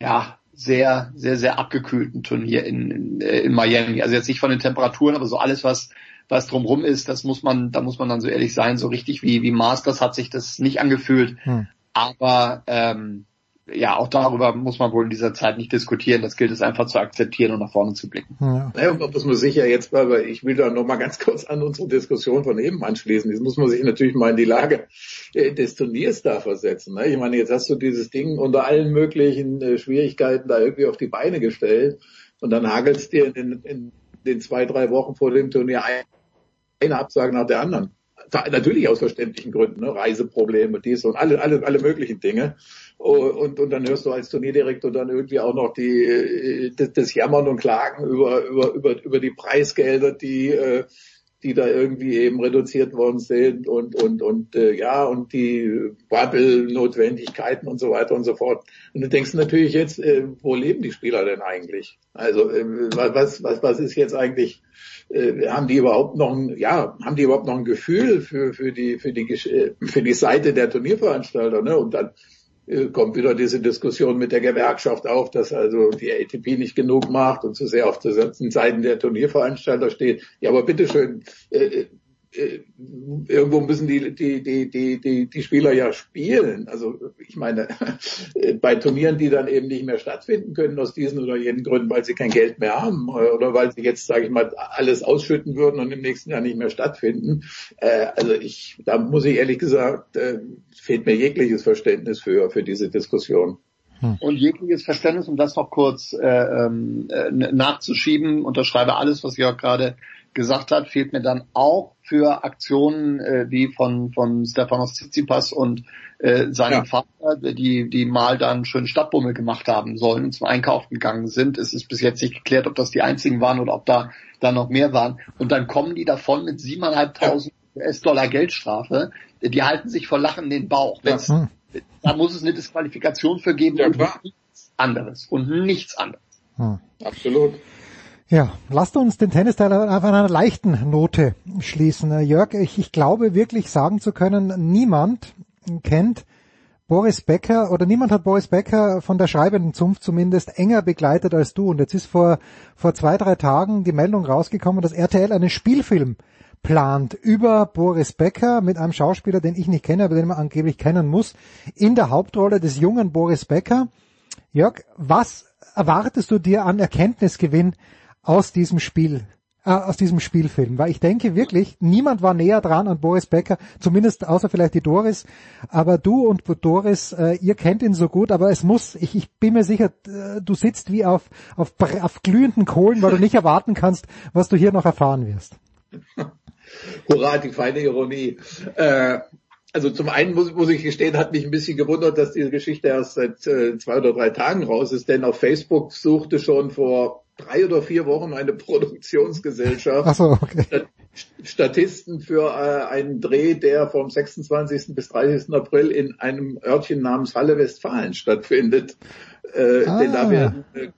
ja sehr, sehr, sehr abgekühlten Turnier in, in, äh, in Miami. Also jetzt nicht von den Temperaturen, aber so alles, was was drumrum ist, das muss man, da muss man dann so ehrlich sein, so richtig wie, wie Masters hat sich das nicht angefühlt. Hm. Aber ähm, ja, auch darüber muss man wohl in dieser Zeit nicht diskutieren. Das gilt es einfach zu akzeptieren und nach vorne zu blicken. Ja. Naja, und muss man sich ja jetzt, aber ich will da noch mal ganz kurz an unsere Diskussion von eben anschließen. Jetzt muss man sich natürlich mal in die Lage äh, des Turniers da versetzen. Ne? Ich meine, jetzt hast du dieses Ding unter allen möglichen äh, Schwierigkeiten da irgendwie auf die Beine gestellt und dann hagelst dir in, in, in den zwei, drei Wochen vor dem Turnier ein, eine Absage nach der anderen. Natürlich aus verständlichen Gründen, ne? Reiseprobleme, dies und alle, alle, alle möglichen Dinge. Und, und dann hörst du als Turnierdirektor dann irgendwie auch noch die, äh, das, das Jammern und Klagen über, über, über, über die Preisgelder, die, äh, die da irgendwie eben reduziert worden sind und und und äh, ja und die Bubble-Notwendigkeiten und so weiter und so fort. Und du denkst natürlich jetzt, äh, wo leben die Spieler denn eigentlich? Also äh, was was was ist jetzt eigentlich? Äh, haben die überhaupt noch ein ja haben die überhaupt noch ein Gefühl für für die für die für die Seite der Turnierveranstalter? Ne? Und dann äh, kommt wieder diese Diskussion mit der Gewerkschaft auf, dass also die ATP nicht genug macht und zu sehr auf den Seiten der Turnierveranstalter steht. Ja, aber bitteschön, äh, äh, irgendwo müssen die, die, die, die, die, die Spieler ja spielen. Also ich meine, bei Turnieren, die dann eben nicht mehr stattfinden können aus diesen oder jenen Gründen, weil sie kein Geld mehr haben oder weil sie jetzt, sage ich mal, alles ausschütten würden und im nächsten Jahr nicht mehr stattfinden. Äh, also ich, da muss ich ehrlich gesagt, äh, fehlt mir jegliches Verständnis für, für diese Diskussion. Und jegliches Verständnis, um das noch kurz äh, ähm, äh, nachzuschieben, unterschreibe alles, was Jörg gerade gesagt hat, fehlt mir dann auch für Aktionen äh, wie von, von Stefanos Tsitsipas und äh, seinem ja. Vater, die, die mal dann schön Stadtbummel gemacht haben sollen und zum Einkauf gegangen sind. Es ist bis jetzt nicht geklärt, ob das die einzigen waren oder ob da, da noch mehr waren. Und dann kommen die davon mit 7.500 US-Dollar Geldstrafe. Die halten sich vor Lachen den Bauch. Ja. Hm. Da muss es eine Disqualifikation für geben ja, und nichts anderes. Und nichts anderes. Hm. Absolut. Ja, lasst uns den Tennisteil auf einer leichten Note schließen. Jörg, ich, ich glaube wirklich sagen zu können, niemand kennt Boris Becker oder niemand hat Boris Becker von der schreibenden Zunft zumindest enger begleitet als du. Und jetzt ist vor, vor zwei, drei Tagen die Meldung rausgekommen, dass RTL einen Spielfilm plant über Boris Becker mit einem Schauspieler, den ich nicht kenne, aber den man angeblich kennen muss, in der Hauptrolle des jungen Boris Becker. Jörg, was erwartest du dir an Erkenntnisgewinn aus diesem Spiel, äh, aus diesem Spielfilm, weil ich denke wirklich, niemand war näher dran an Boris Becker, zumindest außer vielleicht die Doris, aber du und Doris, äh, ihr kennt ihn so gut, aber es muss, ich, ich bin mir sicher, äh, du sitzt wie auf, auf, auf glühenden Kohlen, weil du nicht erwarten kannst, was du hier noch erfahren wirst. Hurra, die feine Ironie. Äh, also zum einen muss, muss ich gestehen, hat mich ein bisschen gewundert, dass diese Geschichte erst seit äh, zwei oder drei Tagen raus ist, denn auf Facebook suchte schon vor drei oder vier Wochen eine Produktionsgesellschaft so, okay. Statisten für äh, einen Dreh, der vom 26. bis 30. April in einem Örtchen namens Halle Westfalen stattfindet. Äh, ah. Denn da werden äh,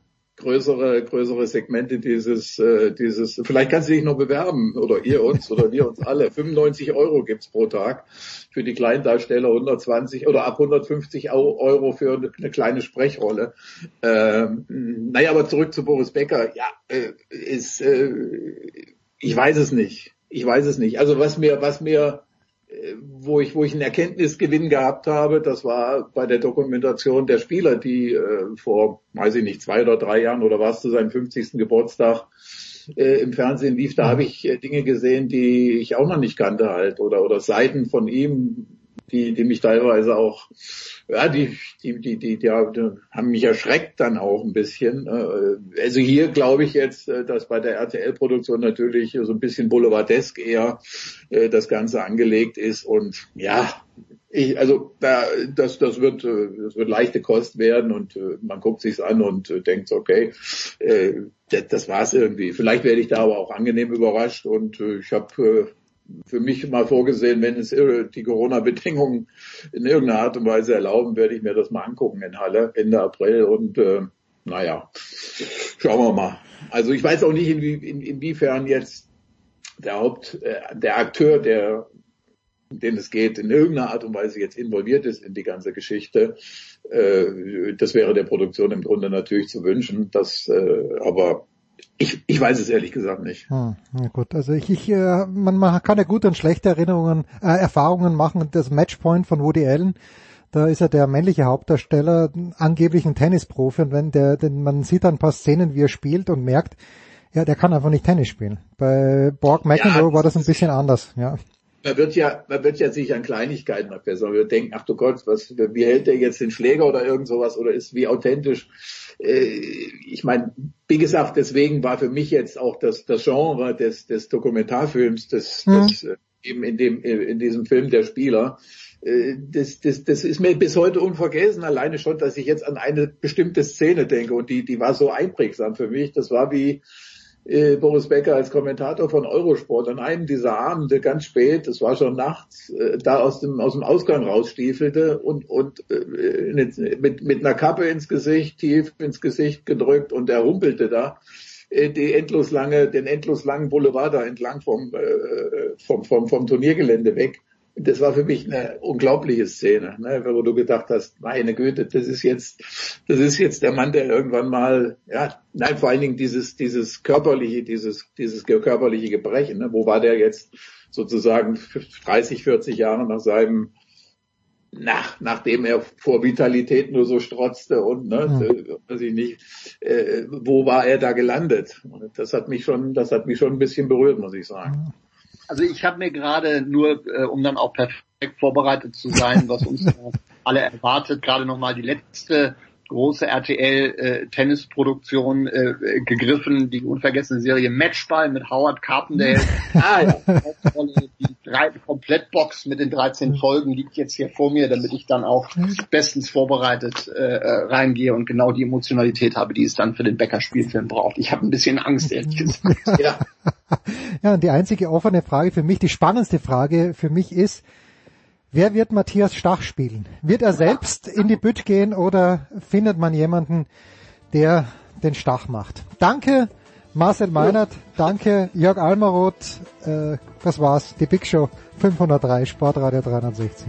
größere, größere Segmente dieses, äh, dieses, vielleicht kannst du dich noch bewerben oder ihr uns oder wir uns alle. 95 Euro gibt's pro Tag für die Kleindarsteller, 120 oder ab 150 Euro für eine kleine Sprechrolle. Ähm, naja, aber zurück zu Boris Becker. Ja, äh, ist, äh, ich weiß es nicht. Ich weiß es nicht. Also was mir, was mir wo ich, wo ich einen Erkenntnisgewinn gehabt habe, das war bei der Dokumentation der Spieler, die äh, vor, weiß ich nicht, zwei oder drei Jahren oder was zu seinem 50. Geburtstag äh, im Fernsehen lief, da habe ich äh, Dinge gesehen, die ich auch noch nicht kannte halt oder oder Seiten von ihm, die, die mich teilweise auch, ja, die, die, die, die, die, haben mich erschreckt dann auch ein bisschen. Äh, also hier glaube ich jetzt, äh, dass bei der RTL-Produktion natürlich so ein bisschen boulevardesk eher äh, das Ganze angelegt ist und ja, ich, also da, das, das wird, das wird leichte Kost werden und man guckt sich's an und denkt, okay, das, das war's irgendwie. Vielleicht werde ich da aber auch angenehm überrascht und ich habe für mich mal vorgesehen, wenn es die Corona-Bedingungen in irgendeiner Art und Weise erlauben, werde ich mir das mal angucken in Halle Ende April und äh, naja, schauen wir mal. Also ich weiß auch nicht, inwie, in, inwiefern jetzt der Haupt, äh, der Akteur, der den es geht, in irgendeiner Art und Weise jetzt involviert ist in die ganze Geschichte. Äh, das wäre der Produktion im Grunde natürlich zu wünschen. Das, äh, aber ich, ich weiß es ehrlich gesagt nicht. Hm, ja gut, also ich, ich äh, man, man kann ja gute und schlechte Erinnerungen, äh, Erfahrungen machen. Das Matchpoint von Woody Allen, Da ist er der männliche Hauptdarsteller, angeblich ein Tennisprofi und wenn der, denn man sieht dann ein paar Szenen, wie er spielt und merkt, ja, der kann einfach nicht Tennis spielen. Bei Borg McEnroe ja, war das ein bisschen anders, ja. Man wird ja, man wird ja sich an Kleinigkeiten. Man wird denken, ach du Gott, was, wie hält der jetzt den Schläger oder irgend sowas oder ist wie authentisch. Äh, ich meine, wie gesagt, deswegen war für mich jetzt auch das, das Genre des, des Dokumentarfilms, des, mhm. des, äh, eben in dem, in diesem Film der Spieler, äh, das, das, das ist mir bis heute unvergessen, alleine schon, dass ich jetzt an eine bestimmte Szene denke und die, die war so einprägsam für mich. Das war wie, äh, Boris Becker als Kommentator von Eurosport. An einem dieser Abende ganz spät, es war schon nachts, äh, da aus dem aus dem Ausgang rausstiefelte und und äh, mit mit einer Kappe ins Gesicht, tief ins Gesicht gedrückt und er rumpelte da äh, die endlos lange den endlos langen Boulevard da entlang vom äh, vom vom vom Turniergelände weg das war für mich eine unglaubliche Szene, ne, wo du gedacht hast, meine Güte, das ist jetzt, das ist jetzt der Mann, der irgendwann mal, ja, nein, vor allen Dingen dieses, dieses körperliche, dieses, dieses körperliche Gebrechen, ne, wo war der jetzt sozusagen 30, 40 Jahre nach seinem, nach, nachdem er vor Vitalität nur so strotzte und, ne, mhm. weiß ich nicht, äh, wo war er da gelandet? Das hat mich schon, das hat mich schon ein bisschen berührt, muss ich sagen. Also ich habe mir gerade nur, äh, um dann auch perfekt vorbereitet zu sein, was uns alle erwartet, gerade nochmal die letzte große RTL-Tennisproduktion äh, äh, gegriffen, die unvergessene Serie Matchball mit Howard Carpendale. ah, ja. Die drei, Komplettbox mit den 13 Folgen liegt jetzt hier vor mir, damit ich dann auch bestens vorbereitet äh, äh, reingehe und genau die Emotionalität habe, die es dann für den Becker-Spielfilm braucht. Ich habe ein bisschen Angst, ehrlich gesagt. ja. ja, und die einzige offene Frage für mich, die spannendste Frage für mich ist, Wer wird Matthias Stach spielen? Wird er selbst in die Bütt gehen oder findet man jemanden, der den Stach macht? Danke Marcel Meinert, danke Jörg Almaroth, äh, das war's, die Big Show 503, Sportradio 360.